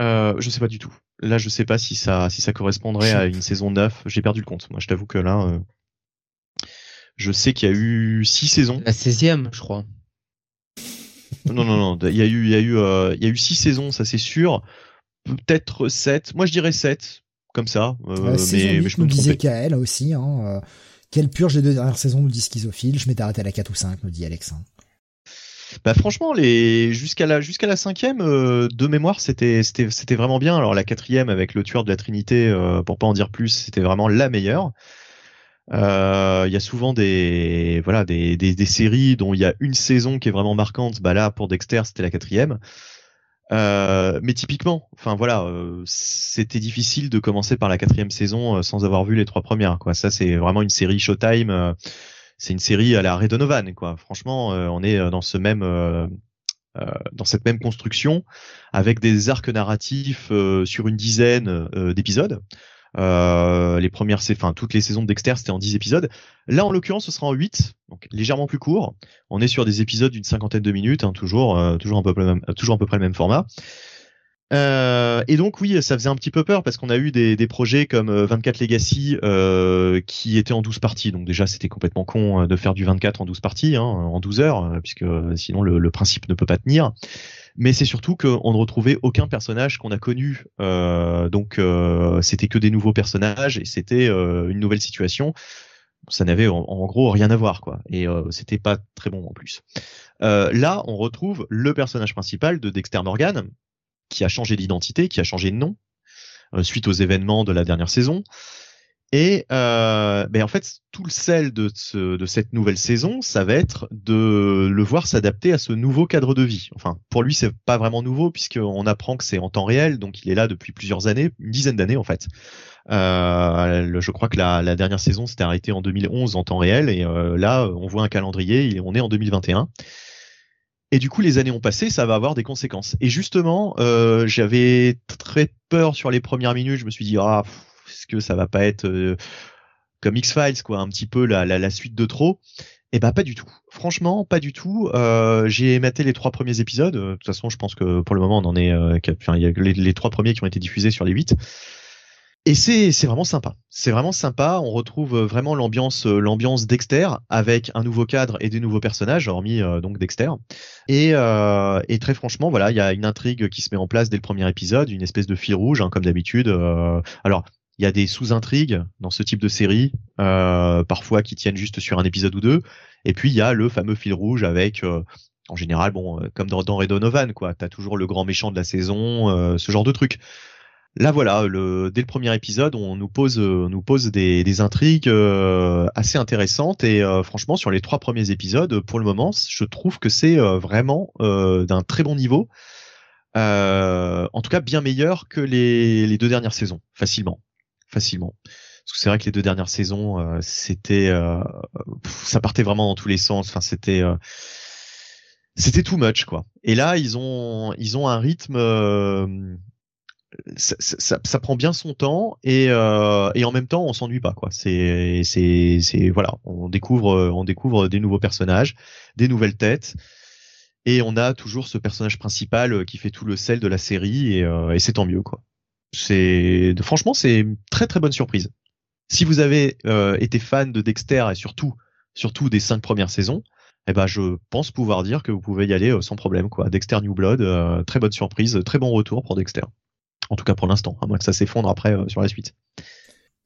je sais pas du tout. Là, je sais pas si ça, si ça correspondrait à une saison 9. J'ai perdu le compte. Moi, je t'avoue que là, je sais qu'il y a eu 6 saisons. La 16e, je crois. Non, non, non. Il y a eu, il y a eu, il y a eu six saisons, ça c'est sûr. Peut-être sept. Moi, je dirais sept, comme ça. Euh, mais, mais, je nous disais Kael aussi. Hein, quelle purge les deux dernières saisons nous dit Schizophile. Je m'étais arrêté à la 4 ou 5, nous dit Alex. Bah franchement, les jusqu'à la jusqu'à la cinquième euh, de mémoire, c'était c'était c'était vraiment bien. Alors la quatrième avec le tueur de la Trinité, euh, pour pas en dire plus, c'était vraiment la meilleure. Euh, il y a souvent des voilà des, des, des séries dont il y a une saison qui est vraiment marquante. Bah là pour Dexter, c'était la quatrième. Euh, mais typiquement, enfin voilà, euh, c'était difficile de commencer par la quatrième saison euh, sans avoir vu les trois premières. Quoi, ça c'est vraiment une série Showtime. c'est une série à la Ray Donovan. Quoi, franchement, on est dans ce même dans cette même construction avec des arcs narratifs sur une dizaine d'épisodes. Euh, les premières, enfin toutes les saisons de Dexter, c'était en 10 épisodes. Là, en l'occurrence, ce sera en 8, donc légèrement plus court. On est sur des épisodes d'une cinquantaine de minutes, hein, toujours, euh, toujours, un peu, même, toujours à peu près le même format. Euh, et donc oui, ça faisait un petit peu peur parce qu'on a eu des, des projets comme 24 Legacy euh, qui étaient en 12 parties. Donc déjà c'était complètement con de faire du 24 en 12 parties, hein, en 12 heures, puisque sinon le, le, principe ne peut pas tenir mais c'est surtout qu'on ne retrouvait aucun personnage qu'on a connu. Euh, donc euh, c'était que des nouveaux personnages et c'était euh, une nouvelle situation. Ça n'avait en, gros rien à voir quoi. Et c'était pas très bon en plus. là, on retrouve le personnage principal de Dexter Morgan qui a changé d'identité, qui a changé de nom suite aux événements de la dernière saison. Et euh, ben en fait, tout le sel de, ce, de cette nouvelle saison, ça va être de le voir s'adapter à ce nouveau cadre de vie. Enfin, pour lui, c'est pas vraiment nouveau puisqu'on apprend que c'est en temps réel, donc il est là depuis plusieurs années, une dizaine d'années en fait. Euh, je crois que la, la dernière saison s'était arrêtée en 2011 en temps réel, et euh, là, on voit un calendrier, on est en 2021. Et du coup, les années ont passé, ça va avoir des conséquences. Et justement, euh, j'avais très peur sur les premières minutes. Je me suis dit, ah, est-ce que ça va pas être euh, comme X-Files, quoi, un petit peu la, suite de trop? Eh ben pas du tout. Franchement, pas du tout. Euh, j'ai maté les trois premiers épisodes. De toute façon, je pense que pour le moment, on en est. Euh, enfin, il y a les, trois premiers qui ont été diffusés sur les huit. Et c'est vraiment sympa. C'est vraiment sympa. On retrouve vraiment l'ambiance Dexter avec un nouveau cadre et des nouveaux personnages, hormis donc Dexter. Et, et très franchement, voilà, il y a une intrigue qui se met en place dès le premier épisode, une espèce de fil rouge, hein, comme d'habitude. alors il y a des sous-intrigues dans ce type de série, euh, parfois qui tiennent juste sur un épisode ou deux. Et puis il y a le fameux fil rouge avec, euh, en général, bon, euh, comme dans, dans Red Donovan, quoi. T'as toujours le grand méchant de la saison, ce genre de truc. Là voilà, le, dès le premier épisode, on nous pose, nous pose des, intrigues assez intéressantes et franchement sur les trois premiers épisodes, pour le moment, je trouve que c'est vraiment d'un très bon niveau. en tout cas, bien meilleur que les deux dernières saisons, facilement facilement. Parce que c'est vrai que les deux dernières saisons, euh, c'était, euh, ça partait vraiment dans tous les sens. Enfin, c'était, euh, c'était too much quoi. Et là, ils ont, ils ont un rythme. Ça, ça, ça, prend bien son temps et, et en même temps on s'ennuie pas quoi. C'est c'est c'est voilà, on découvre on découvre des nouveaux personnages, des nouvelles têtes et on a toujours ce personnage principal qui fait tout le sel de la série et, et c'est tant mieux quoi c'est franchement c'est très très bonne surprise. Si vous avez euh, été fan de Dexter et surtout surtout des cinq premières saisons, eh ben je pense pouvoir dire que vous pouvez y aller euh, sans problème quoi. Dexter New Blood, euh, très bonne surprise, très bon retour pour Dexter. En tout cas pour l'instant, à moins que ça s'effondre après sur la suite.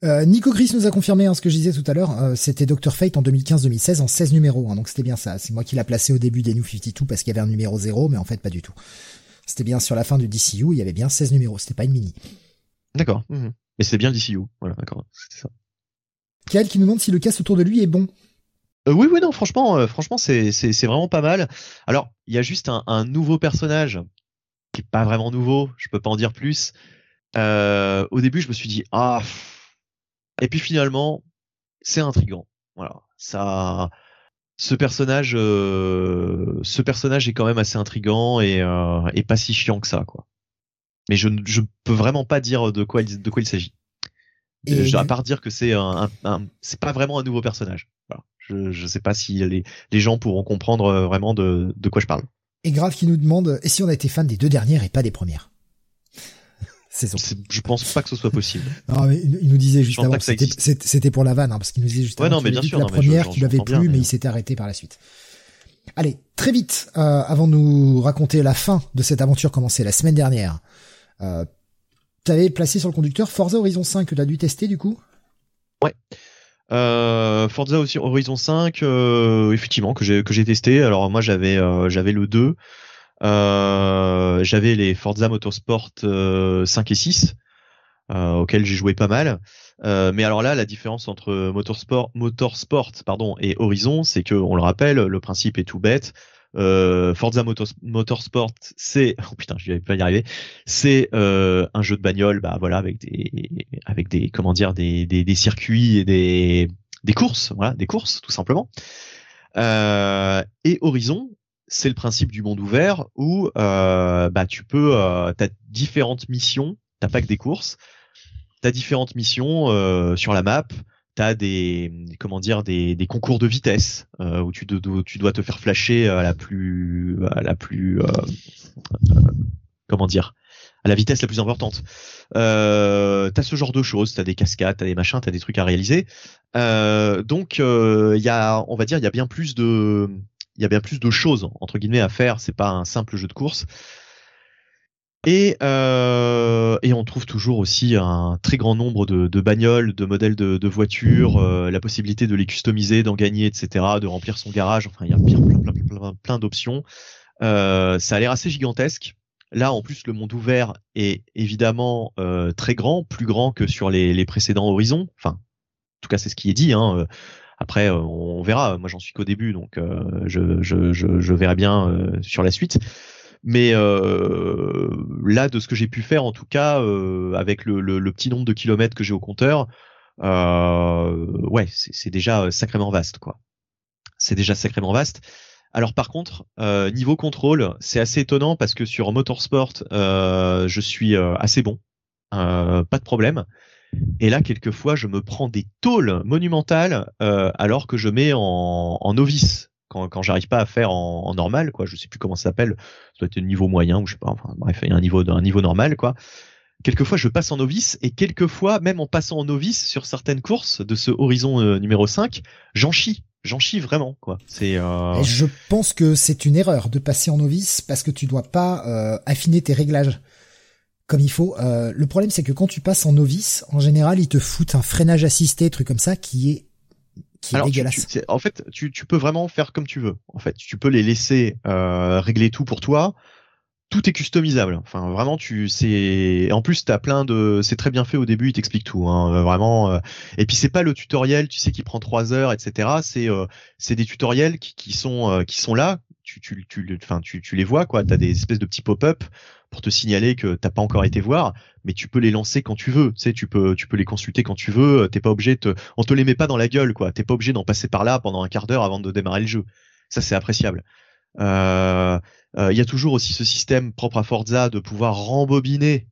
Nico Chris nous a confirmé hein, ce que je disais tout à l'heure, c'était Dr Fate en 2015-2016 en 16 numéros, hein, donc c'était bien ça. C'est moi qui l'a placé au début des New 52 parce qu'il y avait un numéro 0, mais en fait pas du tout. C'était bien sur la fin du DCU, il y avait bien 16 numéros, c'était pas une mini. D'accord. Mhm. Mais c'est bien le DCU. Voilà, d'accord. C'était ça. Kael qui nous demande si le cast autour de lui est bon. Euh, oui, oui, non, franchement, euh, franchement, c'est, c'est, c'est vraiment pas mal. Alors, il y a juste un, un, nouveau personnage qui est pas vraiment nouveau. Je peux pas en dire plus. Euh, au début, je me suis dit ah, et puis finalement, c'est intrigant. Voilà, ça, ce personnage, euh, ce personnage est quand même assez intrigant et, euh, et pas si chiant que ça, quoi mais je ne peux vraiment pas dire de quoi il, de quoi il s'agit. Et à part dire que c'est un, c'est pas vraiment un nouveau personnage. Je, je sais pas si les, les gens pourront comprendre euh, vraiment de, de quoi je parle. Et Grave qui nous demande et si on a été fan des deux dernières et pas des premières? Je pense pas que ce soit possible. non, mais il nous disait juste avant, c'était pour la vanne, hein, parce qu'il nous disait juste ouais, non, mais bien sûr, la première qui lui avait plu, mais, il s'était arrêté par la suite. Allez, très vite, euh, avant de nous raconter la fin de cette aventure commencée la semaine dernière, euh, t'avais placé sur le conducteur Forza Horizon 5 que t'as dû tester du coup? Ouais. Euh, Forza aussi Horizon 5, euh, effectivement que j'ai que j'ai testé. Alors moi j'avais j'avais le 2, euh, j'avais les Forza Motorsport 5 et 6 auxquels j'ai joué pas mal. mais alors là, la différence entre Motorsport, Motorsport pardon, et Horizon, c'est que on le rappelle, le principe est tout bête. Euh, Forza Motorsport, c'est oh putain, je vais pas y arriver. C'est euh, un jeu de bagnole, bah voilà, avec des avec des comment dire des, des, des circuits et des des courses, voilà, des courses tout simplement. Euh, et Horizon, c'est le principe du monde ouvert où euh, bah tu peux, euh, t'as différentes missions, t'as pas que des courses, t'as différentes missions euh, sur la map t'as des comment dire des, concours de vitesse euh, où tu, dois te faire flasher à la plus à la plus euh, euh, comment dire à la vitesse la plus importante. Euh, t'as ce genre de choses, t'as des cascades, t'as des machins, t'as des trucs à réaliser. Euh, donc il y a, on va dire, il y a bien plus de, il y a bien plus de choses entre guillemets à faire. C'est pas un simple jeu de course. Et, euh, on trouve toujours aussi un très grand nombre de, bagnoles, de modèles de, voitures, euh, la possibilité de les customiser, d'en gagner, etc., de remplir son garage. Enfin, il y a plein, d'options. Euh, ça a l'air assez gigantesque. Là, en plus, le monde ouvert est évidemment très grand, plus grand que sur les, les précédents horizons. Enfin, en tout cas, c'est ce qui est dit. Hein. Après, euh, on verra. Moi, j'en suis qu'au début, donc euh, je, je, je, je, verrai bien sur la suite. Mais euh, là, de ce que j'ai pu faire, en tout cas, euh, avec le, le, le, petit nombre de kilomètres que j'ai au compteur, euh, ouais, c'est déjà sacrément vaste, quoi. C'est déjà sacrément vaste. Alors par contre, euh, niveau contrôle, c'est assez étonnant parce que sur Motorsport, euh, je suis assez bon, pas de problème. Et là, quelquefois, je me prends des tôles monumentales alors que je mets en, novice quand, j'arrive pas à faire en, normal, quoi. Je sais plus comment ça s'appelle. Ça doit être un niveau moyen ou je sais pas. Bref, il y a un niveau, niveau normal, quoi. Quelquefois, je passe en novice et quelquefois, même en passant en novice sur certaines courses de ce horizon euh, numéro 5, j'en chie. J'en chie vraiment, quoi. C'est. Euh... Je pense que c'est une erreur de passer en novice parce que tu dois pas euh, affiner tes réglages comme il faut. Euh, le problème, c'est que quand tu passes en novice, en général, ils te foutent un freinage assisté, truc comme ça, qui est alors, en fait, tu, tu, peux vraiment faire comme tu veux. En fait, tu peux les laisser euh, régler tout pour toi. Tout est customisable. Enfin, vraiment, tu c'est. En plus, t'as plein de. C'est très bien fait au début. Il t'explique tout. Hein, vraiment. Euh. Et puis, c'est pas le tutoriel, tu sais, qui prend trois heures, etc. C'est euh... c'est des tutoriels qui, qui sont qui sont là. Tu tu tu enfin tu, tu les vois quoi. T'as des espèces de petits pop-up pour te signaler que t'as pas encore été voir, mais tu peux les lancer quand tu veux. Tu sais, tu peux, tu peux les consulter quand tu veux. T'es pas obligé de, on te les met pas dans la gueule, quoi. T'es pas obligé d'en passer par là pendant un quart d'heure avant de démarrer le jeu. Ça, c'est appréciable. Euh, euh, il y a toujours aussi ce système propre à Forza de pouvoir rembobiner.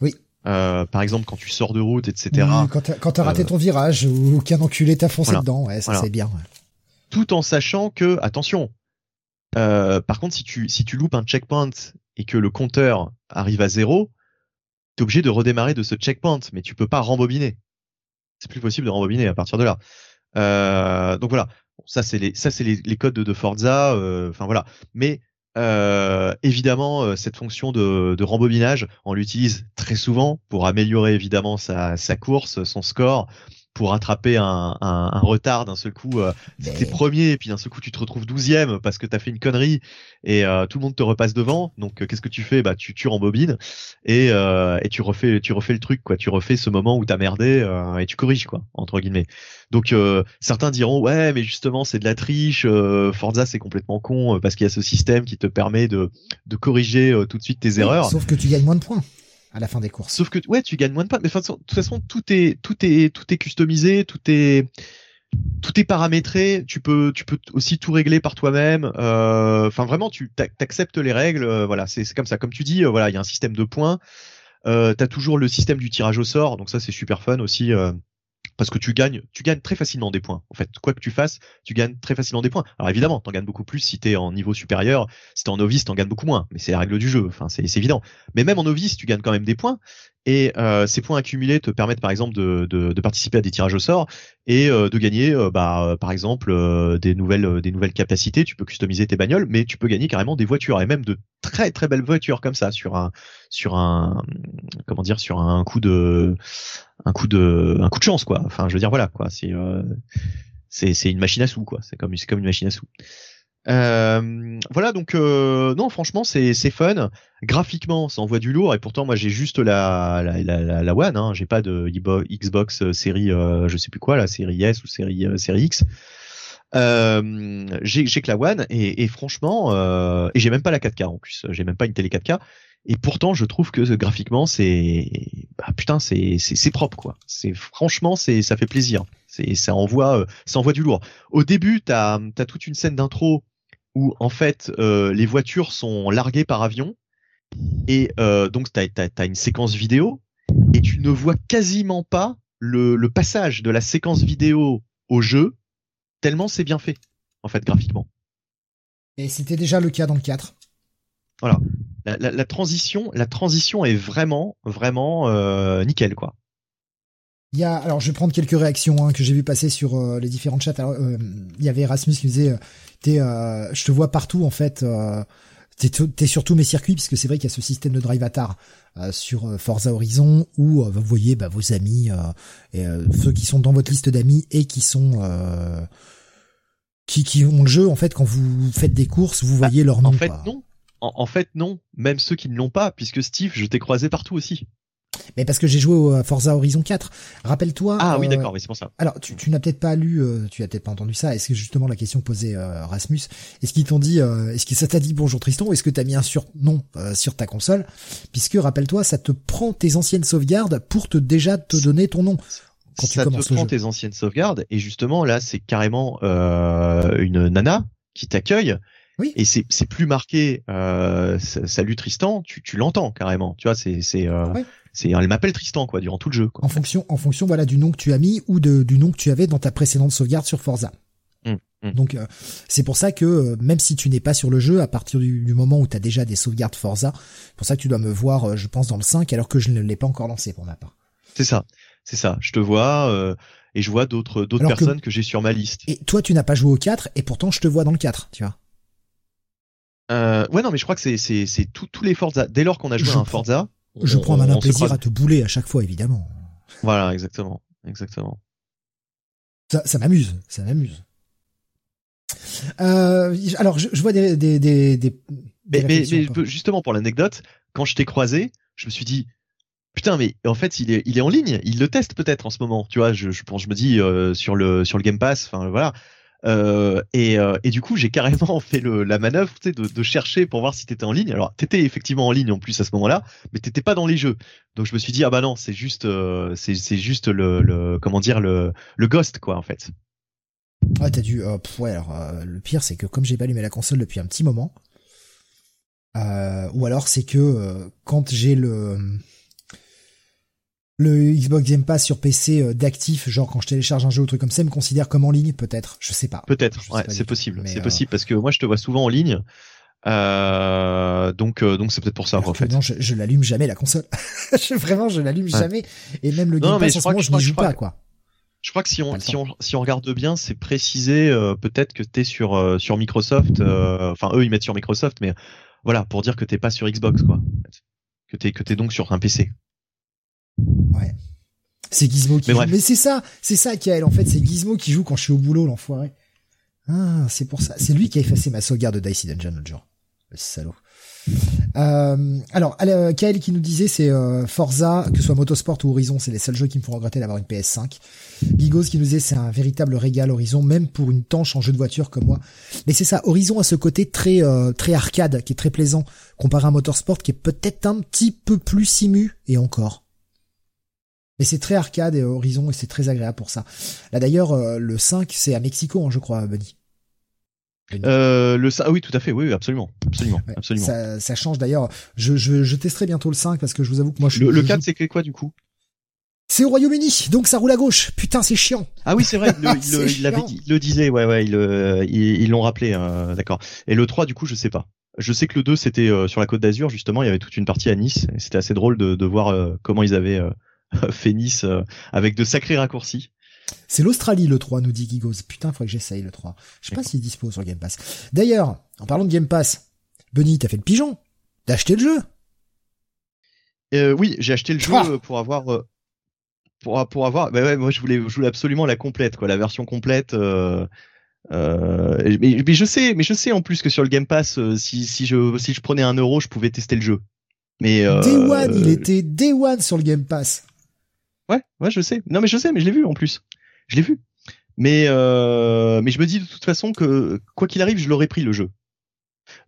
Oui. Euh, par exemple, quand tu sors de route, etc. quand t'as raté ton virage ou qu'un enculé t'a foncé dedans, ouais, ça c'est bien. Tout en sachant que, attention, par contre, si tu si tu loupes un checkpoint et que le compteur arrive à zéro, tu es obligé de redémarrer de ce checkpoint, mais tu peux pas rembobiner. C'est plus possible de rembobiner à partir de là. Euh, donc voilà, ça c'est les codes de, Forza. Euh, enfin voilà, mais euh, évidemment cette fonction de, rembobinage, on l'utilise très souvent pour améliorer évidemment sa course, son score pour rattraper un, un, un retard d'un seul coup. Euh, T'es premier et puis d'un seul coup tu te retrouves douzième parce que t'as fait une connerie et euh, tout le monde te repasse devant. Donc euh, qu'est-ce que tu fais? Bah tu tures en bobine et, euh, et tu refais tu refais le truc quoi. Tu refais ce moment où t'as merdé et tu corriges quoi entre guillemets. Donc certains diront ouais mais justement c'est de la triche. Forza c'est complètement con parce qu'il y a ce système qui te permet de de corriger tout de suite tes erreurs. Sauf que tu gagnes moins de points à la fin des courses. Sauf que ouais, tu gagnes moins de points. Mais de toute façon, tout est tout est tout est customisé, tout est tout est paramétré. Tu peux tu peux aussi tout régler par toi-même. Euh, enfin vraiment, tu acceptes les règles. Euh, voilà, c'est comme ça. Comme tu dis, euh, voilà, il y a un système de points. Euh, T'as toujours le système du tirage au sort, donc ça c'est super fun aussi parce que tu gagnes, tu gagnes très facilement des points. En fait, quoi que tu fasses, tu gagnes très facilement des points. Alors évidemment, t'en gagnes beaucoup plus si t'es en niveau supérieur. Si t'es en novice, t'en gagnes beaucoup moins. Mais c'est la règle du jeu. Enfin, c'est évident. Mais même en novice, tu gagnes quand même des points. Et euh, ces points accumulés te permettent par exemple de, de, de participer à des tirages au sort et euh, de gagner, euh, bah, par exemple, des nouvelles des nouvelles capacités. Tu peux customiser tes bagnoles, mais tu peux gagner carrément des voitures et même de très très belles voitures comme ça sur un sur un comment dire sur un coup de un coup de un coup de chance quoi. Enfin, je veux dire voilà quoi. C'est c'est c'est une machine à sous quoi. C'est comme c'est comme une machine à sous. Euh, voilà donc euh, non franchement c'est fun. Graphiquement ça envoie du lourd. Et pourtant moi j'ai juste la la, la, la One hein, j'ai pas de Xbox euh, série euh, je sais plus quoi la série S ou série euh, série X. J'ai que la One et, et franchement et j'ai même pas la 4K en plus. J'ai même pas une télé 4K et pourtant je trouve que graphiquement c'est bah, putain c'est c'est propre quoi. C'est franchement c'est ça fait plaisir. C'est ça envoie ça envoie du lourd. Au début t'as as toute une scène d'intro où en fait euh, les voitures sont larguées par avion et euh, donc tu as, une séquence vidéo et tu ne vois quasiment pas le, le passage de la séquence vidéo au jeu tellement c'est bien fait en fait graphiquement. Et c'était déjà le cas dans le 4. Voilà. La, la, la transition, la transition est vraiment, vraiment euh, nickel quoi. Il y a, alors je vais prendre quelques réactions hein, que j'ai vu passer sur euh, les différents chats. Euh, il y avait Erasmus qui disait, euh, je te vois partout en fait. t'es, es sur tous mes circuits puisque c'est vrai qu'il y a ce système de drive avatar sur Forza Horizon où vous voyez bah, vos amis et ceux qui sont dans votre liste d'amis et qui sont qui, qui ont le jeu en fait quand vous faites des courses, vous bah, voyez leur nom. En fait non. en, fait non. Même ceux qui ne l'ont pas puisque Steve, je t'ai croisé partout aussi. Mais parce que j'ai joué au Forza Horizon 4. Rappelle-toi. Ah oui, euh, d'accord, oui, c'est pour ça. Alors, tu, tu n'as peut-être pas lu, euh, tu as peut-être pas entendu ça. Est-ce que justement la question posée euh, Rasmus, est-ce qu'ils t'ont dit, est-ce que ça t'a dit bonjour Tristan, ou est-ce que t'as mis un surnom sur ta console, puisque rappelle-toi, ça te prend tes anciennes sauvegardes pour te déjà te donner ton nom. Quand ça tu te prend tes anciennes sauvegardes, et justement là, c'est carrément une nana qui t'accueille. Oui. Et c'est c'est plus marqué salut Tristan, tu tu l'entends carrément. Tu vois, c'est c'est c'est elle m'appelle Tristan quoi durant tout le jeu. Quoi. En fonction en fonction voilà du nom que tu as mis ou de, du nom que tu avais dans ta précédente sauvegarde sur Forza. Mmh, mmh. Donc euh, c'est pour ça que euh, même si tu n'es pas sur le jeu à partir du, moment où tu as déjà des sauvegardes Forza, c'est pour ça que tu dois me voir euh, je pense dans le 5 alors que je ne l'ai pas encore lancé pour ma part. C'est ça. C'est ça, je te vois et je vois d'autres d'autres personnes que, j'ai sur ma liste. Et toi tu n'as pas joué au 4 et pourtant je te vois dans le 4, tu vois. Ouais non mais je crois que c'est c'est c'est tous les Forza dès lors qu'on a joué à un Forza, je prends un malin plaisir à te bouler à chaque fois, évidemment. Voilà, exactement, exactement. Ça, ça m'amuse, ça m'amuse. Euh, alors, je, vois des, des, des, des mais, mais, justement pour l'anecdote, quand je t'ai croisé, je me suis dit, putain, mais en fait, il est, il est en ligne, il le teste peut-être en ce moment, tu vois. Je, je, je me dis euh, sur le, sur le Game Pass, enfin voilà. Euh, et, euh, et, du coup, j'ai carrément fait le, la manœuvre de, de, chercher pour voir si t'étais en ligne. Alors, t'étais effectivement en ligne en plus à ce moment-là, mais t'étais pas dans les jeux. Donc, je me suis dit ah bah non, c'est juste, euh, c'est, juste le, le, comment dire le, le ghost quoi en fait. Ah t'as dû. ouais, alors le pire c'est que comme j'ai pas allumé la console depuis un petit moment, ou alors c'est que quand j'ai le le Xbox Game Pass sur PC euh, d'actif, genre quand je télécharge un jeu ou truc comme ça, me considère comme en ligne, peut-être. Je sais pas. Peut-être. Ouais, c'est possible. C'est euh, possible parce que moi, je te vois souvent en ligne. Euh, donc, euh, donc c'est peut-être pour ça en fait. Non, je, je l'allume jamais la console. Vraiment, je l'allume jamais. Et même le Game Pass en ce moment, je n'y joue pas quoi. Je crois que si on, si on, si on regarde bien, c'est précisé peut-être que t'es sur sur Microsoft. Enfin, eux ils mettent sur Microsoft, mais voilà pour dire que t'es pas sur Xbox quoi. Que t'es que t'es donc sur un PC. Ouais. C'est Gizmo qui mais joue. Mais c'est ça, c'est ça Kael en fait, c'est Gizmo qui joue quand je suis au boulot, l'enfoiré. Ah, c'est pour ça. C'est lui qui a effacé ma sauvegarde de Dicey Dungeon l'autre jour. Le salaud. Euh, alors, euh, Kael qui nous disait c'est euh, Forza, que ce soit Motorsport ou Horizon, c'est les seuls jeux qui me font regretter d'avoir une PS5. Gigos qui nous disait c'est un véritable régal Horizon, même pour une tanche en jeu de voiture comme moi. Mais c'est ça, Horizon a ce côté très euh, très arcade qui est très plaisant comparé à Motorsport qui est peut-être un petit peu plus simu et encore. Mais c'est très arcade et horizon et c'est très agréable pour ça. Là d'ailleurs, euh, le 5, c'est à Mexico, hein, je crois, Bunny. Euh, le ah oui tout à fait oui, absolument absolument absolument ça, ça change d'ailleurs je, je, je testerai bientôt le 5 parce que je vous avoue que moi je le, le 4 c'est quoi du coup? C'est au Royaume-Uni, donc ça roule à gauche. Putain, c'est chiant. Ah oui, c'est vrai. il, le, il, le disait, ouais, ouais, ils l'ont rappelé, euh, d'accord. Et le 3, du coup, je sais pas. Je sais que le 2 c'était sur la Côte d'Azur justement, il y avait toute une partie à Nice. et C'était assez drôle de, de voir comment ils avaient fait Nice avec de sacrés raccourcis. C'est l'Australie le 3, nous dit Gigos. Putain, faut que j'essaye le 3. Je sais pas s'il est dispo sur Game Pass. D'ailleurs, en parlant de Game Pass, Benny, t'as fait le pigeon T'as acheté le jeu euh, Oui, j'ai acheté le jeu ah pour avoir... Euh, pour, pour avoir... Bah ouais, moi je voulais, je voulais absolument la complète, quoi, la version complète. Euh, euh, mais, mais, je sais, mais je sais en plus que sur le Game Pass, euh, si, si je si je prenais un euro, je pouvais tester le jeu. Mais euh, Day One, il était Day One sur le Game Pass. Ouais, ouais, je sais. Non, mais je sais, mais je l'ai vu en plus. Je l'ai vu. Mais euh, mais je me dis de toute façon que quoi qu'il arrive, je l'aurais pris le jeu.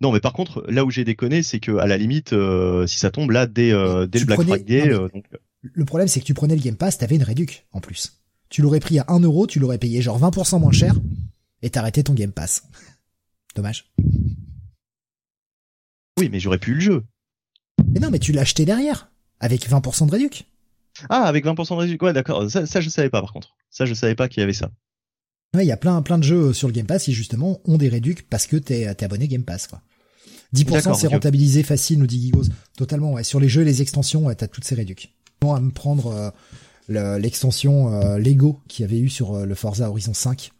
Non, mais par contre, là où j'ai déconné, c'est que à la limite, euh, si ça tombe là dès euh, dès le Black Friday, donc... le problème c'est que tu prenais le Game Pass, t'avais une réduc en plus. Tu l'aurais pris à 1 euro, tu l'aurais payé genre 20% moins cher et t'arrêtais ton Game Pass. Dommage. Oui, mais j'aurais pu le jeu. Mais non, mais tu l'as acheté derrière avec 20% de réduc. Ah, avec 20% de réduction. Ouais, d'accord. Ça, ça, je savais pas, par contre. Ça, je savais pas qu'il y avait ça. Ouais, il y a plein, plein de jeux sur le Game Pass qui, justement, ont des réducs parce que t'es, es abonné Game Pass, quoi. 10% c'est rentabilisé facile, nous dit Gigos. Totalement, ouais. Sur les jeux et les extensions, ouais, t'as toutes ces réducs. Bon, à me prendre euh, l'extension euh, Lego qu'il y avait eu sur euh, le Forza Horizon 5.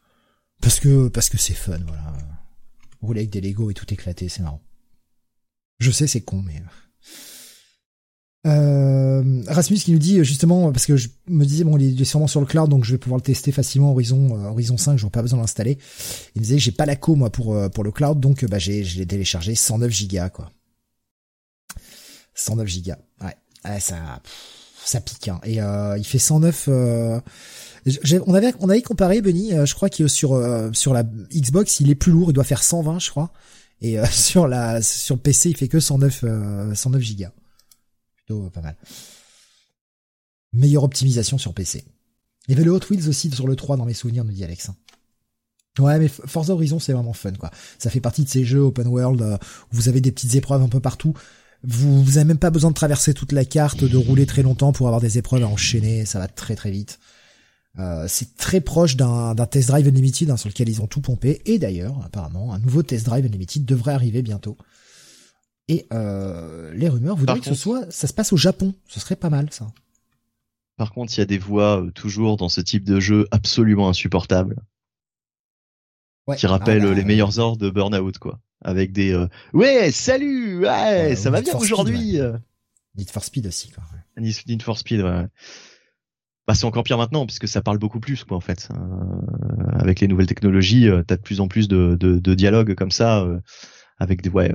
Parce que, parce que c'est fun, voilà. Rouler avec des Lego et tout éclater, c'est marrant. Je sais, c'est con, mais... Euh, Rasmus qui nous dit justement parce que je me disais bon il est sûrement sur le cloud donc je vais pouvoir le tester facilement Horizon euh, Horizon 5 je n'ai pas besoin de l'installer. Il me disait j'ai pas la co moi pour euh, pour le cloud donc bah j'ai je l'ai téléchargé 109 gigas quoi. 109 gigas. Ouais. ça ça pique hein. et euh, il fait 109 on avait on avait comparé Benny je crois que sur sur la Xbox il est plus lourd il doit faire 120 je crois et sur la sur le PC il fait que 109 109 gigas plutôt pas mal. Meilleure optimisation sur PC. Il y avait le Hot Wheels aussi sur le 3 dans mes souvenirs, nous dit Alex. Ouais, mais Forza Horizon, c'est vraiment fun, quoi. Ça fait partie de ces jeux open world euh, où vous avez des petites épreuves un peu partout. Vous, vous avez même pas besoin de traverser toute la carte, de rouler très longtemps pour avoir des épreuves à enchaîner. Ça va très très vite. Euh, c'est très proche d'un test drive unlimited hein, sur lequel ils ont tout pompé. Et d'ailleurs, apparemment, un nouveau test drive unlimited devrait arriver bientôt. Et euh, les rumeurs voudraient que ce soit, ça se passe au Japon. Ce serait pas mal, ça. Par contre, il y a des voix euh, toujours dans ce type de jeu absolument insupportables. Qui rappellent ah bah, les meilleurs heures de Burnout, quoi. Avec des euh, ouais, salut, ouais, ça va bien aujourd'hui. Need for Speed aussi, quoi. Need for Speed, ouais. Bah, c'est encore pire maintenant puisque ça parle beaucoup plus quoi en fait. avec les nouvelles technologies, t'as de plus en plus de, de, de dialogues comme ça avec des ouais,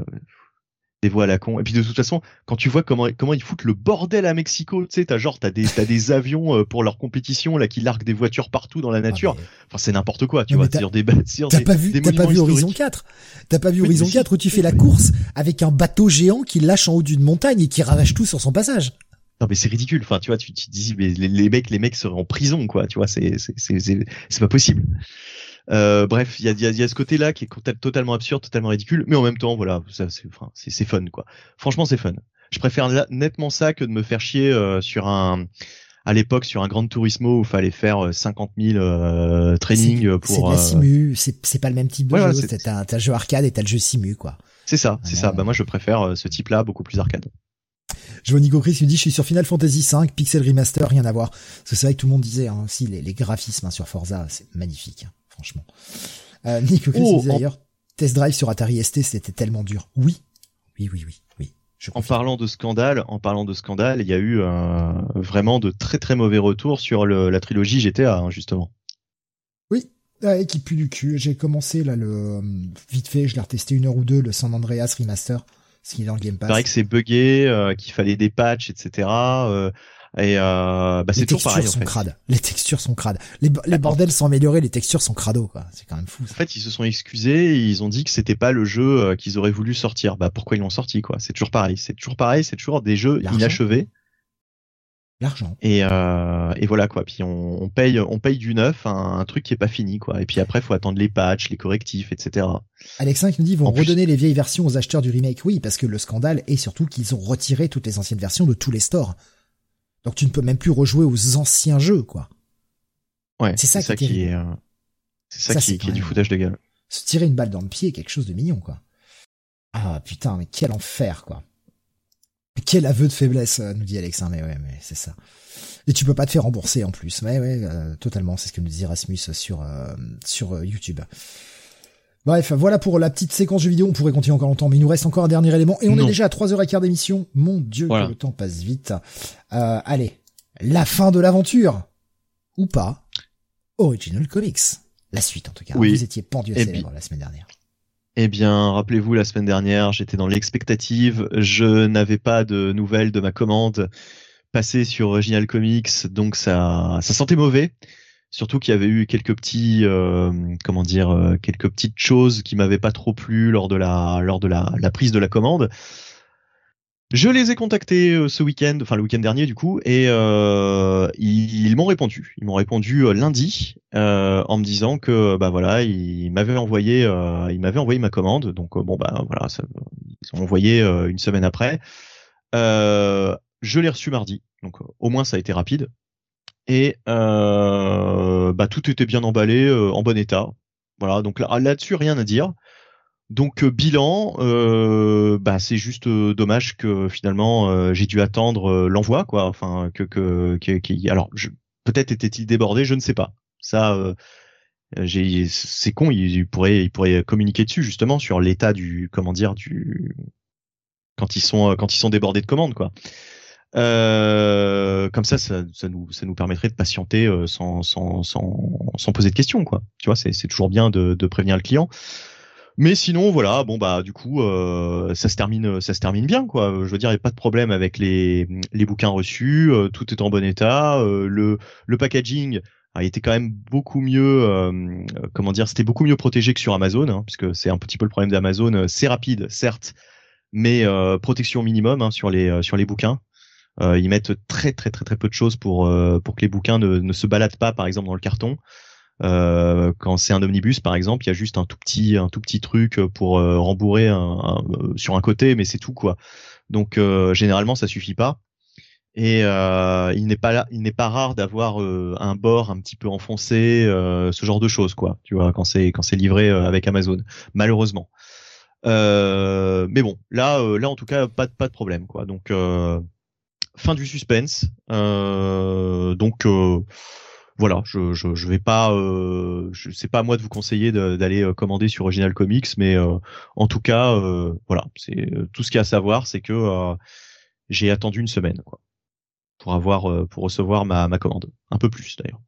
des voix à la con. Et puis de toute façon, quand tu vois comment comment ils foutent le bordel à Mexico, tu sais, t'as genre t'as des t'as des avions euh, pour leur compétition là qui larguent des voitures partout dans la ah, nature. Enfin c'est n'importe quoi, tu vois, sur des sur T'as pas vu t'as pas vu Horizon 4 T'as pas vu Horizon 4 où tu fais la course avec un bateau géant qui lâche en haut d'une montagne et qui ravage tout sur son passage. Non mais c'est ridicule. Enfin tu vois, tu te dis mais les, les mecs les mecs seraient en prison quoi, tu vois, c'est c'est c'est c'est pas possible. Euh, bref, il y a, y, a, y a, ce côté-là qui est totalement absurde, totalement ridicule, mais en même temps, voilà, c'est fun, quoi. Franchement, c'est fun. Je préfère nettement ça que de me faire chier euh, sur un, à l'époque, sur un Grand Turismo où fallait faire 50 euh, 000 euh, training pour. C'est la simu, c'est pas le même type de jeu. t'as un jeu arcade et t'as le jeu simu, quoi. C'est ça, c'est ça. Bah moi, je préfère ce type-là, beaucoup plus arcade. Je vois Nico Chris qui me dit je suis sur Final Fantasy V, Pixel Remaster, rien à voir. Parce que c'est vrai que tout le monde disait hein, aussi les, les graphismes hein, sur Forza, c'est magnifique. Franchement. Euh, Nick oh, d'ailleurs, Test Drive sur Atari ST, c'était tellement dur. Oui, oui, oui, oui, oui. en parlant de scandale, en parlant de scandale, il y a eu euh, vraiment de très très mauvais retours sur le, la trilogie GTA, hein, justement. Oui, qui pue du cul. J'ai commencé là le euh, vite fait, je l'ai retesté une heure ou deux, le San Andreas Remaster, ce qui est dans le Game Pass. C'est vrai que c'est buggé, euh, qu'il fallait des patchs, etc. Et euh, bah, c'est toujours pareil. Sont crades. Les textures sont crades. Les, les bordels sont améliorés, les textures sont crado. C'est quand même fou. En fait, ils se sont excusés, et ils ont dit que c'était pas le jeu euh, qu'ils auraient voulu sortir. Bah pourquoi ils l'ont sorti, quoi? C'est toujours pareil. C'est toujours pareil. C'est toujours des jeux inachevés. L'argent. Et, euh, et voilà quoi. Puis on, on, paye, on paye du neuf, un, truc qui est pas fini quoi. Et puis après, faut attendre les patchs, les correctifs, etc. Alexin qui nous dit ils vont redonner les vieilles versions aux acheteurs du remake. Oui, parce que le scandale est surtout qu'ils ont retiré toutes les anciennes versions de tous les stores. Donc tu ne peux même plus rejouer aux anciens jeux, quoi. Ouais. C'est ça, qui, est, c'est ça, qui, est du foutage de gueule. Se tirer une balle dans le pied est quelque chose de mignon, quoi. Ah putain, mais quel enfer quoi. Quel aveu de faiblesse, nous dit Alex. mais ouais, mais c'est ça. Et tu peux pas te faire rembourser en plus. Ouais, ouais, totalement. C'est ce que nous dit Rasmus sur sur YouTube. Bref, voilà pour la petite séquence de vidéo. On pourrait continuer encore longtemps, mais il nous reste encore un dernier élément. Et on est déjà à 3h15 d'émission. Mon dieu, que le temps passe vite. Euh, allez, la fin de l'aventure. Ou pas. Original Comics. La suite, en tout cas. Oui. Vous étiez pendu à célèbre la semaine dernière. Eh bien, rappelez-vous, la semaine dernière, j'étais dans l'expectative. Je n'avais pas de nouvelles de ma commande passée sur Original Comics, donc ça, ça sentait mauvais. Surtout qu'il y avait eu quelques petits, euh, comment dire, euh, quelques petites choses qui m'avaient pas trop plu lors de la, lors de la, prise de la commande. Je les ai contactés euh, ce week-end, enfin le week-end dernier du coup, et ils, m'ont répondu. Ils m'ont répondu lundi en me disant que bah voilà, ils m'avaient envoyé, ils m'avaient envoyé ma commande. Donc bon bah voilà, ils ont envoyé une semaine après. je l'ai reçu mardi, donc au moins ça a été rapide et euh, bah, tout était bien emballé, euh, en bon état. Voilà, donc là, là-dessus rien à dire. Donc euh, bilan, bah c'est juste dommage que finalement j'ai dû attendre l'envoi quoi. Enfin que que, alors peut-être était-il débordé, je ne sais pas. Ça j'ai c'est con, il, pourrait il pourrait communiquer dessus justement sur l'état du comment dire du quand ils sont quand ils sont débordés de commandes quoi. Euh, comme ça, ça, nous, permettrait de patienter euh, sans, poser de questions, quoi. Tu vois, c'est, toujours bien de, prévenir le client. Mais sinon, voilà, bon bah du coup, euh, ça se termine, bien, quoi. Je veux dire, il n'y a pas de problème avec les, bouquins reçus, tout est en bon état. Le, packaging a été quand même beaucoup mieux, comment dire, c'était beaucoup mieux protégé que sur Amazon, hein, puisque c'est un petit peu le problème d'Amazon. C'est rapide, certes, mais protection minimum hein, sur les bouquins. Euh, ils mettent très très très très peu de choses pour euh, pour que les bouquins ne, ne se baladent pas, par exemple dans le carton. Euh, quand c'est un omnibus par exemple, il y a juste un tout petit un tout petit truc pour euh, rembourrer un, sur un côté, mais c'est tout quoi. Donc euh, généralement ça suffit pas. Et il n'est pas là, il n'est pas rare d'avoir un bord un petit peu enfoncé, ce genre de choses quoi. Tu vois quand c'est quand c'est livré avec Amazon, malheureusement. mais bon, là là en tout cas pas pas de problème quoi. Donc fin du suspense. Euh, donc euh, voilà, je, je, vais pas, euh, je pas à moi de vous conseiller d'aller euh, commander sur Original Comics, mais en tout cas, voilà, c'est tout ce qu'il y a à savoir, c'est que j'ai attendu une semaine quoi, pour avoir, pour recevoir ma, ma commande, un peu plus d'ailleurs.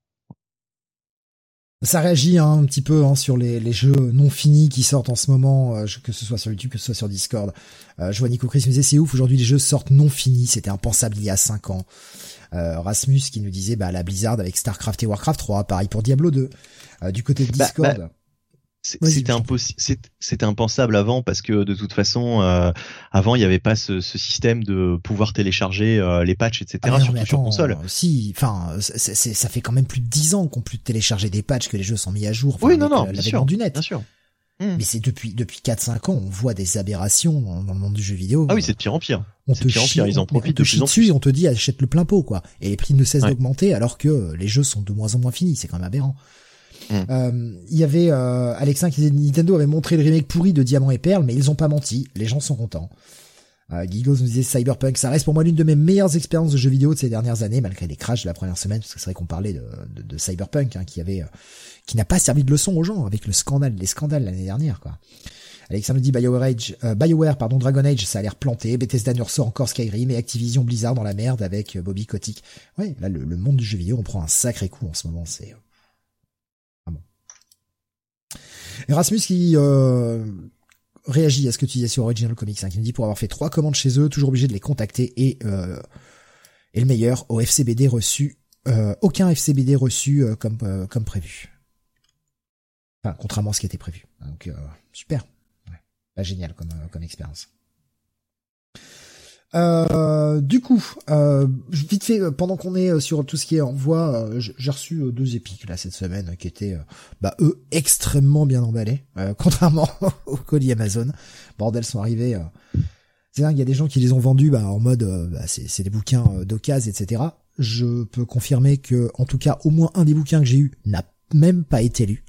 Ça réagit hein, un petit peu hein, sur les, les, jeux non finis qui sortent en ce moment, euh, que ce soit sur YouTube, que ce soit sur Discord. Euh, je vois Nico Chris me disait c'est ouf, aujourd'hui les jeux sortent non finis, c'était impensable il y a 5 ans. Euh, Rasmus qui nous disait bah la Blizzard avec Starcraft et Warcraft 3, pareil pour Diablo 2. Euh, du côté de bah, Discord. Bah, c'était impossible, c'était impensable avant parce que de toute façon, euh, avant il n'y avait pas ce, ce, système de pouvoir télécharger euh, les patchs, etc. Ah surtout sur console. Si, enfin, ça fait quand même plus de dix ans qu'on peut télécharger des patchs, que les jeux sont mis à jour. Oui, non, non, bien sûr, du net. Bien sûr. Hmm. Mais c'est depuis depuis 4-5 ans, on voit des aberrations dans, le monde du jeu vidéo. Ah oui, c'est de pire en pire. On te pire en pire, ils en profitent de plus en plus. on te dit achète le plein pot quoi. Et les prix ne cessent d'augmenter alors que les jeux sont de moins en moins finis, c'est quand même aberrant. Mm. Euh, il y avait euh, Alexin qui disait Nintendo avait montré le remake pourri de Diamant et Perle, mais ils ont pas menti. Les gens sont contents. Euh, Gigos nous disait Cyberpunk, ça reste pour moi l'une de mes meilleures expériences de jeux vidéo de ces dernières années, malgré les crashs de la première semaine, parce que c'est vrai qu'on parlait de, de, Cyberpunk, hein, qui avait, euh, qui n'a pas servi de leçon aux gens avec le scandale, les scandales l'année dernière, quoi. Nous dit BioWare, Age, euh, BioWare, pardon, Dragon Age, ça a l'air planté. Bethesda ne ressort encore Skyrim et Activision Blizzard dans la merde avec Bobby Kotick. Ouais, là, le, le, monde du jeu vidéo, on prend un sacré coup en ce moment. C'est Erasmus qui euh, réagit à ce que tu disais sur Original Comics, hein, qui me dit pour avoir fait trois commandes chez eux, toujours obligé de les contacter et, euh, et le meilleur au FCBD reçu, euh, aucun FCBD reçu euh, comme comme prévu. Enfin, contrairement à ce qui était prévu. Donc super, pas génial comme comme expérience. Euh, du coup, euh, vite fait, pendant qu'on est euh, sur tout ce qui est envoi, euh, j'ai reçu deux épiques là cette semaine qui étaient, bah eux, extrêmement bien emballés, contrairement aux colis Amazon. Bordel sont arrivés. c'est dingue, il y a des gens qui les ont vendus bah, en mode, bah, c'est des bouquins d'occasion, etc. Je peux confirmer que, en tout cas, au moins un des bouquins que j'ai eu n'a même pas été lu,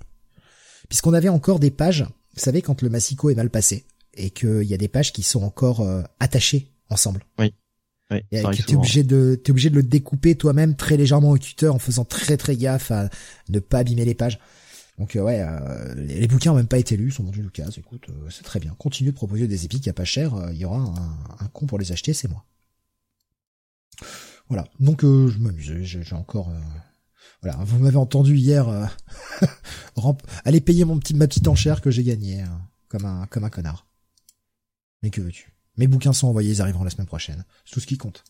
puisqu'on avait encore des pages. Vous savez, quand le massico est mal passé, et qu'il y a des pages qui sont encore attachées ensemble. Oui. Oui, t'es obligé de t'es obligé de le découper toi-même très légèrement au tuteur en faisant très très gaffe à ne pas abîmer les pages. Donc euh, ouais, euh, les, bouquins ont même pas été lus, sont vendus Lucas. Écoute, euh, c'est très bien. Continue de proposer des épiques à pas cher. Il y aura un, un con pour les acheter, c'est moi. Voilà. Donc je m'amuse. J'ai encore. Voilà. Vous m'avez entendu hier. aller payer mon petit ma petite enchère que j'ai gagnée hein, comme un comme un connard. Mais que veux-tu? Mes bouquins sont envoyés, ils arriveront la semaine prochaine. C'est tout ce qui compte.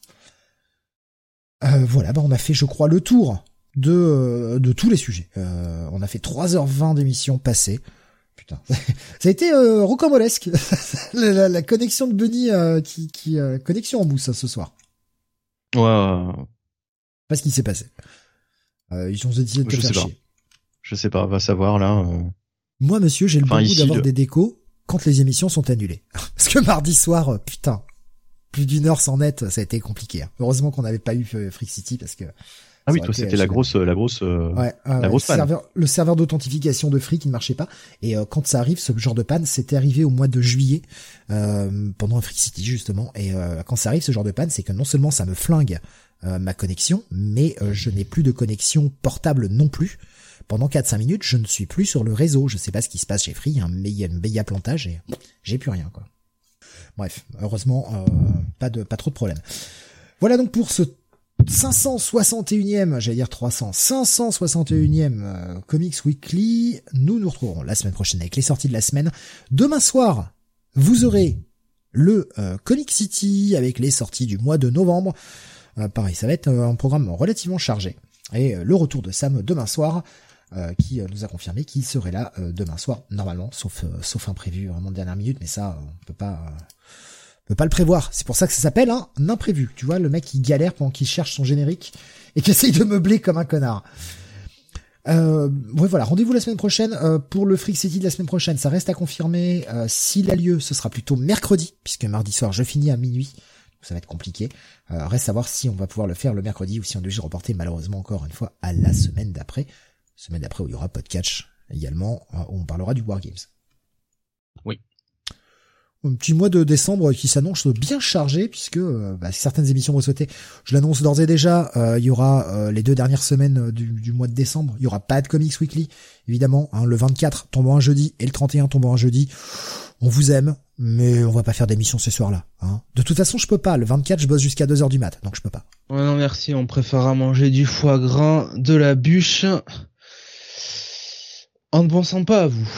voilà, bah on a fait, je crois, le tour de, euh, de tous les sujets. Euh, on a fait 3h20 d'émission passée. Putain, ça a été euh, rocambolesque. la, la, connexion de Bunny euh, qui, qui connexion en mousse hein, ce soir. Ouais. ouais. Pas ce qui s'est passé. ils ont décidé de te Je faire sais chier. Pas. Je sais pas, va savoir là. Moi, monsieur, j'ai le bon goût d'avoir des décos quand les émissions sont annulées. Parce que mardi soir, putain, plus d'une heure sans net, ça a été compliqué. Hein. Heureusement qu'on n'avait pas eu Freak City parce que ah oui, toi c'était la grosse, la grosse, euh, ouais, la grosse panne. Serveur, le serveur d'authentification de Free qui ne marchait pas. Et euh, quand ça arrive, ce genre de panne, c'était arrivé au mois de juillet euh, pendant Free City justement. Et quand ça arrive, ce genre de panne, c'est que non seulement ça me flingue ma connexion, mais je n'ai plus de connexion portable non plus. Pendant 4-5 minutes, je ne suis plus sur le réseau. Je sais pas ce qui se passe chez Free, hein, mais il y a une béia plantage et j'ai plus rien quoi. Bref, heureusement, pas de pas trop de problèmes. Voilà donc pour ce 561e, j'allais dire 300, 561e euh, Comics Weekly. Nous nous retrouverons la semaine prochaine avec les sorties de la semaine. Demain soir, vous aurez le euh, Comic City avec les sorties du mois de novembre. Euh, pareil, ça va être un programme relativement chargé. Et le retour de Sam demain soir, qui nous a confirmé qu'il serait là demain soir, normalement, sauf sauf imprévu, vraiment de dernière minute, mais ça, on peut pas peut pas le prévoir. C'est pour ça que ça s'appelle un imprévu. Tu vois, le mec qui galère pendant qu'il cherche son générique et qui essaye de meubler comme un connard. Euh, voilà, rendez-vous la semaine prochaine euh, pour le Freak City de la semaine prochaine. Ça reste à confirmer. Euh, S'il a lieu, ce sera plutôt mercredi, puisque mardi soir je finis à minuit. Ça va être compliqué. Euh, reste à voir si on va pouvoir le faire le mercredi ou si on doit reporter malheureusement encore une fois à la semaine d'après. Semaine d'après où il y aura podcast également, euh, où on parlera du Wargames. Oui un petit mois de décembre qui s'annonce bien chargé puisque euh, bah, certaines émissions vont sauter. Je l'annonce d'ores et déjà, euh, il y aura euh, les deux dernières semaines du, mois de décembre, il y aura pas de Comics Weekly, évidemment. Hein, le 24 tombant un jeudi et le 31 tombant un jeudi. On vous aime, mais on va pas faire d'émission ce soir-là. Hein. De toute façon, je peux pas. Le 24, je bosse jusqu'à 2 heures du mat, donc je peux pas. Ouais, non merci, on préférera manger du foie gras, de la bûche. On ne pensant pas à vous.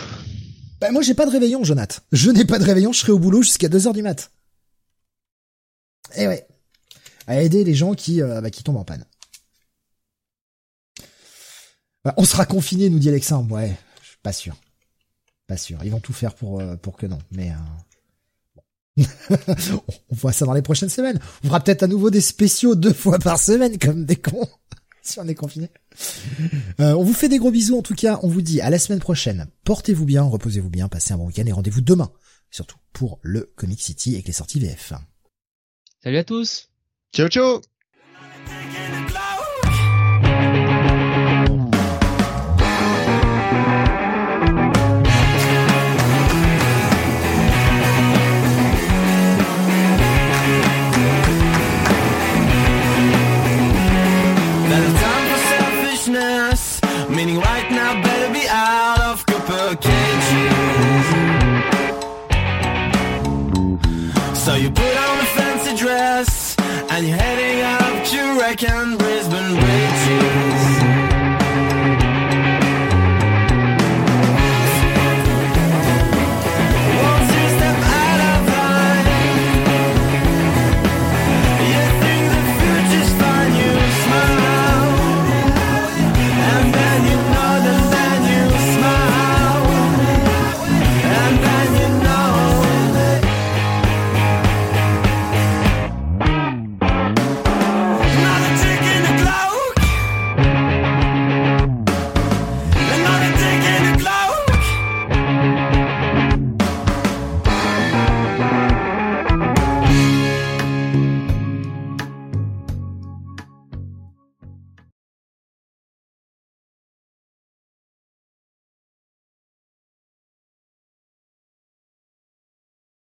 Bah moi j'ai pas de réveillon, Jonath. Je n'ai pas de réveillon, je serai au boulot jusqu'à 2h du mat. Eh ouais. À aider les gens qui, euh, bah, qui tombent en panne. Bah, on sera confiné, nous dit Alexandre. Ouais, je suis pas sûr. Pas sûr. Ils vont tout faire pour, euh, pour que non. Mais euh... on voit ça dans les prochaines semaines. On fera peut-être à nouveau des spéciaux deux fois par semaine comme des cons. si on est confiné. Euh, on vous fait des gros bisous en tout cas. On vous dit à la semaine prochaine. Portez-vous bien, reposez-vous bien, passez un bon week-end et rendez-vous demain, surtout pour le Comic City avec les sorties VF. Salut à tous. Ciao ciao.